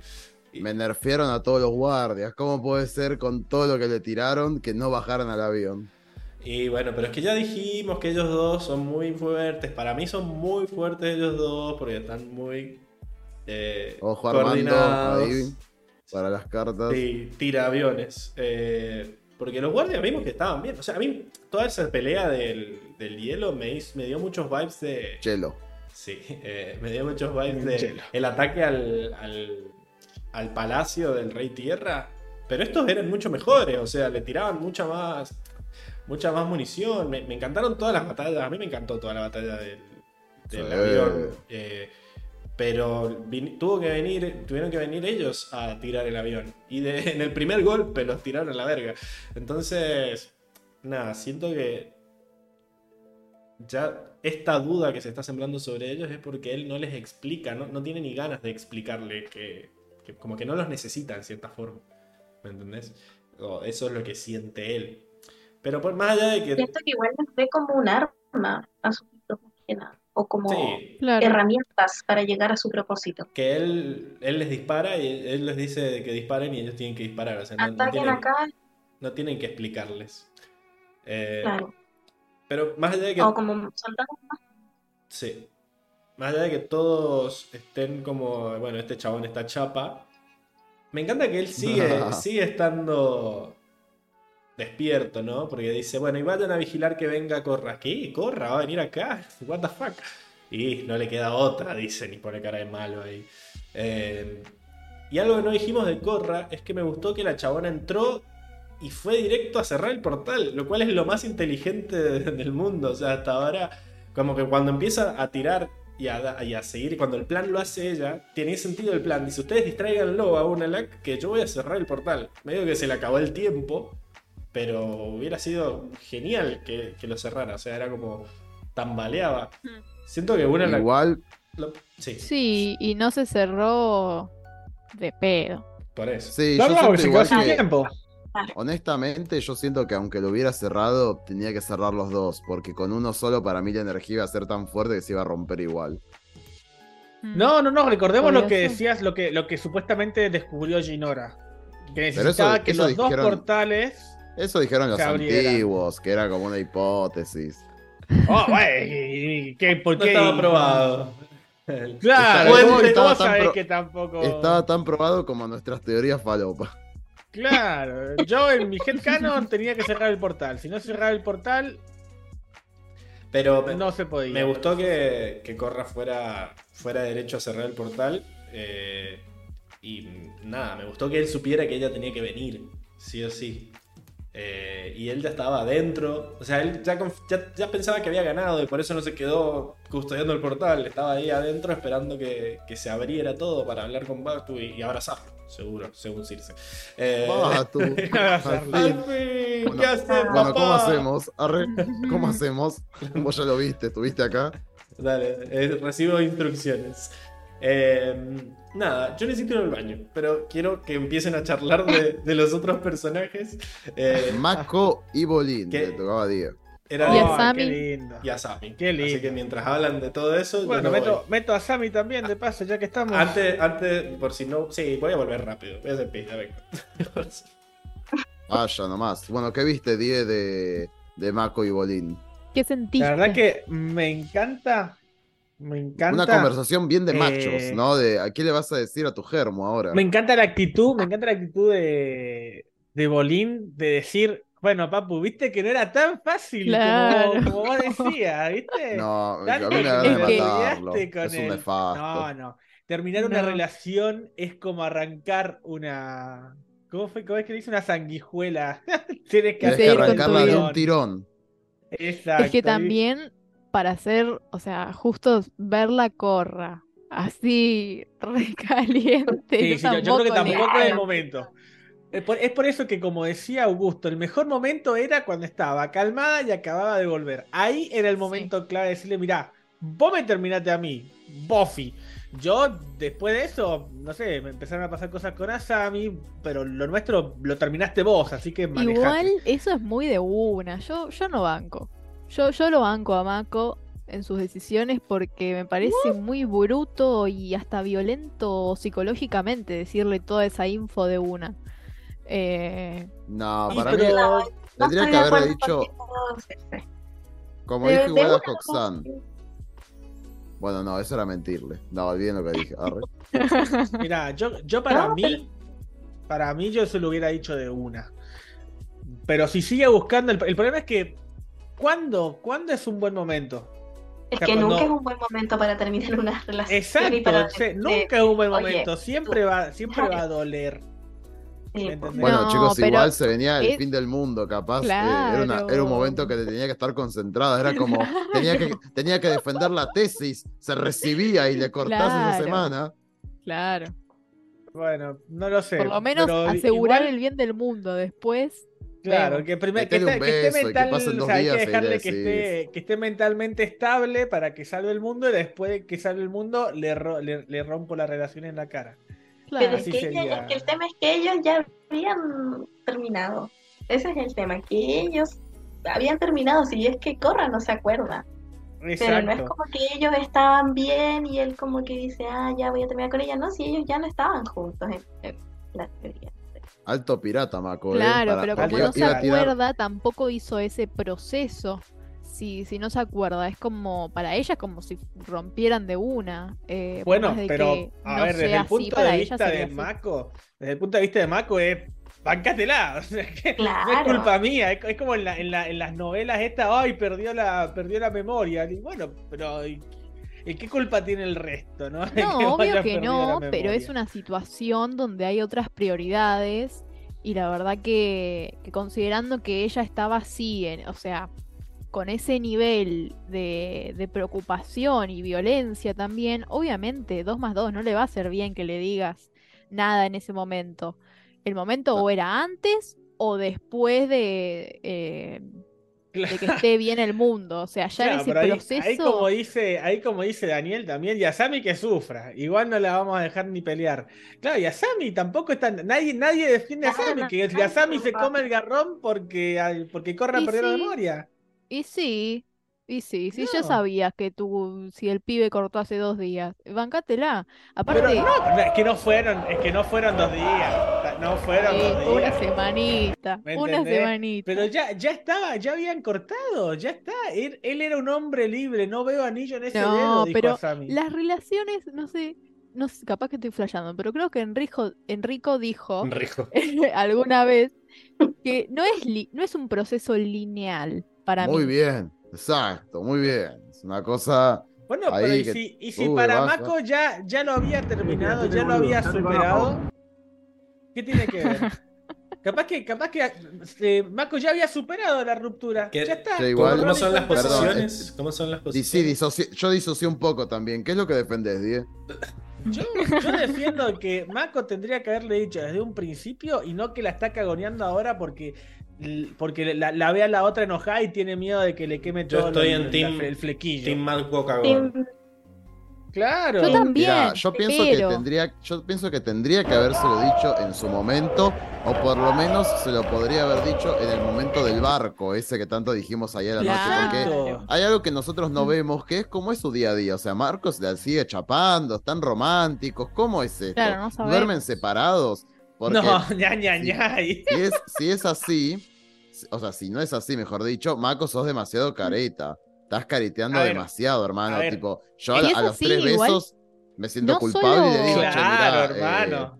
Me nerfearon a todos los guardias. ¿Cómo puede ser con todo lo que le tiraron que no bajaran al avión? Y bueno, pero es que ya dijimos que ellos dos son muy fuertes. Para mí son muy fuertes ellos dos porque están muy eh, Ojo Armando, coordinados. ahí, para las cartas. Sí, tira aviones. Eh, porque los guardias vimos que estaban bien. O sea, a mí toda esa pelea del, del hielo me, hizo- me dio muchos vibes de. Chelo. Sí, eh, me dio muchos vibes de Hielo. el ataque al, al, al palacio del Rey Tierra. Pero estos eran mucho mejores, o sea, le tiraban mucha más. Mucha más munición. Me, me encantaron todas las batallas. A mí me encantó toda la batalla del, del Sí. avión. eh, pero vin- tuvo que venir, tuvieron que venir ellos a tirar el avión. Y de- [LAUGHS] en el primer golpe los tiraron a la verga. Entonces, nada, siento que ya esta duda que se está sembrando sobre ellos es porque él no les explica, no, no tiene ni ganas de explicarle que, que como que no los necesita en cierta forma. ¿Me entendés? O eso es lo que siente él. Pero por más allá de que... Siento que igual les ve como un arma a que nada, o como Sí, claro. herramientas para llegar a su propósito. que él, él les dispara y él, les dice que disparen y ellos tienen que disparar. O sea, no, no tienen, acá, no tienen que explicarles. Eh, claro. Pero más allá de que... O como soldados más. Sí. Más allá de que todos estén como, bueno, este chabón está chapa. Me encanta que él [LAUGHS] sigue, sigue estando despierto, ¿no? Porque dice, bueno, y vayan a vigilar que venga Corra. ¿Qué? ¿Corra? ¿Va a venir acá? ¿What the fuck? Y no le queda otra, dicen, y pone cara de malo ahí. Eh, y algo que no dijimos de Corra es que me gustó que la chabona entró y fue directo a cerrar el portal, lo cual es lo más inteligente de- [LAUGHS] del mundo. O sea, hasta ahora, como que cuando empieza a tirar y a, da- y a seguir, cuando el plan lo hace ella, tiene sentido el plan. Dice, ustedes distráiganlo a Unalak, que yo voy a cerrar el portal. Medio que se le acabó el tiempo, pero hubiera sido genial que, que lo cerrara. O sea, era como tambaleaba. Mm. Siento que Unalak... Igual, lo- sí, Sí, y no se cerró de pedo. por eso. sí, No, yo no, siento se quedó igual sin que, tiempo. Honestamente, yo siento que aunque lo hubiera cerrado, tenía que cerrar los dos, porque con uno solo para mí la energía iba a ser tan fuerte que se iba a romper igual. Mm. No, no, no, recordemos lo que decías, lo que, lo que supuestamente descubrió Ginora. Que eso- necesitaba que eso los dos portales. Eso dijeron los antiguos, que era como una hipótesis. Oh, güey, ¿qué, ¿por No qué? estaba probado. Claro, Estaba- ¿cómo, estaba cómo tan sabés pro- que tampoco? Estaba tan probado como nuestras teorías falopa. Claro, yo en mi headcanon tenía que cerrar el portal. Si no cerraba el portal, Pero me- no se podía. Me gustó que, que Corra fuera, fuera derecho a cerrar el portal. eh, y nada, me gustó que él supiera que ella tenía que venir, sí o sí. Eh, y él ya estaba adentro. O sea, él ya, ya- ya pensaba que había ganado y por eso no se quedó custodiando el portal. Estaba ahí adentro esperando que, que se abriera todo para hablar con Batu y, y abrazarlo, seguro, según Circe. Eh, [LAUGHS] [LAUGHS] Batu, al fin. Bueno, ¿qué haces, Bueno? ¿cómo hacemos? Arre, ¿cómo [LAUGHS] hacemos? Vos ya lo viste, estuviste acá. Dale, eh, recibo instrucciones. Eh, nada, yo necesito ir al baño, pero quiero que empiecen a charlar de, de los otros personajes. Eh, Mako y Bolín, ¿Qué? le tocaba a Diego. Era Y a Sammy. qué lindo. y a Sammy. Qué lindo. Así que mientras hablan de todo eso, yo Bueno, no meto, voy. meto a Sammy también, de paso, ya que estamos. Antes, antes, por si no. Sí, voy a volver rápido. Voy a hacer pista, venga. [LAUGHS] Vaya nomás. Bueno, ¿qué viste, Die, de, de Mako y Bolín? ¿Qué sentiste? La verdad que me encanta. Me encanta. Una conversación bien de machos, Eh, ¿no? De a qué le vas a decir a tu germo ahora. Me encanta la actitud, me encanta la actitud de, de Bolín de decir, bueno, papu, viste que no era tan fácil Claro. como, como vos decías, ¿viste? [LAUGHS] No, a Tanto mí me matarlo. con Es un. No, no. Terminar una No. relación es como arrancar una. ¿Cómo fue? ¿Cómo es que dice una sanguijuela? [LAUGHS] Tienes que que arrancarla de un tirón. Exacto. Es que también para hacer, o sea, justo verla corra, así, [LAUGHS] recaliente. Sí, sí, yo, creo que tampoco le- tampoco es el momento. Es por, es por eso que, como decía Augusto, el mejor momento era cuando estaba calmada y acababa de volver. Ahí era el momento clave de decirle, mirá, vos me terminaste a mí, Buffy. Yo, después de eso, no sé, me empezaron a pasar cosas con Asami, pero lo nuestro lo terminaste vos, así que manejate. Igual eso es muy de una. Yo, yo no banco. Yo, yo lo banco a Mako en sus decisiones porque me parece muy bruto y hasta violento psicológicamente decirle toda esa info de una. Eh, No, para pero- mí No, tendría no que acuerdo dicho, Circe. como De- dijo de igual a una Hoxan. no- Bueno, no, eso era mentirle. No, olviden lo que dije. Arre. [LAUGHS] Mirá, yo, yo para No, mí, para mí yo se lo hubiera dicho de una. Pero si sigue buscando, el, el problema es que, ¿cuándo, ¿cuándo es un buen momento? Es que nunca es un buen momento para terminar una relación. Exacto, para o sea, decirte, nunca es un buen oye, momento, siempre va, siempre va a doler. Bueno, No, chicos, igual se venía el es- fin del mundo, capaz. eh, era, una- Claro. era un momento que tenía que estar concentrada. Era como, [LAUGHS] tenía que, tenía que defender la tesis, se recibía y le cortás esa semana. claro. Bueno, no lo sé. Por lo menos pero asegurar igual, el bien del mundo. Después, Claro, que, primer, que, esté, que que o sea, hay que dejarle le que esté, que esté mentalmente estable para que salve el mundo y después de que salve el mundo le, ro- le, le rompo la relación en la cara. Pero es que, ella- es que el tema es que ellos ya habían terminado. Ese es el tema, que ellos habían terminado. Si es que Corra no se acuerda. Pero no es como que ellos estaban bien y él como que dice, ah, ya voy a terminar con ella. No, si ellos ya no estaban juntos en, en la teoría. Alto pirata, Maco. eh, Claro, para- pero como no se tirar- acuerda, tampoco hizo ese proceso. Si, si no se acuerda, es como, para ella es como si rompieran de una. eh, Bueno, de pero a no ver, desde el punto de vista de así. Mako, desde el punto de vista de Mako es bancátela, [LAUGHS] o sea, que no es culpa mía, es, es como en, la- en, la- en las novelas esta, ay, perdió la, perdió la memoria. Y bueno, pero ¿y, y qué culpa tiene el resto, no? [LAUGHS] Que obvio que no, pero es una situación donde hay otras prioridades y la verdad que, que considerando que ella estaba así, en- o sea, con ese nivel de, de preocupación y violencia también, obviamente dos más dos no le va a hacer bien que le digas nada en ese momento. El momento o era antes o después de, eh, de que esté bien el mundo, o sea, ya en ese ahí, proceso... ahí como dice, ahí como dice Daniel también, Yasami que sufra, igual no la vamos a dejar ni pelear. Claro, Yasami tampoco está, nadie, nadie defiende a Yasami, que Yasami se come el garrón porque, porque corre a Y perder la memoria. Y sí, y sí, sí, ya No. sabías que tú, si el pibe cortó hace dos días, bancátela. Aparte, Pero no, no, es que no fueron, es que no fueron dos días, no fueron dos fue una días. semanita, ¿Me una entendés? semanita. Pero ya, ya estaba, ya habían cortado, ya está. Él, él era un hombre libre, no veo anillo en ese No, dedo, dijo pero Asami. Las relaciones, no sé, no sé, capaz que estoy flasheando, pero creo que Enrico, Enrico dijo [LAUGHS] alguna vez que no es, li- no es un proceso lineal para Muy mí. bien, exacto, muy bien. Es una cosa. Bueno, Ahí pero ¿y que- si, y si Uy, para baja. Mako ya, ya lo había terminado, ya lo había superado? ¿Qué tiene que ver? [LAUGHS] Capaz que, capaz que eh, Mako ya había superado la ruptura. ¿Qué? Ya está. Igual- ¿Cómo son las Perdón, posiciones? ¿Cómo son las Y posiciones? sí, disoci- yo disocié un poco también. ¿Qué es lo que defendés, Die? Yo, yo defiendo que Mako tendría que haberle dicho desde un principio y no que la está cagoneando ahora porque, porque la, la ve a la otra enojada y tiene miedo de que le queme Yo todo estoy el, en team- la- el flequillo. Team. Tim- Claro. Yo también. Mirá, yo pienso que pero- tendría, yo pienso que tendría que habérselo dicho en su momento, o por lo menos se lo podría haber dicho en el momento del barco, ese que tanto dijimos ayer a la noche, porque hay algo que nosotros no vemos, que es como es su día a día. O sea, Marcos la sigue chapando, están románticos. ¿Cómo es esto? Claro, no sabemos. ¿Duermen separados? Porque No, [LAUGHS] ña, ña, ña. si, es, si es así, o sea, si no es así, mejor dicho, Mako, sos demasiado careta. Estás careteando ver, demasiado, hermano. Tipo, yo a, los tres igual, besos me siento no culpable y le solo- digo, che, Claro, mirá, eh, hermano.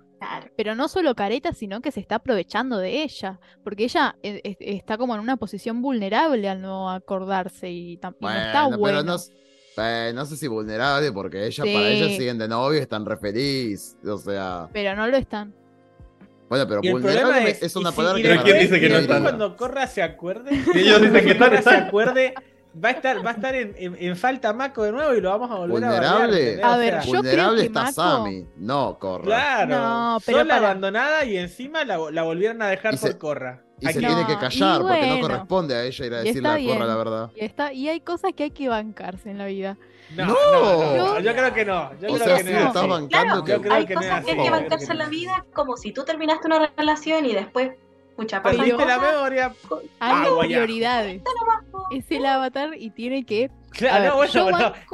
Pero no solo careta, sino que se está aprovechando de ella. Porque ella eh, está como en una posición vulnerable al no acordarse y, tam- y no está Bueno, bueno. pero no, s- eh, no sé si vulnerable, porque ella, Sí. para ella siguen de novio y están re feliz. O sea, Pero no lo están. Bueno, pero Y el vulnerable es, es, y una si- palabra y que ¿quién dice que y no después están? cuando Corra se acuerde, Y ellos dicen que cuando Corra se acuerde, va a estar, va a estar en, en- en falta Mako de nuevo y lo vamos a volver a Vulnerable. A O ver, sea, yo creo vulnerable que está Mako- Sammy. No, corra. Claro, No, pero sola, para- abandonada y encima la, la volvieron a dejar Y por se- Corra. Y se tiene que callar porque no corresponde a ella ir a decirle a Corra bien. la verdad. Y, está, y hay cosas que hay que bancarse en la vida. No, No. no, no, Yo- creo que no. Yo O creo sea, que si no estás bancando Claro, que... Yo creo Hay que no es cosas que hay que bancarse en la vida como si tú terminaste una relación y después, pucha, Perdiste la memoria. Hay Ah, prioridades. Es el avatar y tiene que. Claro, ver, no, bueno, yo bueno. [LAUGHS]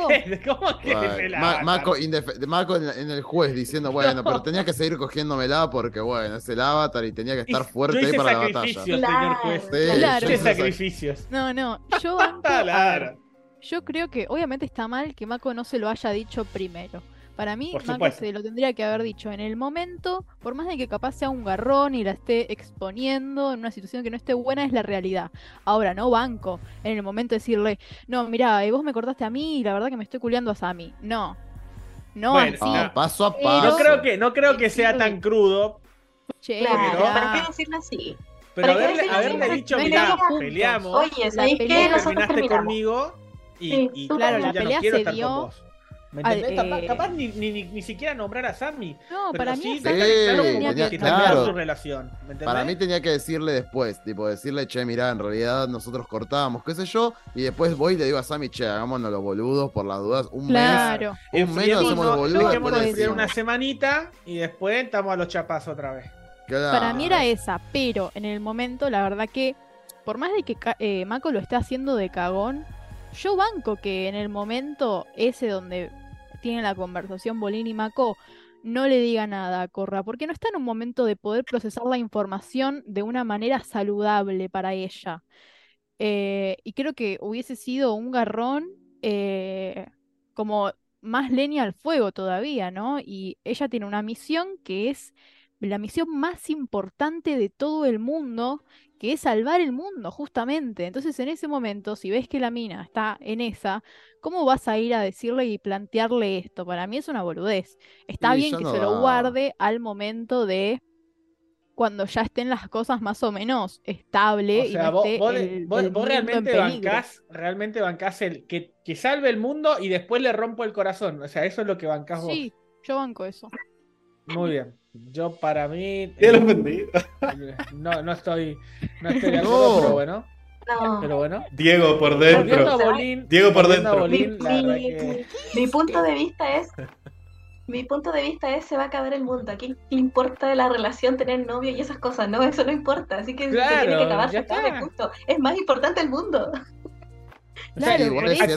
¿Cómo que Bueno, se la Ma- avatar? Mako, indef- Mako en, en el juez diciendo, bueno, No. pero tenía que seguir cogiéndomela porque, bueno, es el avatar y tenía que estar fuerte yo ahí hice para la batalla. sacrificios, Claro. señor juez. Sí, Claro. yo Hice hice sac- sacrificios. No, no. [LAUGHS] Yo banco. a ver, Claro. Yo creo que obviamente está mal que Mako no se lo haya dicho primero. Para mí, supuesto. se lo tendría que haber dicho en el momento, por más de que capaz sea un garrón y la esté exponiendo en una situación que no esté buena, es la realidad. Ahora, no banco en el momento de decirle, no, mira, vos me cortaste a mí y la verdad que me estoy culeando a Sammy. No. No Bueno, así. Ah, paso a paso. No creo que, no creo que sea tan crudo, Che, Claro, Pero- ¿para qué decirlo así? pero ¿Para qué haberle, haberle dicho, No mirá, peleamos Oye, ¿sabéis pelea- qué? Nosotros terminaste terminamos. conmigo y, Sí, y tú Claro, yo la ya pelea no quiero se estar dio con vos. ¿Me al- entendés? Capaz, eh, capaz ni, ni, ni, ni siquiera nombrar a Sammy. No, pero para sí mí es en claro tenía que que- claro. su relación. Para mí tenía que decirle después, tipo decirle, che, mirá, en realidad nosotros cortábamos, qué sé yo, y después voy y le digo a Sammy, che, hagámonos los boludos por las dudas, un mes, Claro. un mes nos Enfriemos, hacemos los boludos, una semanita y después estamos a los chapazos otra vez. Claro. Para mí era esa, pero en el momento, la verdad que, por más de que eh, Mako lo esté haciendo de cagón, yo banco que en el momento ese donde tiene la conversación Bolín y Mako, no le diga nada a Corra, porque no está en un momento de poder procesar la información de una manera saludable para ella. Eh, y creo que hubiese sido un garrón eh, como más leña al fuego todavía, ¿no? Y ella tiene una misión que es la misión más importante de todo el mundo, que es salvar el mundo, justamente. Entonces, en ese momento, si ves que la mina está en esa, ¿cómo vas a ir a decirle y plantearle esto? Para mí es una boludez. Está bien que no se lo guarde al momento de cuando ya estén las cosas más o menos estable O y no vos, esté vos- el- vos- el realmente bancás, realmente bancás el que, que salve el mundo y después le rompo el corazón. O sea, eso es lo que bancás vos. Sí, yo banco eso. Muy bien. Yo para mí. Ya lo eh, ofendí. no, no estoy. No estoy de acuerdo, No. pero bueno. No. Pero bueno. Diego por dentro. Bolín. Diego por dentro. Mi, Bolín, mi- que. mi punto de vista es mi punto de vista es se va a acabar el mundo. ¿A quién le importa la relación tener novio y esas cosas? No, eso no importa. Así que si se Claro, tiene que acabar, se ya acabe, está. punto. Es más importante el mundo. O sea, Claro, igual por es que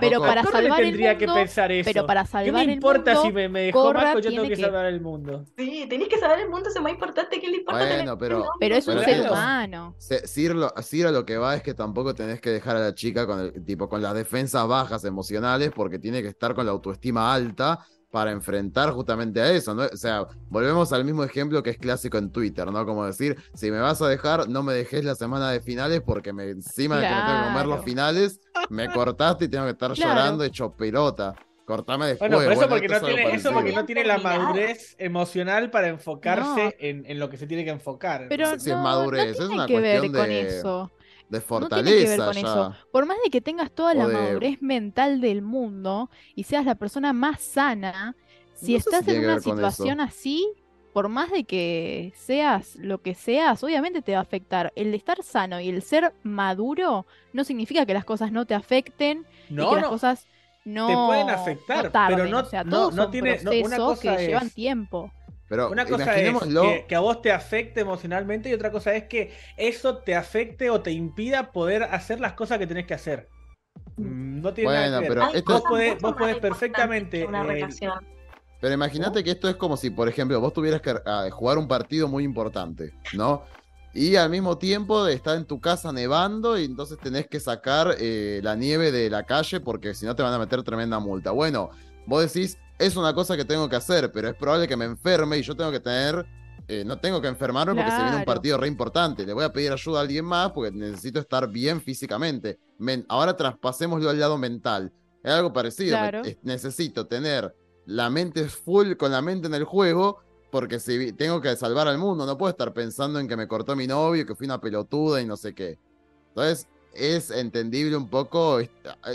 Pero para salvar el tendría que mundo, pensar eso. Pero para ¿Qué salvar me el importa mundo, si me, me dejó Corra Marco? Yo tengo que que- salvar el mundo. Sí, tenés que saber el mundo, eso es más importante que le importa Bueno, pero- pero es un Pero ser humano. Sir a lo que va es que tampoco tenés que dejar a la chica con el tipo con las defensas bajas emocionales porque tiene que estar con la autoestima alta para enfrentar justamente a eso, ¿no? O sea, volvemos al mismo ejemplo que es clásico en Twitter, ¿no? Como decir, si me vas a dejar, no me dejes la semana de finales porque me, encima de que me tengo que comer los finales, me [LAUGHS] cortaste y tengo que estar Claro. llorando hecho pelota. Cortame después. Bueno, pero eso bueno, porque, no tiene, eso porque no tiene la madurez emocional para enfocarse No. en, en lo que se tiene que enfocar. Pero sé si es no, madurez, no es tiene una que ver cuestión con de- eso. De No tiene que ver fortaleza con ya. eso. Por más de que tengas toda la de- madurez mental del mundo y seas la persona más sana, si No sé si estás en una situación así, por más de que seas lo que seas, obviamente te va a afectar. El estar sano y el ser maduro no significa que las cosas no te afecten y no, que las cosas no, te pueden no afectar, pero no- o sea, no- todos no son tiene- una cosa que llevan es- tiempo. Pero Una cosa es que, que a vos te afecte emocionalmente y otra cosa es que eso te afecte o te impida poder hacer las cosas que tenés que hacer. Mm, No tiene nada Bueno, que pero esto- vos podés, vos podés perfectamente. una eh, relación. Pero imagínate que esto es como si, por ejemplo, vos tuvieras que ah, jugar un partido muy importante, ¿no? Y al mismo tiempo estar en tu casa nevando y entonces tenés que sacar eh, la nieve de la calle porque si no te van a meter tremenda multa. Bueno, vos decís, es una cosa que tengo que hacer, pero es probable que me enferme y yo tengo que tener, eh, no tengo que enfermarme porque se viene un partido re importante. Le voy a pedir ayuda a alguien más porque necesito estar bien físicamente. Men- ahora traspasémoslo al lado mental. Es algo parecido. Claro. necesito tener la mente full con la mente en el juego, porque si tengo que salvar al mundo, no puedo estar pensando en que me cortó mi novio, que fui una pelotuda y no sé qué. Entonces, es entendible un poco. eh,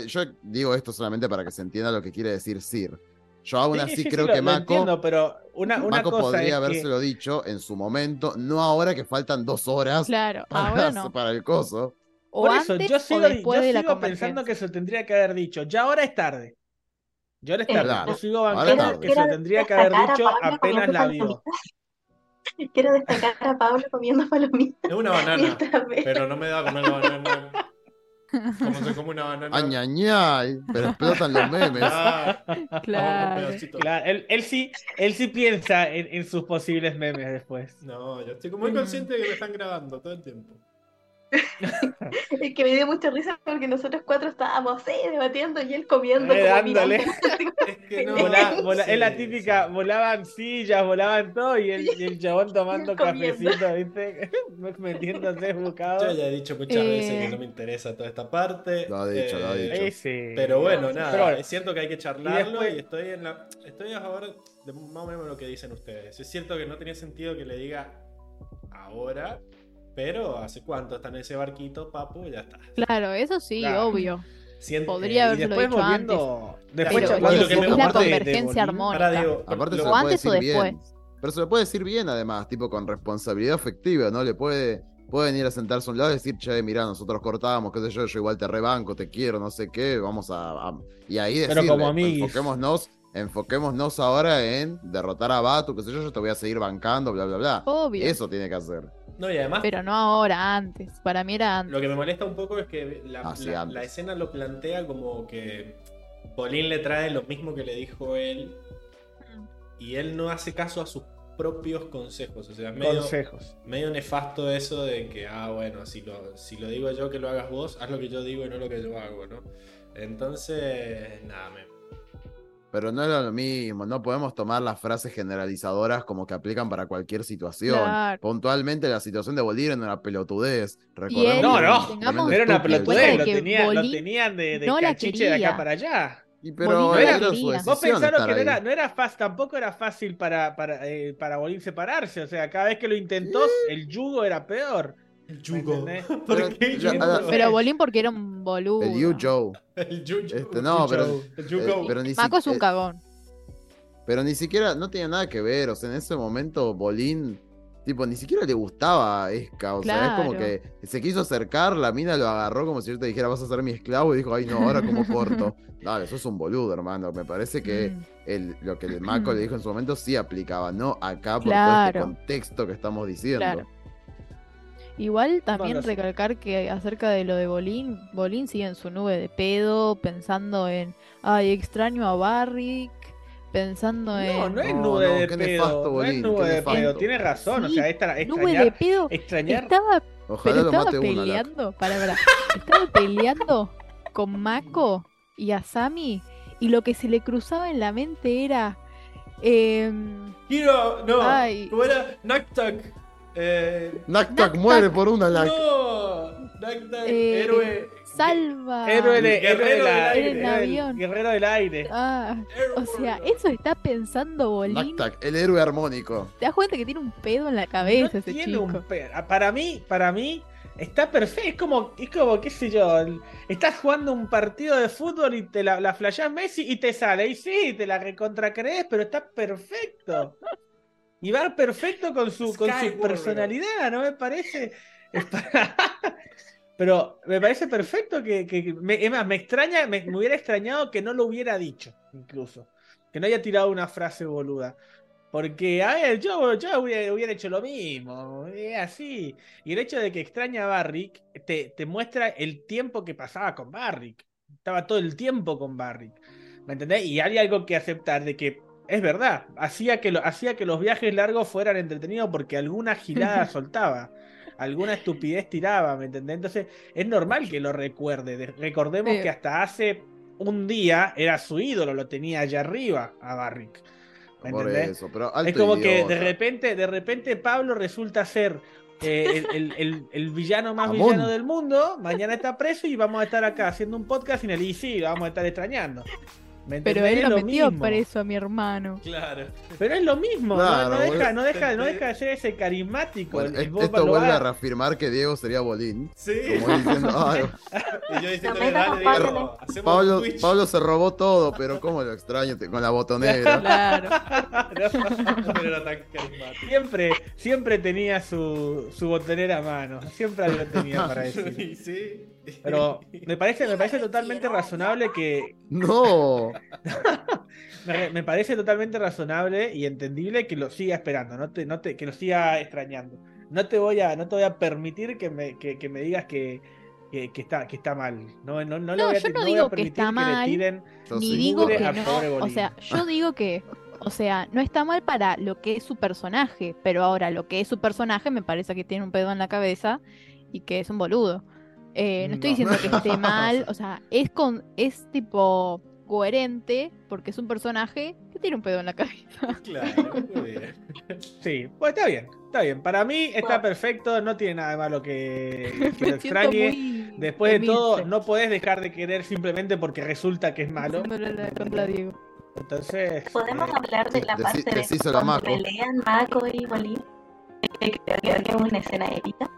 Yo digo esto solamente para que se entienda lo que quiere decir Sir. Yo aún sí, así sí, sí, creo lo- que lo Mako, entiendo, pero una, una Mako cosa podría es que- habérselo dicho en su momento, no ahora que faltan dos horas Claro, [LAUGHS] para, ahora no. para el coso. O Por eso, antes yo sigo, yo de sigo pensando que se tendría que haber dicho. Ya ahora es tarde. Ya ahora es tarde. claro, Yo sigo ahora es bancando tarde. que se tendría que haber dicho apenas la vio. [LAUGHS] Quiero destacar a Pablo comiendo palomitas. Es una banana, pero no me da a comer la banana. Como se come una banana. Añañay, pero explotan los memes. Ah, Claro. Claro, él, él sí, él sí piensa en, en sus posibles memes después. No, yo estoy como muy consciente de que me están grabando todo el tiempo. [LAUGHS] Es que me dio mucha risa porque nosotros cuatro estábamos eh, debatiendo y él comiendo Eh, dándole. [LAUGHS] Es que no. Es la típica, sí. volaban sillas, volaban todo y el, y el chabón [LAUGHS] tomando cafecito, ¿viste? Metiéndose Yo buscado. ya he dicho muchas veces que Eh. no me interesa toda esta parte. Lo ha dicho, lo ha eh, dicho. Ese. Pero bueno, nada, Pero es cierto que hay que charlarlo y, después- estoy en la. Estoy a favor de más o menos lo que dicen ustedes. Es cierto que no tenía sentido que le diga ahora, pero ¿hace cuánto está en ese barquito, papu? Ya está. Claro, eso sí, Claro. obvio. Siente- Podría después dicho volviendo. Después Pero lo que me es la convergencia armónica. Digo, Aparte lo- se lo puede antes o decir bien. Pero se lo puede decir bien además, tipo con responsabilidad afectiva, ¿no? Le puede, puede venir a sentarse a un lado y decir, che, mira, nosotros cortábamos, qué sé yo, yo igual te rebanco, te quiero, no sé qué, vamos a... a- Y ahí Pero decirle, como amiguis. enfoquémonos, enfoquémonos ahora en derrotar a Batu, qué sé yo, yo te voy a seguir bancando, bla, bla, bla. Obvio. Eso tiene que hacer. No, y además, Pero no ahora, antes. Para mí era antes. lo que me molesta un poco es que la, Ah, sí, la- escena lo plantea como que Bolín le trae lo mismo que le dijo él y él no hace caso a sus propios consejos. O sea, medio, Consejos. medio nefasto eso de que, ah, bueno, si lo, si lo digo yo que lo hagas vos, haz lo que yo digo y no lo que yo hago, ¿no? Entonces, nada, me... Pero no era lo mismo, no podemos tomar las frases generalizadoras como que aplican para cualquier situación. Claro. Puntualmente la situación de Bolívar no era pelotudez. Y Recordemos No, no, Era una pelotudez, de lo, tenía- lo tenían de, de no cachiche de acá para allá. Y pero Bolívar era Vos pensaron que no era, no era fácil, tampoco era fácil para, para, eh, para Bolín separarse. O sea, cada vez que lo intentó, el yugo era peor. El ¿Me yugo. [LAUGHS] ¿Por qué yugo? ah, Pero Bolín porque era un boludo. El Yu Joe. El yugo. Este, no, pero, El eh, yugo. pero ni Mako es un eh, cagón. pero ni siquiera, no tenía nada que ver, o sea, en ese momento Bolín, tipo, ni siquiera le gustaba a Esca, o sea, es como que se quiso acercar, la mina lo agarró como si yo te dijera, vas a ser mi esclavo, y dijo, ay no, ahora como corto. [LAUGHS] Dale, eso es un boludo, hermano, me parece que Mm. el, lo que el Mako le dijo en su momento sí aplicaba, no acá por todo este contexto que estamos diciendo. Claro. Igual también Bueno, sí. recalcar que acerca de lo de Bolín, Bolín sigue en su nube de pedo, pensando en, ay, extraño a Barrick, pensando No, en... no es No, nube no, de pedo. nefasto, no es nube de nefasto. pedo. Tiene razón. O sea, nube extrañar. de pedo. extrañar Estaba, Ojalá pero lo estaba mate peleando, para, para, estaba peleando con Mako y Asami y lo que se le cruzaba en la mente era... em, Quiero, no, Ay. ¿cómo era? Naktak. Eh, Naktak Naktak. muere por una Nak. no, Naktak, Eh, héroe. salva. Héroe, de- Guerrero héroe del aire. Avión. guerrero del aire. Ah, o sea, eso está pensando Bolín. Tac, el héroe armónico. ¿Te das cuenta que tiene un pedo en la cabeza no ese tiene chico? un pe- ah, Para mí, para mí, está perfecto. Es como, es como, qué sé yo. Estás jugando un partido de fútbol y te la, la flashás Messi y te sale. Y sí, te la recontra crees, pero está perfecto. Y va perfecto con su, con su personalidad, ¿no me parece? [LAUGHS] Pero me parece perfecto que, que- me, es más, me extraña, me, me hubiera extrañado que no lo hubiera dicho, incluso. Que no haya tirado una frase boluda. Porque, a ver, yo, yo hubiera, hubiera hecho lo mismo. Es así. Y el hecho de que extraña a Barrick te, te muestra el tiempo que pasaba con Barrick. Estaba todo el tiempo con Barrick. ¿Me entendés? Y hay algo que aceptar de que es verdad. Hacía que, lo, hacía que los viajes largos fueran entretenidos porque alguna girada [LAUGHS] soltaba. Alguna estupidez tiraba, ¿me entendés? Entonces es normal que lo recuerde. De- recordemos Sí. que hasta hace un día era su ídolo, lo tenía allá arriba a Barrick. ¿Me Por entendés? eso, pero Es como que de repente, de repente Pablo resulta ser eh, el, el- el- el villano más Amón. villano del mundo. Mañana está preso y vamos a estar acá haciendo un podcast sin el y sí, lo vamos a estar extrañando. ¿Me Pero él Es lo lo metió mismo. preso a mi hermano. Claro. Pero es lo mismo, ¿no? Claro, no, deja, no, deja, no deja de ser ese carismático. Bueno, el- el esto vuelve a reafirmar que Diego sería Bolín. Sí. Como diciendo, [LAUGHS] "Ay, Y yo metas dale, Diego, Pablo, Twitch. Pablo se robó todo, pero cómo lo extraño con la botonera. [LAUGHS] Claro. [LAUGHS] No era tan carismático. Siempre, siempre tenía su, su botonera a mano. Siempre algo tenía para decir. Sí, sí. Pero [LAUGHS] me parece, me parece totalmente razonable que, No, [LAUGHS] Me, me parece totalmente razonable y entendible que lo siga esperando, no te, no te, que lo siga extrañando. No te voy a, no te voy a permitir que me, que, que me digas que, que, que está, que está mal. No, no, no, le No, voy a, yo no voy a digo que está le mal, Ni digo que no. O sea, yo digo que, o sea, no está mal para lo que es su personaje, pero ahora lo que es su personaje me parece que tiene un pedo en la cabeza y que es un boludo. Eh, no estoy No. diciendo que esté [LAUGHS] mal, o sea, es con, es tipo coherente porque es un personaje que tiene un pedo en la cabeza. Claro, [LAUGHS] muy bien. Sí, pues está bien, está bien. Para mí está Bueno. perfecto, no tiene nada de malo que, que [LAUGHS] lo extrañe. Después de todo, no podés dejar de querer simplemente porque resulta que es malo. haciéndole la contra Diego. Entonces, ¿Podemos eh, hablar de la parte de decíselo a cuando Mako. pelean Mako y creo que es una escena épica.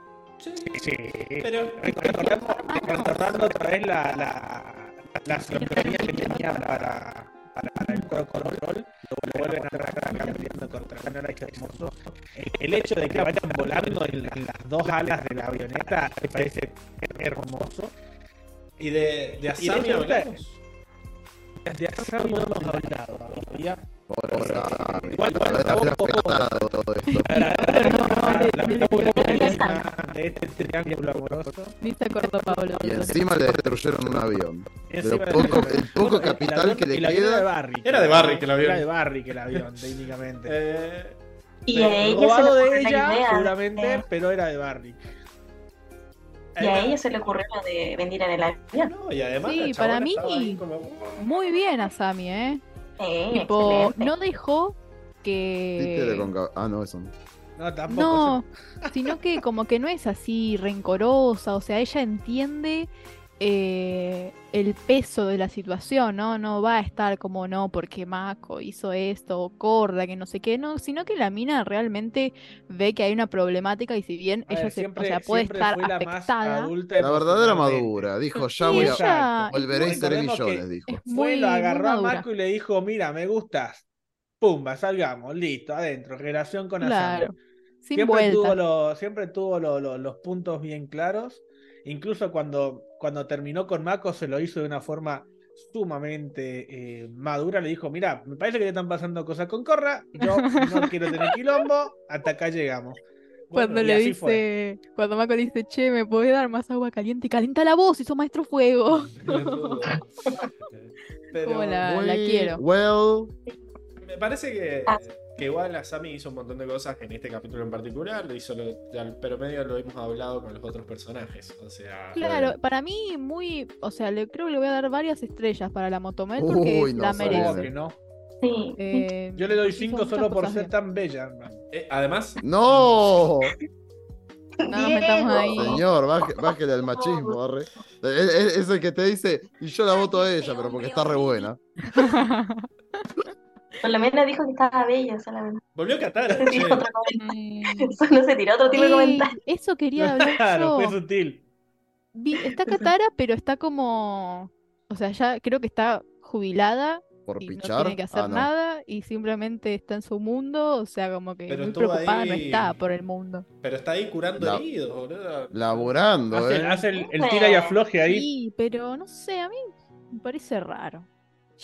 Sí, sí. pero Recordando, recordando otra vez la, la, la que tenía para, para, para el Control, lo vuelven a acá metiendo contra. El, hecho de que vayan volando en, en las dos alas de la avioneta me parece hermoso. ¿Y de, de Asami hablamos? De Asami no hemos hablado todavía. Sammy. Igual, de este triángulo amoroso. Ni se acordó Pablo. Y encima le destruyeron un avión. Encima Pero de- poco- el poco [LAUGHS] capital que le queda- Era de Barry. Era de Barry que el avión. Era de Barry que el avión, técnicamente. Eh, Y Pero a ella se robado le de ocurrió la ella, idea seguramente, de- pero era de Barry. y a ella se le ocurrió lo de venir en el avión. no, y además Sí, para mí- como, Muy bien Asami, ¿eh? Eh, Tipo, excelente. no dejó que... Ah, no, eso no. No, tampoco. No, sino que como que no es así rencorosa, o sea, ella entiende eh, el peso de la situación, ¿no? No va a estar como no, porque Mako hizo esto, o Corda, que no sé qué, no, sino que la mina realmente ve que hay una problemática y si bien A ella ver, se, siempre- o sea, puede siempre estar fue la más afectada, adulta La verdadera madura. Dijo, ya voy a... Volveré y seré millones, dijo. Fue, muy, lo agarró a. Mako y le dijo, mira, me gustas. Pumba, salgamos, listo, adentro, relación con. Claro, sin siempre tuvo, vuelta. lo- siempre tuvo lo- lo- los puntos bien claros. Incluso cuando, cuando terminó con Mako se lo hizo de una forma sumamente eh, madura. Le dijo, mira, me parece que te están pasando cosas con Corra. Yo no [LAUGHS] quiero tener quilombo. Hasta acá llegamos. Cuando Bueno, le dice, fue. cuando Mako dice, che, ¿me podés dar más agua caliente? Y calienta la voz, hizo maestro fuego. [LAUGHS] Pero Como la, Muy la quiero. Well, me parece que, Ah. Que igual Asami hizo un montón de cosas en este capítulo en particular, lo hizo lo- al- pero medio lo hemos hablado con los otros personajes. O sea, Claro, para mí muy, o sea, le creo que le voy a dar varias estrellas para la Motomel porque Uy, no la sabía. ¿Cómo merece. que no? Sí, Eh, Yo le doy hizo 5 muchas solo por ser bien. tan bella. eh, además, no. No, No nos metamos ahí. Señor, baje- bájele al machismo, arre. Es, es- es el que te dice, y yo la voto a ella, pero porque está re buena. [LAUGHS] Por lo menos dijo que estaba bella solamente. Volvió comentario. Eh, [LAUGHS] Eso no se tiró otro tipo de eh, comentario. eso quería hablar Claro, yo. fue sutil. Vi- está Katara, pero está como. O sea, ya creo que está jubilada Por y no tiene que hacer Ah, no. nada y simplemente está en su mundo. O sea, como que Pero muy preocupada no está por el mundo. Pero está ahí curando La- heridos, boludo. Laburando, Hace, ¿eh? hace el, el tira y afloje ahí. Sí, pero no sé, a mí me parece raro.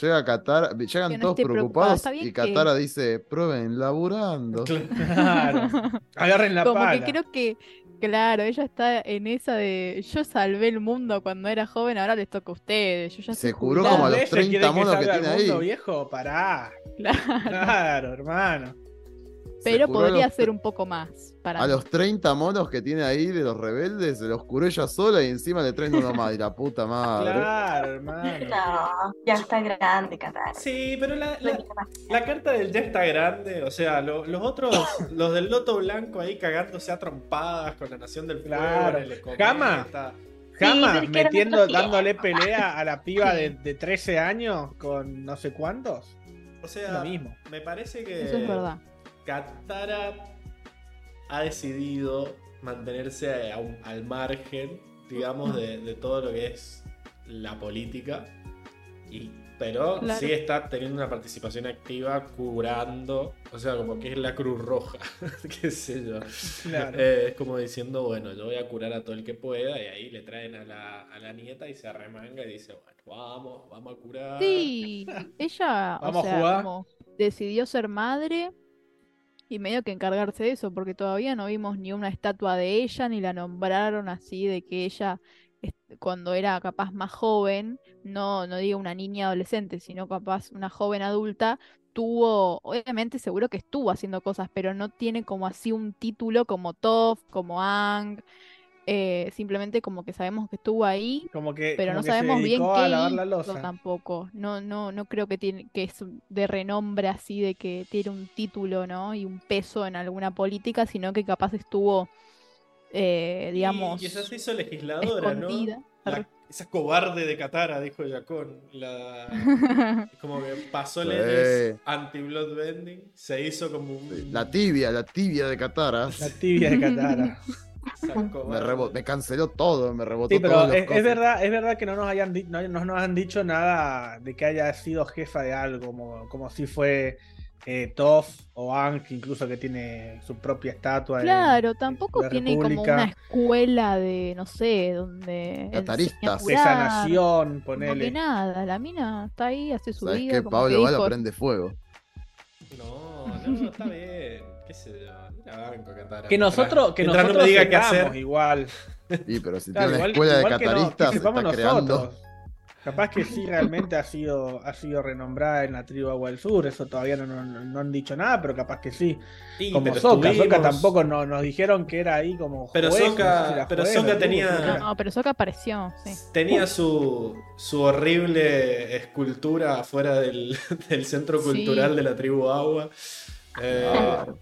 Llega Katara, llegan Que no todos preocupados bien y que- Katara dice, prueben, laburando. Claro. [LAUGHS] Agarren la Como pala. que creo que, claro, ella está en esa de yo salvé el mundo cuando era joven, ahora les toca a ustedes. Yo ya Se curó jubilada". como a los ¿Ella 30 quiere monos que salga al tiene mundo, ahí. viejo? Pará. [LAUGHS] Claro, Claro, hermano. Pero podría los ser un poco más para A mí. los 30 monos que tiene ahí de los rebeldes, se los curó ella sola y encima le traen uno más. Y la puta madre. Claro, hermano. No, ya está grande, Katara. Sí, pero la, carta del ya está grande. O sea, lo- los otros, los del Loto Blanco ahí cagándose a trompadas con la Nación del Fuego. Claro. era metiendo, dándole pelea a la piba de, de 13 años con no sé cuántos. O sea, lo mismo. me parece que Eso es verdad. Katara ha decidido mantenerse a al margen, digamos, de, de todo lo que es la política. Y, pero Claro. sí está teniendo una participación activa curando, o sea, como que es la Cruz Roja, [LAUGHS] qué sé yo. Claro. Eh, es como diciendo, bueno, yo voy a curar a todo el que pueda y ahí le traen a la, a la nieta y se arremanga y dice, bueno, vamos, vamos a curar. Sí, ella, o a sea, jugar. como decidió ser madre y medio que encargarse de eso, porque todavía no vimos ni una estatua de ella, ni la nombraron así de que ella, cuando era capaz más joven, no, no digo una niña adolescente, sino capaz una joven adulta, tuvo, obviamente seguro que estuvo haciendo cosas, pero no tiene como así un título como Toph, como Aang, eh, simplemente como que sabemos que estuvo ahí Como que, pero como no que se sabemos bien qué a lavar la hizo tampoco. No, no, no creo que tiene, que es de renombre así de que tiene un título, ¿no? Y un peso en alguna política, sino que capaz estuvo, eh, Y digamos, quizás se hizo legisladora, ¿no? escondida. La- esa cobarde de Katara, dijo Yacón. La, [LAUGHS] como que pasó Sí. leyes anti-bloodbending, se hizo como un... Sí, La tibia, la tibia de Katara. La tibia de Katara. [LAUGHS] esa Me, cobarde. rebo- me canceló todo, me rebotó Sí, pero todos los es, es verdad, es verdad que no nos hayan no, no nos han dicho nada de que haya sido jefa de algo, como, como si fue eh, Toph o Ankh, incluso que tiene su propia estatua. Claro, en tampoco la tiene como una escuela de, no sé, donde Cataristas. de curar, sanación, como que ponele. nada, la mina está ahí, hace su ¿Sabes vida, qué? como Pablo que dijo, prende fuego. No, no, está bien. ¿Qué sé yo? Banco. Que nosotros, que Mientras nosotros no me diga qué hacer. igual. Sí, pero si Claro, tiene una igual- escuela de que no- cataristas, se está creando. nosotros. Capaz que sí realmente ha sido, ha sido renombrada en la tribu Agua del Sur, eso todavía no, no- no han dicho nada, pero capaz que sí. Y, Como Soka estuvimos- tampoco no- nos dijeron que era ahí como Pero juez, no sé si la pero juez, tuvo, tenía-. No, pero Sokka apareció, sí. Tenía su, su horrible escultura afuera del, [LAUGHS] del centro Sí. cultural de la tribu Agua. Eh, Claro.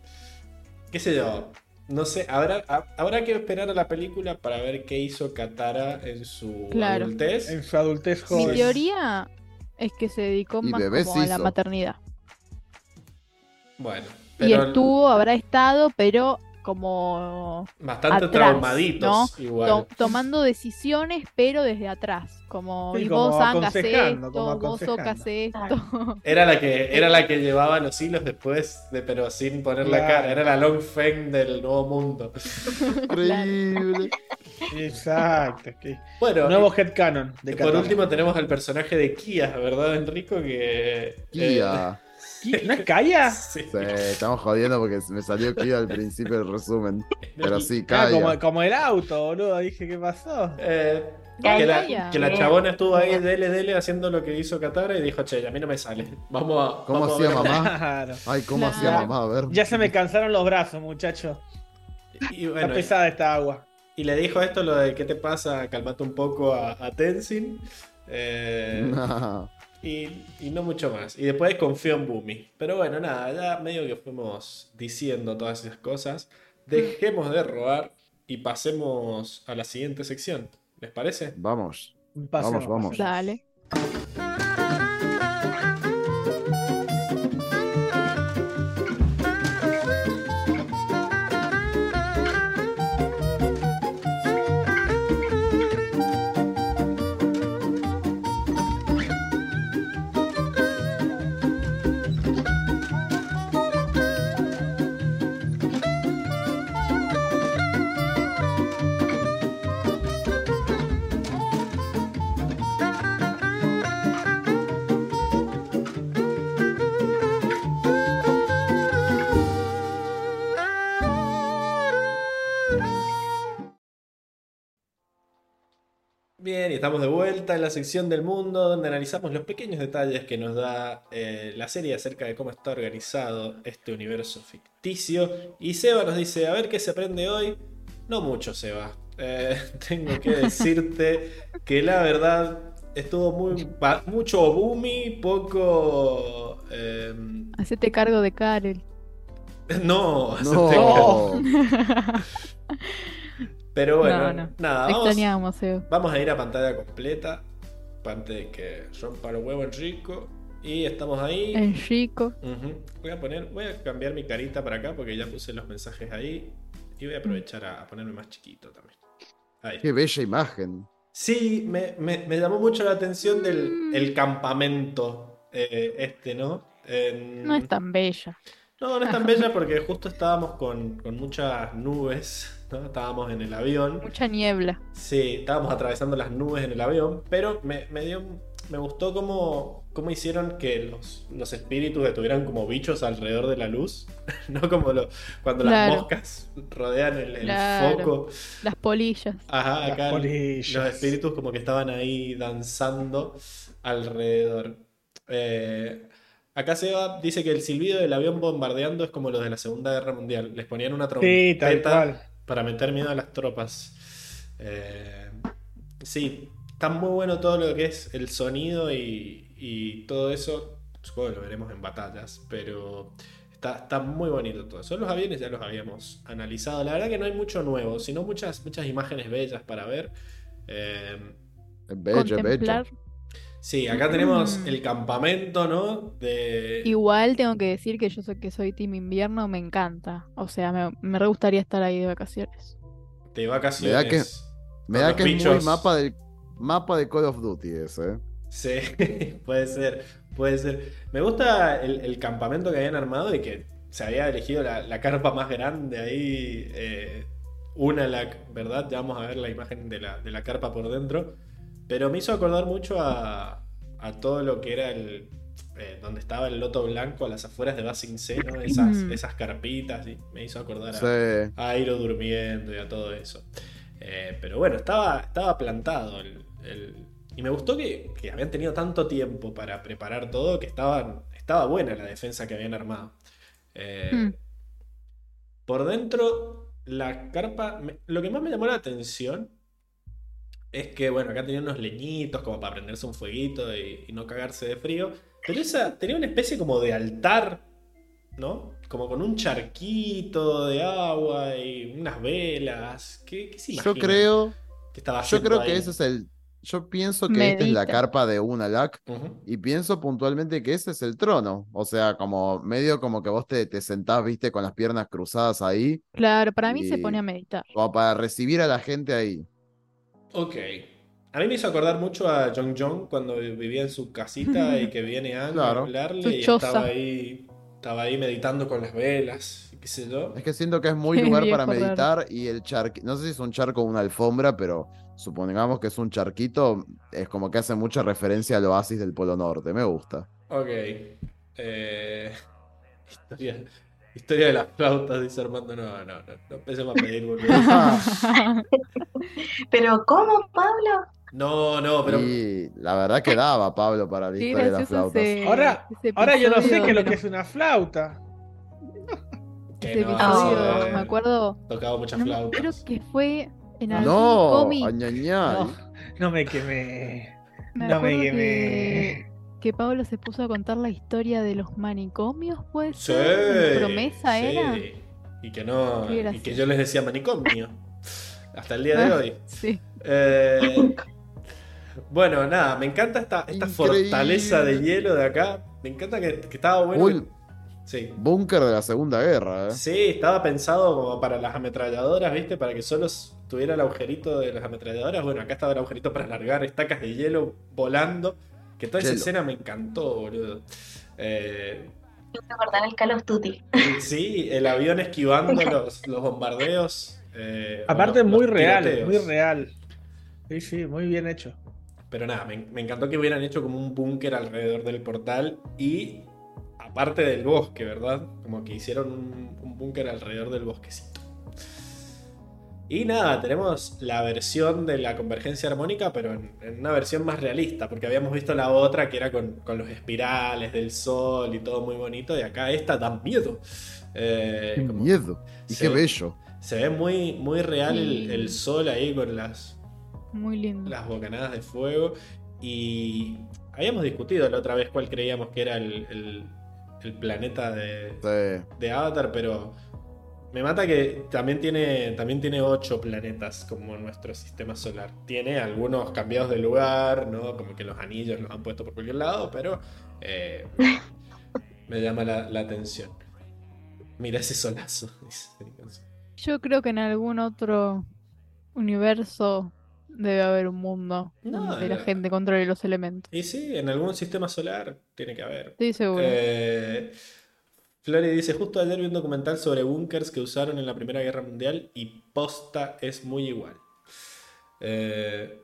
¿Qué sé yo? No sé, habrá, ha- habrá que esperar a la película para ver qué hizo Katara en su Claro. adultez. En su adultez Mi joven. teoría es que se dedicó Y más como a la maternidad. Bueno, Y pero estuvo, habrá estado, pero como bastante atrás, traumaditos igual. to- tomando decisiones, pero desde atrás. Como, Sí, y como vos aconsejando, esto, vos hace esto. [LAUGHS] Era la que era la que llevaba los hilos después, de, pero sin poner la cara. Era la Long Feng del nuevo mundo. [LAUGHS] Increíble. Exacto. que- Bueno, Nuevo headcanon de por último tenemos al personaje de Kia, ¿verdad, Enrico? Que. Kia. ¿Qui- ¿No es Kaya? eh, sí. Sí, estamos jodiendo porque me salió Kia al principio del resumen. [LAUGHS] Pero sí, Ah, Kaya. como, como el auto, boludo. Dije, ¿qué pasó? Eh, Kaya. que, la, que la Bien. chabona estuvo ahí, dele, dele, haciendo lo que hizo Katara y dijo, che, a mí no me sale. Vamos a. ¿Cómo vamos hacía ver". mamá? Claro. Ay, ¿cómo Claro. hacía mamá? A ver. Ya se me cansaron los brazos, muchacho. Y, Está bueno, pesada esta agua. y le dijo esto, lo de, ¿qué te pasa? Calmate un poco a, a Tenzin. Eh, [LAUGHS] No. Y, y no mucho más. Y después confió en Bumi. Pero bueno, nada, ya medio que fuimos diciendo todas esas cosas. Dejemos de robar y pasemos a la siguiente sección. ¿Les parece? Vamos. Pasemos, Vamos, vamos. Dale. Bien, y estamos de vuelta en la sección del mundo donde analizamos los pequeños detalles que nos da eh, la serie acerca de cómo está organizado este universo ficticio. Y Seba nos dice, a ver qué se aprende hoy. No mucho, Seba. Eh, [LAUGHS] tengo que [LAUGHS] decirte que la verdad estuvo muy mucho boomy, poco... eh, Hacete cargo de Karel. [LAUGHS] no, No. acepté- pero bueno, No, no. nada, vamos. Vamos a ir a pantalla completa. Antes de que rompa los huevos Enrico. Y estamos ahí. Enrico. Ujú. Voy a poner. Voy a cambiar mi carita para acá porque ya puse los mensajes ahí. Y voy a aprovechar a, a ponerme más chiquito también. Ahí. Qué bella imagen. Sí, me, me- me llamó mucho la atención del Mm. el campamento. eh, este, ¿no? En- No es tan bella. no, no es tan bella porque justo estábamos con, con muchas nubes. ¿No? Estábamos en el avión. Mucha niebla. Sí, estábamos atravesando las nubes en el avión, pero me, me dio, me gustó cómo, cómo hicieron que los, los espíritus estuvieran como bichos alrededor de la luz, [LAUGHS] no como lo- cuando las moscas rodean el, el Claro. foco. Las polillas. Ajá, Las acá polillas. los espíritus como que estaban ahí danzando alrededor. Eh, acá Seba dice que el silbido del avión bombardeando es como los de la Segunda Guerra Mundial. Les ponían una Sí, tal trompeta cual. Para meter miedo a las tropas. Eh, sí, está muy bueno todo lo que es el sonido y, y todo eso. Supongo que lo veremos en batallas, pero está, está muy bonito todo eso. Los aviones ya los habíamos analizado. La verdad que no hay mucho nuevo, sino muchas, muchas imágenes bellas para ver. Eh, Es bello, es bello. Sí, acá tenemos Mm. el campamento, ¿no? De... Igual tengo que decir que yo soy que soy team invierno, me encanta. O sea, me, me re gustaría estar ahí de vacaciones. de vacaciones. Me da Me da los que es muy mapa del mapa de Call of Duty ese. ¿eh? Sí, [LAUGHS] puede ser, puede ser. Me gusta el, el campamento que habían armado y que se había elegido la, la carpa más grande ahí. eh, una, la, ¿verdad? Ya vamos a ver la imagen de la, de la carpa por dentro. Pero me hizo acordar mucho a, a todo lo que era el... eh, donde estaba el loto blanco a las afueras de Basing C, ¿no? Esas, Mm. esas carpitas, me hizo acordar a, Sí. a Airo durmiendo y a todo eso. Eh, pero bueno, estaba, estaba plantado. el- el- Y me gustó que, que habían tenido tanto tiempo para preparar todo que estaban, estaba buena la defensa que habían armado. Eh, Mm. Por dentro, la carpa. me- lo que más me llamó la atención es que, bueno, acá tenía unos leñitos como para prenderse un fueguito y, y no cagarse de frío. Pero esa tenía una especie como de altar, ¿no? Como con un charquito de agua y unas velas. ¿Qué, qué se Yo creo, que estaba yo creo que ese es el. Yo pienso que esta es la carpa de Unalak. Ujú. Y pienso puntualmente que ese es el trono. O sea, como medio como que vos te, te sentás, viste, con las piernas cruzadas ahí, Claro, para mí se pone a meditar. como para recibir a la gente ahí. Ok. A mí me hizo acordar mucho a Jong Jong cuando vivía en su casita y [LAUGHS] que viene a Claro. hablarle Su y choza. estaba ahí, estaba ahí meditando con las velas, y qué sé yo. Es que siento que es muy Qué [LAUGHS] lugar para raro. meditar y el charco, no sé si es un charco o una alfombra, pero supongamos que es un charquito, es como que hace mucha referencia al oasis del Polo Norte, me gusta. Ok. Eh, [LAUGHS] historia, historia de las flautas, dice Armando. No, no, no, no empecemos a pedir, boludo. [LAUGHS] Pero ¿cómo, Pablo? No, no, pero. Y la verdad que daba Pablo para la Qué historia de las flautas. ese- Ahora- ese Ahora yo no sé qué es lo que es una flauta. que Ese no, episodio, eh, me acuerdo. Tocaba muchas no me- flautas. creo que fue en algún No, cómic. No, no me quemé. Me No me quemé. Que, que Pablo se puso a contar la historia de los manicomios, ¿puede Sí? ¿Promesa sí. era? Y que no. Y que yo les decía manicomio. [LAUGHS] Hasta el día de hoy. Sí. Eh, bueno, nada, me encanta esta, esta fortaleza de hielo de acá. Me encanta que, que estaba bueno. Uy, Sí. búnker de la Segunda Guerra, ¿eh? Sí, estaba pensado como para las ametralladoras, ¿viste? Para que solo tuviera el agujerito de las ametralladoras. Bueno, acá estaba el agujerito para largar estacas de hielo volando. Que toda esa escena me encantó, boludo. Eh, acordar el Call of Duty. [LAUGHS] sí, el avión esquivando [LAUGHS] los, los bombardeos. eh, Aparte, los- muy los real, tiroteos. muy real. Sí, sí, muy bien hecho. Pero nada, me, me encantó que hubieran hecho como un búnker alrededor del portal y aparte del bosque, ¿verdad? Como que hicieron un, un búnker alrededor del bosquecito. Y nada, tenemos la versión de la convergencia armónica, pero en, en una versión más realista, porque habíamos visto la otra que era con, con los espirales del sol y todo muy bonito, y acá esta da miedo. Eh, Qué como- miedo. Y qué bello. se ve muy, muy real el, el sol ahí con las, Muy lindo. las bocanadas de fuego. Y habíamos discutido la otra vez cuál creíamos que era el, el- el planeta de, Sí. de Avatar, pero me mata que también tiene, también tiene ocho planetas como nuestro sistema solar. Tiene algunos cambiados de lugar, ¿no? Como que los anillos los han puesto por cualquier lado, pero eh, me llama la, la atención. Mira ese solazo. [LAUGHS] Yo creo que en algún otro universo debe haber un mundo No, donde la la- gente controle los elementos. Y sí, en algún sistema solar tiene que haber. Estoy seguro. Eh, Flori dice, justo ayer vi un documental sobre búnkers que usaron en la Primera Guerra Mundial y posta es muy igual. Eh,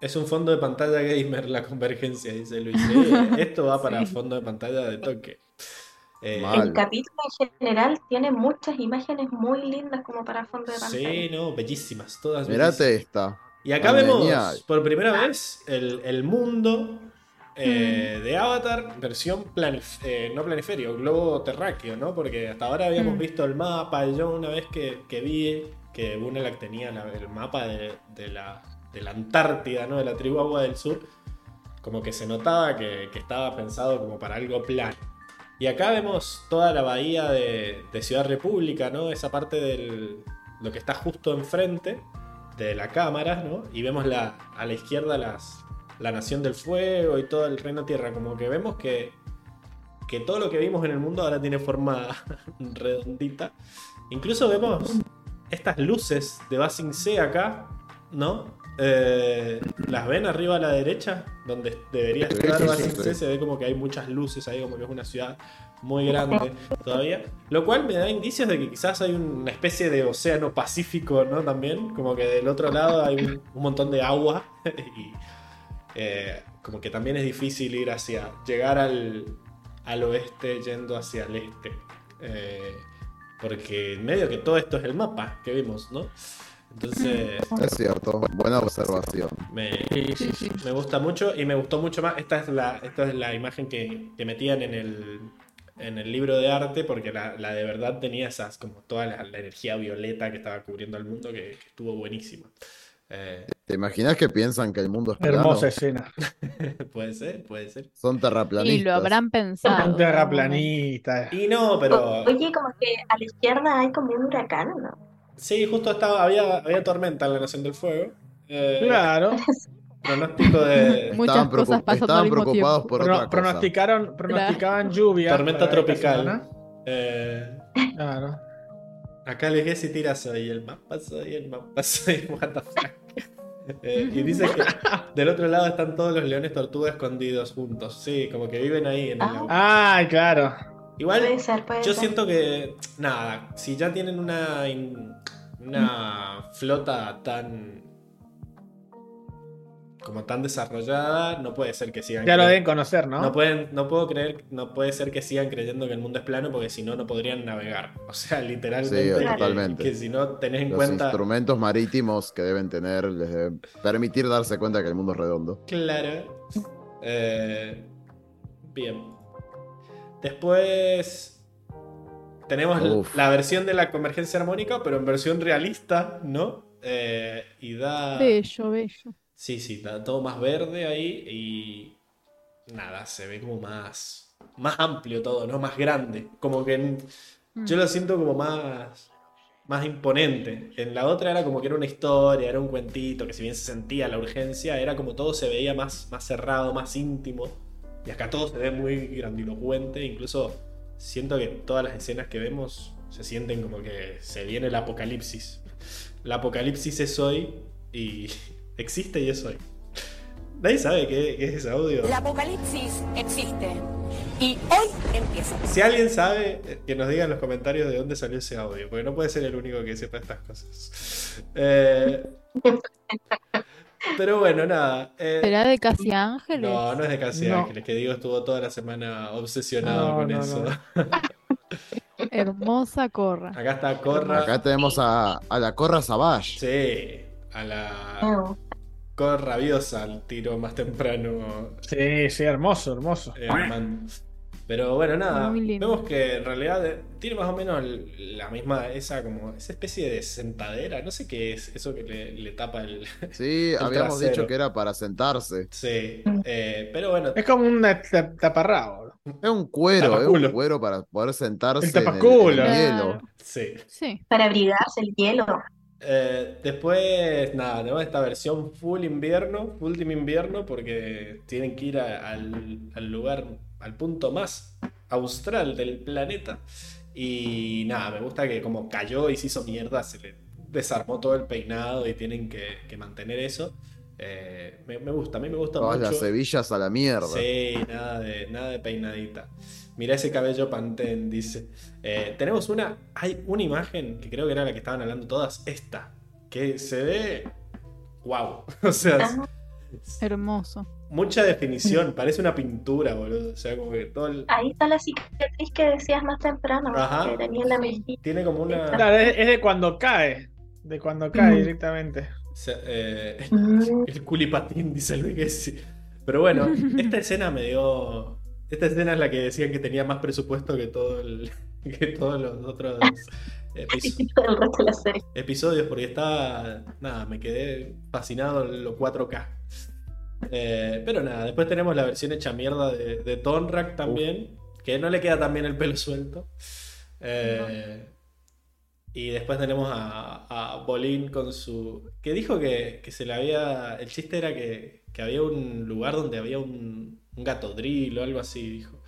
es un fondo de pantalla gamer la convergencia, dice Luis. [LAUGHS] Esto va para Sí. fondo de pantalla de toque. Eh. El capítulo en general tiene muchas imágenes muy lindas como para fondo de pantalla. sí, no, bellísimas, todas Mirate bellísimas. esta. Y acá Genial. vemos por primera vez el, el mundo eh, de Avatar, versión planif- eh, no planiferio, globo terráqueo, ¿no? Porque hasta ahora habíamos Mm. visto el mapa. Yo una vez que, que vi que Bunelak tenía la- el mapa de, de la, de la Antártida, ¿no? De la tribu Agua del Sur, como que se notaba que, que estaba pensado como para algo plano. Y acá vemos toda la bahía de, de Ciudad República, ¿no? Esa parte del. lo que está justo enfrente de la cámara, ¿no? Y vemos la, a la izquierda las, la Nación del Fuego y todo el Reino Tierra. Como que vemos que, que todo lo que vimos en el mundo ahora tiene forma [LAUGHS] redondita. Incluso vemos estas luces de Basing C acá, ¿no? Eh, ¿Las ven arriba a la derecha? Donde debería estar Basing. C, se ve como que hay muchas luces ahí, como que es una ciudad muy grande todavía. Lo cual me da indicios de que quizás hay una especie de océano pacífico, ¿no? También, como que del otro lado hay un, un montón de agua [LAUGHS] y eh, como que también es difícil ir hacia, llegar al, al oeste yendo hacia el este. Eh, porque en medio que todo esto es el mapa que vimos, ¿no? Entonces, Es cierto. Buena observación. me, me gusta mucho y me gustó mucho más. Esta es la, esta es la imagen que, que metían en el, en el libro de arte, porque la, la de verdad tenía esas, como toda la, la energía violeta que estaba cubriendo al mundo, que, que estuvo buenísima. Eh, ¿Te imaginas que piensan que el mundo es plano? Hermosa escena. [LAUGHS] puede ser, puede ser. Son terraplanistas. Y lo habrán pensado. Un terraplanista. Y no, pero Oye, como que a la izquierda hay como un huracán, ¿no? sí, justo estaba, había, había tormenta en la Nación del Fuego. Eh, Claro. [LAUGHS] Pronóstico de [LAUGHS] Muchas Estaban, cosas pasando estaban al mismo preocupados tiempo. por Prono- otra cosa. pronosticaron, pronosticaban lluvia. tormenta tropical. Eh, Claro. Acá Leguesi tira soy el mapa, soy el mapa, soy what the fuck. Eh, y dice que del otro lado están todos los leones tortuga escondidos juntos. Sí, como que viven ahí en el Ah. agua. Ay, claro. Igual Puede ser, puede yo ser. siento que, nada, si ya tienen una, una flota tan... como tan desarrollada, no puede ser que sigan... Ya lo deben conocer, ¿no? no pueden, no puedo creer, no puede ser que sigan creyendo que el mundo es plano porque si no, no podrían navegar. [LAUGHS] O sea, literalmente. Sí, que- totalmente. Que, si no tenés en Los cuenta. instrumentos marítimos que deben tener les deben permitir darse cuenta que el mundo es redondo. Claro. Eh, bien. Después. Tenemos Uf. la versión de la convergencia armónica, pero en versión realista, ¿no? Eh, y da. Bello, bello. Sí, sí, da todo más verde ahí y nada, se ve como más, más amplio todo, ¿no? Más grande. Como que en- Mm. yo lo siento como más, más imponente. En la otra era como que era una historia, era un cuentito, que si bien se sentía la urgencia, era como todo se veía más, más cerrado, más íntimo. Y acá todo se ve muy grandilocuente, incluso siento que todas las escenas que vemos se sienten como que se viene el apocalipsis. El apocalipsis es hoy y existe y es hoy. Nadie sabe qué, qué es ese audio. El apocalipsis existe. Y hoy empieza. Si alguien sabe, eh, que nos diga en los comentarios de dónde salió ese audio, porque no puede ser el único que sepa estas cosas. Eh, pero bueno, nada. eh, ¿Será de Casi Ángeles? no, no es de Casi No. Ángeles, que Diego estuvo toda la semana obsesionado No, con no, eso. no. [LAUGHS] Hermosa Corra. Acá está Corra. Acá tenemos a, a la Corra Savage. Sí, a la rabiosa, al tiro más temprano. Sí, sí, hermoso, hermoso. eh. Pero bueno, nada. Vemos que en realidad eh, tiene más o menos el- la misma, esa como, esa especie de sentadera. No sé qué es, eso que le, le tapa el. Sí, [LAUGHS] El habíamos trasero. dicho que era para sentarse. Sí. eh, pero bueno, Es como un ta- taparrabo. Es un cuero, es un cuero para poder sentarse El en el, en el hielo. Sí. Sí. Para abrigarse el hielo. Eh, después, nada, tenemos esta versión full invierno, team invierno, porque tienen que ir a- al, al lugar, al punto más austral del planeta. Y nada, me gusta que como cayó y se hizo mierda, se le desarmó todo el peinado y tienen que, que mantener eso. Eh, me, me gusta, a mí me gusta Todas mucho. las hebillas a la mierda. Sí, nada de, nada de peinadita. Mira ese cabello pantén, dice. Eh, tenemos una. Hay una imagen que creo que era la que estaban hablando todas. Esta. Que se ve. ¡Wow! [LAUGHS] O sea, Ah. Hermoso. mucha definición. Parece una pintura, boludo. O sea, como que todo el- Ahí está la cicatriz que decías más temprano, Ajá. que tenía en la mejilla. Tiene como una. Claro, es, es de cuando cae. De cuando cae Mm. directamente. eh, el culipatín, dice el Viguesi. Pero bueno, [LAUGHS] esta escena me dio. Esta escena es la que decían que tenía más presupuesto que todo el. [LAUGHS] que todos los otros episodios. [LAUGHS] Todo el resto de la serie. episodios porque estaba. Nada, me quedé fascinado en lo 4K. Eh, pero nada, después tenemos la versión hecha mierda de, de Tonrak también, que no le queda tan bien el pelo suelto. Eh, y después tenemos a, a Bolín con su. que dijo que, que se le había. El chiste era que, que había un lugar donde había un, un gato drill o algo así, dijo.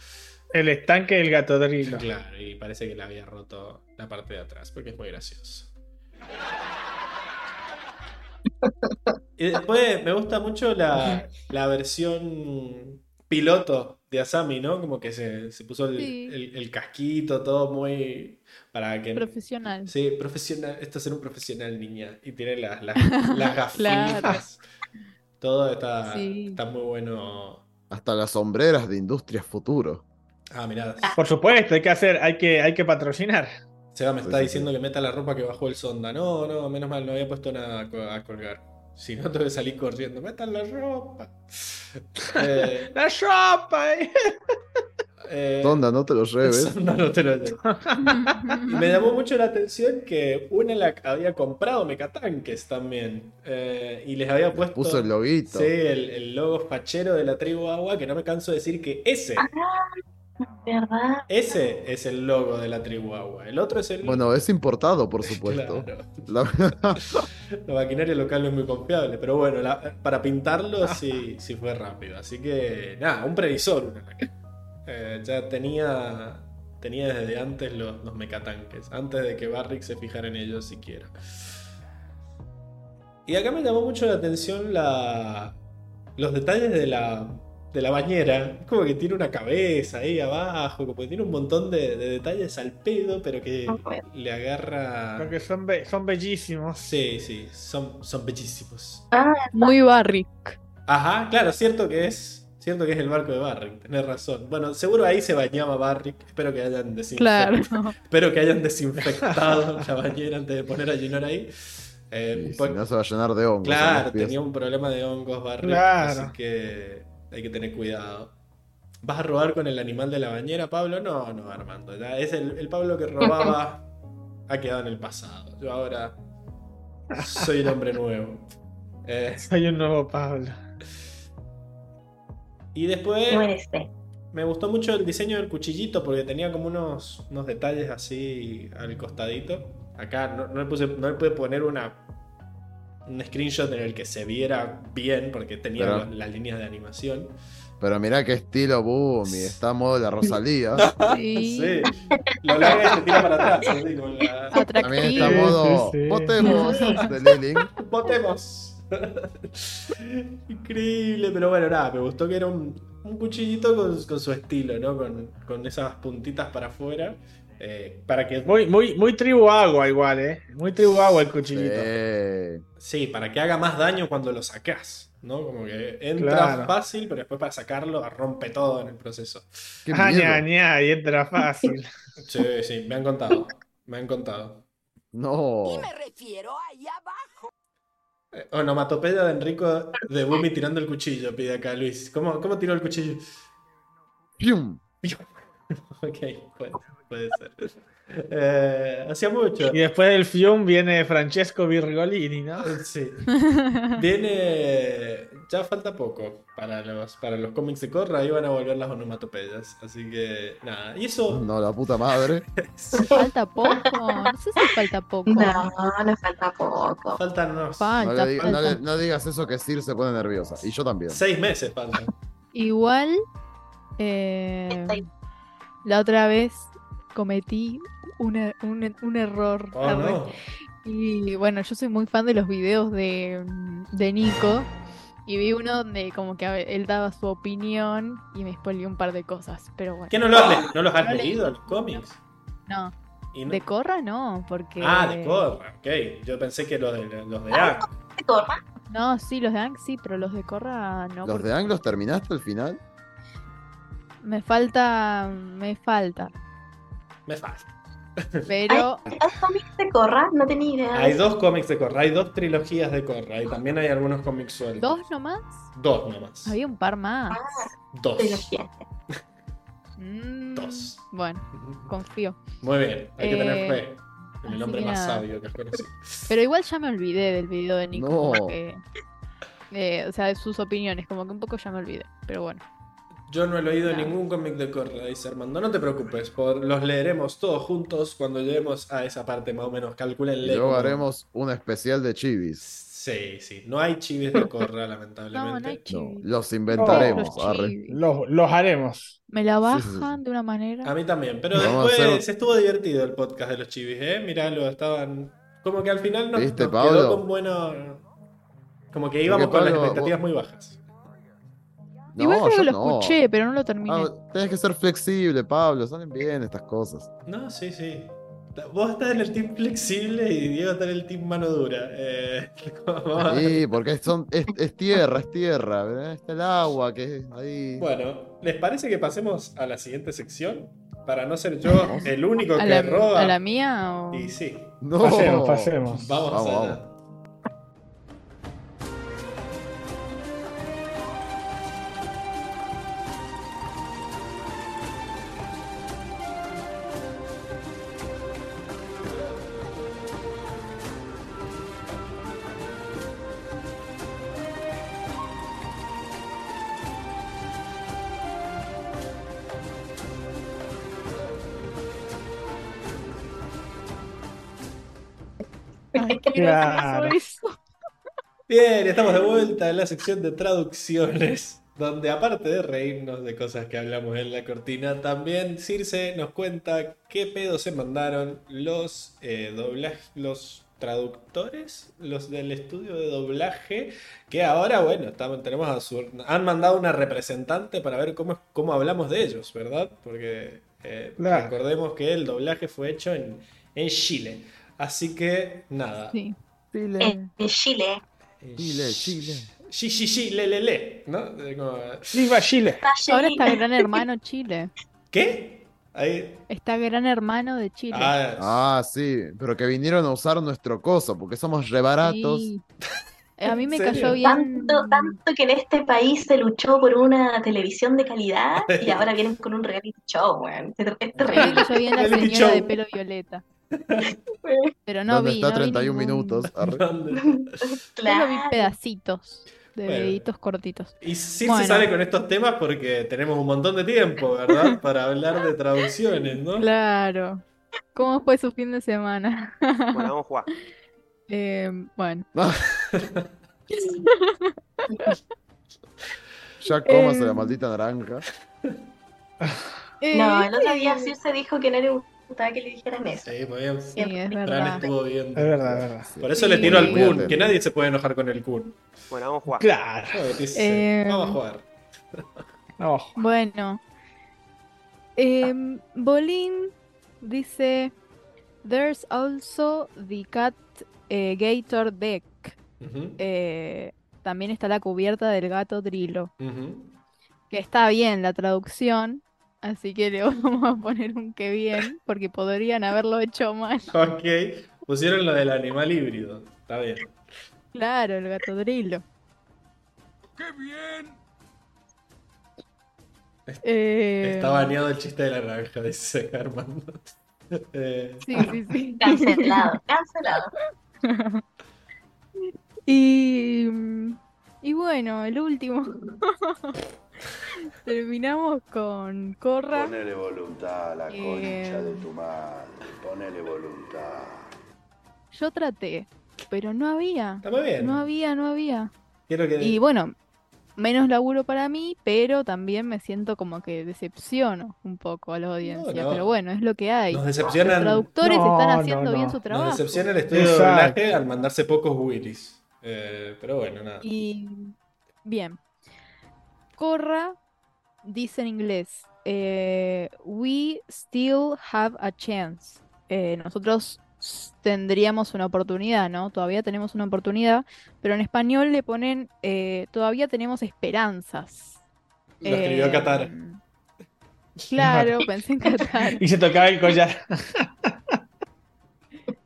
El estanque del gato drilo. Claro, y parece que le había roto la parte de atrás, porque es muy gracioso. Y después me gusta mucho la, la versión piloto de Asami, ¿no? Como que se, se puso el, Sí. el- el casquito, todo muy... Para que... Profesional. Sí, profesional. Esto es ser un profesional, niña. Y tiene las, las, [LAUGHS] las gafitas. Claro. Todo está, Sí. está muy bueno. Hasta las sombreras de Industrias Futuro. Ah, mirá. Por supuesto, hay que hacer, hay que, hay que patrocinar. Seba me está sí, diciendo que meta la ropa que bajó el sonda. No, no, menos mal, no había puesto nada a co- a colgar. Si no, tengo que salir corriendo. Metan la ropa. [LAUGHS] Eh, ¡La ropa! eh. Eh, Sonda, [LAUGHS] no te lo lleves. sonda no te lo llevo. Y me llamó mucho la atención que una la había comprado mecatanques también. Eh, y les había puesto. Puso el loguito. Sí, el, el logo fachero de la tribu agua, que no me canso de decir que ese, ¿Verdad? ese es el logo de la tribu agua. El otro es el. Bueno, es importado, por [LAUGHS] supuesto. Claro. La- [LAUGHS] La maquinaria local no es muy confiable, pero bueno, la- para pintarlo sí, sí fue rápido. Así que, nada, un previsor. una la que- eh, ya tenía, tenía desde antes los, los mecatanques, antes de que Barrick se fijara en ellos siquiera. Y acá me llamó mucho la atención la, los detalles de la, de la bañera. Es como que tiene una cabeza ahí abajo, como que tiene un montón de, de detalles al pedo, pero que le agarra... Porque son, be- son bellísimos. Sí, sí, son, son bellísimos. Ah, Muy Barrick. Ajá, claro, cierto que es. Cierto que es el barco de Barrick, tenés razón. Bueno, seguro ahí se bañaba Barrick. Espero que hayan Claro. desinfectado. [LAUGHS] Espero que hayan desinfectado [LAUGHS] la bañera antes de poner a llenar ahí. Eh, si por- no se va a llenar de hongos. claro, tenía un problema de hongos Barrick, Claro. así que hay que tener cuidado. ¿Vas a robar con el animal de la bañera, Pablo? No, no, Armando. Ya es el, el Pablo que robaba [LAUGHS] ha quedado en el pasado. Yo ahora soy el hombre nuevo. Eh, Soy un nuevo Pablo. Y después me gustó mucho el diseño del cuchillito porque tenía como unos, unos detalles así al costadito. acá no, no le puse, no le pude poner una un screenshot en el que se viera bien porque tenía Pero- las líneas de animación. Pero mirá qué estilo Boomy, está a modo de la Rosalía. [LAUGHS] Sí. Sí. Lo larga y se tira para atrás. así, con la- También está modo Sí, sí, sí. votemos de Lilin. Votemos. Increíble, pero bueno, nada, me gustó que era un, un cuchillito con, con su estilo, ¿no? Con, con esas puntitas para afuera. eh, para que. Muy, muy, muy tribu agua igual, ¿eh? Muy tribu agua el cuchillito. Eh, Sí, para que haga más daño cuando lo sacás, ¿no? Como que entra Claro. fácil, pero después para sacarlo rompe todo en el proceso. Ah. Ah, ña, y entra fácil. [LAUGHS] Sí, sí, me han contado. Me han contado. No. Y me refiero ahí abajo. Onomatopedia de Enrico de Bumi tirando el cuchillo, pide acá Luis. ¿Cómo, cómo tiró el cuchillo? ¡Pium! [LAUGHS] Ok, puede ser. Eh, hacía mucho. Y después del Fium viene Francesco Virgolini, ¿no? Sí. [LAUGHS] Viene. Ya falta poco para los, para los cómics de Corra. Ahí van a volver las onomatopeyas. Así que, nada. Y eso. No, la puta madre. [LAUGHS] Falta poco. No sé si falta poco. No, no falta poco. Faltan unos. No, Falta, le diga- no falta. le- no digas eso que Sir se pone nerviosa. Y yo también. Seis meses faltan. Igual, eh, la otra vez cometí un, un er- un error. Oh, no. Y bueno, yo soy muy fan de los videos de, de Nico. Y vi uno donde como que él daba su opinión y me spoileó un par de cosas. Pero bueno. ¿Qué no, lo has le- no los has No leí. leído los cómics? No, Y no- de Corra no, porque... Ah, de Corra, ok. Yo pensé que los de, los de Ang. ¿Te corra? No, sí, los de Ang sí, pero los de Corra no. ¿Los de Anglos terminaste al final? Me falta, me falta. Me falta. Pero ¿Hay dos cómics de corra? No tenía idea. Hay dos cómics de Corra, hay dos trilogías de Corra y también hay algunos cómics sueltos. dos nomás. Dos nomás. Había un par más. Dos. Trilogía. Mm, Dos. Bueno, confío. Muy bien, hay que tener Eh, fe en el hombre más sabio que has conocido. Pero igual ya me olvidé del video de Nico. No. como que, eh, o sea, de sus opiniones, como que un poco ya me olvidé. Pero bueno. Yo no he leído ningún cómic de Corra, dice Armando. No te preocupes, por, los leeremos todos juntos cuando lleguemos a esa parte más o menos. Calculenle. luego haremos un especial de chivis. Sí, sí. No hay chivis de Corra, [LAUGHS] [LAUGHS] lamentablemente. no hay No, chivis. los inventaremos. Los chivis. Los, los haremos. Me la Sí, sí, sí. bajan de una manera. A mí también, pero después hacer- se estuvo divertido el podcast de los chivis, ¿eh? Miralo, estaban. Como que al final nos, ¿Viste, nos quedó con bueno. Como que íbamos con las expectativas vos- muy bajas. Igual No, creo yo que lo no. escuché, pero no lo terminé. Ah, tenés que ser flexible, Pablo. Salen bien estas cosas. No, sí, sí. Vos estás en el team flexible y Diego está en el team mano dura. Eh. [LAUGHS] Sí, porque son, es, es tierra, es tierra. ¿verdad? Está el agua que es ahí. Bueno, ¿les parece que pasemos a la siguiente sección? Para no ser yo el único ¿A que la, roba. a la mía o...? Y sí, No. Pasemos, pasemos. vamos, Vamos, allá. vamos. Claro. gracioso eso. Bien, estamos de vuelta en la sección de traducciones, donde aparte de reírnos de cosas que hablamos en la cortina, también Circe nos cuenta qué pedo se mandaron los eh, doblaje- los traductores, los del estudio de doblaje, que ahora, bueno, estamos- tenemos a su, han mandado una representante para ver cómo, cómo hablamos de ellos, ¿verdad? Porque eh, Claro. recordemos que el doblaje fue hecho en, en Chile. Así que, nada. Sí. En, en Chile. Chile, Chile. Sí, sí, sí, le, le, le, ¿no? Eh, como- Viva Chile. Ahora está Gran Hermano Chile. ¿Qué? Ahí. Está Gran Hermano de Chile. Ah, Ah, sí, pero que vinieron a usar nuestro coso, porque somos re baratos. Sí. Eh, A mí me ¿En cayó bien. Tanto, tanto que en este país se luchó por una televisión de calidad y ahora vienen con un reality show, weón. Es A mí me terrible. cayó bien la Reality señora de pelo violeta. [LAUGHS] Pero no ¿Dónde vi. está no vi 31 ningún- minutos? [LAUGHS] Solo vi Claro. pedacitos de Bueno. videitos cortitos. Y sí Bueno. se sale con estos temas porque tenemos un montón de tiempo, ¿verdad? [LAUGHS] Para hablar de traducciones, ¿no? Claro. ¿Cómo fue su fin de semana? Bueno, vamos a jugar. Eh, bueno. Ya cómase la Em. maldita naranja. Eh, No, el otro día Circe dijo que no le gustaba que le dijeran eso. Sí, muy bien. Sí, es verdad. estuvo bien. Es verdad, es verdad. Por eso Sí. le tiro al Kun, que nadie se puede enojar con el Kun. Bueno, vamos a jugar. Claro. Eh, Vamos a jugar. No, Bueno. Em, Bolin dice: There's also the cat eh, gator deck. Eh, también está la cubierta del gato Drilo. Que está bien la traducción. Así que le [LAUGHS] vamos a poner un que bien. Porque podrían haberlo hecho mal. [LAUGHS] Ok, pusieron lo del animal híbrido. Está bien. Claro, el gato Drilo. Eh, Está baneado el chiste de la naranja, dice Armando. [LAUGHS] Eh, Sí, sí, sí. Cancelado, cancelado. Y, y bueno, el último. [LAUGHS] Terminamos con Corra. Ponele voluntad a la Eh, concha de tu madre. Ponele voluntad. Yo traté, pero no había. está muy bien. No había, no había. Quiero que. Y bueno, menos laburo para mí, pero también me siento como que decepciono un poco a la audiencia. no. Pero bueno, es lo que hay. Nos Los traductores No, están no, haciendo bien su Nos trabajo. decepciona el estudio de Exacto. doblaje al mandarse pocos Willys. Eh, pero bueno, nada. Y bien. Corra dice en inglés, eh, we still have a chance. Eh, nosotros tendríamos una oportunidad, ¿no? Todavía tenemos una oportunidad, pero en español le ponen, eh, todavía tenemos esperanzas. Lo escribió Qatar. Claro, [LAUGHS] pensé en Qatar. Y se tocaba el collar. [LAUGHS]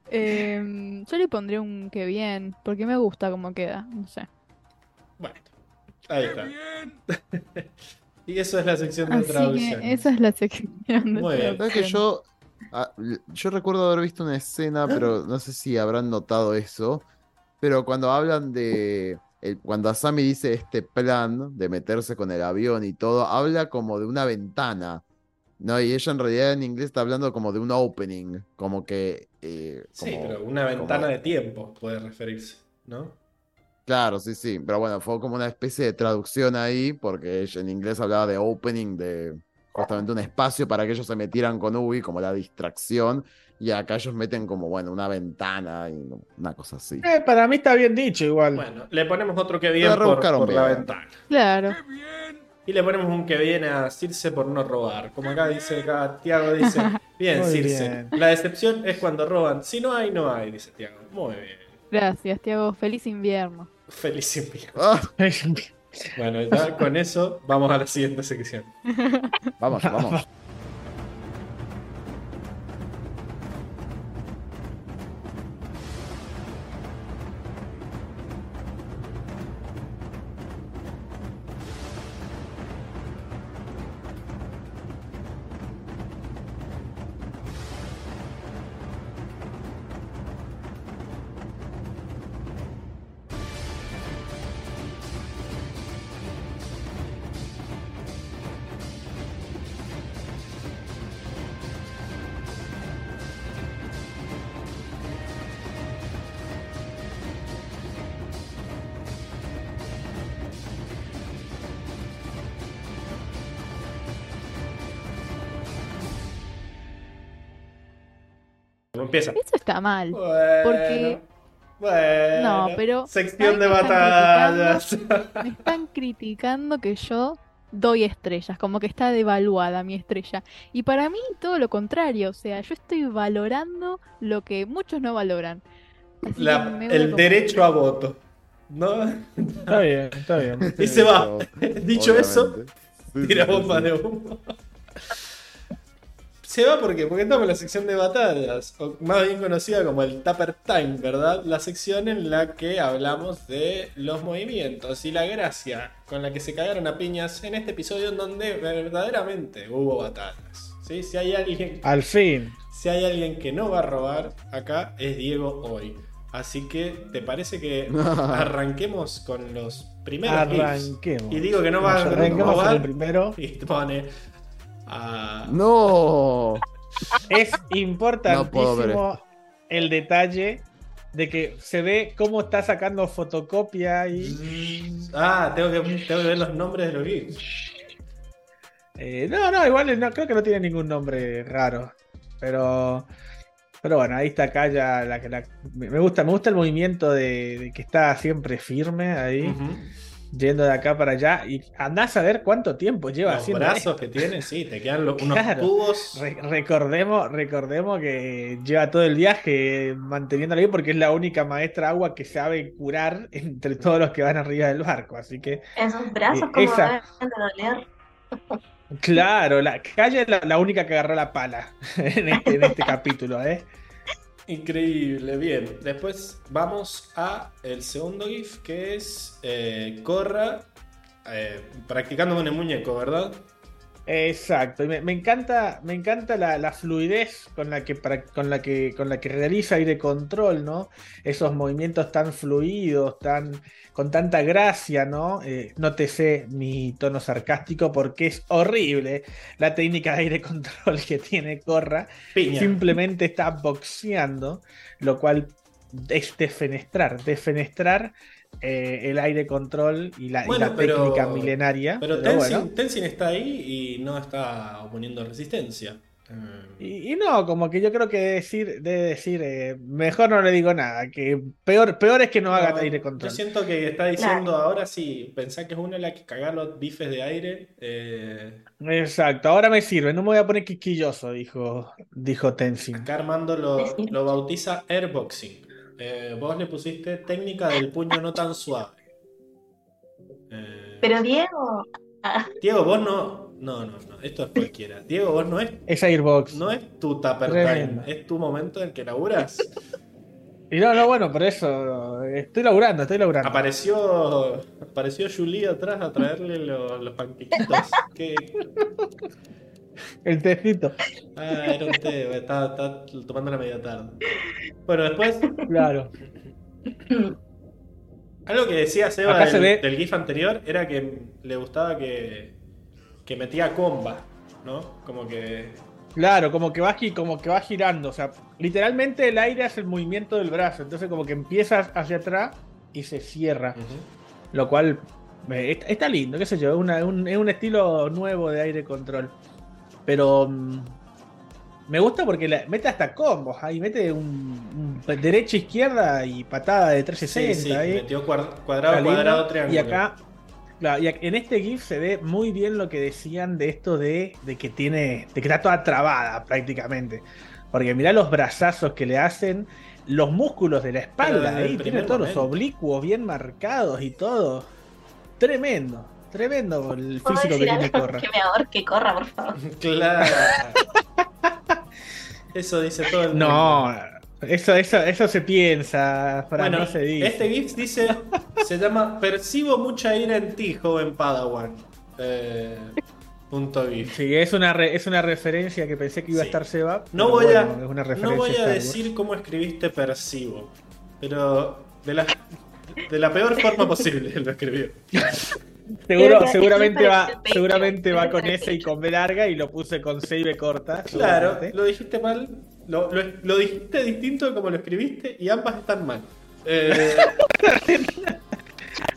Em, yo le pondré un que bien, porque me gusta cómo queda, no sé. Bueno, ahí está. [LAUGHS] y eso es la sección de Así traducción. que esa es la sección de Muy bien. ¿Sabes que traducción. yo, ah, yo recuerdo haber visto una escena, pero no sé si habrán notado eso, pero cuando hablan de, el- cuando Asami dice este plan de meterse con el avión y todo, habla como de una ventana, ¿no? Y ella en realidad en inglés está hablando como de un opening, como que... eh, Sí, pero una ventana como- de tiempo puede referirse, ¿no? Claro, sí, sí, pero bueno, fue como una especie de traducción ahí, porque ella en inglés hablaba de opening, de justamente un espacio para que ellos se metieran con Ubi, como la distracción, y acá ellos meten como, bueno, una ventana y una cosa así. Eh, para mí está bien dicho igual. Bueno, le ponemos otro que bien La por, por la ventana. Claro. Y le ponemos un que viene a Circe por no robar. Como acá dice, acá Tiago dice, [LAUGHS] bien, Muy Circe. bien. La decepción es cuando roban. Si no hay, no hay, dice Tiago. Muy bien. Gracias, Tiago. Feliz invierno. Feliz invierno. Ah, Bueno, ya con eso vamos a la siguiente sección. vamos, vamos. Está mal. Bueno, Porque- Bueno. No, pero Sección ¿saben de batallas. Me están criticando que yo doy estrellas, como que está devaluada mi estrella. Y para mí todo lo contrario, o sea, yo estoy valorando lo que muchos no valoran. La- el derecho a voto. ¿No? Está bien, está bien. [LAUGHS] Y se va. [LAUGHS] Dicho eso, obviamente. Tira bomba de humo. Se va porque, porque estamos en la sección de batallas, o más bien conocida como el Tupper Time, ¿verdad? La sección en la que hablamos de los movimientos y la gracia con la que se cagaron a piñas en este episodio en donde verdaderamente hubo batallas. ¿sí? Si, hay alguien, Al fin. si hay alguien que no va a robar, acá es Diego hoy. Así que, ¿te parece que [LAUGHS] arranquemos con los primeros clips? Arranquemos. Y digo que no va a Arranquemos con robar el primero. y pone a... No, Es No importantísimo el detalle de que se ve cómo está sacando fotocopia y. Ah, tengo que, tengo que ver los nombres de los GIFs. Eh, no, no, igual no, creo que no tiene ningún nombre raro. Pero. Pero bueno, ahí está acá ya la que la- me gusta, me gusta el movimiento de, de que está siempre firme ahí. Yendo de acá para allá. Y andás a ver cuánto tiempo lleva Los haciendo brazos esto. que tiene, sí, te quedan los- unos Claro. tubos. Re- recordemos, recordemos que lleva todo el viaje manteniéndola ahí porque es la única maestra agua que sabe curar entre todos los que van arriba del barco. Así que, Esos brazos Eh, como esa- deben de doler. claro, la Kaya es la, la única que agarró la pala [LAUGHS] en este, en este capítulo, ¿eh? Increíble, bien. Después vamos a el segundo GIF que es eh, Corra eh, practicando con el muñeco, ¿verdad? Exacto, y me, me encanta, me encanta la, la fluidez con la, que, pra- con, la que, con la que realiza aire control, ¿no? Esos movimientos tan fluidos, tan, con tanta gracia, ¿no? Eh, nótese mi tono sarcástico porque es horrible la técnica de aire [LAUGHS] control que tiene Corra. Piña. Simplemente está boxeando, lo cual es defenestrar, defenestrar eh, el aire control y la, y Bueno, la pero- técnica milenaria. Pero pero Tenzin, bueno. Tenzin está ahí y no está oponiendo resistencia. Y, y no, como que yo creo que decir, debe decir, eh, mejor no le digo nada, que peor, peor es que no haga no, aire yo control. siento que está diciendo ahora sí, pensá que es una la que cagar los bifes de aire. eh, Exacto, ahora me sirve, no me voy a poner quisquilloso, dijo, dijo Tenzin. acá Armando lo, lo bautiza airboxing. Eh, vos le pusiste técnica del puño no tan suave. Eh, Pero Diego, Diego, vos no. No, no, no. Esto es cualquiera. Diego, vos no es, Es Airbox. no es tu tupper Tremendo. time. Es tu momento en que laburas. [LAUGHS] Y no, no, bueno, por eso estoy laburando, estoy laburando. Apareció. Apareció Julie atrás a traerle lo- los panquequitos. [LAUGHS] ¿Qué? El tecito, Ah, era un té, estaba, estaba tomando la media tarde. Bueno, después, claro. algo que decía Seba del, se ve- del GIF anterior era que le gustaba que, que metía comba, ¿no? Como que. Claro, como que va como que va girando, o sea, literalmente el aire hace el movimiento del brazo, entonces como que empieza hacia atrás y se cierra. Lo cual eh, está, lindo, qué sé yo, una- un, es un estilo nuevo de aire control. Pero mm, me gusta porque la- mete hasta combos, ahí mete un, un derecha, izquierda y patada de Sí, 360. sí, ahí. metió cuad- cuadrado, lindo. cuadrado, triángulo. Y acá, claro, y en este GIF se ve muy bien lo que decían de esto de, de que tiene, de que está toda trabada prácticamente. Porque mirá los brazazos que le hacen, los músculos de la espalda, ahí tiene todos momento. los oblicuos bien marcados y todo. Tremendo, tremendo el ¿puedo físico que tiene? Corra. Que me ahorque, corra, por favor. [LAUGHS] Claro. Eso dice todo el mundo. No, eso, eso, eso se piensa, Fran, Bueno, no se dice. este GIF dice, se llama Percibo mucha ira en ti, joven Padawan. Eh, punto GIF. Sí, es una, re- es una referencia que pensé que iba a estar Seba. No voy, bueno, a, es una no voy a decir cómo escribiste percibo, pero de la, de la peor forma posible [LAUGHS] lo escribió. Seguro, Creo que seguramente va, seguramente va con S y con B larga y lo puse con C y B corta. Claro, lo dijiste mal, lo, lo- lo dijiste distinto de como lo escribiste y ambas están mal. Eh, [LAUGHS]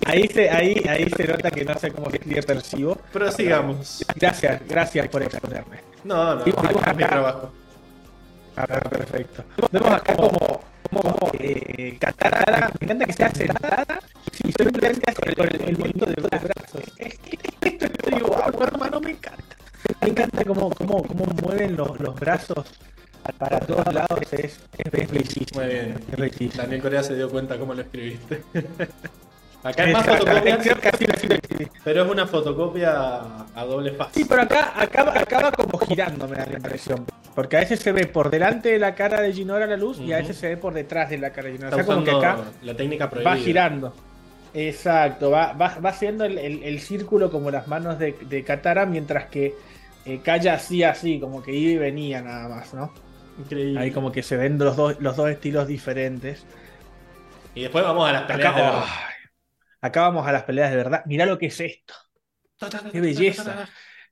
Ahí se, ahí, ahí se nota que no sé cómo se escribe percibo. prosigamos. Gracias, gracias por exponerme. No, no, es mi trabajo. Ah, perfecto. Vemos acá como, como eh, Katara, me encanta que sea sentada y simplemente hace con el, el movimiento de los brazos. Estoy guau, hermano, me encanta. Me encanta cómo, cómo, cómo mueven los, los brazos para todos lados. Es, es, es bellísimo. Muy bien. Es bellísimo. Daniel Corea se dio cuenta cómo lo escribiste. [LAUGHS] Acá hay más escribí. pero es una fotocopia a doble faz. Sí, pero acá acaba, acaba como girando, me da la impresión. Porque a veces se ve por delante de la cara de Ginora la luz y a veces se ve por detrás de la cara de Ginora. Está O sea, como que acá la técnica prohibida. va girando. Exacto, va, va, va haciendo el, el- el círculo como las manos de, de Katara, mientras que eh, Kaya así, así, como que iba y venía nada más, ¿no? Increíble. Ahí como que se ven los dos, los dos estilos diferentes. Y después vamos a las peleas de Acá, verdad. ay, acá vamos a las peleas de verdad. Mirá lo que es esto. Qué belleza.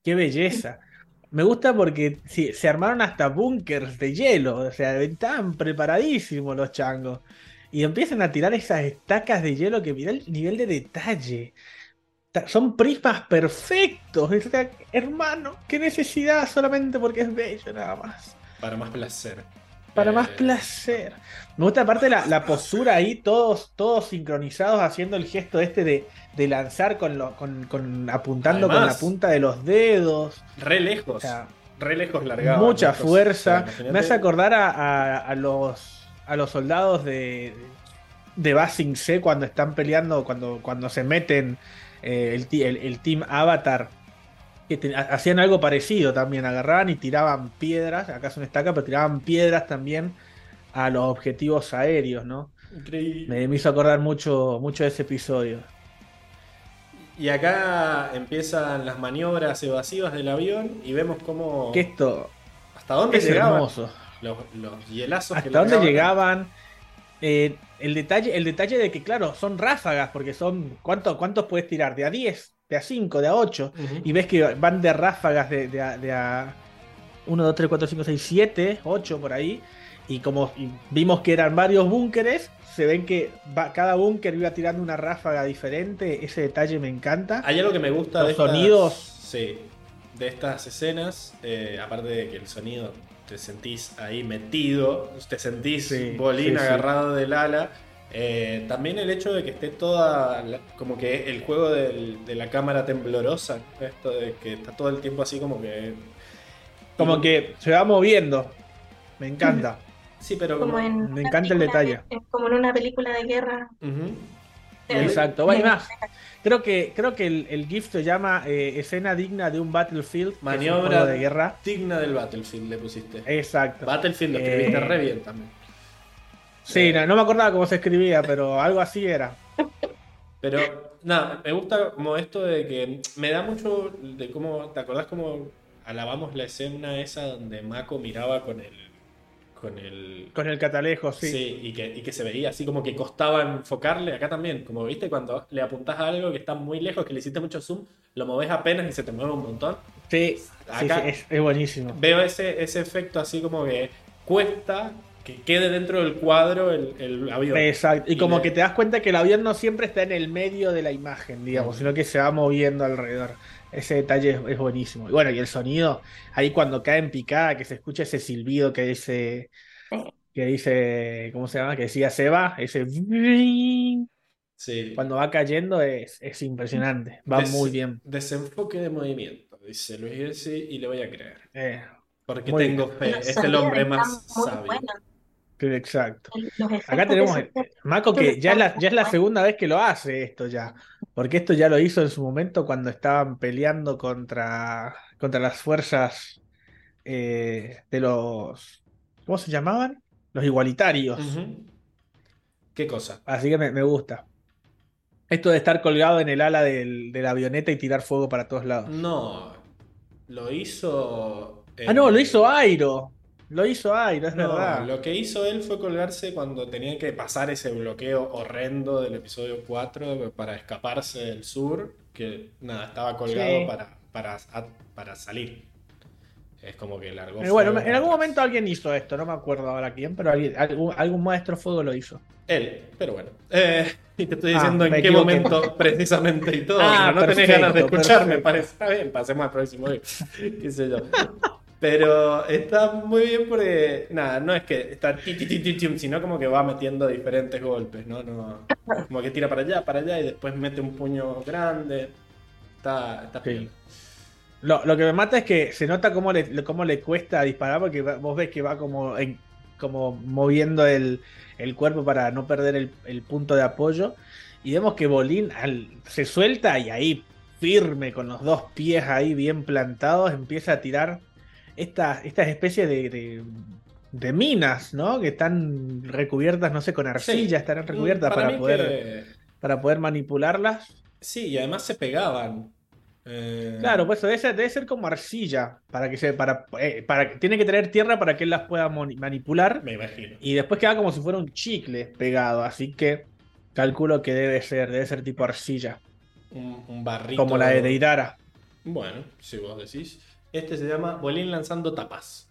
Qué belleza. Me gusta porque sí, se armaron hasta búnkers de hielo. O sea, estaban preparadísimos los changos. Y empiezan a tirar esas estacas de hielo que mira el nivel de detalle. Ta- Son prismas perfectos. O sea, hermano, qué necesidad solamente porque es bello nada más. Para más placer. Para más Eh, placer. Me gusta aparte la, la postura ahí, todos, todos sincronizados haciendo el gesto este de, de lanzar con, lo, con, con- apuntando con la punta de los dedos. Re lejos. O sea, re lejos largaban. mucha fuerza. Me hace acordar a, a- a los, a los soldados de, de Basing C cuando están peleando, cuando, cuando se meten eh, el, el- el Team Avatar. Que te- hacían algo parecido también, agarraban y tiraban piedras, acá es una estaca, pero tiraban piedras también a los objetivos aéreos, ¿no? Increíble. Me, me hizo acordar mucho, mucho de ese episodio. Y acá empiezan las maniobras evasivas del avión y vemos cómo. Que esto ¿Hasta dónde es llegaban? hermoso. Los, los hielazos que ¿Hasta dónde largaban. llegaban? Eh, el, detalle, el detalle de que, claro, son ráfagas, porque son. ¿cuánto- ¿Cuántos puedes tirar? ¿De a 10? ¿De a 5? ¿De a 8? Ujú. Y ves que van de ráfagas de, de a, de a 1, 2, 3, 4, 5, 6, 7, 8 por ahí. Y como vimos que eran varios búnkeres, se ven que va- cada búnker iba tirando una ráfaga diferente. Ese detalle me encanta. Hay algo que me gusta Los de estas, sonidos. Sí, de estas escenas, eh, aparte de que el sonido te sentís ahí metido, te sentís Sí, bolín sí, sí. agarrado del ala. eh, también el hecho de que esté toda, la- como que el juego del- de la cámara temblorosa, esto de que está todo el tiempo así como que... Como y- que se va moviendo. Me encanta. [LAUGHS] Sí, pero Como como... en Me encanta el detalle. de- como en una película de guerra. Exacto. Va y más. Creo que, creo que el, el GIF se llama eh, escena digna de un Battlefield. Maniobra de guerra. digna del Battlefield le pusiste. Exacto. Battlefield lo escribiste Eh, re bien también. Sí, no, no me acordaba cómo se escribía, pero algo así era. Pero, nada, me gusta como esto de que me da mucho de cómo, ¿te acordás cómo alabamos la escena esa donde Mako miraba con el, con el, Con el catalejo, sí. sí, y que, y que se veía así como que costaba enfocarle, acá también, como viste cuando le apuntás a algo que está muy lejos, que le hiciste mucho zoom, lo moves apenas y se te mueve un montón. Sí, Acá- sí, es, es buenísimo. Veo ese, ese efecto así como que cuesta que quede dentro del cuadro el, el avión. Exacto. Y Y como que te das cuenta que el avión no siempre está en el medio de la imagen, digamos, Ujú. sino que se va moviendo alrededor. Ese detalle es, es buenísimo. Y bueno, y el sonido, ahí cuando cae en picada, que se escucha ese silbido que dice, que dice, ¿cómo se llama? Que decía Seba, ese Sí. cuando va cayendo es, es impresionante. Va Des- muy bien. Desenfoque de movimiento, dice Luis Gessi, y le voy a creer. Eh, Porque tengo bien. fe. Los Es el hombre más sabio. exacto. Acá tenemos Mako que ya es la, ya es la segunda vez que lo hace esto ya. Porque esto ya lo hizo en su momento cuando estaban peleando contra, contra las fuerzas eh, de los... ¿Cómo se llamaban? Los igualitarios. ¿Qué cosa? Así que me, me gusta. Esto de estar colgado en el ala del- de la avioneta y tirar fuego para todos lados. No. Lo hizo. Ah, no, lo eh, hizo Airo. Lo hizo Airo, es No, verdad. lo que hizo él fue colgarse cuando tenía que pasar ese bloqueo horrendo del episodio 4 para escaparse del sur, que nada, estaba colgado Sí. para, para, para salir. Es como que largó Eh, bueno, en algún momento alguien hizo esto, no me acuerdo ahora quién, pero alguien- algún, algún maestro fuego lo hizo. Él, pero bueno. Eh, y te estoy Ah, diciendo en me qué momento [LAUGHS] precisamente y todo. Ah, no tenés perfecto, ganas de escucharme, perfecto. parece. Está bien, pasemos al próximo. video. qué sé yo. Pero está muy bien porque, nada, no es que está ti, sino como que va metiendo diferentes golpes, ¿no? no como que tira para allá, para allá y después mete un puño grande. Está, está Sí. Lo, lo que me mata es que se nota cómo le, cómo le cuesta disparar, porque vos ves que va como, en- como moviendo el, el cuerpo para no perder el, el punto de apoyo. Y vemos que Bolín al- se suelta y ahí firme, con los dos pies ahí bien plantados, empieza a tirar estas estas especies de, de- de minas, ¿no? Que están recubiertas, no sé, con arcilla, estarán recubiertas para, poder, que- para poder manipularlas. Sí, y además se pegaban. Eh, Claro, pues debe ser, debe ser como arcilla, para que se, para, eh, para, tiene que tener tierra para que él las pueda manipular Me imagino. y después queda como si fuera un chicle pegado, así que calculo que debe ser, debe ser tipo arcilla, Un, un barrito. como la de Deidara. Bueno, si vos decís. Este se llama Bolín lanzando tapas.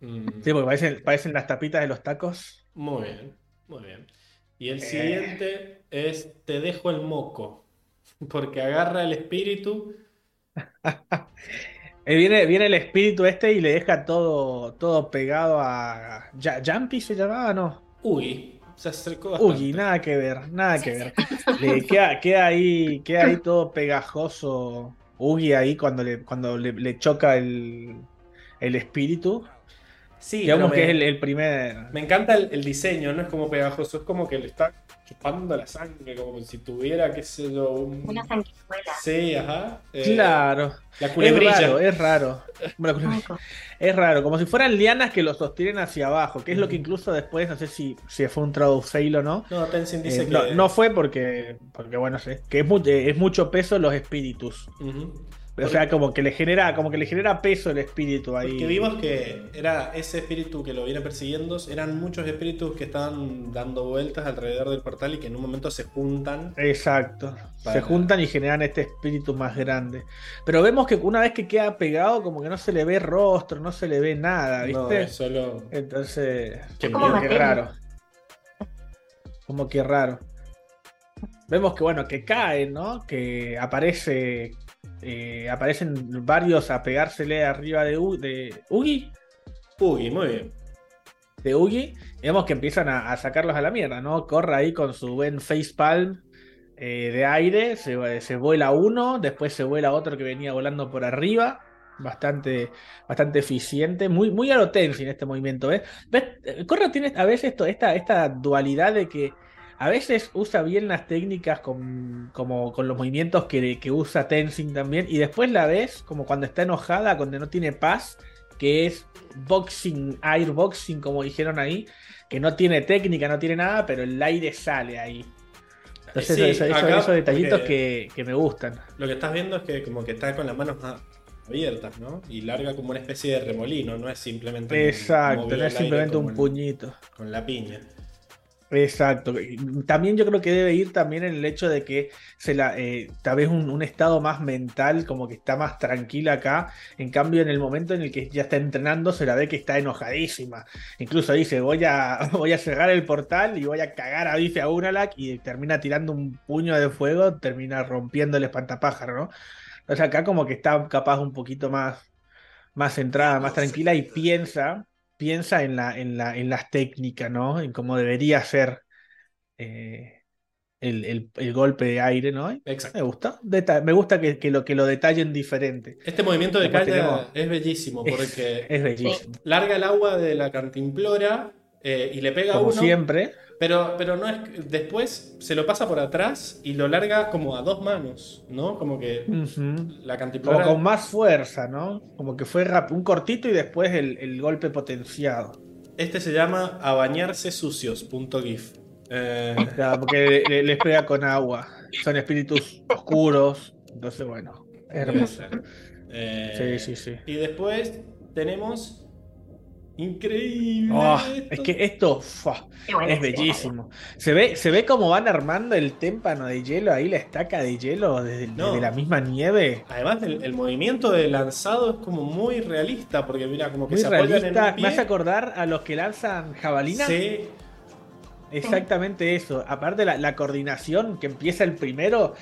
Mm, Sí, porque parecen, parecen las tapitas de los tacos. Muy bien, muy bien. Y el Eh. siguiente es Te dejo el moco. Porque agarra el espíritu. [LAUGHS] Eh, viene, viene el espíritu este y le deja todo, todo pegado a. Ya- ¿Jumpy se llamaba? No. Uy, se acercó bastante. Uy, nada que ver, nada que ver. Le queda, queda ahí, queda ahí todo pegajoso. Ugi ahí cuando le, cuando le, le choca el, el espíritu. Sí, Digamos que es el, el primer. me encanta el, el diseño, no es como pegajoso, es como que le está chupando la sangre, como si tuviera, qué sé yo, un... Una sanguijuela. Sí, ajá. eh, Claro. La Es culebrilla. raro, es raro. Bueno, culebrilla. Es raro, como si fueran lianas que lo sostienen hacia abajo, que es lo que incluso después, no sé si, si fue un traduct fail o no. No, Tenzin dice eh, que... no, no fue porque, porque bueno, sé, que es, mu- eh, es mucho peso los espíritus. Ujú. O sea, como que le genera, como que le genera peso el espíritu ahí. Porque vimos que era ese espíritu que lo viene persiguiendo, eran muchos espíritus que estaban dando vueltas alrededor del portal y que en un momento se juntan. Exacto. Para- Se juntan y generan este espíritu más grande. Pero vemos que una vez que queda pegado, como que no se le ve rostro, no se le ve nada, No, ¿viste? es solo... Entonces, Qué como que raro. Como que raro. Vemos que bueno, que cae, ¿no? Que aparece. Eh, aparecen varios a pegársele arriba de, U- de Ugi. Uy, muy bien. De Ugi. Vemos que empiezan a, a sacarlos a la mierda, ¿no? Corre ahí con su buen facepalm eh, de aire. Se, se vuela uno. Después se vuela otro que venía volando por arriba. Bastante, bastante eficiente. Muy, muy a lo Tenzin este movimiento, ¿ves? ¿Ves? Eh, Corra tiene a veces esto, esta, esta dualidad de que a veces usa bien las técnicas con, como con los movimientos que, que usa Tenzin también. Y después la ves como cuando está enojada, cuando no tiene paz, que es boxing, airboxing, como dijeron ahí, que no tiene técnica, no tiene nada, pero el aire sale ahí. Entonces, Sí, eso- eso- acá, esos detallitos que, que me gustan. Lo que estás viendo es que como que está con las manos abiertas, ¿no? Y larga como una especie de remolino, no es simplemente... un- Exacto, no es simplemente un puñito. Con la piña. Exacto. También yo creo que debe ir también en el hecho de que se la, eh, tal vez un, un estado más mental, como que está más tranquila acá. En cambio, en el momento en el que ya está entrenando, se la ve que está enojadísima. Incluso dice, voy a, [LAUGHS] voy a cerrar el portal y voy a cagar a Bife a Unalak y termina tirando un puño de fuego, termina rompiendo el espantapájaro, ¿no? Entonces acá como que está capaz un poquito más, más centrada, más tranquila y piensa, piensa en la, en la, en las técnicas, ¿no? En cómo debería ser eh, el, el- el golpe de aire, ¿no? Me Exacto. gusta. Deta- me gusta que, que lo, que lo detallen diferente. Este movimiento de tenemos- es bellísimo porque Es bellísimo. larga el agua de la cantimplora eh, y le pega Como uno. siempre. Pero, pero no es. Después se lo pasa por atrás y lo larga como a dos manos, ¿no? Como que la Como cantimplora. con más fuerza, ¿no? Como que fue rap- un cortito y después el, el golpe potenciado. Este se llama a bañarse sucios. punto gif. Eh, O sea, porque le- les pega con agua. Son espíritus oscuros. Entonces, bueno, hermoso. eh, Sí, sí, sí. Y después tenemos. Increíble. Oh, esto. es que esto es bellísimo. Se ve, se ve cómo van armando el témpano de hielo ahí, la estaca de hielo desde, No. desde la misma nieve. Además, el, el movimiento de lanzado es como muy realista, porque mira, como que Muy se apoyan en realista. un pie. Me hace acordar a los que lanzan jabalina. Sí, Exactamente eso. Aparte la, la coordinación que empieza el primero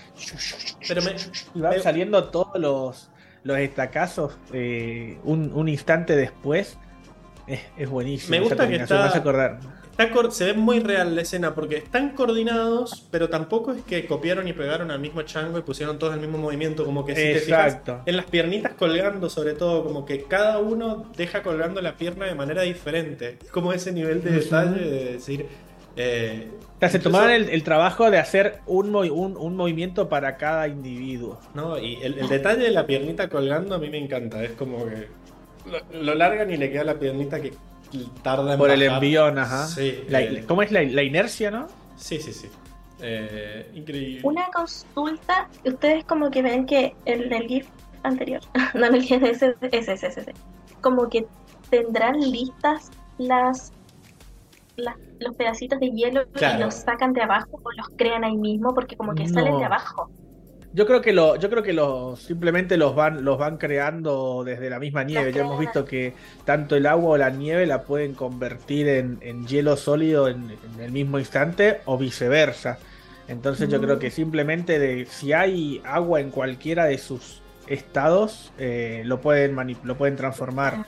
pero me, y van me- saliendo todos los, los estacazos eh, un, un instante después. Es, es buenísimo. Me gusta que está- acordar. se ve muy real la escena, porque están coordinados, pero tampoco es que copiaron y pegaron al mismo chango y pusieron todos el mismo movimiento, como que si te fijas Exacto. en las piernitas colgando, sobre todo, como que cada uno deja colgando la pierna de manera diferente. Es como ese nivel de detalle de decir... eh, O sea, se incluso- tomaron el, el trabajo de hacer un, un, un movimiento para cada individuo. No, y el, el detalle de la piernita colgando a mí me encanta. Es como que lo, lo largan y le queda la piernita que tarda en Por el envión, ajá. Sí, La- eh, ¿Cómo es la, la inercia, no? sí, sí, sí. Eh, increíble. Una consulta, ustedes como que ven que en el GIF anterior, [LAUGHS] no en el GIF, ese, ese, ese, ese, ese, como que tendrán listas las, las- los pedacitos de hielo Claro. y los sacan de abajo o los crean ahí mismo porque como que No. salen de abajo. Yo creo que lo, yo creo que los simplemente los van, los van creando desde la misma nieve. Ya hemos visto que tanto el agua o la nieve la pueden convertir en, en hielo sólido en, en el mismo instante o viceversa. Entonces yo creo que simplemente de si hay agua en cualquiera de sus estados, eh, lo pueden lo pueden transformar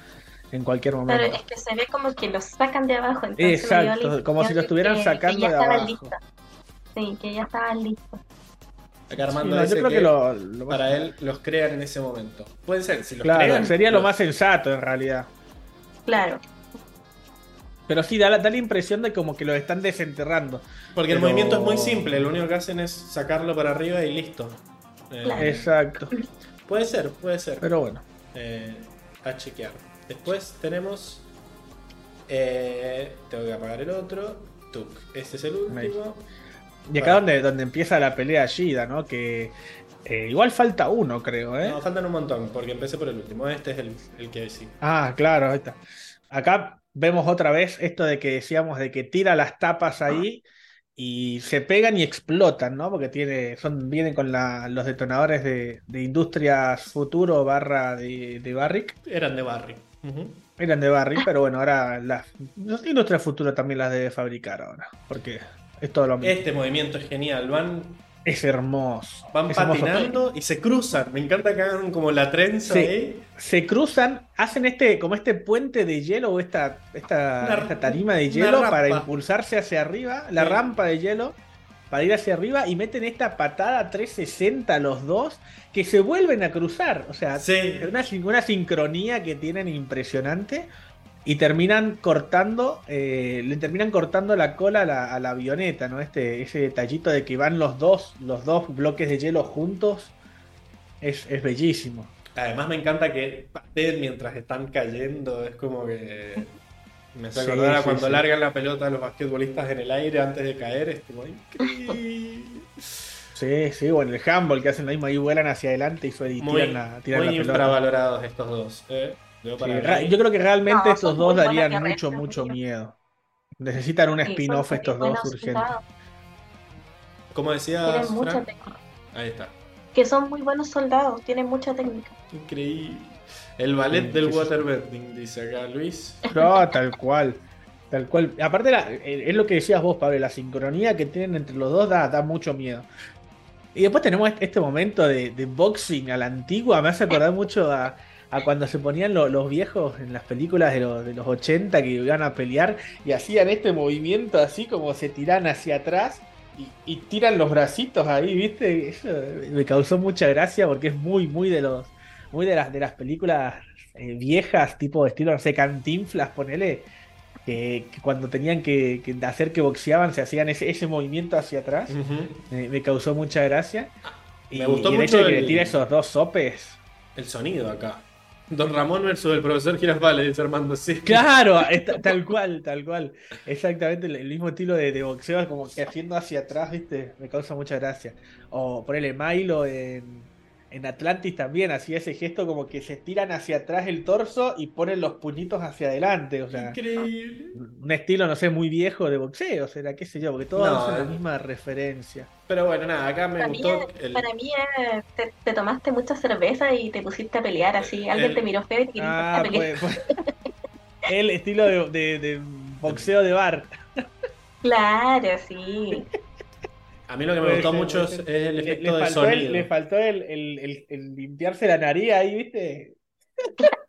en cualquier Pero momento. es que se ve como que los sacan de abajo. Exacto, como si lo estuvieran que- sacando que ya de abajo. Sí, que ya estaban listos. Acá Sí, Armando no, yo creo que lo- lo más- para él los crean en ese momento. Puede ser, si los Claro, crean, sería lo los- más sensato en realidad. Claro. Pero sí, da la, da la impresión de como que lo están desenterrando. Porque el movimiento es muy simple, lo único que hacen es sacarlo para arriba y listo. Eh, Claro. Exacto. Puede ser, puede ser. Pero bueno. Eh, a chequear. Después tenemos. eh, tengo que apagar el otro. Tuk. Este es el último. Y acá Bueno. donde, donde empieza la pelea Shida, ¿no? Que eh, igual falta uno, creo, ¿eh? No, faltan un montón, porque empecé por el último. Este es el, el que sí. Ah, claro, ahí está. Acá vemos otra vez esto de que decíamos de que tira las tapas ahí y se pegan y explotan, ¿no? Porque tiene, son, vienen con la- los detonadores de, de Industrias Futuro barra de, de Barrick. Eran de Barry. Ujú. Eran de Barrick, pero bueno, ahora las las Industrias Futuro también las debe fabricar ahora. Porque es todo lo mismo. Este movimiento es genial. Van, Es hermoso. van es hermoso. patinando y se cruzan. Me encanta que hagan como la trenza Sí. ahí. se cruzan, hacen este, como este puente de hielo o esta, esta, Una- esta tarima de hielo para impulsarse hacia arriba, la Sí. rampa de hielo para ir hacia arriba y meten esta patada 360 los dos que se vuelven a cruzar. O sea, Sí. una, una sincronía que tienen impresionante y terminan cortando, eh, le terminan cortando la cola a la, a la avioneta, ¿no? Este, ese detallito de que van los dos, los dos bloques de hielo juntos. Es, es bellísimo. Además me encanta que pateen mientras están cayendo. Es como que... Me hace Sí, acordar a cuando sí. largan la pelota a los basquetbolistas en el aire antes de caer. Es como increíble. Sí, sí, bueno, el handball que hacen lo mismo ahí vuelan hacia adelante y, Muy, tiran la, tiran muy la pelota. infravalorados estos dos. ¿eh? Yo Sí, creo que realmente No, estos dos darían mucho, mucho miedo. Necesitan un Sí, spin-off estos dos urgentes. Como decía Tienen mucha Frank, técnica. ahí está. Que son muy buenos soldados, tienen mucha técnica. Increíble. El ballet Sí, del sí, sí. waterbending, dice acá Luis. No, tal cual. Tal cual. Aparte, la- eh, es lo que decías vos, Pablo, la sincronía que tienen entre los dos da, da mucho miedo. Y después tenemos este- este momento de, de boxing a la antigua, me hace acordar mucho a, a cuando se ponían lo- los viejos en las películas de, los- de los 80 que iban a pelear y hacían este movimiento así como se tiran hacia atrás y, y tiran los bracitos ahí, ¿viste? Eso me causó mucha gracia porque es muy, muy de los, muy de las, de las películas eh, viejas, tipo estilo, no sé, cantinflas, ponele, que, que cuando tenían que, que hacer que boxeaban se hacían ese, ese movimiento hacia atrás. Me, me causó mucha gracia. Y, Me gustó y el mucho hecho de que el- le tire esos dos sopes. El sonido acá. Don Ramón versus el profesor Girafales, dice Armando. Sí. Claro, [LAUGHS] está- tal cual, tal cual. Exactamente el, el mismo estilo de, de boxeo, como que haciendo hacia atrás, ¿viste? Me causa mucha gracia. O ponele Milo en, en Atlantis también, hacía ese gesto como que se estiran hacia atrás el torso y ponen los puñitos hacia adelante. O sea, Increíble. un estilo, no sé, muy viejo de boxeo, será, qué sé yo, porque todos No, usan la eh. misma referencia. Pero bueno, nada, acá me Para mí, gustó el, para mí te, te tomaste mucha cerveza y te pusiste a pelear así. Alguien El- te miró feo y te Ah, a pelear. pues, pues, el estilo de, de- de boxeo de bar. Claro, sí. A mí lo que me gustó mucho es el efecto de sonido. le faltó el, el- limpiarse la nariz ahí, ¿viste? [LAUGHS]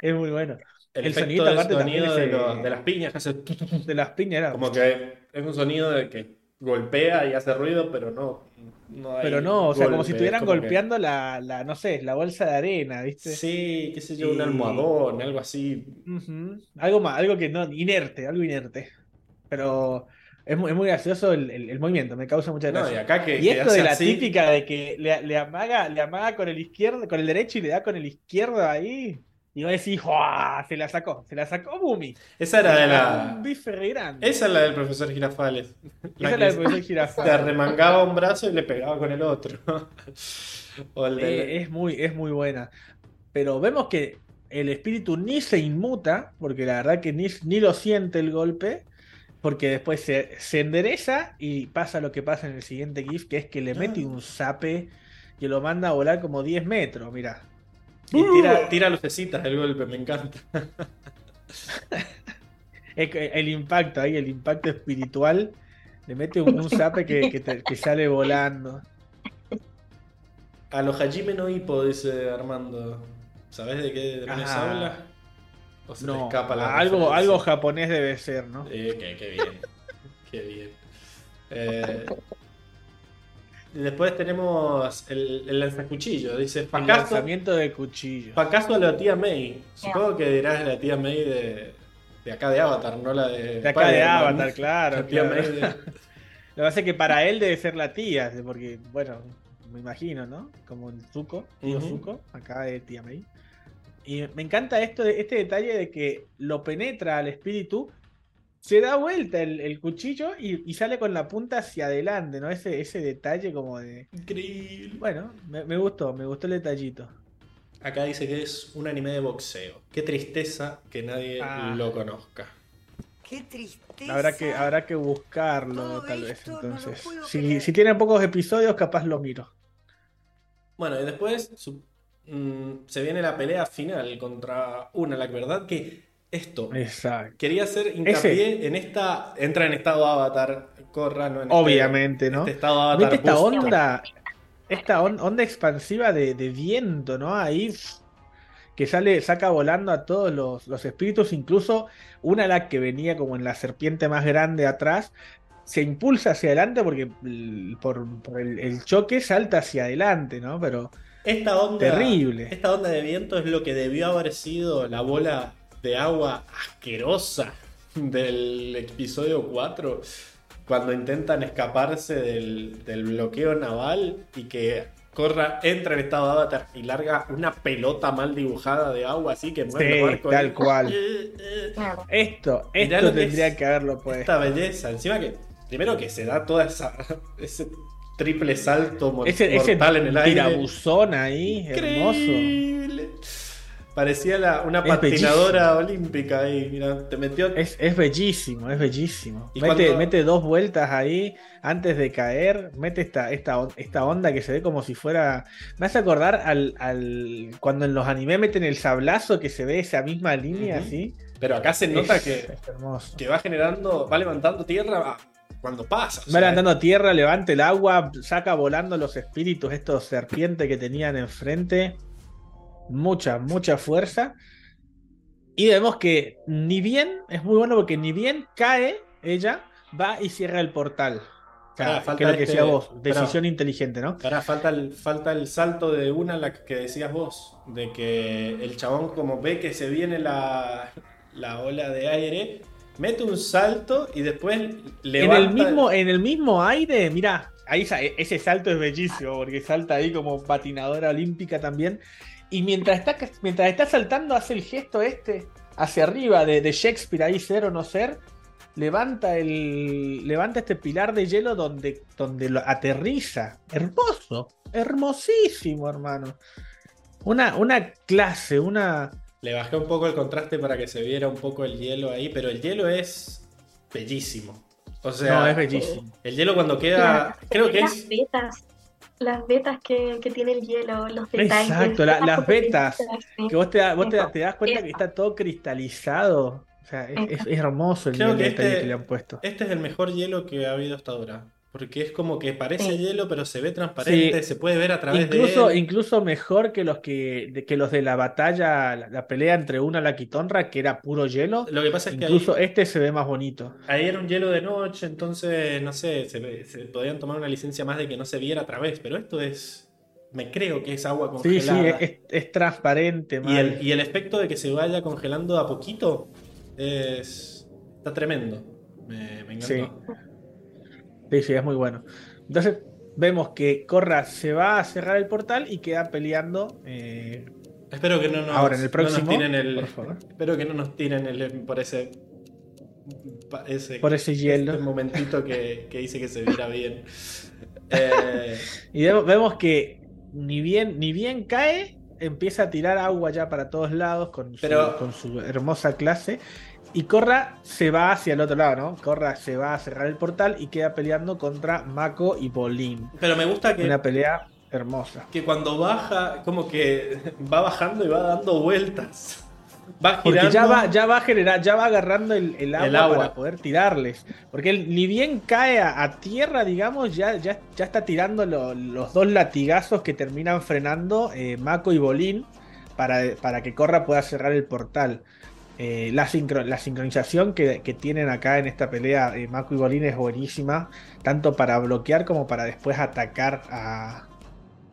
Es muy bueno. El, sonido de aparte sonido de, las piñas hace [LAUGHS] De las piñas era. como que es un sonido de que golpea y hace ruido, pero no, Pero no, o sea, como si es estuvieran como que- golpeando la, la, no sé, la bolsa de arena, ¿viste? Sí, qué sé yo, un almohadón, algo así. Algo más, algo que no, inerte, algo inerte. Pero es muy, es muy gracioso el, el- el movimiento, me causa mucha No, y gracia. acá que, Y esto de la así, típica de que le, le amaga, le amaga con el izquierdo, con el derecho y le da con el izquierdo ahí. Y va a decir, ¡Jua! Se la sacó, se la sacó Bumi. Esa era de Un la. bife re grande. Esa es la del profesor Girafales. Esa es la del profesor Girafales. te arremangaba un brazo y le pegaba con el otro. [LAUGHS] o el del- Eh, es muy, es muy buena. Pero vemos que el espíritu ni se inmuta, porque la verdad que ni, ni lo siente el golpe. Porque después se, se endereza y pasa lo que pasa en el siguiente GIF, que es que le mete un zape y lo manda a volar como 10 metros, mira. Y tira, tira lucecitas el golpe, me encanta. [LAUGHS] Que El impacto ahí, el impacto espiritual, le mete un, un zape que, que te- que sale volando. A los Hajime no Hippo, dice Armando. ¿Sabes de qué demonios Ah. habla? ¿O se te No, escapa la algo, referencia? algo japonés debe ser, ¿no? Eh, qué, qué bien. qué bien. Eh, después tenemos el, el lanzacuchillo. Dice, El ¿Pacaso, lanzamiento de cuchillo. ¿Pacaso a la tía May? Supongo que dirás la tía May de, de acá de Avatar, no la de. De acá de. Avatar, claro. La tía claro. May de- [LAUGHS] Lo que pasa es que para él debe ser la tía, porque, bueno, me imagino, ¿no? Como el Zuko, tío Ujú. Zuko, acá de tía May. Y me encanta esto, de- este detalle de que lo penetra al espíritu, se da vuelta el, el cuchillo y, y sale con la punta hacia adelante, ¿no? Ese, ese detalle como de... Increíble. Bueno, me, me gustó, me gustó el detallito. Acá dice que es un anime de boxeo. Qué tristeza que nadie Ah. lo conozca. Qué tristeza. Habrá que, habrá que buscarlo, Todo tal vez, no entonces. si, si tiene pocos episodios, capaz lo miro. Bueno, y después su- mm, se viene la pelea final contra Unalak, ¿verdad? Que esto, Exacto. quería hacer hincapié en esta. Entra en estado avatar, corra, ¿no? En este- Obviamente, ¿no? Este estado avatar. Viste esta boost. onda, esta on- onda expansiva de, de viento, ¿no? Ahí que sale, saca volando a todos los, los espíritus, incluso una la que venía como en la serpiente más grande atrás, se impulsa hacia adelante porque por, por el, el choque salta hacia adelante, ¿no? Pero Esta onda. Terrible. Esta onda de viento es lo que debió haber sido la bola de agua asquerosa del episodio 4. Cuando intentan escaparse del, del bloqueo naval y que Corra entra en estado de avatar y larga una pelota mal dibujada de agua así que mueve Sí, el barco. tal ahí. cual. [LAUGHS] Eh, eh. Claro. esto, esto lo que tendría es que haberlo puesto. Esta belleza. Encima que, primero que se da toda esa [LAUGHS] ese triple salto ese mortal en el aire. tirabuzón ahí, hermoso. Increíble. Parecía la- una patinadora olímpica ahí. Mira, te metió. Es, es bellísimo, es bellísimo. Mete, cuando- mete dos vueltas ahí antes de caer. Mete esta, esta, esta onda que se ve como si fuera. Me hace acordar al, al- cuando en los animes meten el sablazo que se ve esa misma línea así. Pero acá se nota Es- que, es hermoso. que va generando, va levantando tierra cuando pasa. Va levantando tierra, levanta el agua, saca volando los espíritus, estos serpientes que tenían enfrente. Mucha, mucha fuerza. Y vemos que ni bien, es muy bueno porque ni bien cae ella, va y cierra el portal. O sea, Pará, falta que lo que este- decía vos, decisión inteligente, ¿no? Falta el, falta el salto de una, la que decías vos, de que el chabón como ve que se viene la, la ola de aire, mete un salto y después En levanta... el, mismo, en el mismo aire, mira, ahí e, ese salto es bellísimo, porque salta ahí como patinadora olímpica también. Y mientras está, mientras está saltando, hace el gesto este hacia arriba de, de Shakespeare, ahí ser o no ser. Levanta el. Levanta este pilar de hielo donde, donde lo aterriza. Hermoso. Hermosísimo, hermano. Una, una clase, una. Le bajé un poco el contraste para que se viera un poco el hielo ahí, pero el hielo es bellísimo. O sea, no, es bellísimo. el hielo cuando queda... Creo que las es... vetas, las vetas que, que tiene el hielo, los detalles. Exacto, la- las vetas. Que vos te, vos te, das cuenta que está todo cristalizado. O sea, es, hermoso el Creo que detalle este- que le han puesto. Este es el mejor hielo que ha habido hasta ahora. Porque es como que parece Sí. hielo, pero se ve transparente, Sí. se puede ver a través Incluso, de él. incluso mejor que los que, de- que los de la batalla, la, la pelea entre una la Quitonra, que era puro hielo. Lo que pasa es que ahí, Incluso este se ve más bonito. ahí era un hielo de noche, entonces, no sé, se, se podían tomar una licencia más de que no se viera a través, pero esto es, me creo que es agua Sí, sí, congelada. es, es transparente, y, el, y el efecto de que se vaya congelando a poquito es, está tremendo. Me, me Sí. encantó. Sí, sí, es muy bueno. Entonces, vemos que Corra se va a cerrar el portal y queda peleando. eh, Espero que no nos, ahora en el no próximo. nos tiren el, por favor. espero que no nos tiren el, por ese, ese Por ese hielo. Este momentito que, que hice que se viera bien. [LAUGHS] Eh, Y vemos, vemos que ni bien, ni bien cae, empieza a tirar agua ya para todos lados con su, Pero- con su hermosa clase. Y Korra se va hacia el otro lado, ¿no? Korra se va a cerrar el portal y queda peleando contra Mako y Bolin. Pero me gusta que, Una pelea hermosa. que cuando baja, como que [LAUGHS] va bajando y va dando vueltas. Va Porque girando. ya va, ya va a generar, ya va agarrando el, el agua, El agua. para poder tirarles. Porque él ni bien cae a, a tierra, digamos, ya, ya, ya está tirando lo- los dos latigazos que terminan frenando eh, Mako y Bolín para, para que Corra pueda cerrar el portal. Eh, la, sincro- la sincronización que, que tienen acá en esta pelea eh, Mako y Bolín es buenísima, tanto para bloquear como para después atacar a,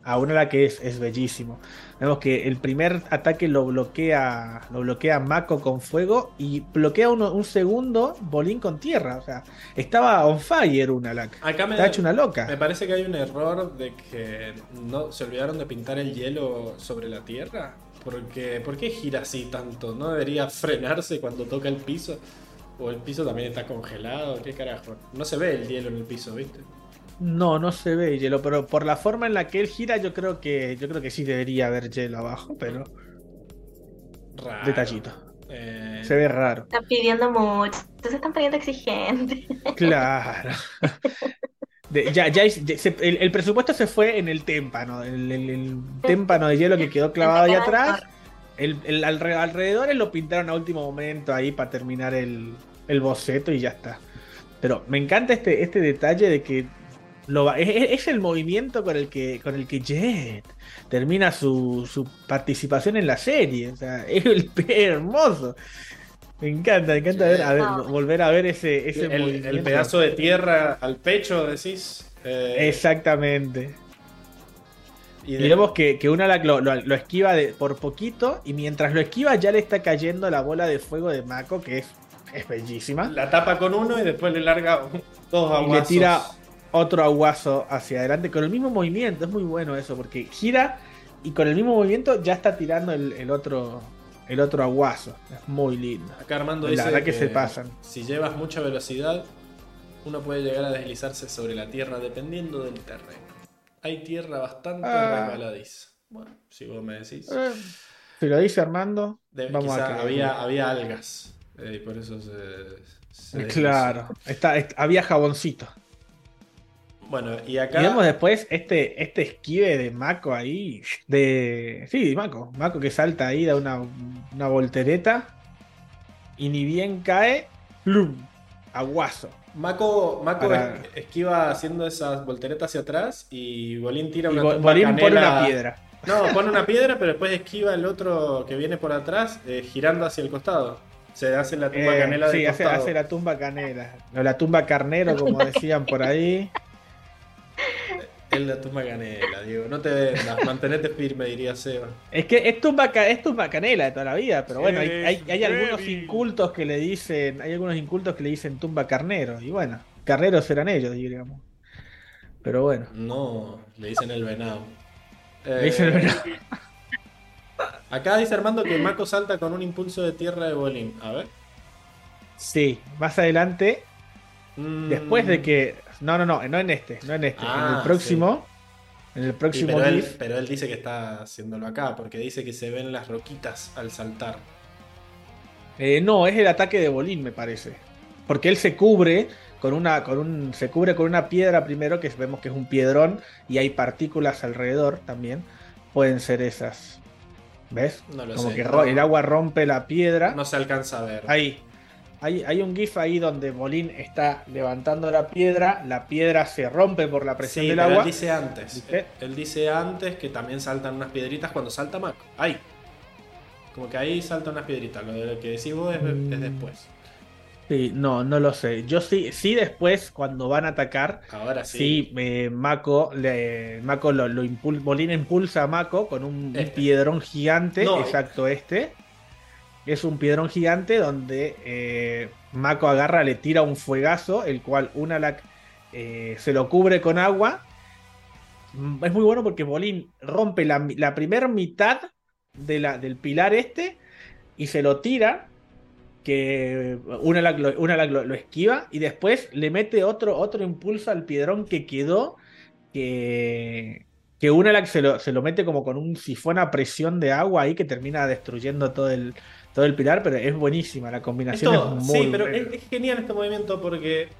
a una la que es, es bellísimo. Vemos que el primer ataque lo bloquea, lo bloquea Mako con fuego y bloquea uno- un segundo Bolín con tierra. O sea, estaba on fire una laca. Acá me, Está hecho una me loca. parece que hay un error de que no se olvidaron de pintar el hielo sobre la tierra. Porque, ¿Por qué gira así tanto? ¿No debería frenarse cuando toca el piso? ¿O el piso también está congelado? ¿Qué carajo? No se ve el hielo en el piso, ¿viste? No, no se ve hielo, pero por la forma en la que él gira, yo creo que, yo creo que sí debería haber hielo abajo, pero Raro. detallito. Eh, Se ve raro. Están pidiendo mucho. Entonces están poniendo exigentes. Claro. [LAUGHS] De- ya, ya, ya se- el, el presupuesto se fue en el témpano, el, el- el témpano de hielo que quedó clavado ahí atrás. El, el alre- alrededores lo pintaron a último momento ahí para terminar el, boceto y ya está. Pero me encanta este, este detalle de que lo va- es, es- el movimiento con el que, con el que Jet termina su, su participación en la serie. O sea, es, el- [LAUGHS] es hermoso. Me encanta, me encanta ver- a ver- volver a ver ese, ese el, movimiento. el pedazo de tierra al pecho, decís. Eh, Exactamente. y vemos que, que Unalak lo, lo- lo esquiva de, por poquito y mientras lo esquiva ya le está cayendo la bola de fuego de Mako, que es, es bellísima. la tapa con uno y después le larga [LAUGHS] dos Y le aguazos. tira otro aguazo hacia adelante con el mismo movimiento. Es muy bueno eso, porque gira y con el mismo movimiento ya está tirando el, el otro el otro aguazo. Es muy lindo. Acá Armando La dice verdad que se pasan. Si llevas mucha velocidad, uno puede llegar a deslizarse sobre la tierra dependiendo del terreno. Hay tierra bastante Ah. resbaladiza. Bueno, si vos me decís. Eh, Si lo dice Armando, De- vamos quizá a creer. había, había algas. eh, y por eso se. Claro, está, había jaboncito. Bueno, y acá. Y vemos después este, este esquive de Mako ahí. De. Sí, Mako. Mako que salta ahí, da una, una voltereta. Y ni bien cae. ¡plum! Aguazo. Mako, Mako Para- esquiva haciendo esas volteretas hacia atrás y Bolín tira una Bo- Bolín pone una piedra. No, pone una piedra, pero después esquiva el otro que viene por atrás, eh, girando hacia el costado. Se hace la tumba Eh, canela del sí, hace, hace la tumba canela. O la tumba carnero, como decían por ahí. Es la tumba canela, Diego. No te vendas, mantenete firme, diría Seba. Es que es tumba, es tumba canela de toda la vida, pero bueno, hay, Eres hay- hay algunos incultos que le dicen, hay algunos incultos que le dicen tumba carnero, y bueno, carneros eran ellos, diríamos. Pero bueno, No, le dicen el venado. le dicen el Eh, venado. Acá dice Armando que Mako salta con un impulso de tierra de Bolín. A ver. Sí, más adelante, Mm, después de que. No, no, no, no en este, no en este. en Ah, el próximo. En el sí, próximo pero, él, GIF. pero él dice que está haciéndolo acá, porque dice que se ven las roquitas al saltar. eh, no, es el ataque de Bolín, me parece. Porque él se cubre con una. con un. se cubre con una piedra primero, que vemos que es un piedrón, y hay partículas alrededor también. Pueden ser esas. ¿Ves? No lo Como sé. que no- el agua rompe la piedra. No se alcanza a ver. Ahí. Hay, hay un GIF ahí donde Bolín está levantando la piedra, la piedra se rompe por la presión Sí, del pero agua. él dice antes. Él, él dice antes que también saltan unas piedritas cuando salta Mako. Ahí. Como que ahí saltan unas piedritas. Lo de- que decís vos es, Mm. es después. Sí, no, no lo sé. Yo sí, sí después, cuando van a atacar, Ahora sí. sí, eh, Mako, le, Mako lo, lo impul- Bolín impulsa a Mako con un, un Este. piedrón gigante, No. exacto este. Es un piedrón gigante donde eh, Mako agarra, le tira un fuegazo, el cual Unalak eh, se lo cubre con agua. Mm, Es muy bueno porque Bolín rompe la, la primera mitad de la, del pilar este y se lo tira. Que Unalak, lo, lo- lo esquiva y después le mete otro, otro impulso al piedrón que quedó. Que, que Unalak se lo, se lo mete como con un sifón a presión de agua ahí que termina destruyendo todo el, todo el pilar, pero es buenísima, la combinación Esto- es muy sí, pero es, es genial este movimiento porque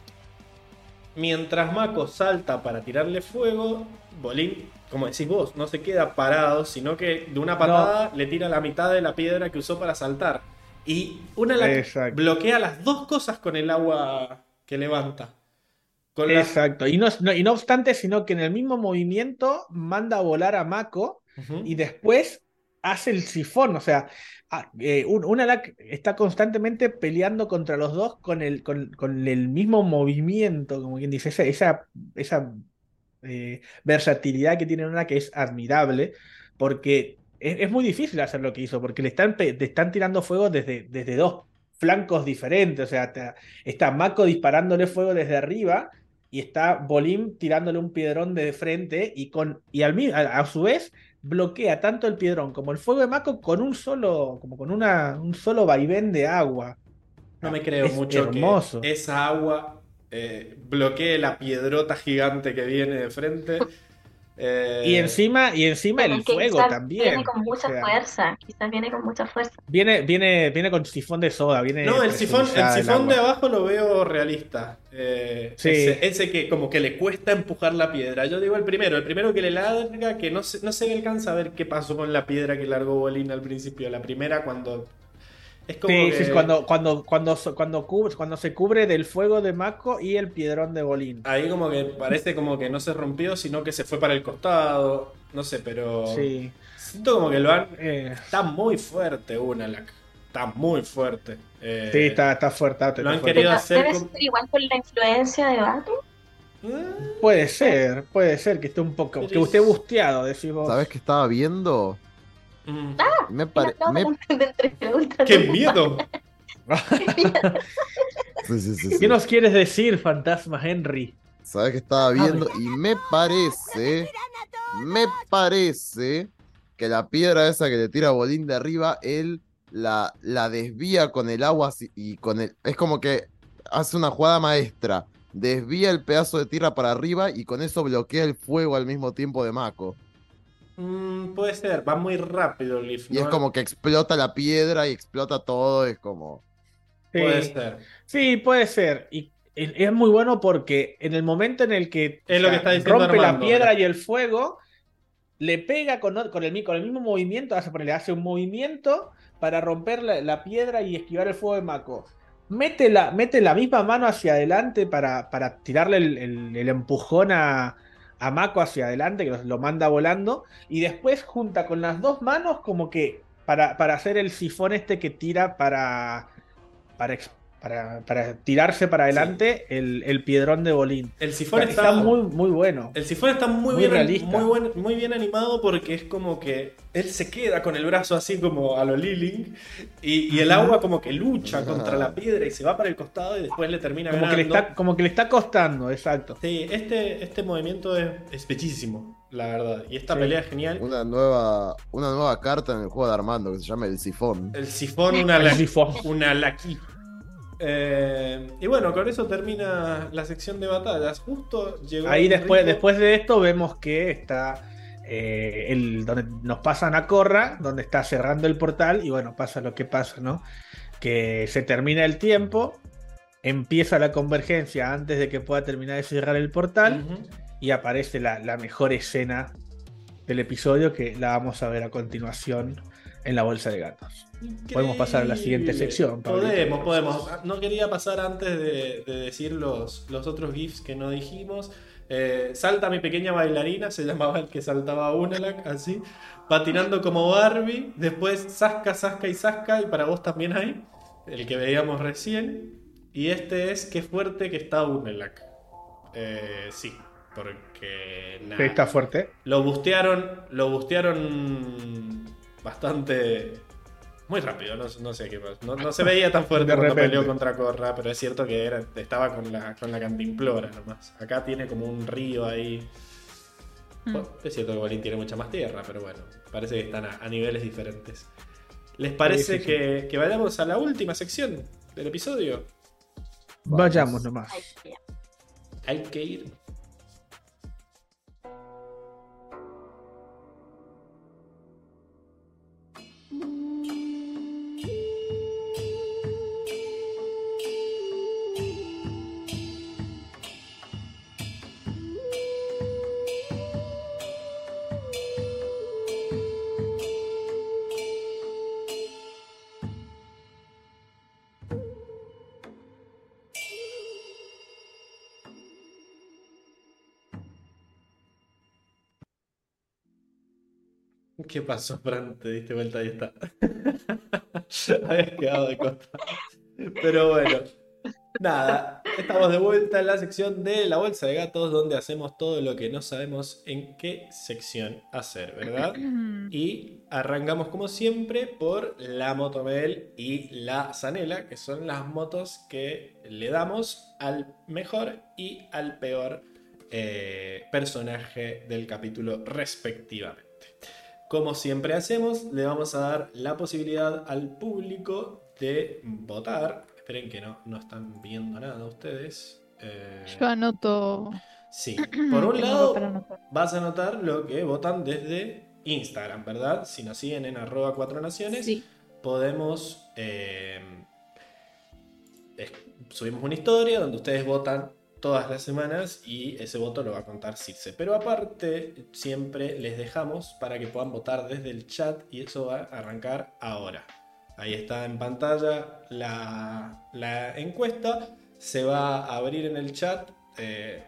mientras Mako salta para tirarle fuego, Bolín, como decís vos, no se queda parado, sino que de una patada le tira la mitad de la piedra que usó para saltar. Y una la bloquea las dos cosas con el agua que levanta. Con la- Exacto. Y no, no- y no obstante, sino que en el mismo movimiento manda a volar a Mako y después hace el sifón. O sea, ah, eh, un, Unalaq está constantemente peleando contra los dos con el, con, el mismo movimiento, como quien dice, esa, esa, eh, versatilidad que tiene una que es admirable, porque es, muy difícil hacer lo que hizo, porque le están, están tirando fuego desde, desde dos flancos diferentes. O sea, está Mako disparándole fuego desde arriba. Y está Bolín tirándole un piedrón de frente y, con, y al, a su vez bloquea tanto el piedrón como el fuego de Mako con un solo, como con una, un solo vaivén de agua. No me creo Es mucho hermoso. que esa agua eh, bloquee la piedrota gigante que viene de frente. [LAUGHS] Eh, Y encima, y encima el fuego quizás también. Viene con mucha O sea, fuerza, quizás viene con mucha fuerza. Viene, viene, viene con sifón de soda. Viene No, el sifón, el sifón de abajo lo veo realista. Eh, Sí. ese, ese que como que le cuesta empujar la piedra. Yo digo el primero, el primero que le larga, que no se, no se alcanza a ver qué pasó con la piedra que largó Bolín al principio. La primera cuando... Es como Sí, que- sí, sí, cuando, cuando, cuando, cuando, cubre- cuando se cubre del fuego de Mako y el piedrón de Bolín. Ahí como que parece como que no se rompió, sino que se fue para el costado. No sé, pero... Sí. Siento como que lo han... Eh, Está muy fuerte Unalak. Está muy fuerte. Eh, sí, está, está fuerte. está lo han fuerte. querido hacer debe como- ser igual por la influencia de Batu. Puede ser, puede ser que esté un poco, que esté es- busteado, decís vos. ¿Sabes qué estaba viendo? Mm. Me, me- [LAUGHS] ultra ¡Qué miedo! Sí, [LAUGHS] sí, sí, sí. ¿Qué nos quieres decir, fantasma Henry? ¿Sabes qué estaba viendo? Y me parece, me parece que la piedra esa que le tira a Bolín de arriba, él la, la desvía con el agua y con el... Es como que hace una jugada maestra. Desvía el pedazo de tierra para arriba y con eso bloquea el fuego al mismo tiempo de Mako. Mm, puede ser, va muy rápido el Leaf. Y es como que explota la piedra y explota todo. Es como... Sí, Puede ser. sí, puede ser. Y es muy bueno porque en el momento en el que Es lo o que sea, está diciendo rompe la piedra ¿verdad? y el fuego, le pega con, con el, mi- con el mismo movimiento, hace, ponele, hace un movimiento para romper la, la piedra y esquivar el fuego de Mako. Mete la, mete la misma mano hacia adelante para, para tirarle el, el- el empujón a, a Mako hacia adelante, que lo, manda volando, y después junta con las dos manos como que para, para hacer el sifón este que tira para, para, para, para tirarse para adelante el, el piedrón de Bolín. El sifón Está, está, muy, muy bueno. El sifón está muy, muy bien, realista. muy, buen- muy bien animado porque es como que él se queda con el brazo así como a lo Liling y, y el agua como que lucha contra la piedra y se va para el costado y después le termina Como que, le ganando. está, como que le está costando, exacto. Sí, este, este movimiento es, es bellísimo, la verdad. Y esta Sí. pelea es genial. Una nueva, una nueva carta en el juego de Armando que se llama el sifón. El sifón, [LAUGHS] una, El la- sifón. una laqui. Eh, y bueno, con eso termina la sección de batallas. Justo llegó. Ahí después, rico- después de esto vemos que está eh, el, donde nos pasan a Corra, donde está cerrando el portal y bueno, pasa lo que pasa, ¿no? Que se termina el tiempo, empieza la convergencia antes de que pueda terminar de cerrar el portal y aparece la, la mejor escena del episodio que la vamos a ver a continuación en la bolsa de gatos. Podemos pasar a la siguiente sección, Pablito. Podemos, podemos. No quería pasar antes de, de decir los, los otros GIFs que no dijimos. Eh, salta mi pequeña bailarina, se llamaba el que saltaba Unalak, así, patinando como Barbie. Después Sasca, Sasca y Sasca, y para vos también hay, el que veíamos recién. Y este es Qué fuerte que está Unalak. Eh, sí, porque. Sí, Está fuerte. Lo bustearon, lo bustearon bastante. Muy rápido, no, no sé qué pasó. No, no se [LAUGHS] veía tan fuerte cuando peleó contra Corra, pero es cierto que era, estaba con la, con la cantimplora nomás. Acá tiene como un río ahí. Mm. Bueno, es cierto que Bolín tiene mucha más tierra, pero bueno, parece que están a, a niveles diferentes. ¿Les parece sí, sí. Que, que vayamos a la última sección del episodio? Vayamos nomás. Hay que ir. ¿Qué pasó, Fran? Te diste vuelta y está. [LAUGHS] Habías quedado de costa. Pero bueno, nada, estamos de vuelta en la sección de la bolsa de gatos, donde hacemos todo lo que no sabemos en qué sección hacer, ¿verdad? [CLEARS THROAT] Y arrancamos como siempre por la Motomel y la Zanela, que son las motos que le damos al mejor y al peor eh, personaje del capítulo respectivamente. Como siempre hacemos, le vamos a dar la posibilidad al público de votar. Esperen que no, no están viendo nada ustedes. Eh, Yo anoto. Sí, [CLEARS THROAT] por un lado anotar. vas a notar lo que votan desde Instagram, ¿verdad? Si nos siguen en arroba cuatro naciones, Sí. podemos... eh, subimos una historia donde ustedes votan todas las semanas y ese voto lo va a contar Circe. Pero aparte, siempre les dejamos para que puedan votar desde el chat y eso va a arrancar ahora. Ahí está en pantalla la, encuesta. Se va a abrir en el chat. eh,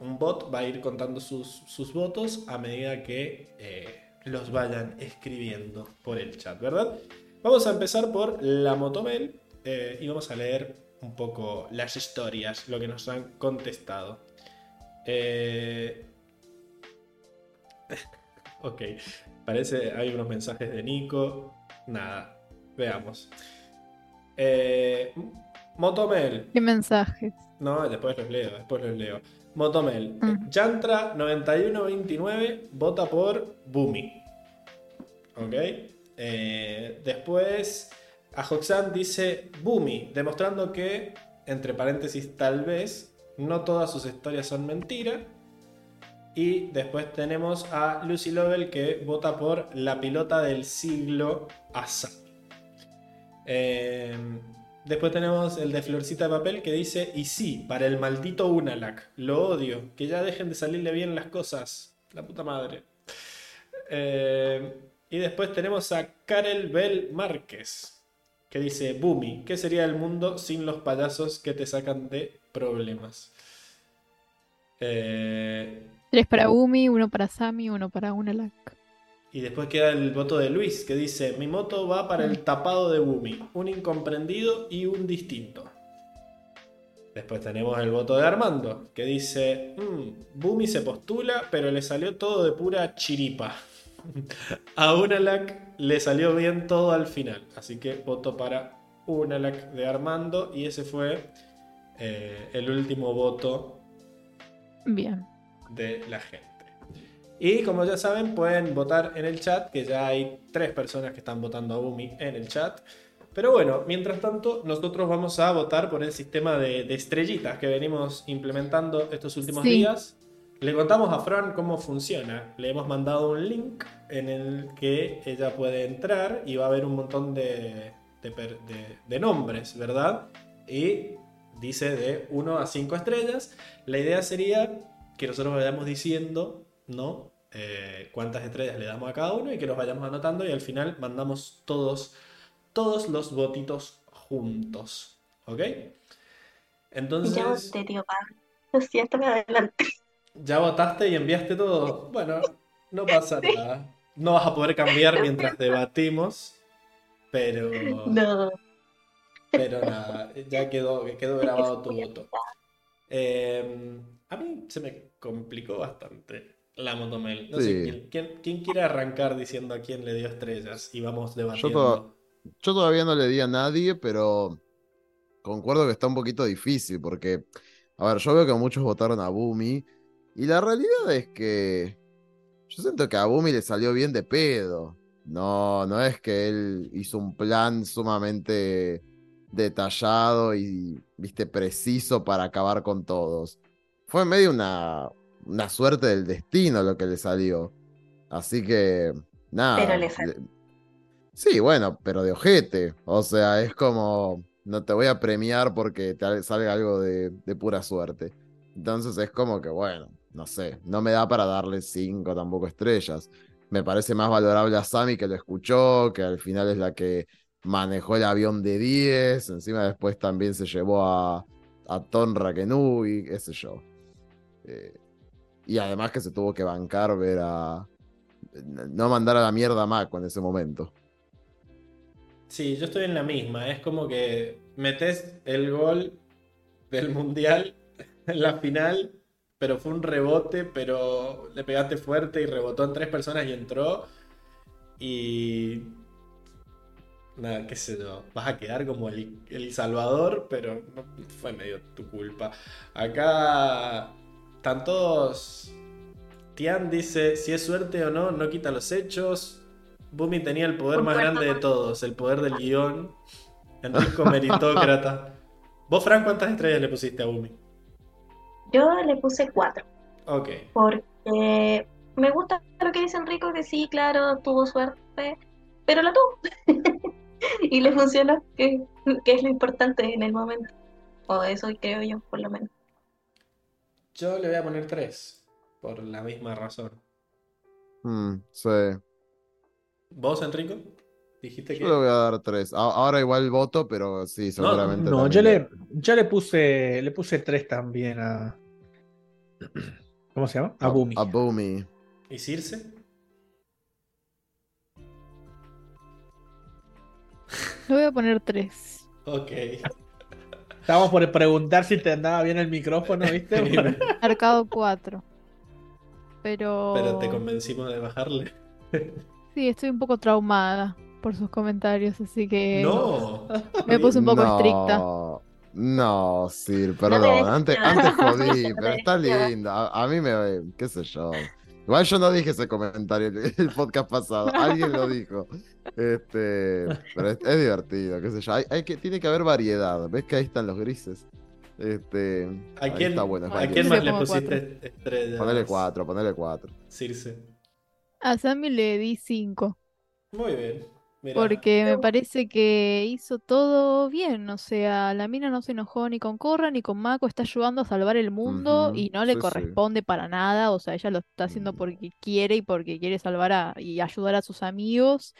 un bot va a ir contando sus, sus votos a medida que eh, los vayan escribiendo por el chat, ¿verdad? Vamos a empezar por la Motomel eh, y vamos a leer un poco las historias, lo que nos han contestado. Eh, ok, parece hay unos mensajes de Nico. Nada, veamos. Eh, Motomel, ¿Qué mensajes? no, después los leo, después los leo. Motomel. Mm. Yantra 9129 vota por Bumi. ¿Ok? Eh, después, Ajoxan dice Bumi, demostrando que, entre paréntesis, tal vez, no todas sus historias son mentira. Y después tenemos a Lucy Lovell que vota por la pilota del siglo Asami. Eh, después tenemos el de Florcita de Papel que dice, y sí, para el maldito Unalak, lo odio, que ya dejen de salirle bien las cosas. La puta madre. Eh, y después tenemos a Karel Bell Márquez, que dice, Bumi, ¿qué sería el mundo sin los payasos que te sacan de problemas? Eh, Tres para Umi, uno para Sammy, uno para Unalak. Y después queda el voto de Luis, que dice, mi moto va para el tapado de Bumi, un incomprendido y un distinto. Después tenemos el voto de Armando, que dice, "Mm, Bumi se postula, pero le salió todo de pura chiripa. [LAUGHS] A Unalak le salió bien todo al final, así que voto para Unalak de Armando y ese fue eh, el último voto Bien. de la gente. Y como ya saben, pueden votar en el chat, que ya hay tres personas que están votando a Bumi en el chat. Pero bueno, mientras tanto, nosotros vamos a votar por el sistema de, de estrellitas que venimos implementando estos últimos Sí. días. Le contamos a Fran cómo funciona. Le hemos mandado un link en el que ella puede entrar y va a haber un montón de, de per- de- de nombres, ¿verdad? Y dice de 1 a 5 estrellas. La idea sería que nosotros vayamos diciendo, ¿no? Eh, cuántas estrellas le damos a cada uno y que los vayamos anotando y al final mandamos todos, todos los votitos juntos. ¿Ok? Entonces, Ya voté, tío Pan. Lo siento, me adelanté. ¿Ya votaste y enviaste todo? Bueno, no pasa nada. No vas a poder cambiar mientras debatimos, pero, No. pero nada, ya quedó, quedó grabado tu voto. Eh, a mí se me complicó bastante la Motomel. No sé, Sí. ¿quién, quién- quién quiere arrancar diciendo a quién le dio estrellas? Y vamos Yo, debatiendo. to- yo todavía no le di a nadie, pero concuerdo que está un poquito difícil porque, a ver, yo veo que muchos votaron a Bumi y la realidad es que yo siento que a Bumi le salió bien de pedo. No, no es que él hizo un plan sumamente detallado y, viste, preciso para acabar con todos. Fue medio una, una suerte del destino lo que le salió. Así que, nada. Pero le salió. le- Sí, bueno, pero de ojete. O sea, es como, no te voy a premiar porque te salga algo de, de pura suerte. Entonces es como que, bueno, no sé, no me da para darle cinco tampoco estrellas. Me parece más valorable a Sammy que lo escuchó, que al final es la que manejó el avión de 10. Encima después también se llevó a, a Ton Rakenui, qué sé yo. Eh, y además que se tuvo que bancar ver a, no mandar a la mierda a Mako en ese momento. Sí, yo estoy en la misma. Es como que metes el gol del mundial en la final, pero fue un rebote, pero le pegaste fuerte y rebotó en tres personas y entró. Y. Nada, qué sé yo. Vas a quedar como el, el salvador, pero fue medio tu culpa. Acá están todos. Tian dice: si es suerte o no, no quita los hechos. Bumi tenía el poder más grande de todos, el poder del guion. Enrico meritócrata. [LAUGHS] ¿Vos, Fran, cuántas estrellas le pusiste a Bumi? Yo le puse cuatro, Ok. porque me gusta lo que dice Enrico, que sí, claro, tuvo suerte, pero la tuvo. [LAUGHS] y le funcionó, que, que es lo importante en el momento. O eso creo yo, por lo menos. Yo le voy a poner tres, por la misma razón. Mm, sí. ¿Vos, Enrico? Dijiste que. Yo le voy a dar tres. Ahora igual voto, pero sí, seguramente. No, también yo le, yo le puse, le puse tres también a. ¿Cómo se llama? A Bumi. A Boomy. ¿Y Circe? Le voy a poner tres. Ok. Estábamos por preguntar si te andaba bien el micrófono, ¿viste? [LAUGHS] Arcado 4. Pero. Pero te convencimos de bajarle. Sí, estoy un poco traumada por sus comentarios, así que. No. Me puse un poco no, estricta. No, Sir, No perdón. te antes, antes [LAUGHS] jodí, No pero está linda. A, a mí me. ¿Qué sé yo? Igual yo no dije ese comentario el, el podcast pasado. Alguien lo dijo. Este, pero es, es divertido, qué sé yo. Hay, hay que, tiene que haber variedad. ¿Ves que ahí están los grises? Este, ¿A quién, está bueno. es ¿a quién más le pusiste estrellas? Ponele cuatro, ponele cuatro. Circe. A Sammy le di 5. Muy bien. Mirá. Porque me parece que hizo todo bien. O sea, la mina no se enojó ni con Korra ni con Mako. Está ayudando a salvar el mundo y no le sí, sí. corresponde para nada. O sea, ella lo está haciendo porque quiere y porque quiere salvar a, y ayudar a sus amigos.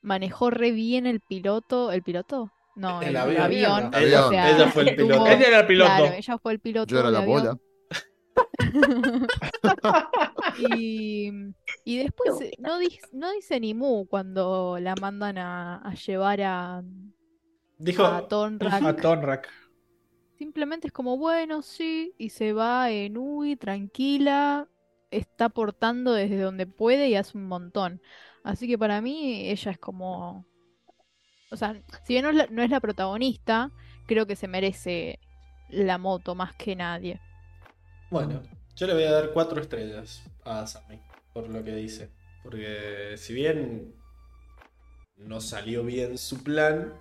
Manejó re bien el piloto. ¿El piloto? No, El el, avión. avión. Ella- O sea, ella fue el [LAUGHS] piloto. Ella era el piloto. Claro, ella fue el piloto Yo era la avión. Y, y después eh, no, di- no dice ni mu cuando la mandan a, a llevar a, Dijo. a Tonrak. A Tonrak. Simplemente es como, bueno, sí, y se va en Ui, tranquila, está aportando desde donde puede y hace un montón. Así que para mí ella es como... O sea, si bien no es la, no es la protagonista, creo que se merece la moto más que nadie. Bueno, yo le voy a dar cuatro estrellas a Sammy, por lo que dice. Porque si bien no salió bien su plan,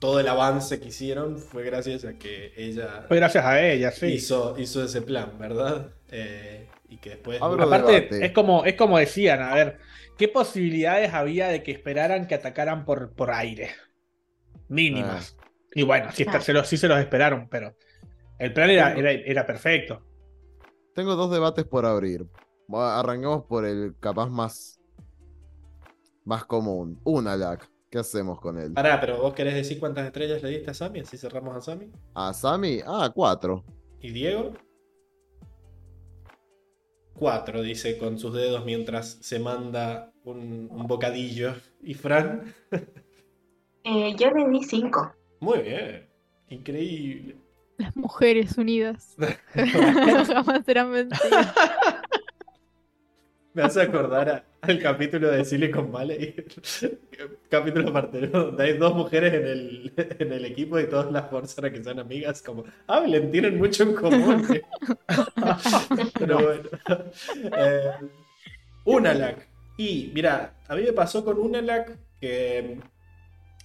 todo el avance que hicieron fue gracias a que ella Fue gracias a ella, sí. hizo, hizo ese plan, ¿verdad? Eh, y que después... Abro Aparte, debate. es como, es como decían, a ver, ¿qué posibilidades había de que esperaran que atacaran por, por aire? Mínimas. Y bueno, sí, está- Ah. se los, sí se los esperaron, pero el plan era, era, era perfecto. Tengo dos debates por abrir. Arranquemos por el capaz más, más común. Un Alak. ¿Qué hacemos con él? Pará, pero vos querés decir cuántas estrellas le diste a Sammy, así cerramos a Sammy. ¿A Sammy? Ah, cuatro. ¿Y Diego? Cuatro, dice con sus dedos mientras se manda un, un bocadillo. ¿Y Fran? Eh, yo le di cinco. Muy bien. Increíble. Las mujeres unidas [LAUGHS] [LAUGHS] jamás serán vencidas. Me hace acordar a- al capítulo de Silicon Valley. [LAUGHS] capítulo aparte, ¿no? Donde hay dos mujeres en el, en el equipo y todas las forzan a que sean amigas. Como, hablen, tienen mucho en común. Pero bueno. Eh, Unalak. Y mira, a mí me pasó con Unalak que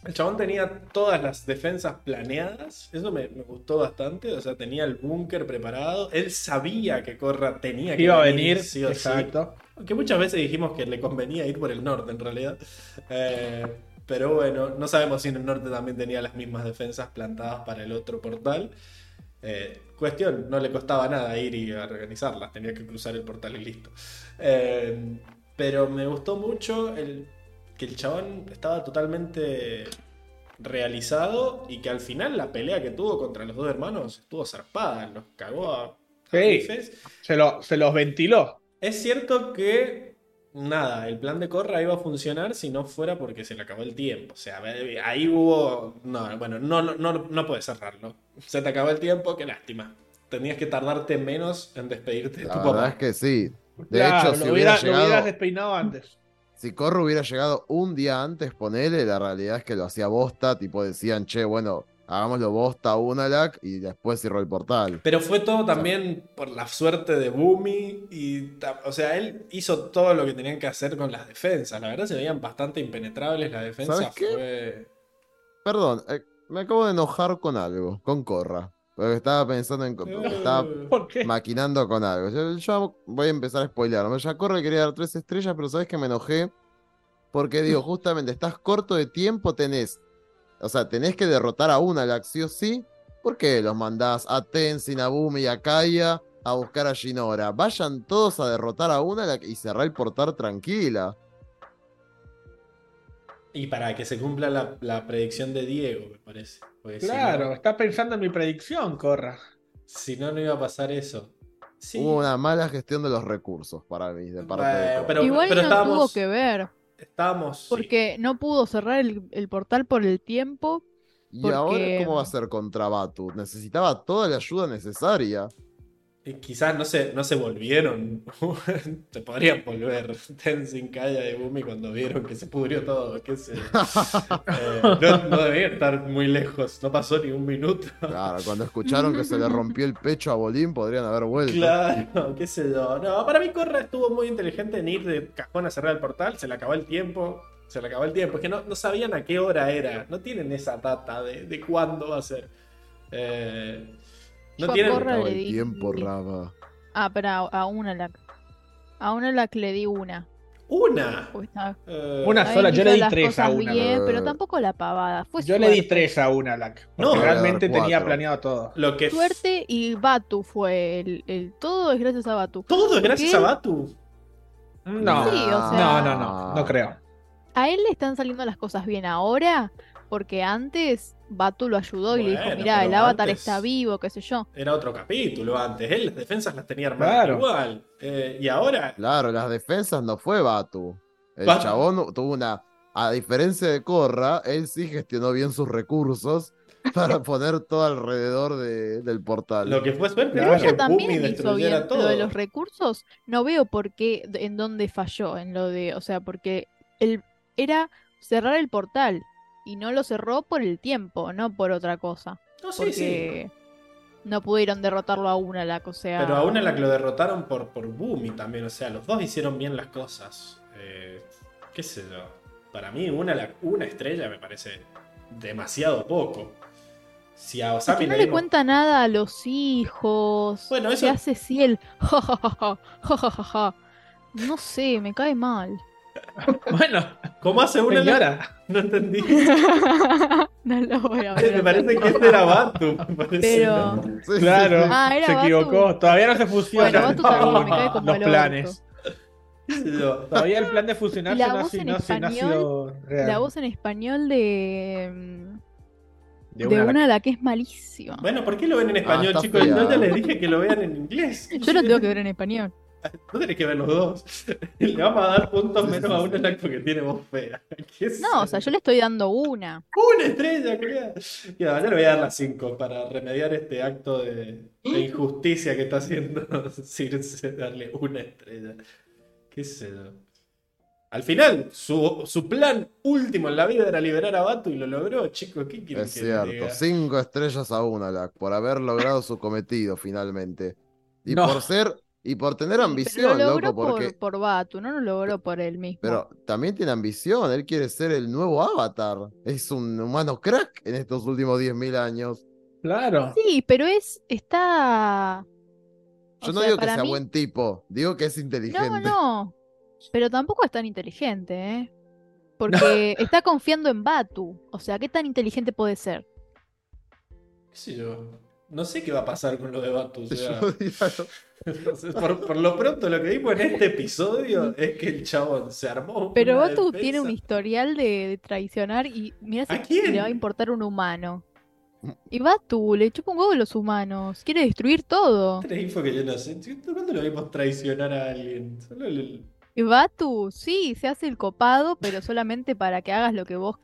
el chabón tenía todas las defensas planeadas. Eso me, me gustó bastante. O sea, tenía el búnker preparado. Él sabía que Corra tenía que Iba a venir, sí o sí. exacto. Aunque muchas veces dijimos que le convenía ir por el norte en realidad. Eh, pero bueno, no sabemos si en el norte también tenía las mismas defensas plantadas para el otro portal. Eh, cuestión, no le costaba nada ir y organizarlas, tenía que cruzar el portal y listo. Eh, pero me gustó mucho el, que el chabón estaba totalmente realizado y que al final la pelea que tuvo contra los dos hermanos estuvo zarpada, los cagó a, a Sí. Se, lo, se los ventiló. Es cierto que nada, el plan de Corra iba a funcionar si no fuera porque se le acabó el tiempo. O sea, ahí hubo. No, bueno, no, no, no, no puedes cerrarlo. Se te acabó el tiempo, qué lástima. Tenías que tardarte menos en despedirte de La tu verdad papá. es que sí. De Claro, hecho, si lo, hubiera hubiera- lo hubieras despeinado antes. Si Corro hubiera llegado un día antes, ponele, la realidad es que lo hacía bosta, tipo decían, che, bueno, hagámoslo bosta a Unalak y después cerró el portal. Pero fue todo también por la suerte de Boomy y, o sea, él hizo todo lo que tenían que hacer con las defensas. La verdad se veían bastante impenetrables las defensas. ¿Sabes qué? Fue... Perdón, eh, me acabo de enojar con algo, con Corra. Porque estaba pensando en. Estaba [LAUGHS] ¿Por qué? maquinando con algo. Yo, yo voy a empezar a spoilear. Ya Corra quería dar tres estrellas, pero sabes que me enojé. Porque digo, [LAUGHS] justamente, estás corto de tiempo, tenés. O sea, tenés que derrotar a Unalak, sí o sí. ¿Por qué los mandás a Tenzin, a Bumi y a Kaya a buscar a Shinora? Vayan todos a derrotar a Unalak y cerrar el portal tranquila. Y para que se cumpla la, la predicción de Diego, me parece. Porque si Claro, no- está pensando en mi predicción, Corra. Si no, no iba a pasar eso. Sí. Hubo una mala gestión de los recursos para mí, de parte de pero, Igual pero no estábamos, tuvo que ver, estábamos. sí. porque no pudo cerrar el, el portal por el tiempo. ¿Y porque- ahora cómo va a ser contra Batu? Necesitaba toda la ayuda necesaria. Y quizás no se, no se volvieron. [LAUGHS] se podrían volver Tenzin, Kaya y Bumi cuando vieron que se pudrió todo. sé yo. Eh, no, no debían estar muy lejos. No pasó ni un minuto. Claro, cuando escucharon que se le rompió el pecho a Bolín, podrían haber vuelto. Claro, qué sé yo. No, para mí Corra estuvo muy inteligente en ir de cajón a cerrar el portal. Se le acabó el tiempo. Se le acabó el tiempo. Es que no, no sabían a qué hora era. No tienen esa data de, de cuándo va a ser. Eh, no Yo tienen. El di- tiempo, Raba. Ah, pero a, a una la. A una la que le di una. Una. Eh, Una sola, yo le di tres a una. bien, pero tampoco la pavada. Fue Yo le di tres a una, Lac. No, realmente tenía planeado todo. Lo que Suerte y Batu fue el, el- Todo es gracias a Batu. Todo es gracias a Batu. No, Sí, o sea- no, no, no, no creo. A él le están saliendo las cosas bien ahora, porque antes Batu lo ayudó y le dijo, pero el avatar antes- está vivo, qué sé yo. Era otro capítulo antes. Él las defensas las tenía armadas Claro. igual. Eh, y ahora. Claro, las defensas no fue Batu. El Batu. chabón tuvo una. A diferencia de Corra, él sí gestionó bien sus recursos [LAUGHS] para poner todo alrededor de- del portal. Lo que fue suerte Claro. que Ella también Bumi hizo bien. todo. Lo de los recursos, no veo por qué, en dónde falló, en lo de, o sea, porque él era cerrar el portal y no lo cerró por el tiempo, no por otra cosa. No, sí, sí. Porque no pudieron derrotarlo a una la o sea. Pero la que lo derrotaron por, por Bumi también. O sea, los dos hicieron bien las cosas. Eh, ¿Qué sé yo? Para mí, una, la- una estrella me parece demasiado poco. Si a Es que no le dimos- cuenta nada a los hijos. Bueno, Se eso- hace [LAUGHS] ja, ja, ja. No sé, me cae mal. [LAUGHS] Bueno, ¿Cómo hace una? señora. No entendí. [LAUGHS] no lo voy a ver. me parece que este era Batu. Pero. Claro. Ah, era se Batu. equivocó. Todavía no se Bueno, fusionan Batu también me cae como los planes. Todavía el plan de fusionarse La no, ha voz sido- en no ha sido- no ha español, sido real. La voz en español de. De De una- una, la que es malísima. Bueno, ¿por qué lo ven en español, está chicos? Yo ya les dije que lo vean en inglés. Yo lo tengo que ver en español. [LAUGHS] No tenés que ver los dos. Le vamos a dar puntos Sí, sí, menos a una Lack porque tiene voz fea. [LAUGHS] No, o sea, yo le estoy dando una. Una estrella, culiao. Ya, yo le voy a dar las 5 para remediar este acto de, de injusticia que está haciendo [LAUGHS] Circe, darle una estrella. ¿Qué sé yo? Al final, su, su plan último en la vida era liberar a Batu y lo logró, chicos. ¿Qué quieren Es que diga? cierto, cinco estrellas a Unalak por haber logrado su cometido finalmente. Y No. por ser, y por tener Pero ambición, lo logró loco, porque. por, por Batu, no lo logró por él mismo. Pero también tiene ambición, él quiere ser el nuevo avatar. Es un humano crack en estos últimos 10.000 años. Claro. Sí, pero es. Está. Yo o no sea, digo que sea mí- buen tipo, digo que es inteligente. No, no. Pero tampoco es tan inteligente, ¿eh? Porque [LAUGHS] está confiando en Batu. O sea, ¿qué tan inteligente puede ser? ¿Qué sé yo? No sé qué va a pasar con lo de Batu. o sea, Yo diría- [LAUGHS] entonces, por, por lo pronto, lo que vimos en este episodio es que el chabón se armó. Pero Batu defensa. tiene un historial de, de traicionar y mira si ¿A quién? le va a importar un humano. Y Batu le chupa un huevo a los humanos. Quiere destruir todo. Tres info que yo no sé. ¿Cuándo lo vimos traicionar a alguien? Solo el- Y Batu, sí, se hace el copado, pero solamente para que hagas lo que vos,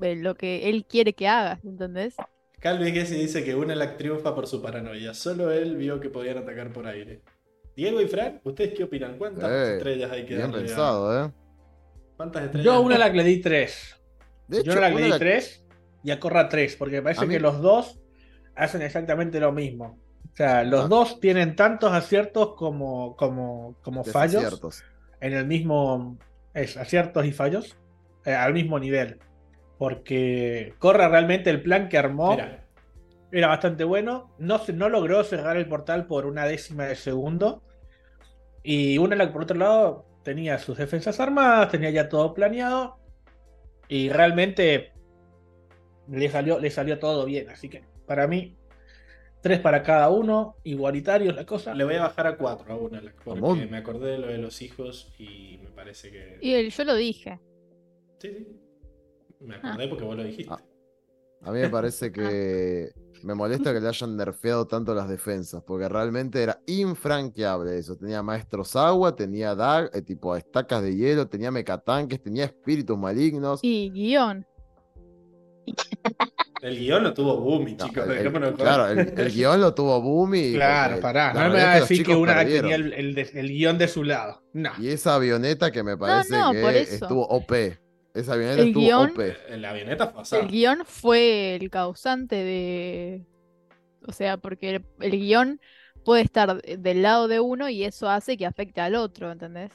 eh, lo que él quiere que hagas, ¿entendés? Calvi Gessi dice que Unalak triunfa por su paranoia. Solo él vio que podían atacar por aire. Diego y Fran, ¿ustedes qué opinan? ¿Cuántas Eh, estrellas hay que Bien darle? a- pensado, ¿eh? ¿Cuántas estrellas? Yo a una la que le di 3. De Yo hecho, a la que le di Unalak- 3 y a Corra 3, porque me parece mí- que los dos hacen exactamente lo mismo. O sea, los Ah. dos tienen tantos aciertos como, como, como fallos en el mismo. Es, aciertos y fallos eh, al mismo nivel. Porque Corra realmente el plan que armó Mira, era bastante bueno. No, se, no logró cerrar el portal por una décima de segundo. Y una, por otro lado, tenía sus defensas armadas, tenía ya todo planeado. Y realmente le salió, le salió todo bien. Así que para mí, tres para cada uno, igualitarios la cosa. le voy a bajar a 4 a Unalak. Porque me acordé de lo de los hijos y me parece que. Y él, yo lo dije. Sí, sí. Me acordé porque vos lo dijiste. Ah. A mí me parece que me molesta que le hayan nerfeado tanto las defensas, porque realmente era infranqueable eso. Tenía maestros agua, tenía dag, eh, tipo estacas de hielo, tenía mecatanques, tenía espíritus malignos. Y guion. El guion lo tuvo Boomy, No, chicos. el- el- claro, el, el guion lo tuvo Boomy. Claro, pará. No me va a decir que una perdieron. tenía el, el de- el guion de su lado. No. Y esa avioneta que me parece no, que estuvo OP. Esa avioneta El estuvo guión- OP. La avioneta fue. El guion fue el causante de. O sea, porque el, el guion puede estar del lado de uno y eso hace que afecte al otro, ¿entendés?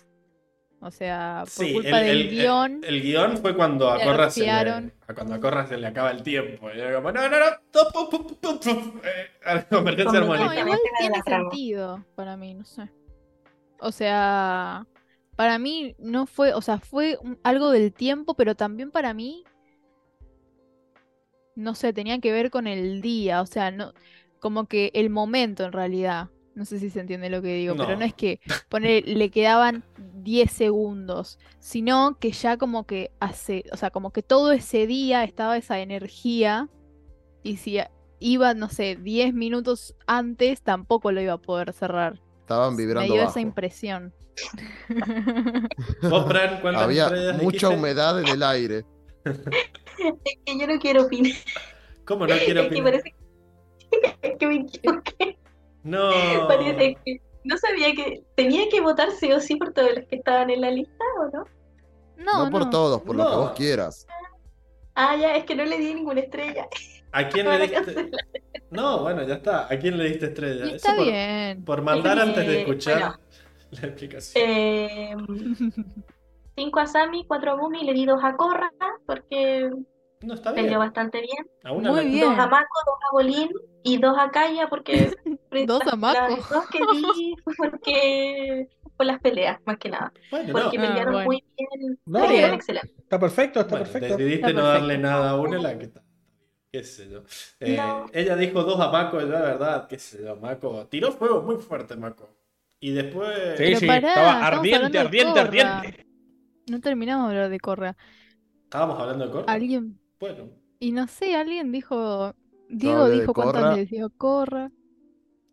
O sea, por Sí, culpa el, del el- guion. el- el guion fue cuando a Corra, se le, cuando a Corra se le acaba el tiempo. Y era como, no, no, no. pu, pu, pu, pu, eh, emergencia No, armónica. igual Directamente de tiene sentido para mí, no sé. O sea, para mí no fue, o sea, fue un- algo del tiempo, pero también para mí, no sé, tenía que ver con el día, o sea, no, como que el momento en realidad. No sé si se entiende lo que digo, pero No. es que [LAUGHS] poner, le quedaban 10 segundos, sino que ya como que hace, o sea, como que todo ese día estaba esa energía y si iba, no sé, 10 minutos antes, tampoco lo iba a poder cerrar. Estaban Me vibrando dio bajo. esa impresión. Vos, Fran, ¿cuántas Había estrellas mucha dijiste? humedad en el aire. [LAUGHS] Es que yo no quiero opinar. ¿Cómo no quiero Es que opinar? parece [LAUGHS] que me equivoqué. No. Parece que no sabía que tenía que votar sí o sí por todos los que estaban en la lista, ¿o no? No, No, por no. todos, por lo que No. vos quieras. Ah, ya, es que no le di ninguna estrella. ¿A [LAUGHS] quién le diste? cancelar. No, bueno, ya está. ¿A quién le diste estrella? Y está por, bien. por mandar antes de escuchar bueno. [LAUGHS] la explicación. Eh, cinco a Sammy, cuatro a Bumi, le di dos a Corra porque no, está peleó bastante bien. A una Muy bien. Dos a Mako, dos a Bolín y dos a Kaya porque [LAUGHS] Dos a Mako. las dos que di [LAUGHS] porque por las peleas, más que nada. Bueno, no. Porque Ah, pelearon bueno. muy bien, No, pelearon no. excelente. Está perfecto, está Bueno, perfecto. decidiste Está no darle nada a una la que está. Qué sé yo. Eh, No. Ella dijo dos a Mako, yo la verdad, qué sé yo, Mako. Tiró fuego muy fuerte, Mako. Y después. Sí, Pero sí, pará, estaba ardiente, ardiente, ardiente. No terminamos de hablar de Corra. Estábamos hablando de Corra. Alguien, Bueno, y no sé, alguien dijo. Diego dijo cuántas le dio Corra.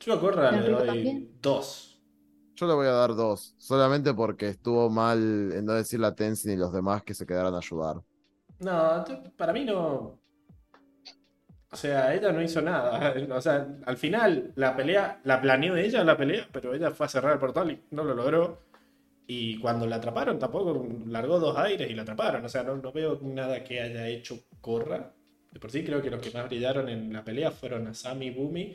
yo a Corra le doy también. dos. Yo le voy a dar dos, solamente porque estuvo mal en no decir la Tenzin y los demás que se quedaran a ayudar. No, para mí no. O sea, ella no hizo nada. [LAUGHS] O sea, al final la pelea, la planeó ella la pelea, pero ella fue a cerrar el portal y no lo logró. Y cuando la atraparon, tampoco largó dos aires y la atraparon. O sea, no, veo nada que haya hecho Corra. De por sí creo que los que más brillaron en la pelea fueron Asami, Bumi.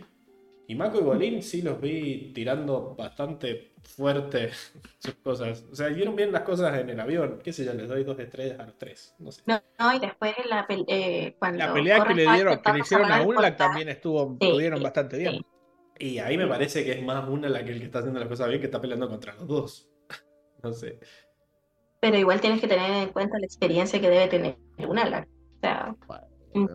Y Mako y Bolín sí los vi tirando bastante fuerte [LAUGHS] sus cosas. O sea, hicieron bien las cosas en el avión. Qué sé yo, les doy dos estrellas a los tres. No sé. No, no, y después la pel- eh, cuando La pelea que le dieron, que le hicieron a Unlac también estuvo, Sí, estuvieron sí, bastante bien. sí. Y ahí me parece que es más una la que el que está haciendo las cosas bien que está peleando contra los dos. [LAUGHS] No sé. Pero igual tienes que tener en cuenta la experiencia que debe tener una la- O sea, Bueno,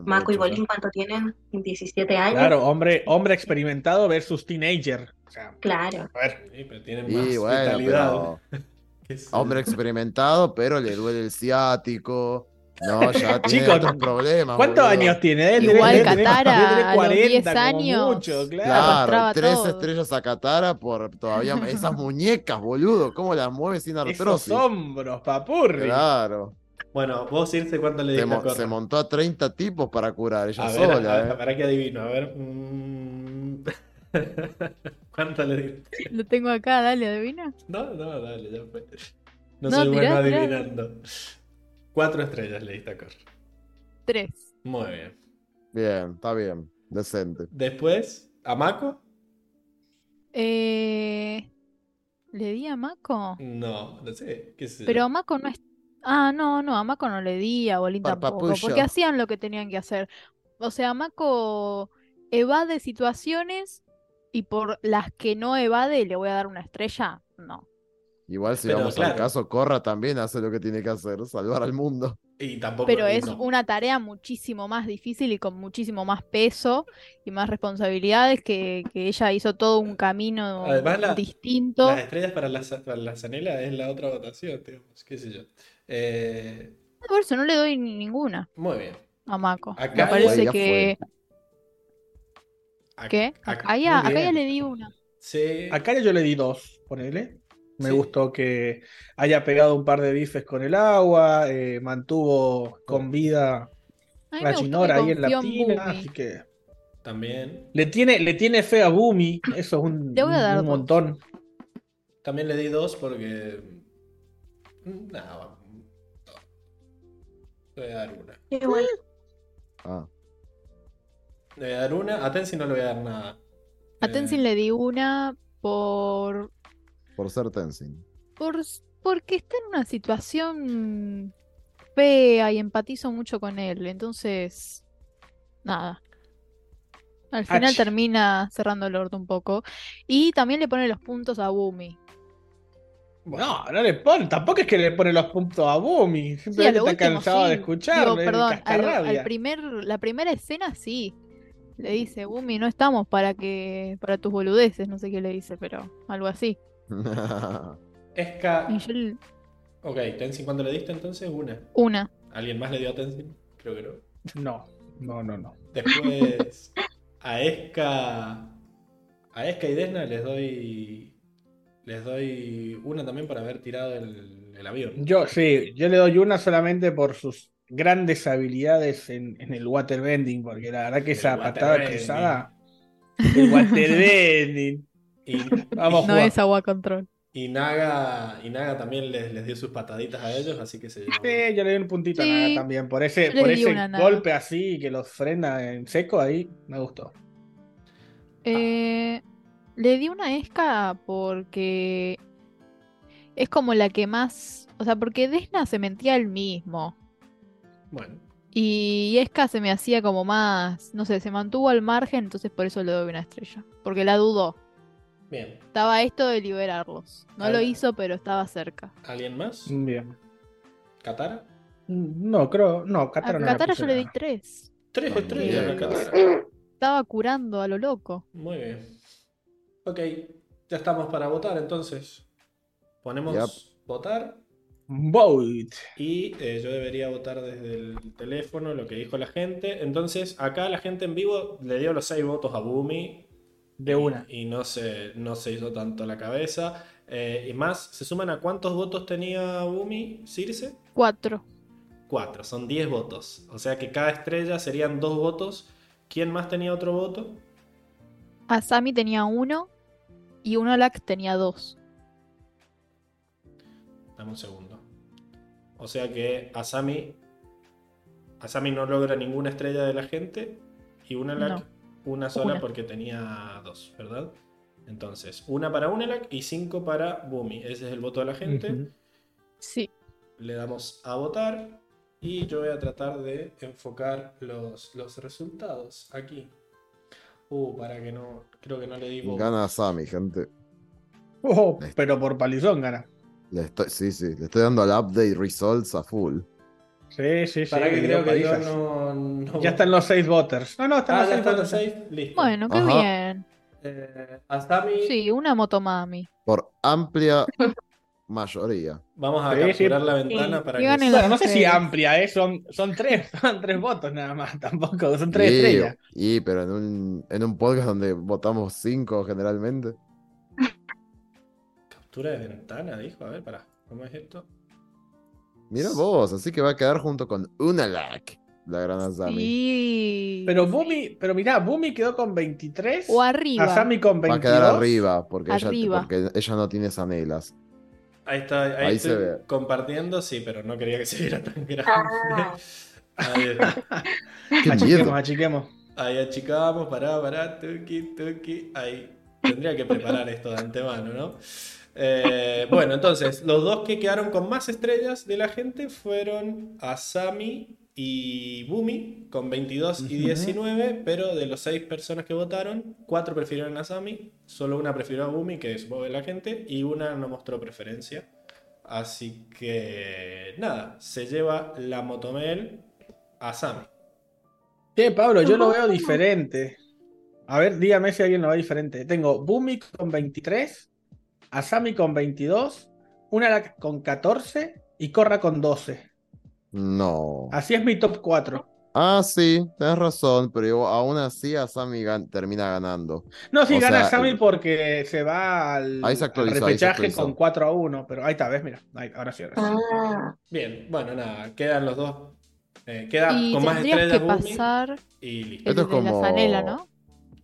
Mako y Bolín, ¿cuánto tienen? 17 años. Claro, hombre, hombre experimentado versus teenager. O sea, Claro. a ver. Sí, pero tienen más Y bueno, vitalidad. pero [LAUGHS] Qué sé hombre experimentado, pero le duele el ciático, No, [LAUGHS] ya tiene Chicos, otros problemas. ¿Cuántos boludo. años tiene? Debe Igual tener- debe tener- Katara, debe tener a los 10 como años, mucho, claro. Claro, tres todo. estrellas a Katara por todavía [LAUGHS] esas muñecas, boludo. ¿Cómo las mueve sin Esos artrosis? hombros, papurri. Claro. Bueno, vos irse cuánto le Se, diste Corra? se montó a 30 tipos para curar ella A ver, sola, a ver, eh. para que adivino, a ver. mm. [LAUGHS] ¿Cuánto le diste? Lo tengo acá, dale, adivina. No, no, dale, ya fue. No, No, soy bueno tirá, tirá. adivinando. Cuatro estrellas le diste a Corra. Tres. Muy bien. Bien, está bien. Decente. Después, ¿a Mako? Eh... ¿Le di a Mako? No, no sé, qué sé. Pero a Mako no es. Ah, no, no, a Mako no le di, a Bolín tampoco, porque hacían lo que tenían que hacer. O sea, Mako evade situaciones y por las que no evade le voy a dar una estrella. No. Igual si Pero, vamos claro. al caso, Corra también hace lo que tiene que hacer, salvar al mundo. Y tampoco. Pero y es no. una tarea muchísimo más difícil y con muchísimo más peso y más responsabilidades que, que ella hizo todo un camino Además, la- distinto. Las estrellas para la, para la Zanela es la otra votación, digamos, qué sé yo. Eh, Por eso no le doy ni- ninguna muy bien. a Mako. Acá Me parece ya que. ¿Qué? ac- Acá ya, acá ya le di una. Sí. A Karen yo le di dos, ponele. Me Sí. gustó que haya pegado un par de bifes con el agua, eh, mantuvo con vida la chinora ahí en la en tina, así que También. le tiene, le tiene fe a Bumi, eso es un, Le voy a un- dar un dos. montón. También le di dos porque. Nada. Le voy a dar una. Qué bueno. Ah, Le voy a dar una. A Tensi no le voy a dar nada. A Eh, Tenzin le di una por, por ser Tenzin. por porque está en una situación fea y empatizo mucho con él. Entonces, nada. Al final Ach. termina cerrando el orto un poco. Y también le pone los puntos a Bumi. No, no le pone, tampoco es que le pone los puntos a Bumi, Sí, a simplemente lo está último cansado sí. de escucharlo, Digo, perdón, al cascarrabia. primer, la primera escena sí. Le dice, Bumi, no estamos para que, para tus boludeces, no sé qué le dice, pero algo así. [LAUGHS] Esca. Yo Ok, Tenzin, ¿cuándo le diste entonces? Una. una. ¿Alguien más le dio a Tenzin? Creo que no. No, no, no, no. Después. [LAUGHS] A Esca. A Esca y Desna les doy. Les doy una también por haber tirado el, el avión. Yo sí, yo le doy una solamente por sus grandes habilidades en, en el waterbending, porque la verdad que El esa patada cruzada. El waterbending. [LAUGHS] Y, Vamos No jugar. es agua control. y Naga, y Naga también les, les dio sus pataditas a ellos, así que se llevó. Sí, yo le doy un puntito Sí. a Naga también. Por ese, por ese una a Naga. golpe así que los frena en seco ahí, me gustó. Eh, le di una esca porque es como la que más. O sea, porque Desna se mentía él mismo. Bueno, Y Esca se me hacía como más. No sé, se mantuvo al margen, entonces por eso le doy una estrella. Porque la dudó. bien. Estaba esto de liberarlos. No A lo hizo, pero estaba cerca. ¿Alguien más? Bien. ¿Katara? No, creo, no, A Katara no puse yo le di tres. Tres a Katara. Estaba curando a lo loco. Muy bien. Ok, ya estamos para votar entonces. Ponemos Yep. votar Vote. y eh, yo debería votar desde el teléfono lo que dijo la gente. Entonces, acá la gente en vivo le dio los seis votos a Bumi. De una. Y no se, no se hizo tanto la cabeza. Eh, y más, ¿se suman a cuántos votos tenía Bumi, Circe? Cuatro. Cuatro, son 10 votos. O sea que cada estrella serían dos votos. ¿Quién más tenía otro voto? Asami tenía uno y Unalak tenía dos. Dame un segundo. O sea que Asami. Asami no logra ninguna estrella de la gente. Y Unalak No. una sola Una. porque tenía dos, ¿verdad? Entonces, una para Unalak y cinco para Bumi. Ese es el voto de la gente. Sí. Le damos a votar. Y yo voy a tratar de enfocar los, los resultados aquí. Uh, para que no. Creo que no le di voto. Gana Sammy, gente. Oh, pero por palizón gana. Le estoy, sí, sí, le estoy dando al update results a full. Sí, sí, sí. Para que creo que yo no, no- Ya están los seis voters. No, no, están Ah, los ya seis están los seis. Listo. Bueno, qué Ajá. bien. Eh, Asami. Sí, una motomami. Por amplia [LAUGHS] mayoría. Vamos a Sí, capturar sí. la ventana Sí. para Que Bueno, no sé si amplia, ¿eh? Son, son tres, [LAUGHS] son tres votos nada más, [LAUGHS] tampoco, son tres estrellas. y, pero en un, en un podcast donde votamos cinco generalmente. Captura de ventana, dijo. A ver, pará. ¿Cómo es esto? Mira vos, así que va a quedar junto con Unalak, la gran Asami. Sí. Pero Bumi, pero mirá, Bumi quedó con 23, O arriba. Asami con Va a 22. quedar arriba porque ella, porque ella no tiene sanelas. Ahí está, ahí, Ahí estoy se ve. compartiendo, sí, pero no quería que se viera tan grande. Ah. Ahí. [LAUGHS] ¡Qué Achiquemos, miedo! achiquemos. ahí achicamos, pará, pará, tuki, tuki. Ahí. Tendría que preparar esto de antemano, ¿no? Eh, bueno, entonces, los dos que quedaron con más estrellas de la gente fueron Asami y Bumi, con 22 y Ujú. 19, pero de los seis personas que votaron, cuatro prefirieron a Asami, solo una prefirió a Bumi, que supongo que la gente, y una no mostró preferencia. Así que, nada, se lleva la Motomel a Asami. Che, Pablo, yo lo veo diferente. A ver, dígame si alguien lo ve diferente. Tengo Bumi con 23, Asami con 22, una con 14 y Korra con 12. No. Así es mi top 4. Ah, sí, tenés razón, pero aún así Asami gan- termina ganando. No, sí, O gana sea, porque se va al, Ahí se al actualizó, ahí se repechaje con 4 a 1. Pero ahí está, ¿ves? Mira, ahí, ahora sí, ahora sí. Ah, Bien, bueno, nada, quedan los dos. eh, queda Y con más tendrías estrellas que Bumi pasar y listo. Esto es de la como- Zanela, ¿no?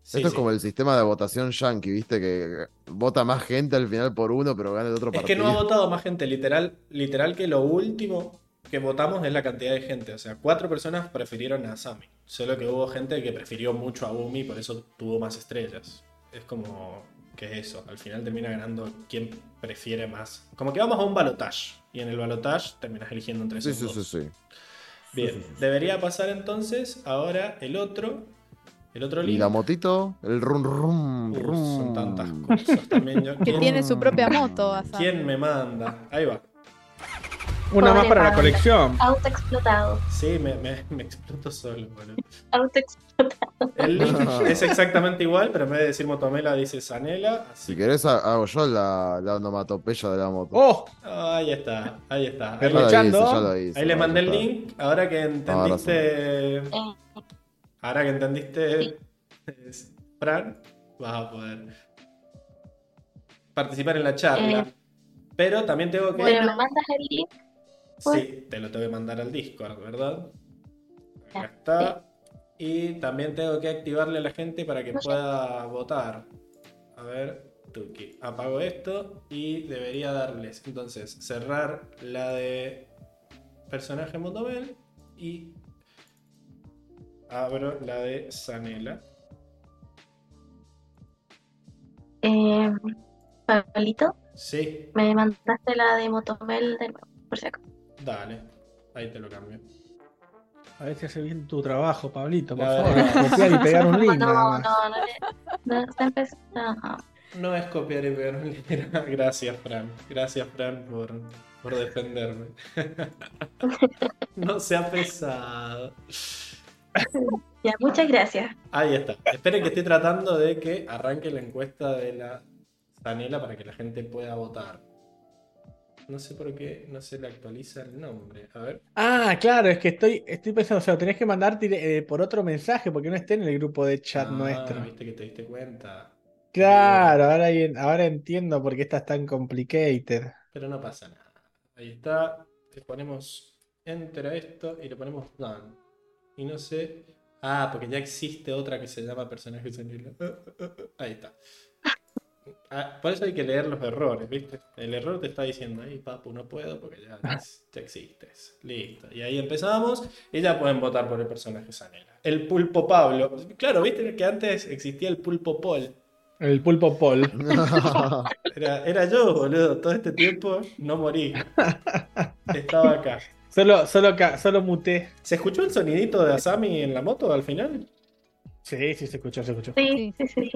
Sí, Esto es sí. como el sistema de votación yankee, ¿viste? Que vota más gente al final por uno, pero gana el otro Es que no ha partido. votado más gente, literal, literal que lo último que votamos es la cantidad de gente. O sea, cuatro personas prefirieron a Asami. Solo que hubo gente que prefirió mucho a Bumi, por eso tuvo más estrellas. Es como que es eso. Al final termina ganando quien prefiere más. Como que vamos a un balotage. Y en el balotage terminas eligiendo entre Sí, esos sí, dos. sí, sí. Bien, debería pasar entonces ahora el otro. El otro Y link. la motito, el rum rum Uf, rum. son tantas cosas también. Yo, Que ¿quién, tiene su propia moto, quién me manda? Ahí va. Una más para la colección. autoexplotado. Sí, me, me, me exploto solo, boludo. Autoexplotado. El link [LAUGHS] es exactamente igual, pero en vez de decir motomela dice Sanela. Si Así querés, ha- hago yo la, la onomatopeya de la moto. ¡Oh! Ah, ahí está, ahí está. Ahí, Ya lo Aprovechando. hice, ya lo hice, ahí le ya mandé el está. link. Ahora que entendiste. Eh, Ahora que entendiste, es- Fran, vas a poder participar en la charla. Eh, Pero también tengo que. pero me mandas el link. Sí, te lo tengo que mandar al Discord, ¿verdad? Acá Ya, está. Y también tengo que activarle a la gente para que No sé. pueda votar. A ver, Tuki. Apago esto y debería darles. Entonces, cerrar la de personaje Motomel y abro la de Sanela. Eh, Pablito, Sí, me mandaste la de Motomel de nuevo, por si acaso. Dale. Ahí te lo cambio. A ver si hace bien tu trabajo, Pablito, por favor. [LAUGHS] Copiar y pegar un link. No, nada no, más. no, no, le- no, está empezando. No es copiar y pegar un libro. Gracias, Fran. Gracias, Fran, por, por defenderme. [LAUGHS] no sea pesado. Ya, muchas gracias. Ahí está. Esperen que estoy tratando de que arranque la encuesta de la Zanela para que la gente pueda votar. No sé por qué no se le actualiza el nombre. A ver. Ah, claro, es que estoy, estoy pensando, o sea, tenés que mandar eh, por otro mensaje porque no esté en el grupo de chat Ah, nuestro. Viste que te diste cuenta. Claro, ahora, ahora entiendo por qué estás tan complicated. Pero no pasa nada. Ahí está. Le ponemos enter a esto y le ponemos done. Y no sé. Ah, porque ya existe otra que se llama personaje Zanela. Ah, ah, ah. Ahí está. Ah, por eso hay que leer los errores, ¿viste? El error te está diciendo, ahí papu, no puedo porque ya, ya existes. Listo. Y ahí empezamos y ya pueden votar por el personaje Zanela. El pulpo Pablo. Claro, ¿viste que antes existía el pulpo Paul? El pulpo Paul. [LAUGHS] Era, era yo, boludo. Todo este tiempo no morí. Estaba acá. Solo, solo, solo muté. ¿Se escuchó el sonidito de Asami en la moto al final? Sí, sí, se escuchó, se escuchó. Sí, sí, sí.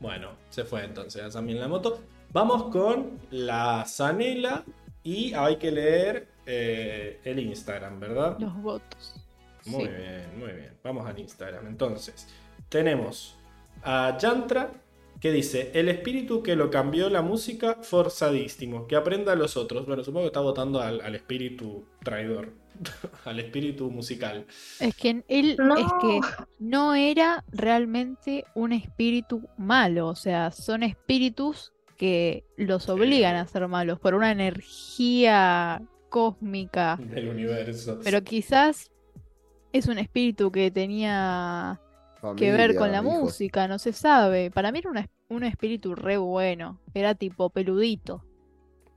Bueno, se fue entonces Asami en la moto. Vamos con la Zanela y hay que leer eh, el Instagram, ¿verdad? Los votos. Muy Sí. bien, muy bien. Vamos al Instagram. Entonces, tenemos a Yantra que dice, el espíritu que lo cambió la música, forzadísimo, que aprenda a los otros. Bueno, supongo que está votando al, al espíritu traidor, [LAUGHS] al espíritu musical. Es que él No. es que no era realmente un espíritu malo, o sea, son espíritus que los obligan a ser malos por una energía cósmica, Del universo. pero quizás es un espíritu que tenía que ver con la música, no se sabe. Para mí era un, es- un espíritu re bueno, era tipo peludito.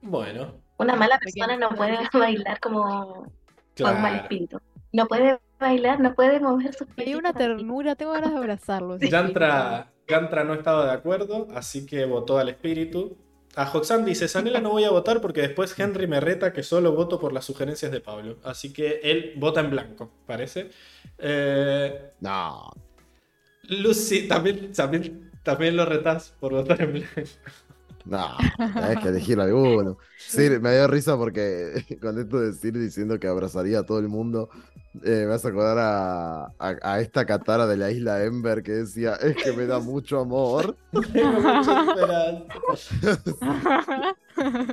Bueno, Una mala persona no puede [LAUGHS] bailar como con un mal claro. espíritu. No puede bailar, no puede mover sus pies. una ternura, tengo ganas de abrazarlo. Yantra, Yantra no estaba de acuerdo, así que votó al espíritu. A Hoxan dice, Sanela no voy a votar porque después Henry me reta que solo voto por las sugerencias de Pablo. Así que él vota en blanco, parece. Eh, No, Lucy, también, también, también lo retás por votar en blanco. No, tenés que elegir alguno. [LAUGHS] Sí, me dio risa porque [LAUGHS] con esto de Sir diciendo que abrazaría a todo el mundo, eh, me vas a acordar a, a, a esta catara de la isla Ember que decía, es que me da mucho amor. [LAUGHS] Tengo mucha esperanza.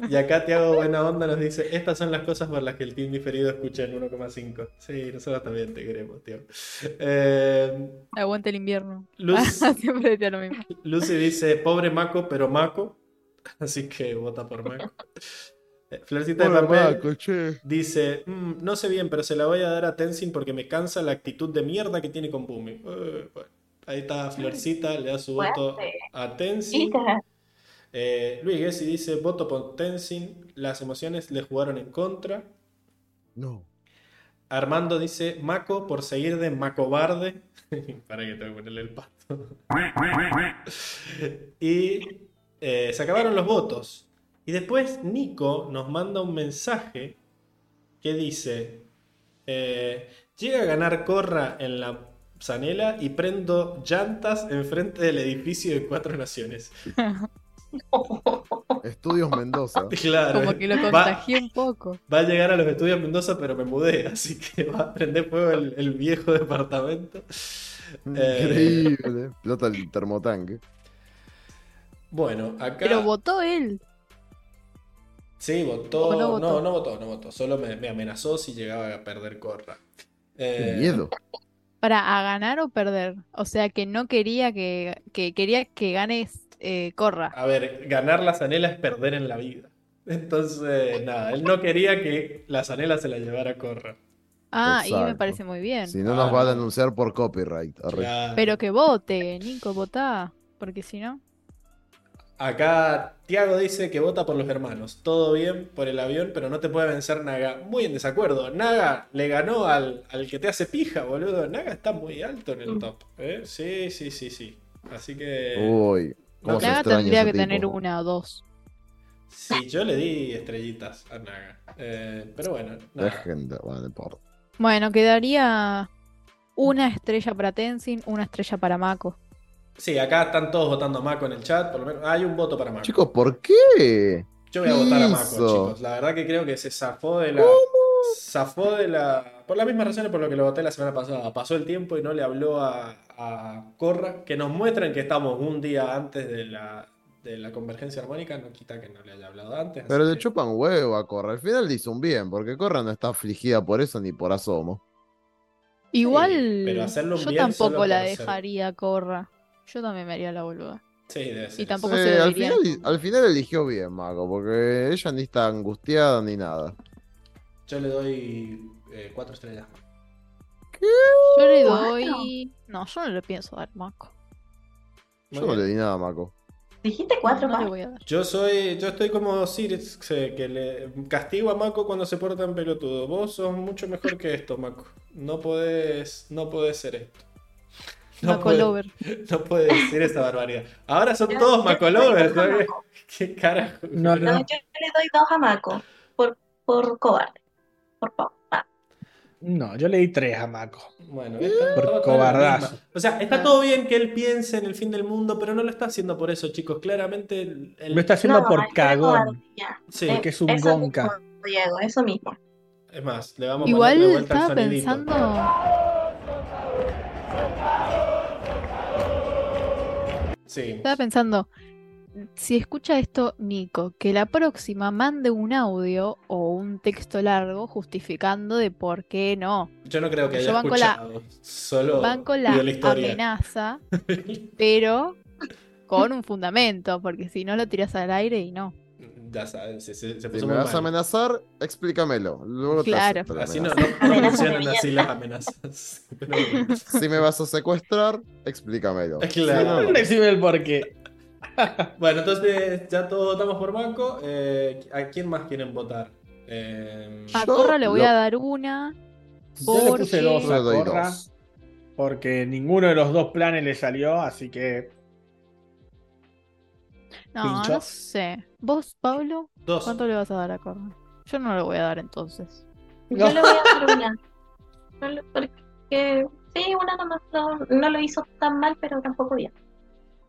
Y acá Tiago Buena Onda nos dice, estas son las cosas por las que el team diferido escucha en 1,5. Sí, nosotros también te queremos, tío. Eh, Aguante el invierno. Luz, Siempre decía lo mismo. Lucy dice, pobre Mako, pero Mako. [LAUGHS] Así que vota por Mako. [LAUGHS] Eh, Florcita de papel dice, "Mm, no sé bien, pero se la voy a dar a Tenzin porque me cansa la actitud de mierda que tiene con Bumi. Eh, bueno, ahí está Florcita, le da su voto a Tenzin. Eh, Luis Gessi dice, voto por Tenzin, las emociones le jugaron en contra. No. Armando dice, Mako por seguir de Macobarde. [LAUGHS] Para que tengo que ponerle el pato. y eh, se acabaron los votos. Y después Nico nos manda un mensaje que dice, eh, llega a ganar Corra en la Zanela y prendo llantas enfrente del edificio de Cuatro Naciones. [LAUGHS] Estudios Mendoza. [LAUGHS] Claro, Como que lo va- contagié un poco. Va a llegar a los estudios Mendoza, pero me mudé, así que va a prender fuego el, el viejo departamento. Eh, Increíble. Explota el termotanque. Bueno, acá. Pero votó él. Sí, votó. ¿O no no, votó? no, votó, no votó. Solo me, me amenazó si llegaba a perder Corra. Qué Eh, miedo. Para a ganar o perder. O sea que no quería que, que quería que ganes eh, Corra. A ver, ganar la Zanela es perder en la vida. Entonces, nada, él no quería que la Zanela se la llevara a Corra. Ah, y me parece muy bien. Si no Ah, nos va a denunciar por copyright. Claro. Pero que vote, Nico, votá. Porque si no. Acá Tiago dice que vota por los hermanos. Todo bien por el avión, pero no te puede vencer Naga. Muy en desacuerdo. Naga le ganó al, al que te hace pija, boludo. Naga está muy alto en el top. ¿eh? Sí, sí, sí, sí. Así que. Uy. No, ¿Cómo se Naga tendría que tener una o dos. Sí, yo le di estrellitas a Naga. Eh, pero bueno, importa. Bueno, quedaría una estrella para Tenzin, una estrella para Mako. Sí, acá están todos votando a Mako en el chat. Por lo menos hay un voto para Mako. Chicos, ¿por qué? Yo voy a votar a Mako, chicos. La verdad que creo que se zafó de la. Zafó de la. Por las mismas razones por lo que lo voté la semana pasada. Pasó el tiempo y no le habló a, a Corra. Que nos muestran que estamos un día antes de la, de la convergencia armónica. No quita que no le haya hablado antes. Pero le que- chupan huevo a Corra. Al final le hizo un bien, porque Corra no está afligida por eso ni por asomo. Igual pero hacerlo un yo bien tampoco la dejaría Corra. Yo también me haría la boluda. Sí, debe ser. Y tampoco Sí, se al, final, al final eligió bien, Mago, porque ella ni está angustiada ni nada. Yo le doy eh, cuatro estrellas. Yo le doy. No, yo no le pienso dar. Muy Yo no le di nada a Mago. dijiste cuatro No le más. voy a dar. Yo soy, yo estoy como Sirius, que le castigo a Mako cuando se porta en pelotudo. Vos sos mucho mejor que esto, Mako. No podés, no podés ser esto. No Mako podés, Lover. no podés decir esa barbaridad. Ahora son Yo- todos yo Mako le doy lovers, dos a ¿no? [LAUGHS] ¿Qué carajo? No, No, no. yo le doy dos a Mako. Por, por cobarde. Por favor. No, yo le di tres a Mako. Bueno, está- Por cobardazo. O sea, está todo bien que él piense en el fin del mundo, pero no lo está haciendo por eso, chicos. Claramente el- el- Lo está haciendo No, por es cagón. Sí, Porque es un Eso gonca. mismo, Diego, eso mismo. es más, le vamos a Igual estaba sonidito. pensando. Sí. Estaba pensando, si escucha esto Nico, que la próxima mande un audio o un texto largo justificando de por qué no. Yo no creo que Yo haya banco la- escuchado. Solo Banco la la amenaza, [LAUGHS] pero con un fundamento, porque si no lo tiras al aire y no. Ya sabes, se, se, se Si me muy vas a amenazar, explícamelo. Luego te Claro. la Así no, no, funcionan [LAUGHS] así las amenazas. [LAUGHS] Pero- Si me vas a secuestrar, explícamelo. Claro. Decime el porqué. [LAUGHS] Bueno, entonces ya todos votamos por Banco. Eh, ¿A quién más quieren votar? Eh, A Corra le voy lo- a dar una. Yo le puse Porque- dos a Corra. dos. Porque ninguno de los dos planes le salió, así que. No, Pincho. no sé. ¿Vos, Pablo? dos. ¿Cuánto le vas a dar a Corra? Yo no le voy a dar entonces. Yo le voy a dar [LAUGHS] una. No Porque sí, una nomás no, no lo hizo tan mal, pero tampoco bien.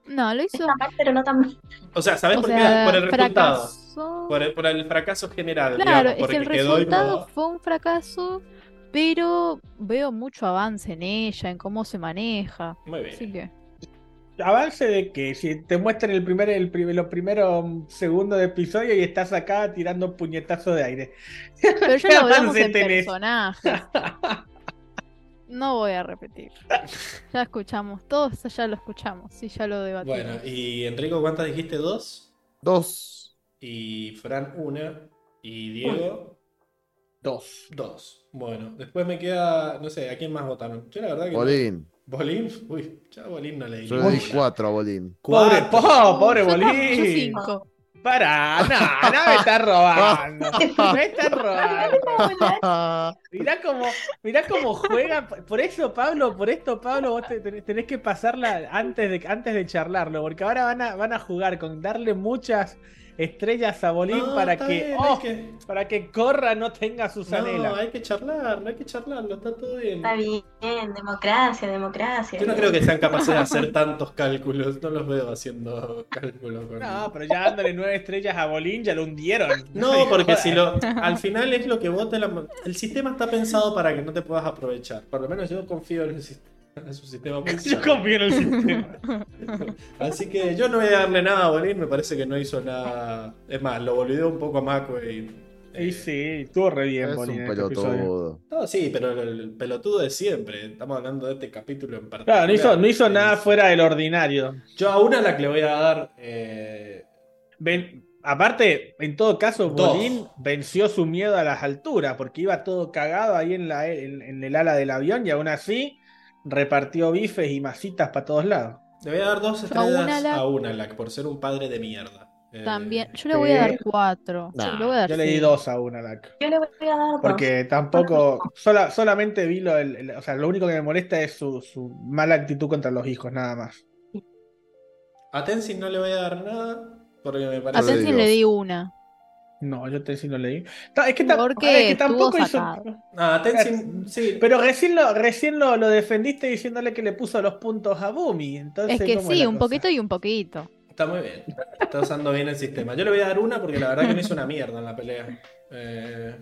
No, lo hizo. Está mal, pero no tan mal. O sea, ¿sabes O por sea, qué? Por el resultado. fracasó. Por el, por el fracaso general. Claro, digamos, es el resultado fue un fracaso, pero veo mucho avance en ella, en cómo se maneja. Muy bien. Así que. Avance de que si te muestran el primer, el prim- los primeros segundos de episodio y estás acá tirando puñetazos de aire. Pero ya ¿Qué [LAUGHS] lo hablamos en tenés? personajes. [LAUGHS] No voy a repetir. Ya escuchamos, todos ya lo escuchamos, sí, ya lo debatimos. Bueno, y Enrico, ¿cuántas dijiste? Dos. Dos. Y Fran, una. Y Diego, Dos. dos. Bueno, después me queda. No sé, ¿a quién más votaron? Yo la verdad que. no- Bolín. ¿Bolín? Uy, ya Bolín no leí. Yo le di cuatro a Bolín. Pobre, po, pobre tam- yo Bolín. cinco. Pará, no, no me estás robando. [LAUGHS] Me estás robando. Mirá cómo, mirá cómo juega. Por eso, Pablo, por esto, Pablo, vos te- tenés, tenés que pasarla antes de, antes de charlarlo, porque ahora van a, van a jugar con darle muchas estrellas a Bolín No, para está que, bien, oh, que- para que corra no tenga su No, hay que charlarlo, hay que charlarlo, está todo bien. Está bien, democracia, democracia. Yo no creo que sean capaces de hacer tantos cálculos, no los veo haciendo cálculos con... No, pero ya dándole nueve estrellas a Bolín ya lo hundieron. No, [LAUGHS] porque si lo, al final es lo que vote la... El sistema está pensado para que no te puedas aprovechar. Por lo menos yo confío en el sistema. Es un sistema [LAUGHS] muy Yo confío en el sistema. [LAUGHS] Así que yo no voy a darle nada a Bolín, me parece que no hizo nada. Es más, lo volvió un poco a Mako y. Y sí, estuvo re bien Es Bolín un este pelotudo. No, sí, pero el, el pelotudo de siempre. Estamos hablando de este capítulo en particular. Claro, no hizo, no hizo nada fuera del ordinario. Yo a una la que le voy a dar. eh, Ven- aparte, en todo caso, Dos. Bolín venció su miedo a las alturas, porque iba todo cagado ahí en, la, en, en el ala del avión y aún así repartió bifes y masitas para todos lados. le voy a dar dos a estrellas Unalak. a Unalak por ser un padre de mierda. Eh, También. Yo le voy a dar cuatro. Nah, le voy a dar Yo le di cinco. dos a una, Lac. Yo le voy a dar dos. Porque tampoco, sola- solamente vi lo, el- el- o sea, lo único que me molesta es su, su mala actitud contra los hijos, nada más. A Tenzin no le voy a dar nada. Porque me A parece. Tenzin Tenzin le di una. No, yo te sí no leí. Es que, Porque es que tampoco hizo. Ah, Tenzin, sí. Pero recién lo, recién lo, lo defendiste diciéndole que le puso los puntos a Bumi. Entonces, Es que ¿cómo sí, un cosa? poquito y un poquito. Está muy bien. Está usando bien el sistema. Yo le voy a dar una porque la verdad que me hizo una mierda en la pelea. Eh,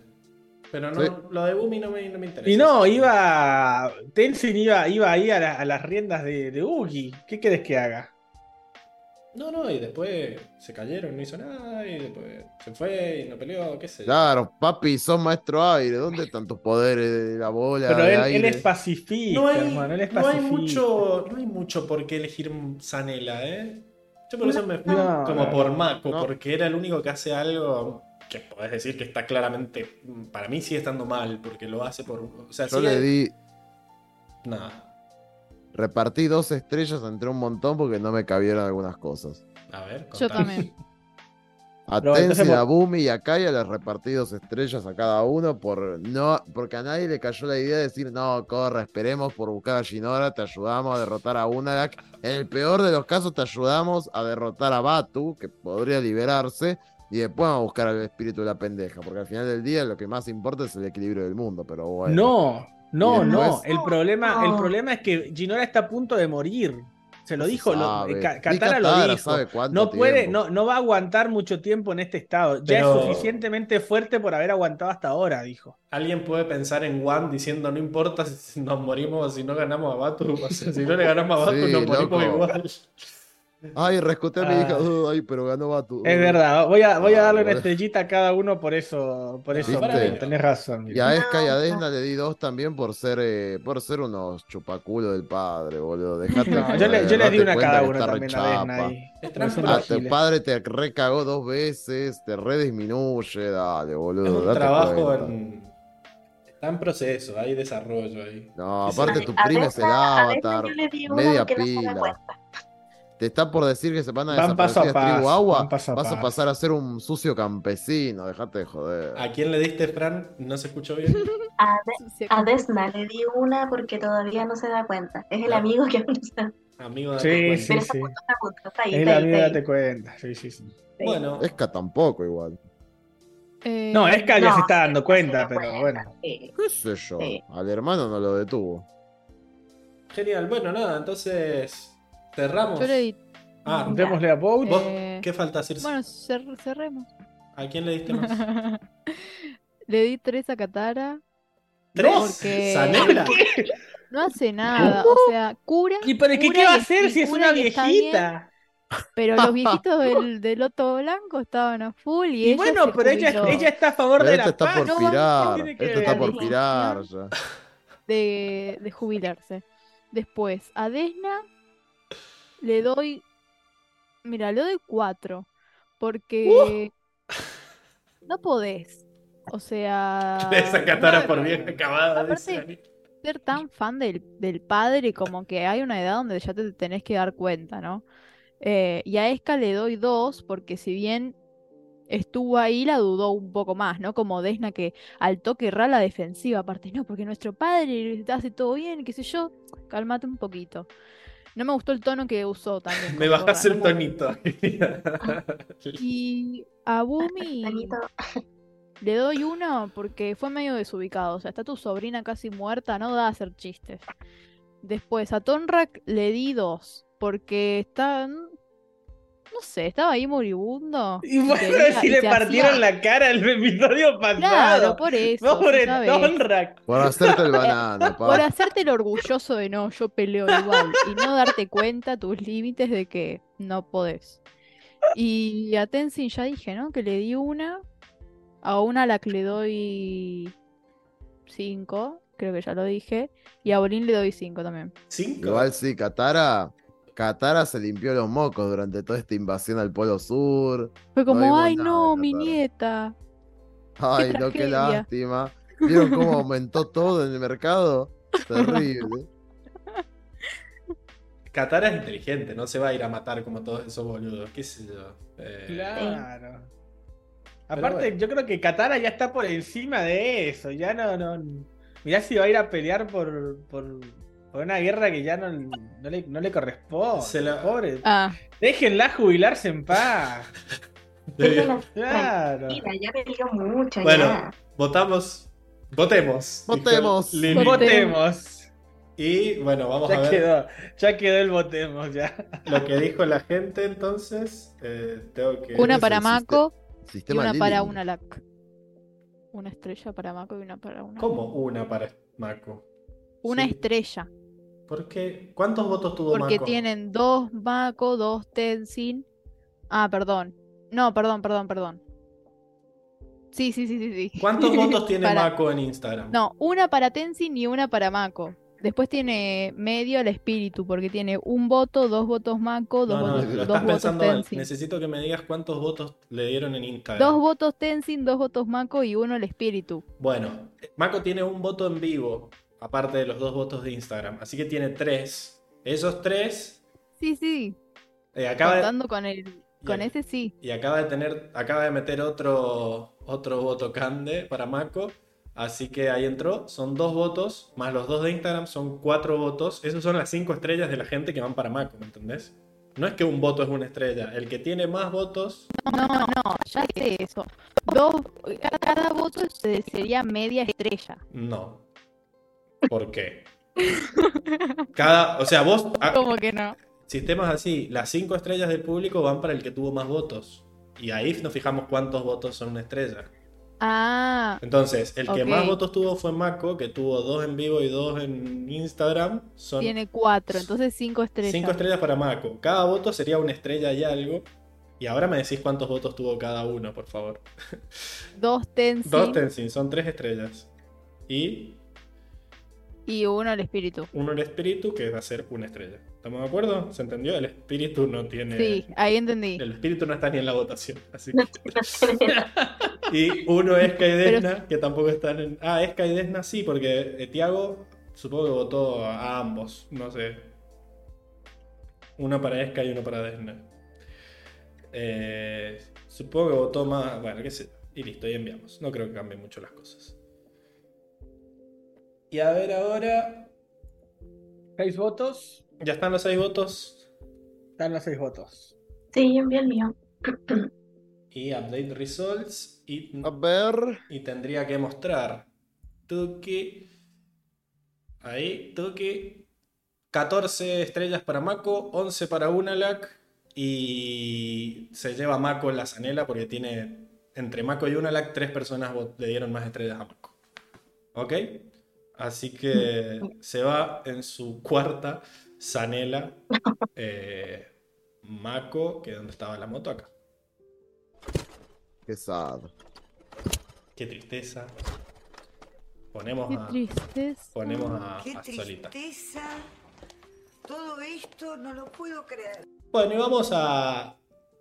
pero no, Sí. lo de Bumi no me, no me interesa. Y no, iba. Tenzin iba, iba ahí a, la- a las riendas de, de Ugi. ¿Qué querés que haga? No, no, y después se cayeron, no hizo nada, y después se fue y no peleó, qué sé yo. Claro, papi, sos maestro aire. ¿Dónde están tus poderes de la bola? Pero de él, aire? él es pacifista, No hay, hermano. Él es no hay pacifista. mucho, no hay mucho por qué elegir Zanela, ¿eh? Yo por eso me fui No, como por Mako, no. porque era el único que hace algo que podés decir que está claramente, para mí sigue estando mal, porque lo hace por... O sea, Yo sigue- le di. Nada, Repartí dos estrellas entre un montón porque no me cabieron algunas cosas. a ver. Yo contame. también. [LAUGHS] A a Bumi y a Kaya les repartí dos estrellas a cada uno por no, porque a nadie le cayó la idea de decir, no, corre, esperemos por buscar a Shinora, te ayudamos a derrotar a Unalak. En el peor de los casos te ayudamos a derrotar a Batu, que podría liberarse, y después vamos a buscar al espíritu de la pendeja, porque al final del día lo que más importa es el equilibrio del mundo, pero bueno. No, no, no. El problema, el problema es que Ginora está a punto de morir. Se lo No se dijo, lo- Katara lo Katara dijo. No puede, tiempo. no, no va a aguantar mucho tiempo en este estado. Ya Pero- es suficientemente fuerte por haber aguantado hasta ahora, dijo. Alguien puede pensar en One diciendo, no importa si nos morimos o si no ganamos a Batu, o [LAUGHS] sea, si no le ganamos a Batu Sí, nos morimos loco. igual. Ay, rescuté a mi Ah. hija. Uh, ay, pero ganó Batu. Es verdad, voy a, voy a Ah, darle una estrellita a cada uno por eso, por eso, tenés razón. Y a Esca y a Desna le di dos también por ser, eh, por ser unos chupaculos del padre, boludo. Dejate de No, yo, le, joder, yo le ¿no di una a cada uno también a? Desna ahí. Ah, tu padre te recagó dos veces, te redisminuye, dale, boludo. Es un trabajo cuenta. en. Está en proceso, hay desarrollo ahí. No, aparte tu prima es el avatar, media pila. Cuenta. Te está por decir que se van a Van paso a desaparecer tribu paso, agua, van paso a vas a paso. pasar a ser un sucio campesino, dejate de joder. ¿A quién le diste, Fran? ¿No se escuchó bien? [LAUGHS] A, De- a Desna le di una porque todavía no se da cuenta. Es el Ah. amigo que aún no se da Amigo de Sí, Aquaman. sí, sí. punto, punto, ahí, Es la te cuenta. Sí, sí. Bueno, Esca tampoco igual. Eh, No, Esca ya No, se está dando cuenta, pero cuenta, bueno. sí. ¿Qué sé yo? Sí. Al hermano no lo detuvo. genial. Bueno, nada, entonces. Cerramos. Yo le di. Ah, Démosle a Boat. ¿vos Eh, qué falta decir? Bueno, cer- cerremos. ¿A quién le diste más? [LAUGHS] le di tres a Katara. ¿Tres? Porque- ¿Sanela? No hace nada. O sea, cura. ¿Y para qué, cura qué va a hacer si es una bien, viejita? Pero los [LAUGHS] viejitos del, del Loto Blanco estaban a full y, Y ella bueno, pero ella, ella está a favor Pero de este la está paz. por pirar. Este está por pirar ya. de, de jubilarse. Después, a Desna le doy. Mira, le doy cuatro. Porque no podés. O sea. [LAUGHS] Esa por bien acabada. Aparte- ser tan fan del, del padre como que hay una edad donde ya te tenés que dar cuenta, ¿no? Eh, y a Esca le doy dos porque si bien estuvo ahí la dudó un poco más, ¿no? Como Desna que al toque ra la defensiva, aparte, no, porque nuestro padre hace todo bien, qué sé yo, cálmate un poquito. No me gustó el tono que usó también. Me bajás el tonito. [LAUGHS] Y a Bumi [LAUGHS] le doy uno porque fue medio desubicado. O sea, está tu sobrina casi muerta, no da a hacer chistes. Después a Tonrak le di dos porque está. No sé, estaba ahí moribundo. Y bueno, quería- [LAUGHS] si y le partieron hacía- la cara el episodio Claro, pasado. por eso. Pobre. Tonrak. Por hacerte el banano, Por pa. hacerte el orgulloso de no, yo peleo igual. Y no darte cuenta tus límites de que no podés. Y a Tenzin ya dije, ¿no? Que le di una. A una a la que le doy cinco. Creo que ya lo dije. Y a Bolín le doy cinco también. ¿Cinco? Igual sí, Katara. Katara se limpió los mocos durante toda esta invasión al Polo Sur. Fue como, ay no, mi Katara". nieta. [LAUGHS] Ay, no, qué lástima. ¿Vieron cómo aumentó todo en el mercado? [LAUGHS] Terrible. Katara es inteligente, no se va a ir a matar como todos esos boludos. ¿Qué sé yo? Eh, Claro. Aparte, bueno. yo creo que Katara ya está por encima de eso. Ya no, no. Mirá si va a ir a pelear por, por, por una guerra que ya no, no, le, no le corresponde. Se la- Pobre. Ah, Déjenla jubilarse en paz. [LAUGHS] déjenla Claro. ya peleó mucho, Bueno, ya. votamos. Votemos. Votemos. Lili. Votemos. Y bueno, vamos a Ya ver quedó. Ya quedó el votemos ya. lo que dijo la gente entonces. Eh, tengo que. una para Mako y una para una Lac. Una estrella para Mako y una para una. ¿Cómo una para Mako? Una Sí. estrella. ¿Cuántos votos tuvo Porque tienen dos Mako, dos Tenzin. Ah, perdón. No, perdón, perdón, perdón. Sí, sí, sí, sí, sí. ¿Cuántos [LAUGHS] votos tiene Para- Mako en Instagram? No, una para Tenzin y una para Mako. Después tiene medio al espíritu, porque tiene un voto, dos votos Mako, dos No, no, votos, lo dos estás votos pensando. Tenzin. Necesito que me digas cuántos votos le dieron en Instagram. Dos votos Tenzin, dos votos Mako y uno al espíritu. Bueno, Mako tiene un voto en vivo, aparte de los dos votos de Instagram. Así que tiene tres. Esos tres Sí, sí. eh, acaba de, Contando con el, con ese sí. y acaba de tener, acaba de meter otro, otro voto Cande para Mako. Así que ahí entró. Son dos votos, más los dos de Instagram, son cuatro votos. Esos son las cinco estrellas de la gente que van para Mako, ¿me entendés? No es que un voto es una estrella. El que tiene más votos. No, no, no, ya sé eso. Dos, cada voto se- sería media estrella. No. ¿Por qué? Cada. O sea, vos. ah, ¿Cómo que no? Sistemas así, las cinco estrellas del público van para el que tuvo más votos. Y ahí nos fijamos cuántos votos son una estrella. Ah, Entonces, el que más votos tuvo fue Mako, que tuvo dos en vivo y dos en Instagram. Son tiene cuatro, entonces cinco estrellas. cinco estrellas para Mako. Cada voto sería una estrella y algo. Y ahora me decís cuántos votos tuvo cada uno, por favor. Dos Tenzin Dos Tenzin, son tres estrellas. Y y uno el espíritu. uno el espíritu, que va a ser una estrella. ¿Estamos de acuerdo? ¿Se entendió? El espíritu no tiene. Sí, ahí entendí. El espíritu no está ni en la votación. Así [LAUGHS] que- Y uno es Kaidesna, que tampoco están en. Ah, es Kaidesna sí, porque eh, Tiago supongo que votó a ambos. No sé. Uno para Esca y uno para Desna. Eh, supongo que votó más. Bueno, qué sé. yo. Y listo, y enviamos. No creo que cambien mucho las cosas. Y a ver ahora. Seis votos. Ya están los seis votos. Están los seis votos. Sí, yo envié el mío. Y update results. Y A ver. Y tendría que mostrar Tuki. Ahí, Tuki. 14 estrellas para Mako, 11 para Unalak. Y se lleva Mako la zanela porque tiene. Entre Mako y Unalak, tres personas le dieron más estrellas a Mako. ¿Ok? Así que se va en su cuarta zanela. eh, Mako, que es donde estaba la moto acá. Qué sad. Qué tristeza. Ponemos Qué a. tristeza. Ponemos a, Qué a Solita. tristeza. Todo esto no lo puedo creer. Bueno, y vamos a.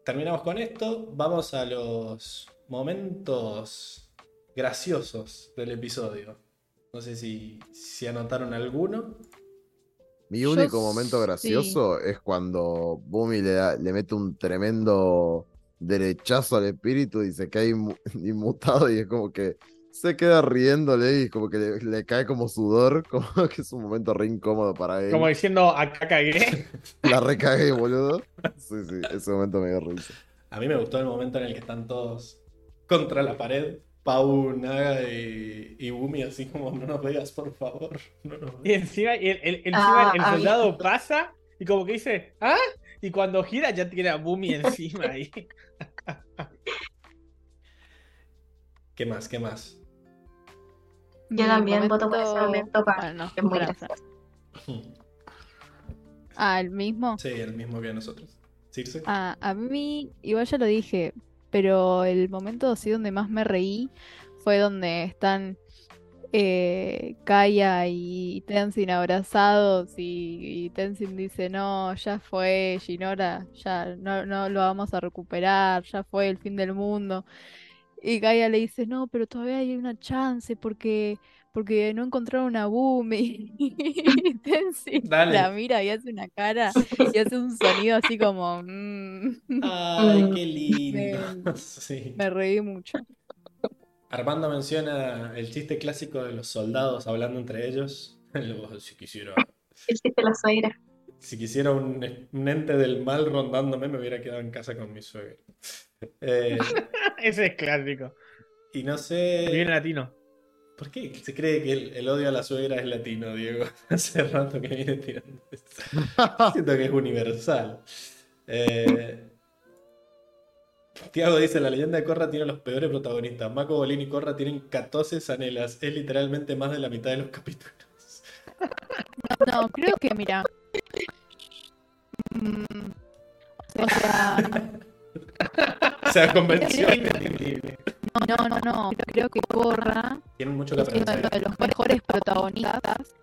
Terminamos con esto. Vamos a los momentos graciosos del episodio. No sé si, si anotaron alguno. Mi Yo único momento sí. gracioso es cuando Bumi le, da- le mete un tremendo derechazo al espíritu y se cae inmu- [LAUGHS] inmutado y es como que se queda riéndole y como que le, le cae como sudor, [LAUGHS] como que es un momento re incómodo para él. Como diciendo, acá cagué. [LAUGHS] La recagué, boludo. Sí, sí, ese momento me dio risa. A mí me gustó el momento en el que están todos contra la pared. Pau, Naga y, y Bumi, así como no nos veas, por favor. [LAUGHS] No nos Y veas". encima, y el, el- encima Ah, el ah, soldado pasa y como que dice, ¿ah? Y cuando gira ya tiene a Bumi [LAUGHS] encima ahí. [LAUGHS] ¿Qué más? ¿Qué más? Yo Mi también voto por ese momento para Bueno, no, que es muy. Ah, el mismo. Sí, el mismo que nosotros. ¿Circe? Ah, a mí, igual ya lo dije, pero el momento así donde más me reí fue donde están eh, Kaya y Tenzin abrazados y, y Tenzin dice, no, ya fue, Shinora, ya no, no lo vamos a recuperar, ya fue el fin del mundo. Y Kaya le dice, no, pero todavía hay una chance porque, porque no encontraron a Bumi. [LAUGHS] [LAUGHS] Y Dale. la mira y hace una cara y hace un sonido así como... mm. [LAUGHS] Ay, qué lindo. Sí. Me reí mucho. Armando menciona el chiste clásico de los soldados hablando entre ellos. Si quisiera, Existe la suegra. si quisiera un, un ente del mal rondándome, me hubiera quedado en casa con mi suegra. Eh, Ese es clásico. y no Bien sé. latino. ¿Por qué se cree que el, el odio a la suegra es latino, Diego? [LAUGHS] Hace rato que viene tirando eso. [LAUGHS] Siento que es universal. Eh, Tiago dice, la leyenda de Korra tiene los peores protagonistas. Mako, Bolín y Korra tienen 14 zanelas. Es literalmente más de la mitad de los [LAUGHS] capítulos. No, creo que, mira. mm, o sea, [LAUGHS] O sea, convenció. no, no, no, no. Creo que Corra Tienen mucho que es uno aprender. de los mejores protagonistas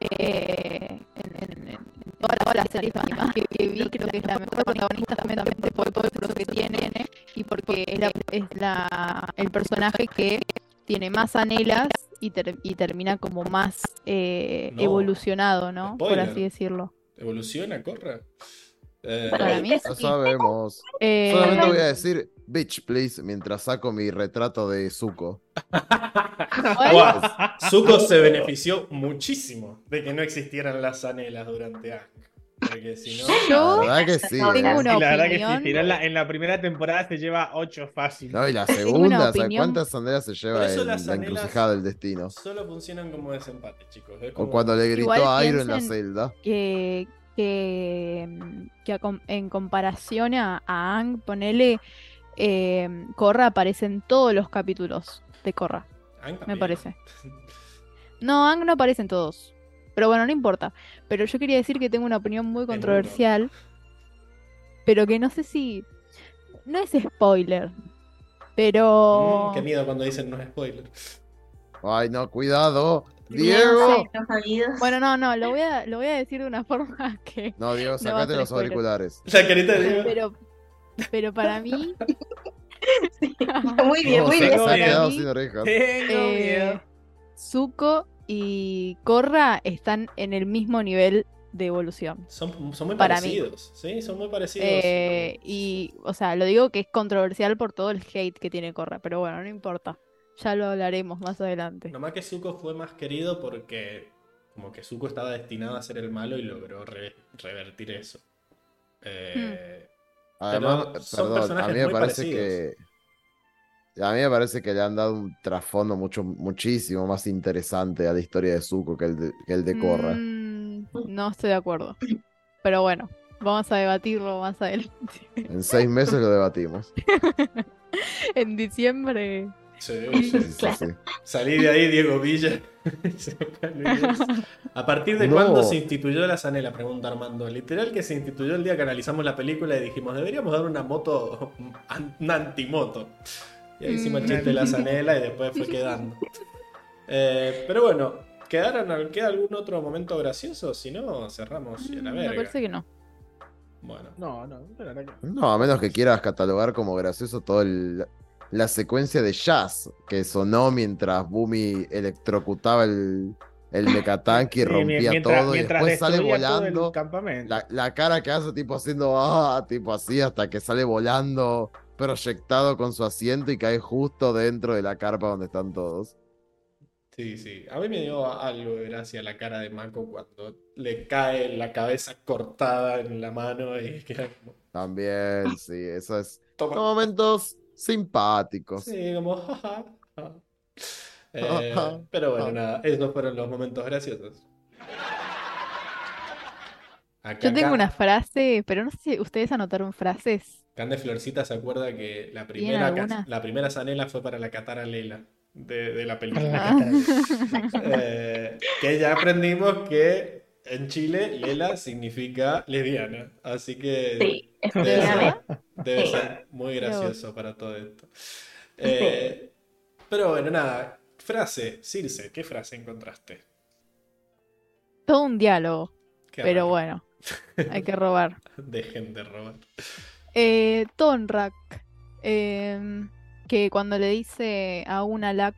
eh, en, en- en todas las, las series animadas que, que vi. Creo que es la mejor protagonista también, también por todo el proceso que tiene y porque es, la, es la, el personaje que tiene más anelas y, ter- y termina como más eh, No. evolucionado, ¿no? Por Spoiler. así decirlo. ¿Evoluciona, Korra? Eh, Para mí No sabemos. Eh, Solamente voy a decir, bitch, please, mientras saco mi retrato de Zuko. Guau, Zuko se benefició muchísimo de que no existieran las zanelas durante Aang. Porque si no. Yo La verdad que sí. Tengo ¿eh? una Y la verdad que sí, en la, en la primera temporada se lleva 8 fácil. No, y la segunda, ¿sabes cuántas sanderas se lleva en la encrucijada del destino? Solo funcionan como desempate, chicos. O cuando le gritó Igual a Iroh en la celda. que, que, que a com- en comparación a, a Aang, ponele eh, Korra aparece en todos los capítulos de Korra, Aang me parece. No, Aang no aparece en todos. Pero bueno, no importa. Pero yo quería decir que tengo una opinión muy controversial. Pero que no sé si. No es spoiler. Pero. Mm, qué miedo cuando dicen no es spoiler. Ay, no, cuidado. Diego. Bueno, no, no, lo voy a, lo voy a decir de una [LAUGHS] forma que. No, Diego, sacate los auriculares. La carita de Diego. Pero, pero para mí. [LAUGHS] Sí, [LAUGHS] muy bien, No, muy se, bien. se ha Para quedado mí- sin orejas. Tengo eh, miedo. Zuko y Korra están en el mismo nivel de evolución. Son, son muy Para mí. parecidos. Sí, son muy parecidos. Eh, y, o sea, lo digo que es controversial por todo el hate que tiene Korra, pero bueno, no importa. Ya lo hablaremos más adelante. Nomás que Zuko fue más querido porque como que Zuko estaba destinado a ser el malo y logró re- revertir eso. Eh, Además, son perdón, a mí me parece parecidos. que. A mí me parece que le han dado un trasfondo mucho, muchísimo más interesante a la historia de Zuko que el de, que el de Korra. Mm, no estoy de acuerdo. Pero bueno, vamos a debatirlo más adelante. En seis meses lo debatimos. [LAUGHS] en diciembre. [LAUGHS] sí, Sí, sí. sí, sí. Salí de ahí, Diego Villa. Me [LAUGHS] el. ¿A partir de No. cuándo se instituyó la Sanela? Pregunta Armando. Literal que se instituyó el día que analizamos la película y dijimos, deberíamos dar una moto, [LAUGHS] una antimoto. Y ahí hicimos el chiste de la Sanela y después fue quedando. Eh, pero bueno, ¿quedaron, ¿queda algún otro momento gracioso? Si no, cerramos y a la Mm, Me verga. parece que no. Bueno, No, no, que no. No, a menos que quieras catalogar como gracioso toda la secuencia de jazz que sonó mientras Bumi electrocutaba el, el mecatanque y Sí, rompía mientras- todo y después sale volando. campamento. La, la cara que hace tipo haciendo ah, tipo así hasta que sale volando proyectado con su asiento y cae justo dentro de la carpa donde están todos. sí, sí. A mí me dio algo de gracia la cara de Mako cuando le cae la cabeza cortada en la mano y [LAUGHS] queda como... También, sí, eso es. Toma. Son momentos simpáticos. Sí, como... [LAUGHS] ja, ja, ja. [LAUGHS] Eh, pero bueno, nada, esos fueron los momentos graciosos. Acá, Yo tengo acá, una frase, pero no sé si ustedes anotaron frases. Cande Florcita se acuerda que la primera, la primera zanela fue para la Catara Lela de, de la película. Ah. [LAUGHS] Eh, que ya aprendimos que en Chile Lela significa lesbiana. Así que Sí, debe ser, debe Sí. ser muy gracioso para todo esto. Eh, pero bueno, nada. Frase, Circe, ¿qué frase encontraste? Todo un diálogo, Qué pero raro. bueno, hay que robar. [LAUGHS] Dejen de robar. Eh, Tonrak, em, que cuando le dice a una Lac,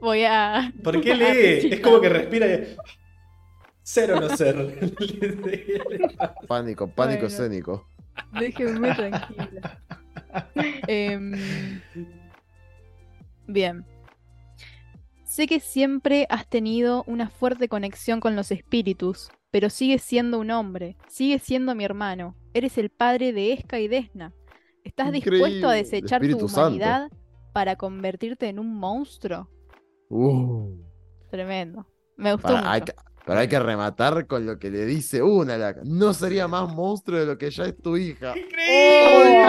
voy a... ¿Por qué [LAUGHS] a lee? Es como que respira y... Ser o no ser. [LAUGHS] Pánico, pánico Bueno. escénico. Déjenme tranquila. Em, bien. Sé que siempre has tenido una fuerte conexión con los espíritus, pero sigues siendo un hombre, sigues siendo mi hermano. Eres el padre de Esca y Desna. ¿Estás dispuesto a desechar tu Santo. humanidad para convertirte en un monstruo? Uh. Tremendo. Me gustó Para- mucho. hay que- pero hay que rematar con lo que le dice una. la- No sería más monstruo de lo que ya es tu hija. ¡Increíble!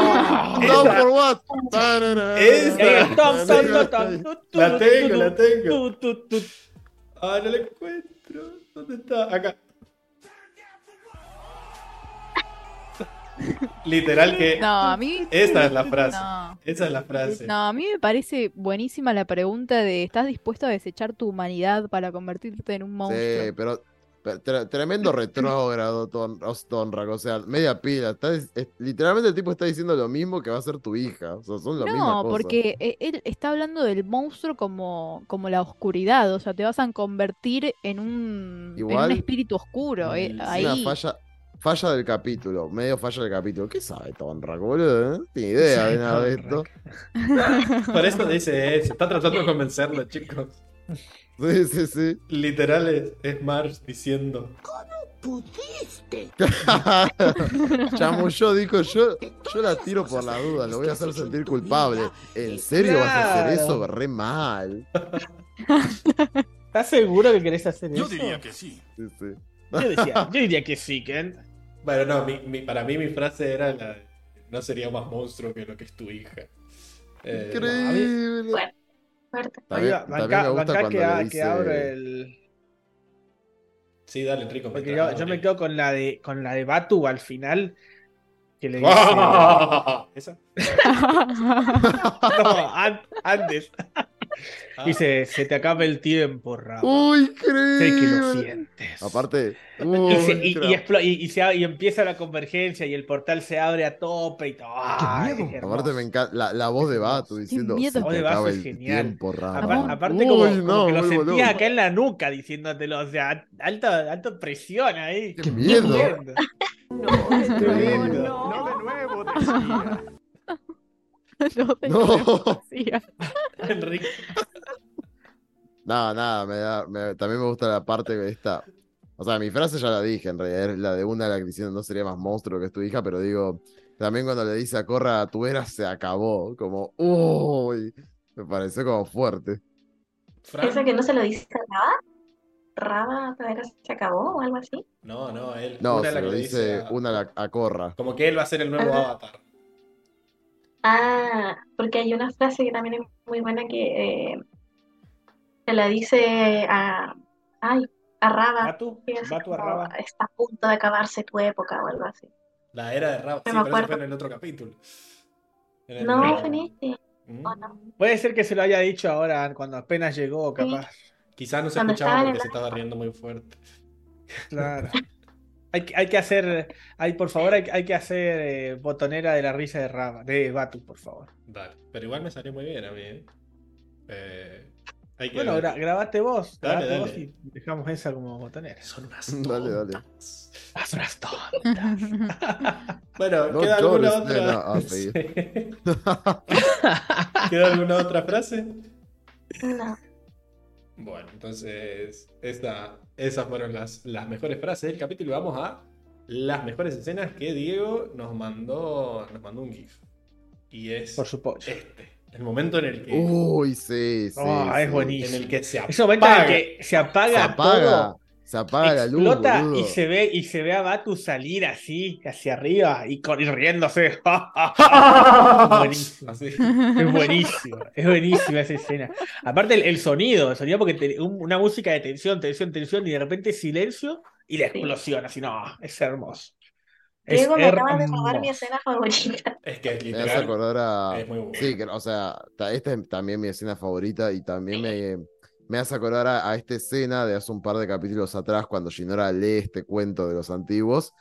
No, Esa- por what? La tengo, la tengo. Ah, no la encuentro. ¿Dónde está? Acá. Literal que No, a mí. esa es la frase. No. Esa es la frase. No, a mí me parece buenísima la pregunta de ¿estás dispuesto a desechar tu humanidad para convertirte en un monstruo? Sí, pero, pero tre- tremendo [LAUGHS] retrógrado Ton, Tonrak, o sea, media pila. Está, es- es- literalmente el tipo está diciendo lo mismo que va a ser tu hija. O sea, son la misma No, cosa. porque eh, él está hablando del monstruo como, como la oscuridad, o sea, te vas a convertir en un, en un espíritu oscuro. eh, ahí. una falla, falla del capítulo, medio falla del capítulo. ¿Qué sabe Tonrak, boludo? No tiene idea de [LAUGHS] nada de esto. Por eso dice eso. Está tratando de convencerlo, chicos. Sí, sí, sí. Literal es, es Marge diciendo. ¿Pudiste? [LAUGHS] Chamuyo dijo, yo, yo la tiro por la duda, lo voy a hacer sentir culpable. ¿En serio vas a hacer eso? Re mal. ¿Estás seguro que querés hacer eso? que sí. Sí, sí. Yo, decía- yo diría que sí, Ken. Bueno, no, mi- mi- para mí mi frase era la de no sería más monstruo que lo que es tu hija. Eh, Increíble. Bueno, fuerte. También, también bancá- me gusta bancá cuando que, le dice... que abre el. Sí, dale, Enrico. Porque yo, yo me quedo con la de con la de Batu al final. Que le dice. [LAUGHS] ¿Esa? [LAUGHS] [LAUGHS] no, an- antes. Ah. Dice, se te acaba el tiempo, Rama. ¡Uy, Sé que lo increíble! sientes. Aparte, Y, uy, se- y- y cra- explo- y- y se- y empieza la convergencia y el portal se abre a tope y todo. Ay, miedo. Aparte me encanta la, la voz de Batu diciendo se La voz te acaba es el genial. tiempo, aparte, como, Uy, como no, que lo sentías acá en la nuca diciéndotelo. O sea, alta, alta presión ahí. ¡Qué miedo! No de nuevo, decía. [LAUGHS] [LAUGHS] No, No. Enrique. Nada, nada, me da, me- también me gusta la parte de esta. O sea, mi frase ya la dije, en realidad, es la de una la que diciendo no sería más monstruo que es tu hija, pero digo, también cuando le dice a Corra, tu era se acabó, como, uy, me pareció como fuerte. ¿Esa que no se lo dice a Raba? ¿Raba todavía se acabó o algo así? No, no, él. No, una se la lo que le dice a- una a, Corra. Como que él va a ser el nuevo Ajá. avatar. Ah, porque hay una frase que también es muy buena que eh, se la dice a, ay, a Raba. Batu, es Batu a como, Raba. Está a punto de acabarse tu época o algo así. La era de Rab. Sí, No me pero eso fue acuerdo. en el otro capítulo. El No, nuevo. fue en este. Mm. Puede ser que se lo haya dicho ahora cuando apenas llegó, capaz. Quizás no se Cuando escuchaba porque el se estaba riendo muy fuerte. Claro. [LAUGHS] Hay, que- hay que hacer, hay, por favor, hay, hay que hacer eh, botonera de la risa de Raba, de Batu, por favor. Dale. Pero igual me salió muy bien a mí. ¿eh? Eh, hay que Bueno, gra- grabate vos, Dale, grabate dale. vos y dejamos esa como botonera. Son unas [LAUGHS] Dale, dale. tontas. Las unas tontas. [LAUGHS] Bueno, No ¿queda alguna otra? Ah, [LAUGHS] sí. ¿Queda alguna otra frase? No. Bueno, entonces esta, esas fueron las, las mejores frases del capítulo. Vamos a las mejores escenas que Diego nos mandó, nos mandó un GIF. Y es Por supuesto. este. El momento en el que, Uy, sí, sí. Oh, sí. es buenísimo. en el que se apaga. Ese momento en el que se apaga, Se apaga, todo, se apaga la luz. explota boludo. y se ve y se ve a Batu salir así hacia arriba y, con, y riéndose. [LAUGHS] buenísimo. Es buenísimo, es buenísima esa escena. Aparte el, el sonido, el sonido porque te- un- una música de tensión, tensión, tensión y de repente silencio y la explosión, así no, es hermoso. Es Diego me acaba de robar mi escena favorita. Es que Me literal. acordar a. es muy bueno. Sí, que, o sea, ta- esta es también mi escena favorita y también me, me hace acordar a, a esta escena de hace un par de capítulos atrás cuando Shinora lee este cuento de los antiguos,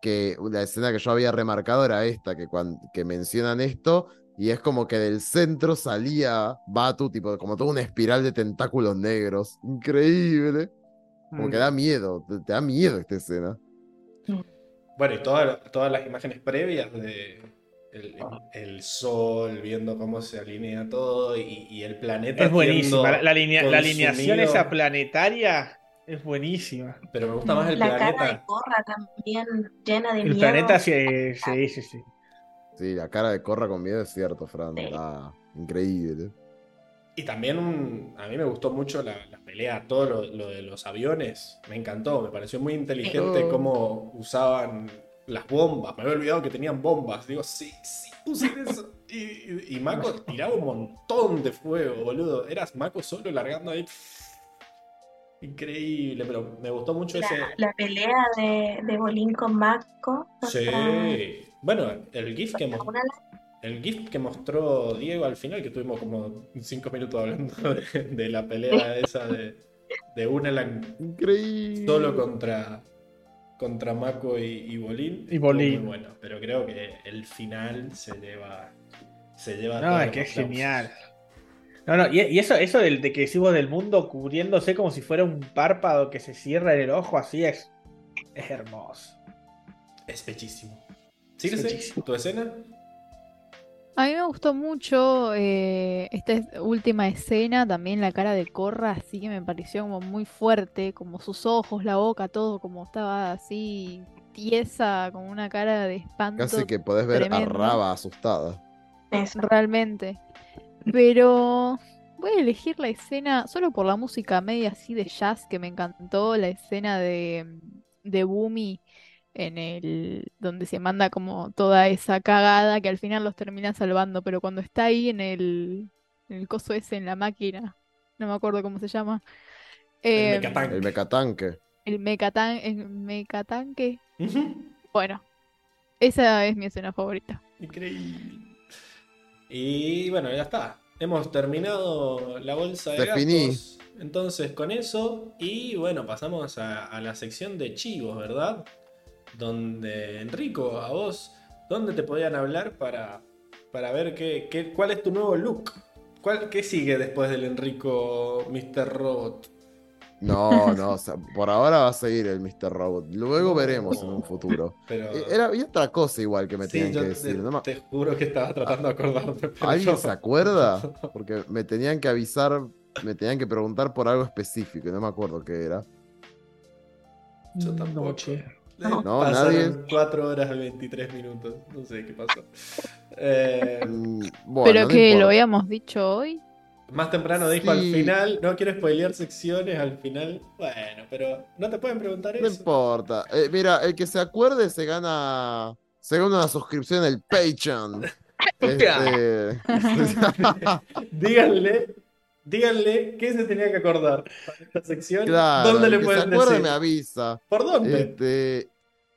que la escena que yo había remarcado era esta, que, cuan- que mencionan esto y es como que del centro salía Batu, tipo como toda una espiral de tentáculos negros. Increíble. Como Mm. que da miedo, te, te da miedo esta escena. Bueno, y toda- todas las imágenes previas de el, el sol, viendo cómo se alinea todo y, y el planeta. Es buenísima, la, la la alineación esa planetaria es buenísima. Pero me gusta más el La cara de planeta. Corra también llena de El miedo. planeta sí, [LAUGHS] sí, sí, sí. Sí, la cara de Corra con miedo es cierto, Fran. Sí. Ah, increíble. Y también un- a mí me gustó mucho la, la pelea, todo lo, lo de los aviones. Me encantó, me pareció muy inteligente Oh. cómo usaban las bombas. Me había olvidado que tenían bombas. Digo, sí, sí, usen eso. Y, y- y Mako tiraba un montón de fuego, boludo. Eras Mako solo largando ahí. Increíble, pero me gustó mucho ese. La, la pelea de, de Bolín con Mako. Sí. Bueno, el GIF que mostró. El GIF que mostró Diego al final, que tuvimos como cinco minutos hablando [LAUGHS] de, de la pelea esa de, de Unalan Increíble. solo contra, contra Mako y, y Bolín. Y Bolín. Muy bueno, pero creo que el final se lleva. Se lleva No, es que es genial. No, no, y, y eso, eso del, de que decimos del mundo cubriéndose como si fuera un párpado que se cierra en el ojo, así es. Es hermoso. Es bellísimo. Bellísimo. ¿tu escena? A mí me gustó mucho eh, esta es- última escena, también la cara de Corra, así que me pareció como muy fuerte, como sus ojos, la boca, todo como estaba así tiesa, con una cara de espanto Casi que podés ver tremendo. a Raba asustada. Eso. realmente. Pero voy a elegir la escena solo por la música media así de jazz que me encantó, la escena de, de Boomy en el donde se manda como toda esa cagada que al final los termina salvando, pero cuando está ahí en el, en el coso ese, en la máquina, no me acuerdo cómo se llama. El eh, mecatanque. El mecatanque. el mecatan- el mecatanque. Bueno, esa es mi escena favorita. Increíble. Y bueno, ya está. Hemos terminado la bolsa de Definí. gastos. Entonces, con eso. Y bueno, pasamos a, a la sección de chivos, ¿verdad? Donde, Enrico, a vos, ¿dónde te podían hablar para, para ver qué, qué- cuál es tu nuevo look? ¿Cuál, ¿Qué sigue después del Enrico Mr. Robot? No, no, o sea, por ahora va a seguir el Mr. Robot. Luego veremos en un futuro. Pero, Eh, Era y otra cosa igual que me sí, tenían yo que te, decir. no me- te juro que estaba tratando de acordarme. pero ¿Alguien no. se acuerda? [LAUGHS] Porque me tenían que avisar, me tenían que preguntar por algo específico y no me acuerdo qué era. Yo tampoco. No. No. No, Pasaron nadie. 4 horas y 23 minutos. No sé qué pasó. Eh, Mm, Bueno, Pero no que lo habíamos dicho hoy. más temprano dijo al final. No quiero spoilear secciones al final. Bueno, pero no te pueden preguntar No eso. importa. Eh, mira, el que se acuerde se gana. Se gana una suscripción en el Patreon. [LAUGHS] Este- [LAUGHS] díganle, díganle qué se tenía que acordar para esta sección. claro, ¿Dónde le que se pueden acuerde decir? me avisa. ¿Por dónde? Este,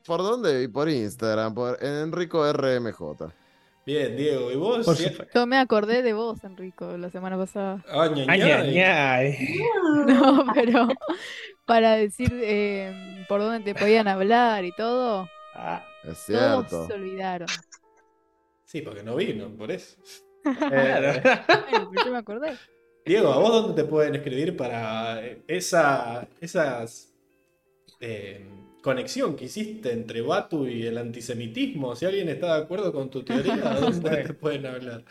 ¿Por dónde? Y por Instagram, por en Enrico RMJ. Bien, Diego, ¿y vos? Por. Yo me acordé de vos, Enrico, la semana pasada. Ah, ña, Ay, ña. ay, ay. No, pero para decir eh, por dónde te podían hablar y todo, Ah, Es todos cierto. se olvidaron. Sí, porque no vino, por eso. [LAUGHS] claro. Eh, Bueno, pero yo me acordé. Diego, ¿a vos dónde te pueden escribir para eh, esa esas eh, conexión que hiciste entre Batu y el antisemitismo? Si alguien está de acuerdo con tu teoría, ¿a [LAUGHS] dónde Bueno. te pueden hablar?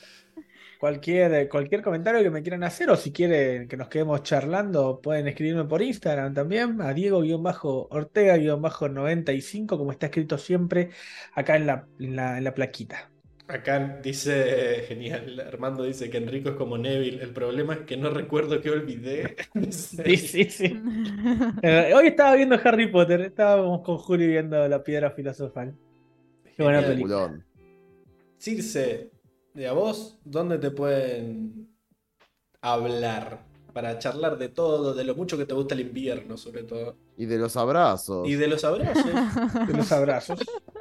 Cualquier, cualquier comentario que me quieran hacer o si quieren que nos quedemos charlando, pueden escribirme por Instagram también, a Diego-Ortega-95, como está escrito siempre acá en la, en la, en la plaquita. Acá dice, [LAUGHS] genial, Armando dice que Enrico es como Neville. El problema es que no recuerdo que olvidé. [LAUGHS] Sí, sí, sí. Eh, hoy estaba viendo Harry Potter, estábamos con Juli viendo La Piedra Filosofal. Qué buena Genial. película. Circe, ¿y a vos dónde te pueden hablar? Para charlar de todo, de lo mucho que te gusta el invierno, sobre todo. Y de los abrazos. Y de los abrazos. [LAUGHS] De los abrazos.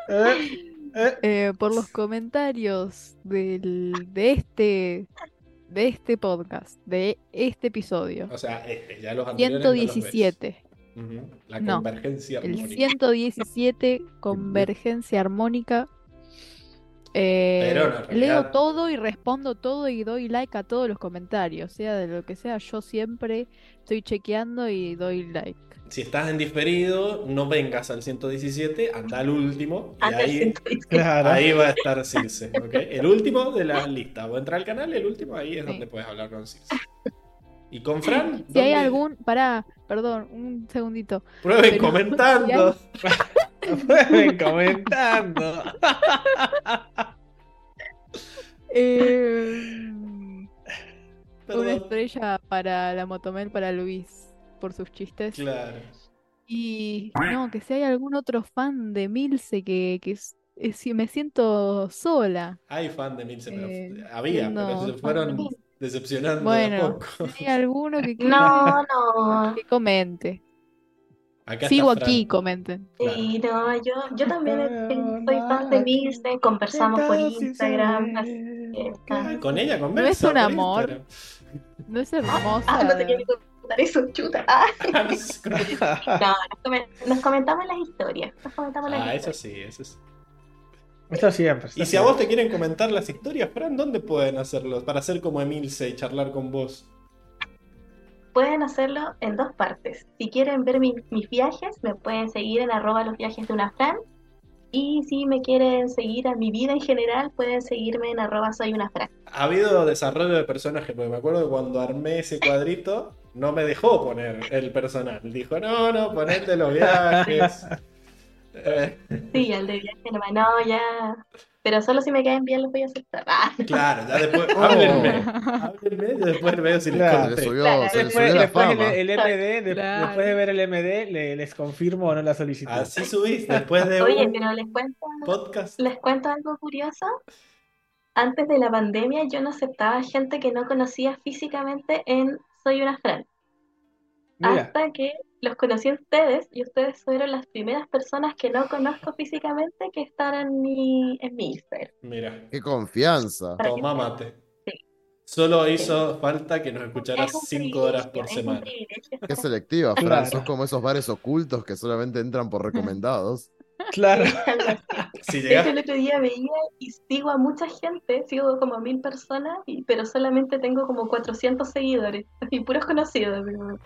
Eh, eh. Eh, por los comentarios del, de este de este podcast, de este episodio. O sea, este, ya los anteriores no los. 117. La No, convergencia El armónica. 117, convergencia armónica. Eh, leo todo y respondo todo y doy like a todos los comentarios, sea de lo que sea, yo siempre estoy chequeando y doy like. Si estás en diferido, no vengas al 117, anda al último. Y ahí, 117. Claro. ahí va a estar Circe. ¿ok? El último de la lista. Vos entrar al canal, el último, ahí es Sí. donde puedes hablar con Circe. ¿Y con Fran? Si hay algún, pará, perdón, un segundito. Prueben pero- comentando. [LAUGHS] Pueden comentando. Eh, una estrella para la Motomel para Luis por sus chistes. Claro. Y no, que si hay algún otro fan de Milce que, que es- es- si me siento sola. Hay fan de Milce, pero Eh, había, pero se fueron decepcionando de a Bueno, poco. si hay alguno que, [LAUGHS] quiera No, no. que comente. Acá Sigo aquí, comenten. Sí, no, yo, yo también soy fan de Milce, conversamos por Instagram, así que, ah, Con ella No es conversa un amor. Instagram. No es hermosa. Ah, no te quería contar eso, chuta. [LAUGHS] Ah, Ah, no [LAUGHS] nos, comen- nos comentamos las historias. Nos comentamos las Ah, eso historias. sí, eso sí. Esto siempre. esto Y si a vos te quieren comentar las historias, Fran, ¿dónde pueden hacerlo? Para hacer como Emilce y charlar con vos. Pueden hacerlo en dos partes. Si quieren ver mi- mis viajes, me pueden seguir en arroba los viajes de una Fran. Y si me quieren seguir a mi vida en general, pueden seguirme en arroba soy una Fran. Ha habido desarrollo de personaje, porque me acuerdo cuando armé ese cuadrito, no me dejó poner el personal. Dijo, no, no, ponete los viajes. Eh, Sí, el de viaje nomás. No, ya. Pero solo si me caen bien los voy a aceptar. Ah, Claro, ya después. [LAUGHS] Oh. Háblenme. Háblenme y después veo si les Claro. Conté. subió, Claro. se Después, subió la después el, MD, de- Claro. después de ver el MD, le- les confirmo o no la solicitud. Así subís después de Oye, un pero les cuento, podcast. les cuento algo curioso. Antes de la pandemia yo no aceptaba gente que no conocía físicamente en Soy una Fran. Mira, Hasta que los conocí a ustedes y ustedes fueron las primeras personas que no conozco físicamente que están en mi, en mi Instagram. Mira, Qué confianza. Toma mate. Sí. Solo hizo falta que nos escucharas Es 5 horas por semana. Qué selectiva, Fran. Claro. Sos como esos bares ocultos que solamente entran por [LAUGHS] recomendados. Claro. [LAUGHS] Si De hecho, el otro día veía y sigo a mucha gente, sigo como a mil personas, y- pero solamente tengo como 400 seguidores, y puros conocidos. digo.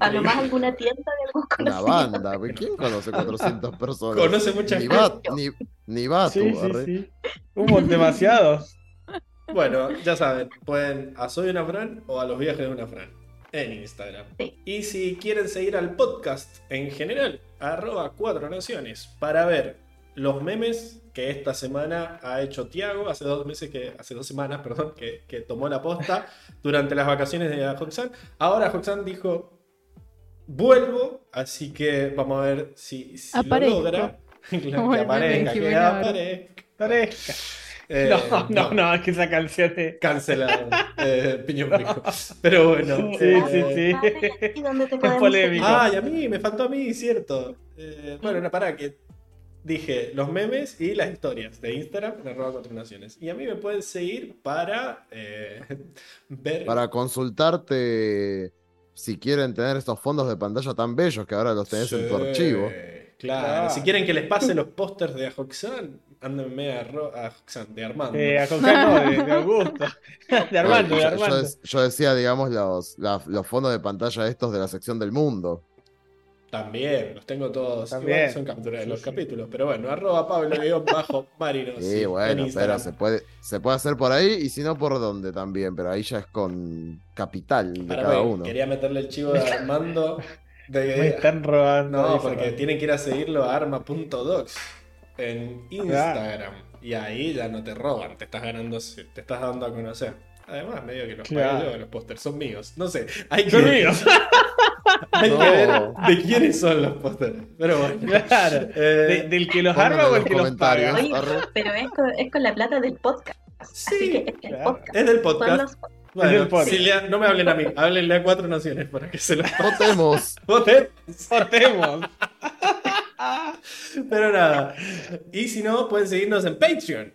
A lo más alguna tienda de algún Una conocido. banda. güey. ¿Quién conoce 400 personas? Conoce mucha ni gente. va, ni, ni va Sí, tú, sí, sí. Hubo demasiados. [LAUGHS] Bueno, ya saben, pueden a Soy una Fran o a los viajes de una Fran en Instagram. Sí. Y si quieren seguir al podcast en general, arroba cuatro naciones para ver los memes que esta semana ha hecho Tiago, hace dos meses que, hace dos semanas, [LAUGHS] perdón, que, que tomó la posta durante las vacaciones de Hoxan. Ahora Hoxan dijo, vuelvo, así que vamos a ver si, si lo logra. [LAUGHS] Claro, que aparezca. Eh, no, no, no, es que esa canción es. Cancelado. [LAUGHS] Eh, piñón. Pero bueno. Sí, eh, sí, sí. ¿Y dónde te [LAUGHS] Es polémico. seguir? Ah, y a mí, me faltó a mí, cierto. Eh, bueno, no, pará, que dije los memes y las historias de Instagram en arroba cuatro naciones. Y a mí me pueden seguir para eh, [LAUGHS] ver. Para consultarte si quieren tener estos fondos de pantalla tan bellos que ahora los tenés en tu archivo. Claro. Claro. Si quieren que les pase los pósters de Ajoxan, ándenme a, Ro- a de Armando. Eh, a Concar no, de, de Augusto. [LAUGHS] De Armando, de Yo- yo, Armando. yo decía, digamos, los, la- los fondos de pantalla estos de la sección del mundo. También, los tengo todos. También. Igual son capturas de los sí. capítulos. Pero bueno, arroba Pablo bajo Marino. Sí, sí, en bueno, pero se puede, se puede hacer por ahí y si no, por dónde también. Pero ahí ya es con capital de cada uno. Quería meterle el chivo [LAUGHS] de Armando. de- Me están robando. No, porque tienen que ir a seguirlo a arma.docs en Instagram. Y ahí ya no te roban, te estás ganando, te estás dando a conocer. Además, medio que los Claro. pagué yo, los pósters son míos. No sé, hay que, Son míos. [LAUGHS] hay que ver de quiénes son los pósters. Pero bueno. Claro. [LAUGHS] Eh, De- ¿Del que los arma o el los que los paga? Oye, pero es con, es con la plata del podcast. Así Sí, que es el claro. podcast. es del podcast. los- Bueno, del podcast. si le- no me hablen a mí, háblenle a cuatro naciones para que se lo Votemos. [LAUGHS] voten. Sortemos. Pero nada. Y si no, pueden seguirnos en Patreon.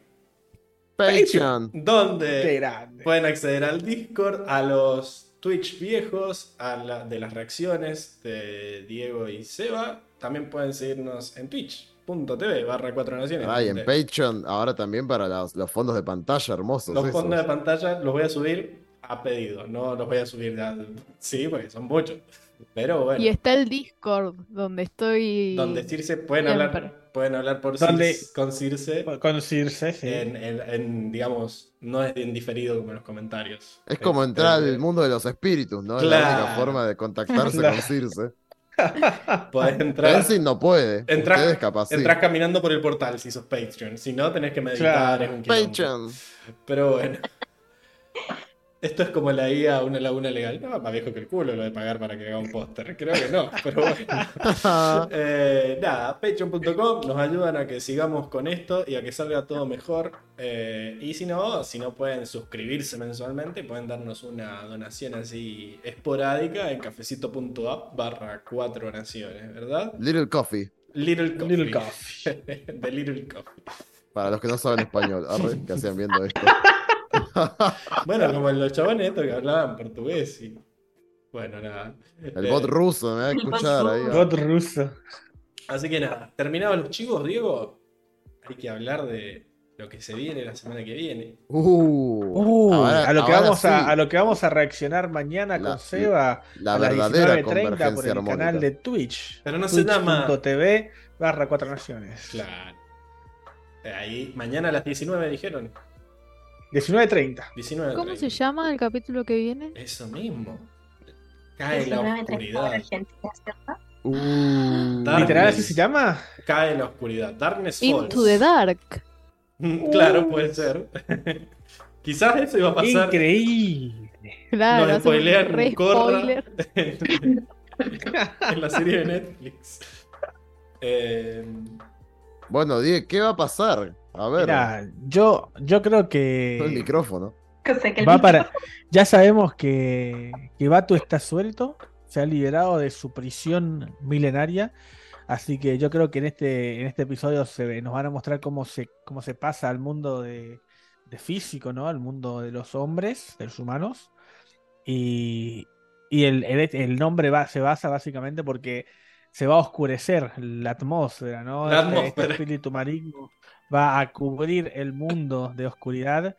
Patreon. Donde pueden acceder al Discord, a los Twitch viejos, a la, de las reacciones de Diego y Seba. También pueden seguirnos en twitch.tv barra 4 naciones. Ay, en Patreon, ahora también para los, los fondos de pantalla hermosos. Los esos. fondos de pantalla los voy a subir a pedido. No los voy a subir ya. Sí, porque son muchos. Pero bueno. Y está el Discord donde estoy. Donde Circe pueden Siempre. hablar, pueden hablar por Circe- con Circe. Con Circe, sí. En, en- en, digamos, no es en diferido como en los comentarios. Es como entrar al Este, mundo de los espíritus, ¿no? Es la Claro. única forma de contactarse [LAUGHS] Claro. con Circe. [LAUGHS] Podés entrar. Tenzin no puede. Entrás, sí. caminando por el portal si sos Patreon. Si no, tenés que meditar. Claro. es un. Patreon. Pero bueno. Esto es como la IA a una laguna legal. No, más viejo que el culo lo de pagar para que haga un póster. Creo que no, pero bueno. [LAUGHS] Eh, nada, patreon.com nos ayudan a que sigamos con esto y a que salga todo mejor. Eh, y si no, si no pueden suscribirse mensualmente, pueden darnos una donación así esporádica en cafecito.app barra 4 naciones, ¿verdad? Little Coffee. Little Coffee. Little Coffee. [LAUGHS] The Little Coffee. Para los que no saben español, arre, que hacían viendo esto. [LAUGHS] [LAUGHS] Bueno, como los chabones estos que hablaban portugués y. Bueno, nada. El Eh, bot ruso, me va a El bot escuchar ahí. ruso. Bot ruso. Así que nada, terminados los chivos, Diego. Hay que hablar de lo que se viene la semana que viene. Uh, Uh, ahora- a, lo que vamos sí, a, a lo que vamos a reaccionar mañana La- con Seba la a las verdadera 19:30 por el armónica. canal de Twitch. Pero no se llama- Twitch.tv barra cuatro naciones. Claro. Eh, Ahí, mañana a las 19 dijeron. 19.30. 19. ¿Cómo se llama el capítulo que viene? Eso mismo. Cae la 19:30 hora oscuridad. Uh. ¿Literal así se llama? Cae la oscuridad. Darkness Falls. Into the Dark. [LAUGHS] Claro, puede ser. [LAUGHS] Quizás eso iba a pasar. Increíble. Claro, Nos spoilean re Korra spoiler. en, [LAUGHS] en la serie de Netflix. Eh, Bueno, Die, ¿qué va a pasar? A ver, Mira, yo, yo creo el que micrófono. Que sé que el va para. Ya sabemos que, que Batu está suelto, se ha liberado de su prisión milenaria. Así que yo creo que en este, en este episodio se ve- nos van a mostrar cómo se, cómo se pasa al mundo de, de físico, ¿no? Al mundo de los hombres, de los humanos. Y, y el, el- el nombre va, se basa básicamente porque se va a oscurecer la atmósfera, ¿no? La Este- este espíritu maligno va a cubrir el mundo de oscuridad.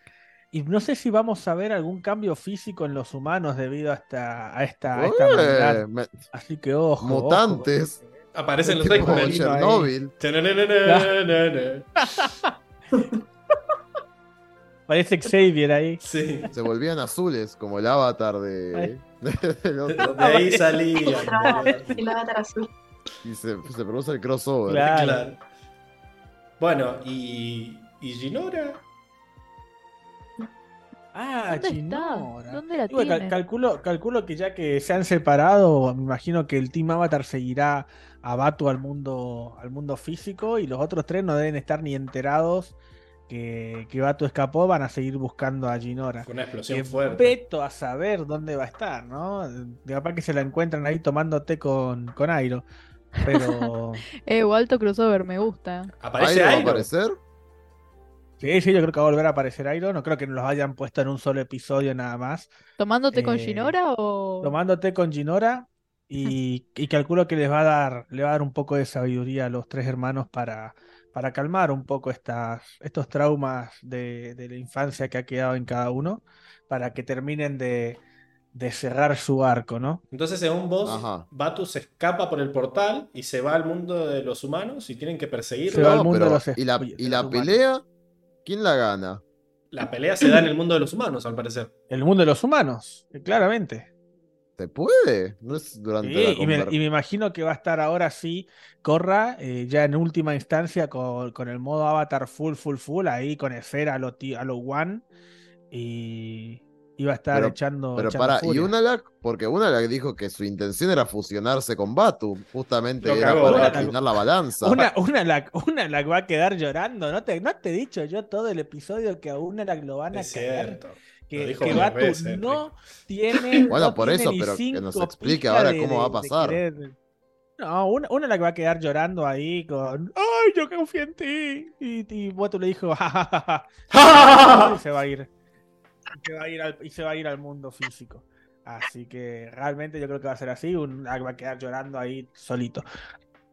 Y no sé si vamos a ver algún cambio físico en los humanos debido a esta, a esta, a esta me- Así que ojo. ojo, mutantes. aparecen los tipo X-Men. [LAUGHS] Parece Xavier ahí. Sí, Se volvían azules, como el avatar de. [LAUGHS] del otro. de ahí salía. El avatar azul. Y se, se produce el crossover. Claro. Claro. Bueno, y. ¿Y Ginora? Ah, ¿Dónde está? Chinora. ¿Dónde la bueno, cal- calculo, calculo que ya que se han separado, me imagino que el Team Avatar seguirá a Batu al mundo, al mundo físico y los otros tres no deben estar ni enterados que, que Batu escapó, van a seguir buscando a Ginora. Fue una explosión Que fuerte. Veto a saber dónde va a estar, ¿no? De capaz que se la encuentran ahí tomando té con, con Airo. Pero [LAUGHS] Eh, alto crossover, me gusta. ¿Aparece ¿Airo va a aparecer? sí, sí, yo creo que va a volver a aparecer Airo. No creo que nos los hayan puesto en un solo episodio nada más. ¿Tomándote con Eh, Ginora o...? tomándote con Ginora y, y calculo que les va a dar, le va a dar un poco de sabiduría a los tres hermanos para, para calmar un poco estas, estos traumas de, de la infancia que ha quedado en cada uno, para que terminen de, de cerrar su arco, ¿no? Entonces, según vos, Ajá. Batu se escapa por el portal y se va al mundo de los humanos y tienen que Se perseguirlo. va al mundo pero de los ¿y la, de y los la pelea? ¿Quién la gana? La pelea se da en el mundo de los humanos, al parecer. El mundo de los humanos, eh, claramente. ¿Se puede? No es durante Sí, la y, me, y me imagino que va a estar ahora sí, Corra, eh, ya en última instancia con, con el modo avatar full, full, full, ahí con esfera a lo, a lo one, y, y va a estar Pero- echando, Pero echando para, ¿y furia. Unalak? Porque Unalak dijo que su intención era fusionarse con Batu, justamente era para Unalak. inclinar la balanza. Una, una, la, una la va a quedar llorando, ¿no te, no te he dicho yo todo el episodio que a una la lo van a Es cierto. Que, que Batu veces, no tiene. Bueno, no por tiene eso, ni pero que cinco nos explique ahora de- cómo va a pasar. No, una, una la que va a quedar llorando ahí con. ¡Ay, yo confío en ti! Y, y Batu le dijo. "Ja, ja, ja, ja". [LAUGHS] y se va a ir. Y se va a ir al, y se va a ir al mundo físico. Así que realmente yo creo que va a ser así. Un, va a quedar llorando ahí solito.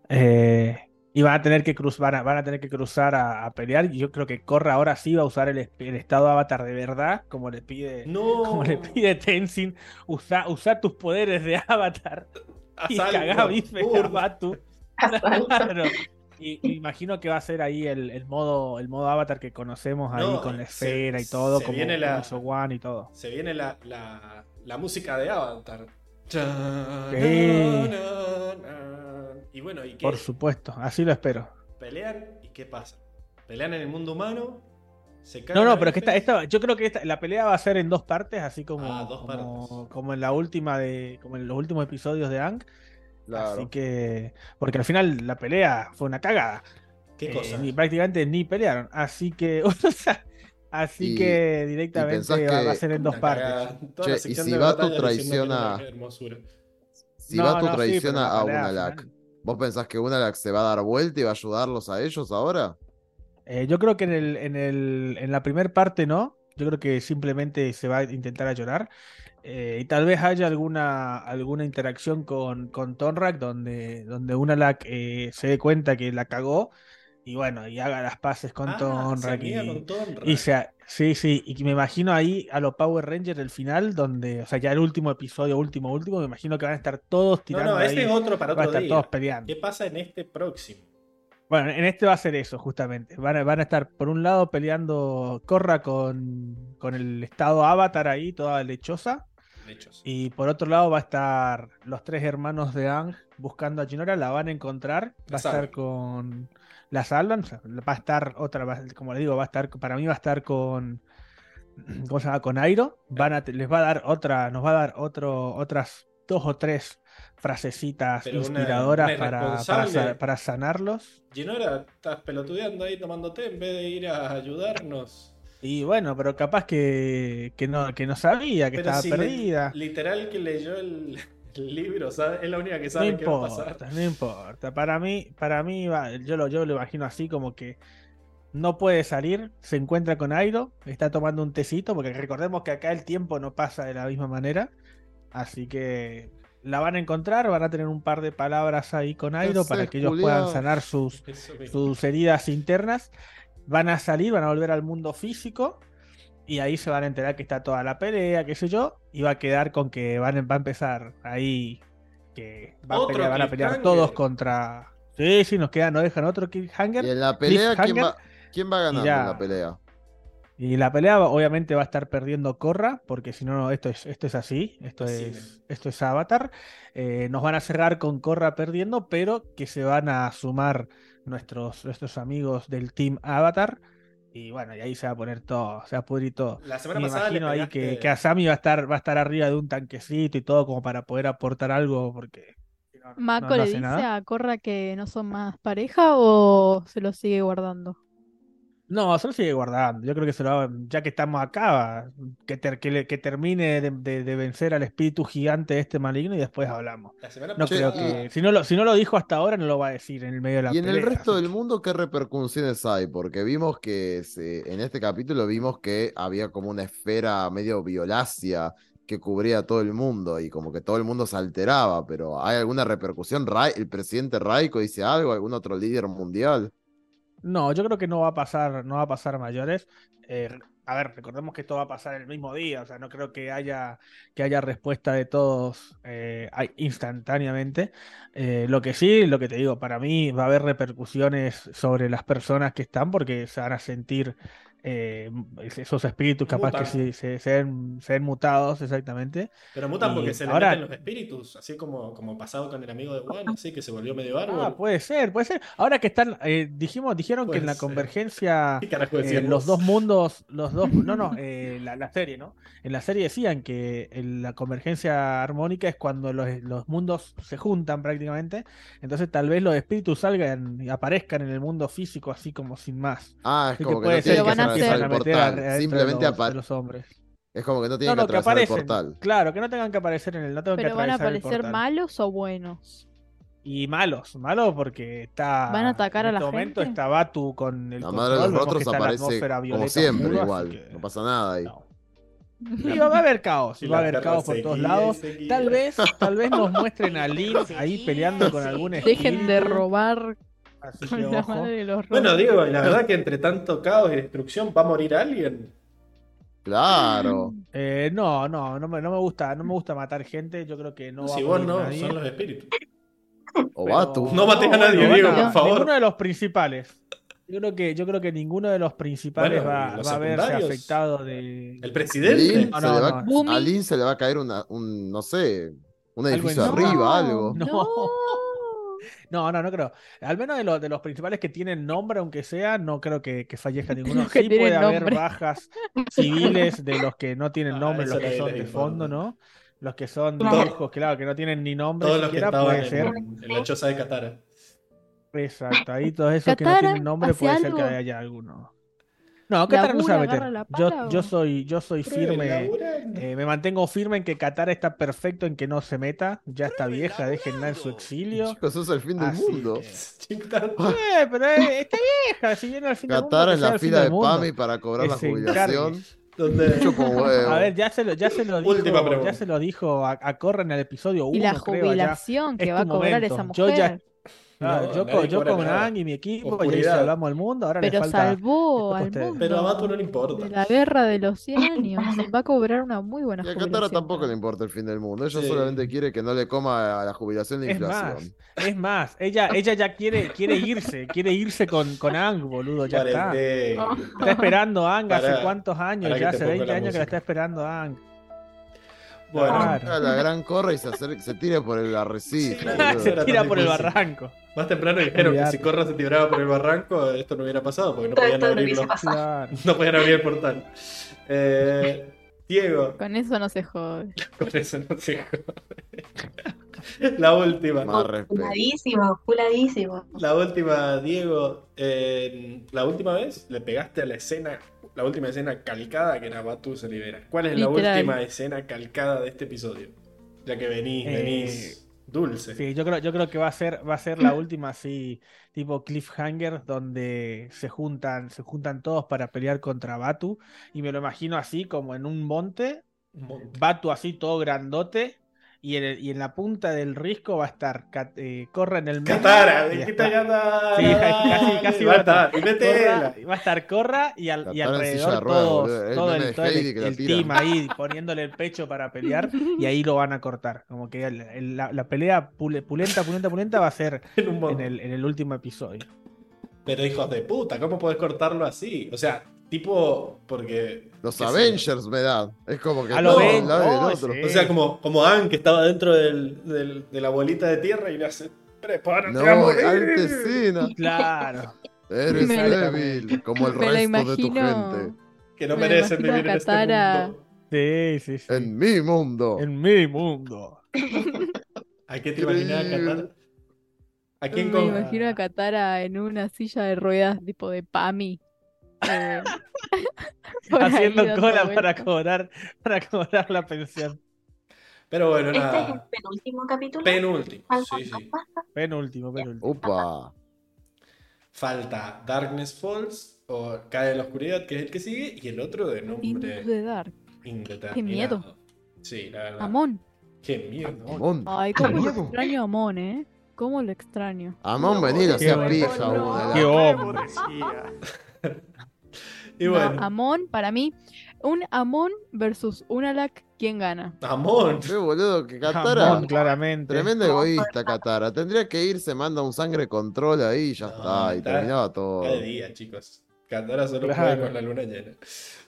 Eh, y van a tener que cruzar, van a, van a tener que cruzar a, a pelear. Y yo creo que Corra ahora sí va a usar el, el estado avatar de verdad, como le pide, No. como le pide Tenzin. Usa, usa tus poderes de avatar y Asalto, cagá bife. Batu. [LAUGHS] Claro. Y, y imagino que va a ser ahí el, el modo, el modo avatar que conocemos ahí No, con la se- esfera y todo, se como, viene la- One y todo. Se viene la, la, la música de Avatar. Y bueno, ¿y qué? Por supuesto, así lo espero. Pelean y qué pasa. Pelean en el mundo humano. Se No, no, pero es que esta, yo creo que esta- la pelea va a ser en dos partes, así como, Ah, dos como, partes. como en la última de, como en los últimos episodios de Ang. Claro. Así que, porque al final la pelea fue una cagada. ¿Qué Eh, cosa? ni prácticamente ni pelearon. Así que, [LAUGHS] o sea, así Y- que directamente pensás va, a que- ser en dos partes. Che, y si que no, traiciona-. Si No, Batu no, sí, traiciona la a Unalak. ¿vos pensás que Unalak se va a dar vuelta y va a ayudarlos a ellos ahora? Eh, yo creo que en el, en el, en la primera parte no. Yo creo que simplemente se va a intentar a llorar. Eh, y tal vez haya alguna, alguna interacción con, con Tonrak donde, donde Unalak eh, se dé cuenta que la cagó. Y bueno, y haga las paces con Ah, Tonrak. y, con Tonrak. y sea, sí, sí, y me imagino ahí a los Power Rangers el final, donde, o sea, ya el último episodio, último, último, me imagino que van a estar todos No, tirando no, este ahí, es otro para van a estar día. todos peleando. ¿Qué pasa en este próximo? Bueno, en este va a ser eso, justamente. Van a, van a estar, por un lado, peleando Corra con, con el estado Avatar ahí, toda lechosa. Hechos. Y por otro lado va a estar los tres hermanos de Ang buscando a Chinora, la van a encontrar, va a estar con la salvan, va a estar otra, va- como le digo, va a estar, para mí va a estar con, [CLEARS THROAT] ¿cómo se llama? Con Airo, van a, les va a dar otra, nos va a dar otro, otras dos o tres frasecitas Pero inspiradoras una para, para, para sanarlos. Ginora, estás pelotudeando ahí tomando té en vez de ir a ayudarnos. Y bueno, pero capaz que, que no, que no sabía, que Pero estaba si le- perdida. literal que leyó el, [LAUGHS] el libro, ¿sabes? Es la única que No sabe qué va a pasar. importa, no importa. Para mí, para mí yo lo, yo lo imagino así como que no puede salir, se encuentra con Airo, está tomando un tecito, porque recordemos que acá el tiempo no pasa de la misma manera. Así que la van a encontrar, van a tener un par de palabras ahí con Airo para que ellos puedan sanar sus, sus heridas internas. Van a salir, van a volver al mundo físico. Y ahí se van a enterar que está toda la pelea, qué sé yo. Y va a quedar con que van, va a empezar ahí. Que va a Otro pelear- van a pelear todos contra. Sí, sí, nos quedan, nos dejan otro cliffhanger. Y en la pelea, ¿quién va, quién va ganando ya. en la pelea? Y la pelea obviamente va a estar perdiendo Corra, porque si no, no, esto es, esto es así, esto es, esto es Avatar. Eh, nos van a cerrar con Corra perdiendo, pero que se van a sumar nuestros, nuestros amigos del Team Avatar. Y bueno, y ahí se va a poner todo, se va a pudrir todo. La semana Me pasada imagino ahí que, que Asami va a estar, va a estar arriba de un tanquecito y todo como para poder aportar algo, porque no, no- Mako no le dice nada. a Corra que no son más pareja o se lo sigue guardando. No, solo sigue guardando. Yo creo que se lo va- ya que estamos acá, va, que, ter- que, le- que termine de, de- de vencer al espíritu gigante este maligno y después hablamos. La semana No pasada- creo que. Si no, lo, si no lo dijo hasta ahora, no lo va a decir en el medio de la Y en el resto así del mundo, ¿qué repercusiones hay? Porque vimos que se- en este capítulo vimos que había como una esfera medio violácea que cubría todo el mundo y como que todo el mundo se alteraba, pero ¿hay alguna repercusión? ¿El presidente Raiko dice algo? ¿Algún otro líder mundial? No, yo creo que no va a pasar, no va a pasar mayores. Eh, a ver, recordemos que esto va a pasar el mismo día, o sea, no creo que haya, que haya respuesta de todos eh, instantáneamente. Eh, lo que sí, lo que te digo, para mí va a haber repercusiones sobre las personas que están porque se van a sentir eh, esos espíritus capaz que Mutan. sí, se, se ven, se ven mutados exactamente. Pero mutan Y porque se le ahora- meten los espíritus, así como, como pasado con el amigo de Juan, así que se volvió medio árbol. Ah, puede ser, puede ser. Ahora que están, eh, dijimos, dijeron que en la ser. convergencia [LAUGHS] ¿Qué carajo eh, los dos mundos, los dos, no, no, eh, la, la serie, ¿no? En la serie decían que en la convergencia armónica es cuando los, los mundos se juntan prácticamente, entonces tal vez los espíritus salgan y aparezcan en el mundo físico así como sin más. Ah, es Así que como que, puede no ser que a el meter simplemente los- de los hombres. es como que no tienen no, que que atravesar el aparecen. portal. Claro, que no tengan que aparecer en el, no tengan que Pero van a el aparecer malos o buenos. Y malos, malos porque está. ¿Van a atacar en a la este momento gente? está Batu con el La control, madre de los que rostros aparece atmósfera como siempre igual, que- no pasa nada ahí. no. Sí, va a haber caos, Y va a haber caos por todos y lados. Tal vez, tal vez nos muestren a Lin ahí peleando con algún Dejen de robar así [LAUGHS] con que la ojo. madre de los Bueno, digo, la verdad que entre tanto caos y destrucción va a morir alguien. Claro. Eh, no, no, no me, no me gusta, no me gusta matar gente. Yo creo que no va si a vos no, nadie. son los espíritus. O Pero-. No mates a nadie, Diego, por favor. Ninguno de los principales. Yo creo que, yo creo que ninguno de los principales Bueno, va, los va a verse afectado de. El presidente. Lin No, se no, le va-. A Lin se le va a caer una, un, no sé, un edificio arriba, No, algo. No. No. No, no, creo. Al menos de, los de los principales que tienen nombre, aunque sea, no creo que, que fallezca [LAUGHS] ninguno. Que Sí puede haber bajas [LAUGHS] civiles de los que no tienen Ah, nombre, eso los que son de fondo, ¿no? Los que son dibujos, claro, que no tienen ni nombre Todos los que puede ser. en, en la choza de Katara. Exacto, ahí todos esos que no Katara tienen nombre puede ser que haya alguno. No, Katara no se va a ¿Labura, meter. Yo, pala yo no? soy, yo soy firme. Eh, me mantengo firme en que Katara está perfecto en que no se meta. Ya está vieja, déjenla en su exilio. Chicos, eso es el fin del Así mundo. que-. [LAUGHS] Eh, [LAUGHS] pero eh, está vieja, si viene al fin del mundo, Qatar que en sea la fila de mundo. PAMI para cobrar Que la jubilación. Donde... A ver, ya se lo, ya se lo dijo, ya se lo dijo a, a Corra en el episodio 1, Y la creo, ya. jubilación que Es va a cobrar momento. esa Yo ya- mujer. No, yo, con- yo con. Ang y mi equipo, ya Oscuridad. salvamos al mundo, ahora le Pero falta... salvó al ustedes. mundo Pero a Batu no le importa. de la guerra de los 100 años. [LAUGHS] Va a cobrar una muy buena Y a jubilación. Qatar tampoco le importa el fin del mundo. Ella Sí. solamente quiere que no le coma a la jubilación la Es más, inflación. es más, ella, ella ya quiere, quiere irse, quiere irse con, con Ang, boludo, ya está. Parece- Está esperando a Ang hace cuántos años, ya hace pongo 20 la años que la está esperando a Ang. Bueno, la gran corra y se, acerca- se tira por el arrecife. Sí. [LAUGHS] Se tira por el barranco. Más temprano dijeron que si Corra se tiraba por el barranco, esto no hubiera pasado, porque no podían esto abrirlo. hubiese pasado. Claro. [LAUGHS] No podían abrir el portal. Eh, Diego, Con eso no se jode. con eso no se jode. La última. Más respeto. Puladísimo, puladísimo. La última, Diego. eh, la última vez le pegaste a la escena, la última escena calcada que era Batu se libera. ¿Cuál es la última escena calcada de este episodio? Ya que venís, Eh, venís dulce. Sí, yo creo, yo creo que va a ser, va a ser la última así, tipo cliffhanger, donde se juntan, se juntan todos para pelear contra Batu. Y me lo imagino así, como en un monte. Batu así todo grandote. Y en, el- y en la punta del risco va a estar eh, Corra en el medio. Dijiste está- Katara. Sí, casi, casi va a estar. Corra, va a estar Corra y, al- y alrededor ruedas, todos. El todo el, todo el- el team ahí poniéndole el pecho para pelear y ahí lo van a cortar. Como que el- el- la, la pelea pule- pulenta, pulenta, pulenta va a ser [LAUGHS] En un en montón. el, en el último episodio. Pero hijos de puta, ¿cómo podés cortarlo así? O sea, tipo, porque. Los qué sé. Avengers me da. Es como que A lo ven, un lado y del oh, otro. sí. O sea, como, como Ann que estaba dentro del, del- de la bolita de tierra y le hace. Prepárate No, a morir". Claro. Eres Me débil, como el resto de tu gente. Que no Me merecen a vivir en este mundo. Sí, sí, sí. En mi mundo. En mi mundo. ¿A qué te imaginas, Katara? ¿A quién Me con.? imagino a Katara en una silla de ruedas tipo de Pami. Eh, [LAUGHS] Haciendo cola para cobrar, para cobrar la pensión. Pero bueno, Este es el penúltimo capítulo. Penúltimo. Sí, sí. Penúltimo, penúltimo. Upa. Falta Darkness Falls o Cae en la Oscuridad, que es el que sigue, y el otro de nombre the Dark. indeterminado. Qué miedo. Sí, la verdad. Amon. Qué miedo. Amón. Ay, cómo lo extraño a Amon, ¿eh? Cómo lo extraño. Amón, seas bueno. pija. Qué hombre. [LAUGHS] Y No, bueno, Amon, para mí, un Amon versus un Alak, ¿quién gana? Boludo, que Katara. Jamón, claramente. Tremendo egoísta, Katara. Tendría que ir, se manda un sangre control ahí y ya No, está. Y está- terminaba todo. Cada día, chicos. Katara solo Claro. puede con la luna llena.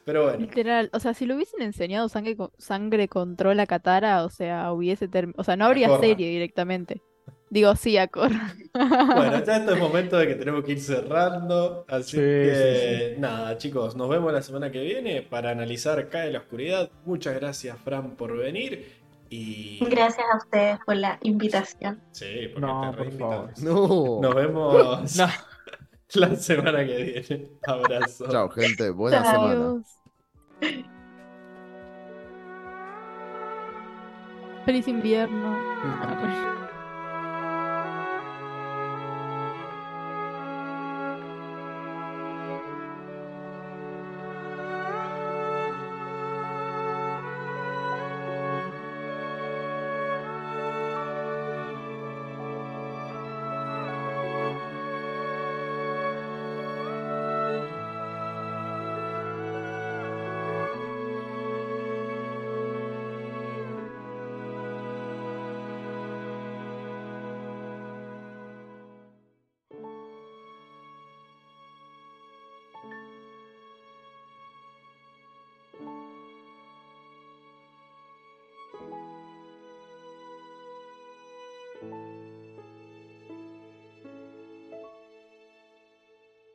Pero bueno, Literal, o sea, si lo hubiesen enseñado sangre, sangre control a Katara, o sea, hubiese terminado, o sea, no habría serie directamente. Digo, sí, a Korra. bueno, ya [LAUGHS] esto es momento de que tenemos que ir cerrando. Así Sí, que nada, chicos, nos vemos la semana que viene para analizar Cae la Oscuridad. Muchas gracias, Fran, por venir. Y. Gracias a ustedes por la invitación. Sí, porque No, te por reinvitamos. No. Nos vemos No. [LAUGHS] la semana que viene. Abrazo. Chao, gente. Buena Chao. semana. Adiós. Feliz invierno.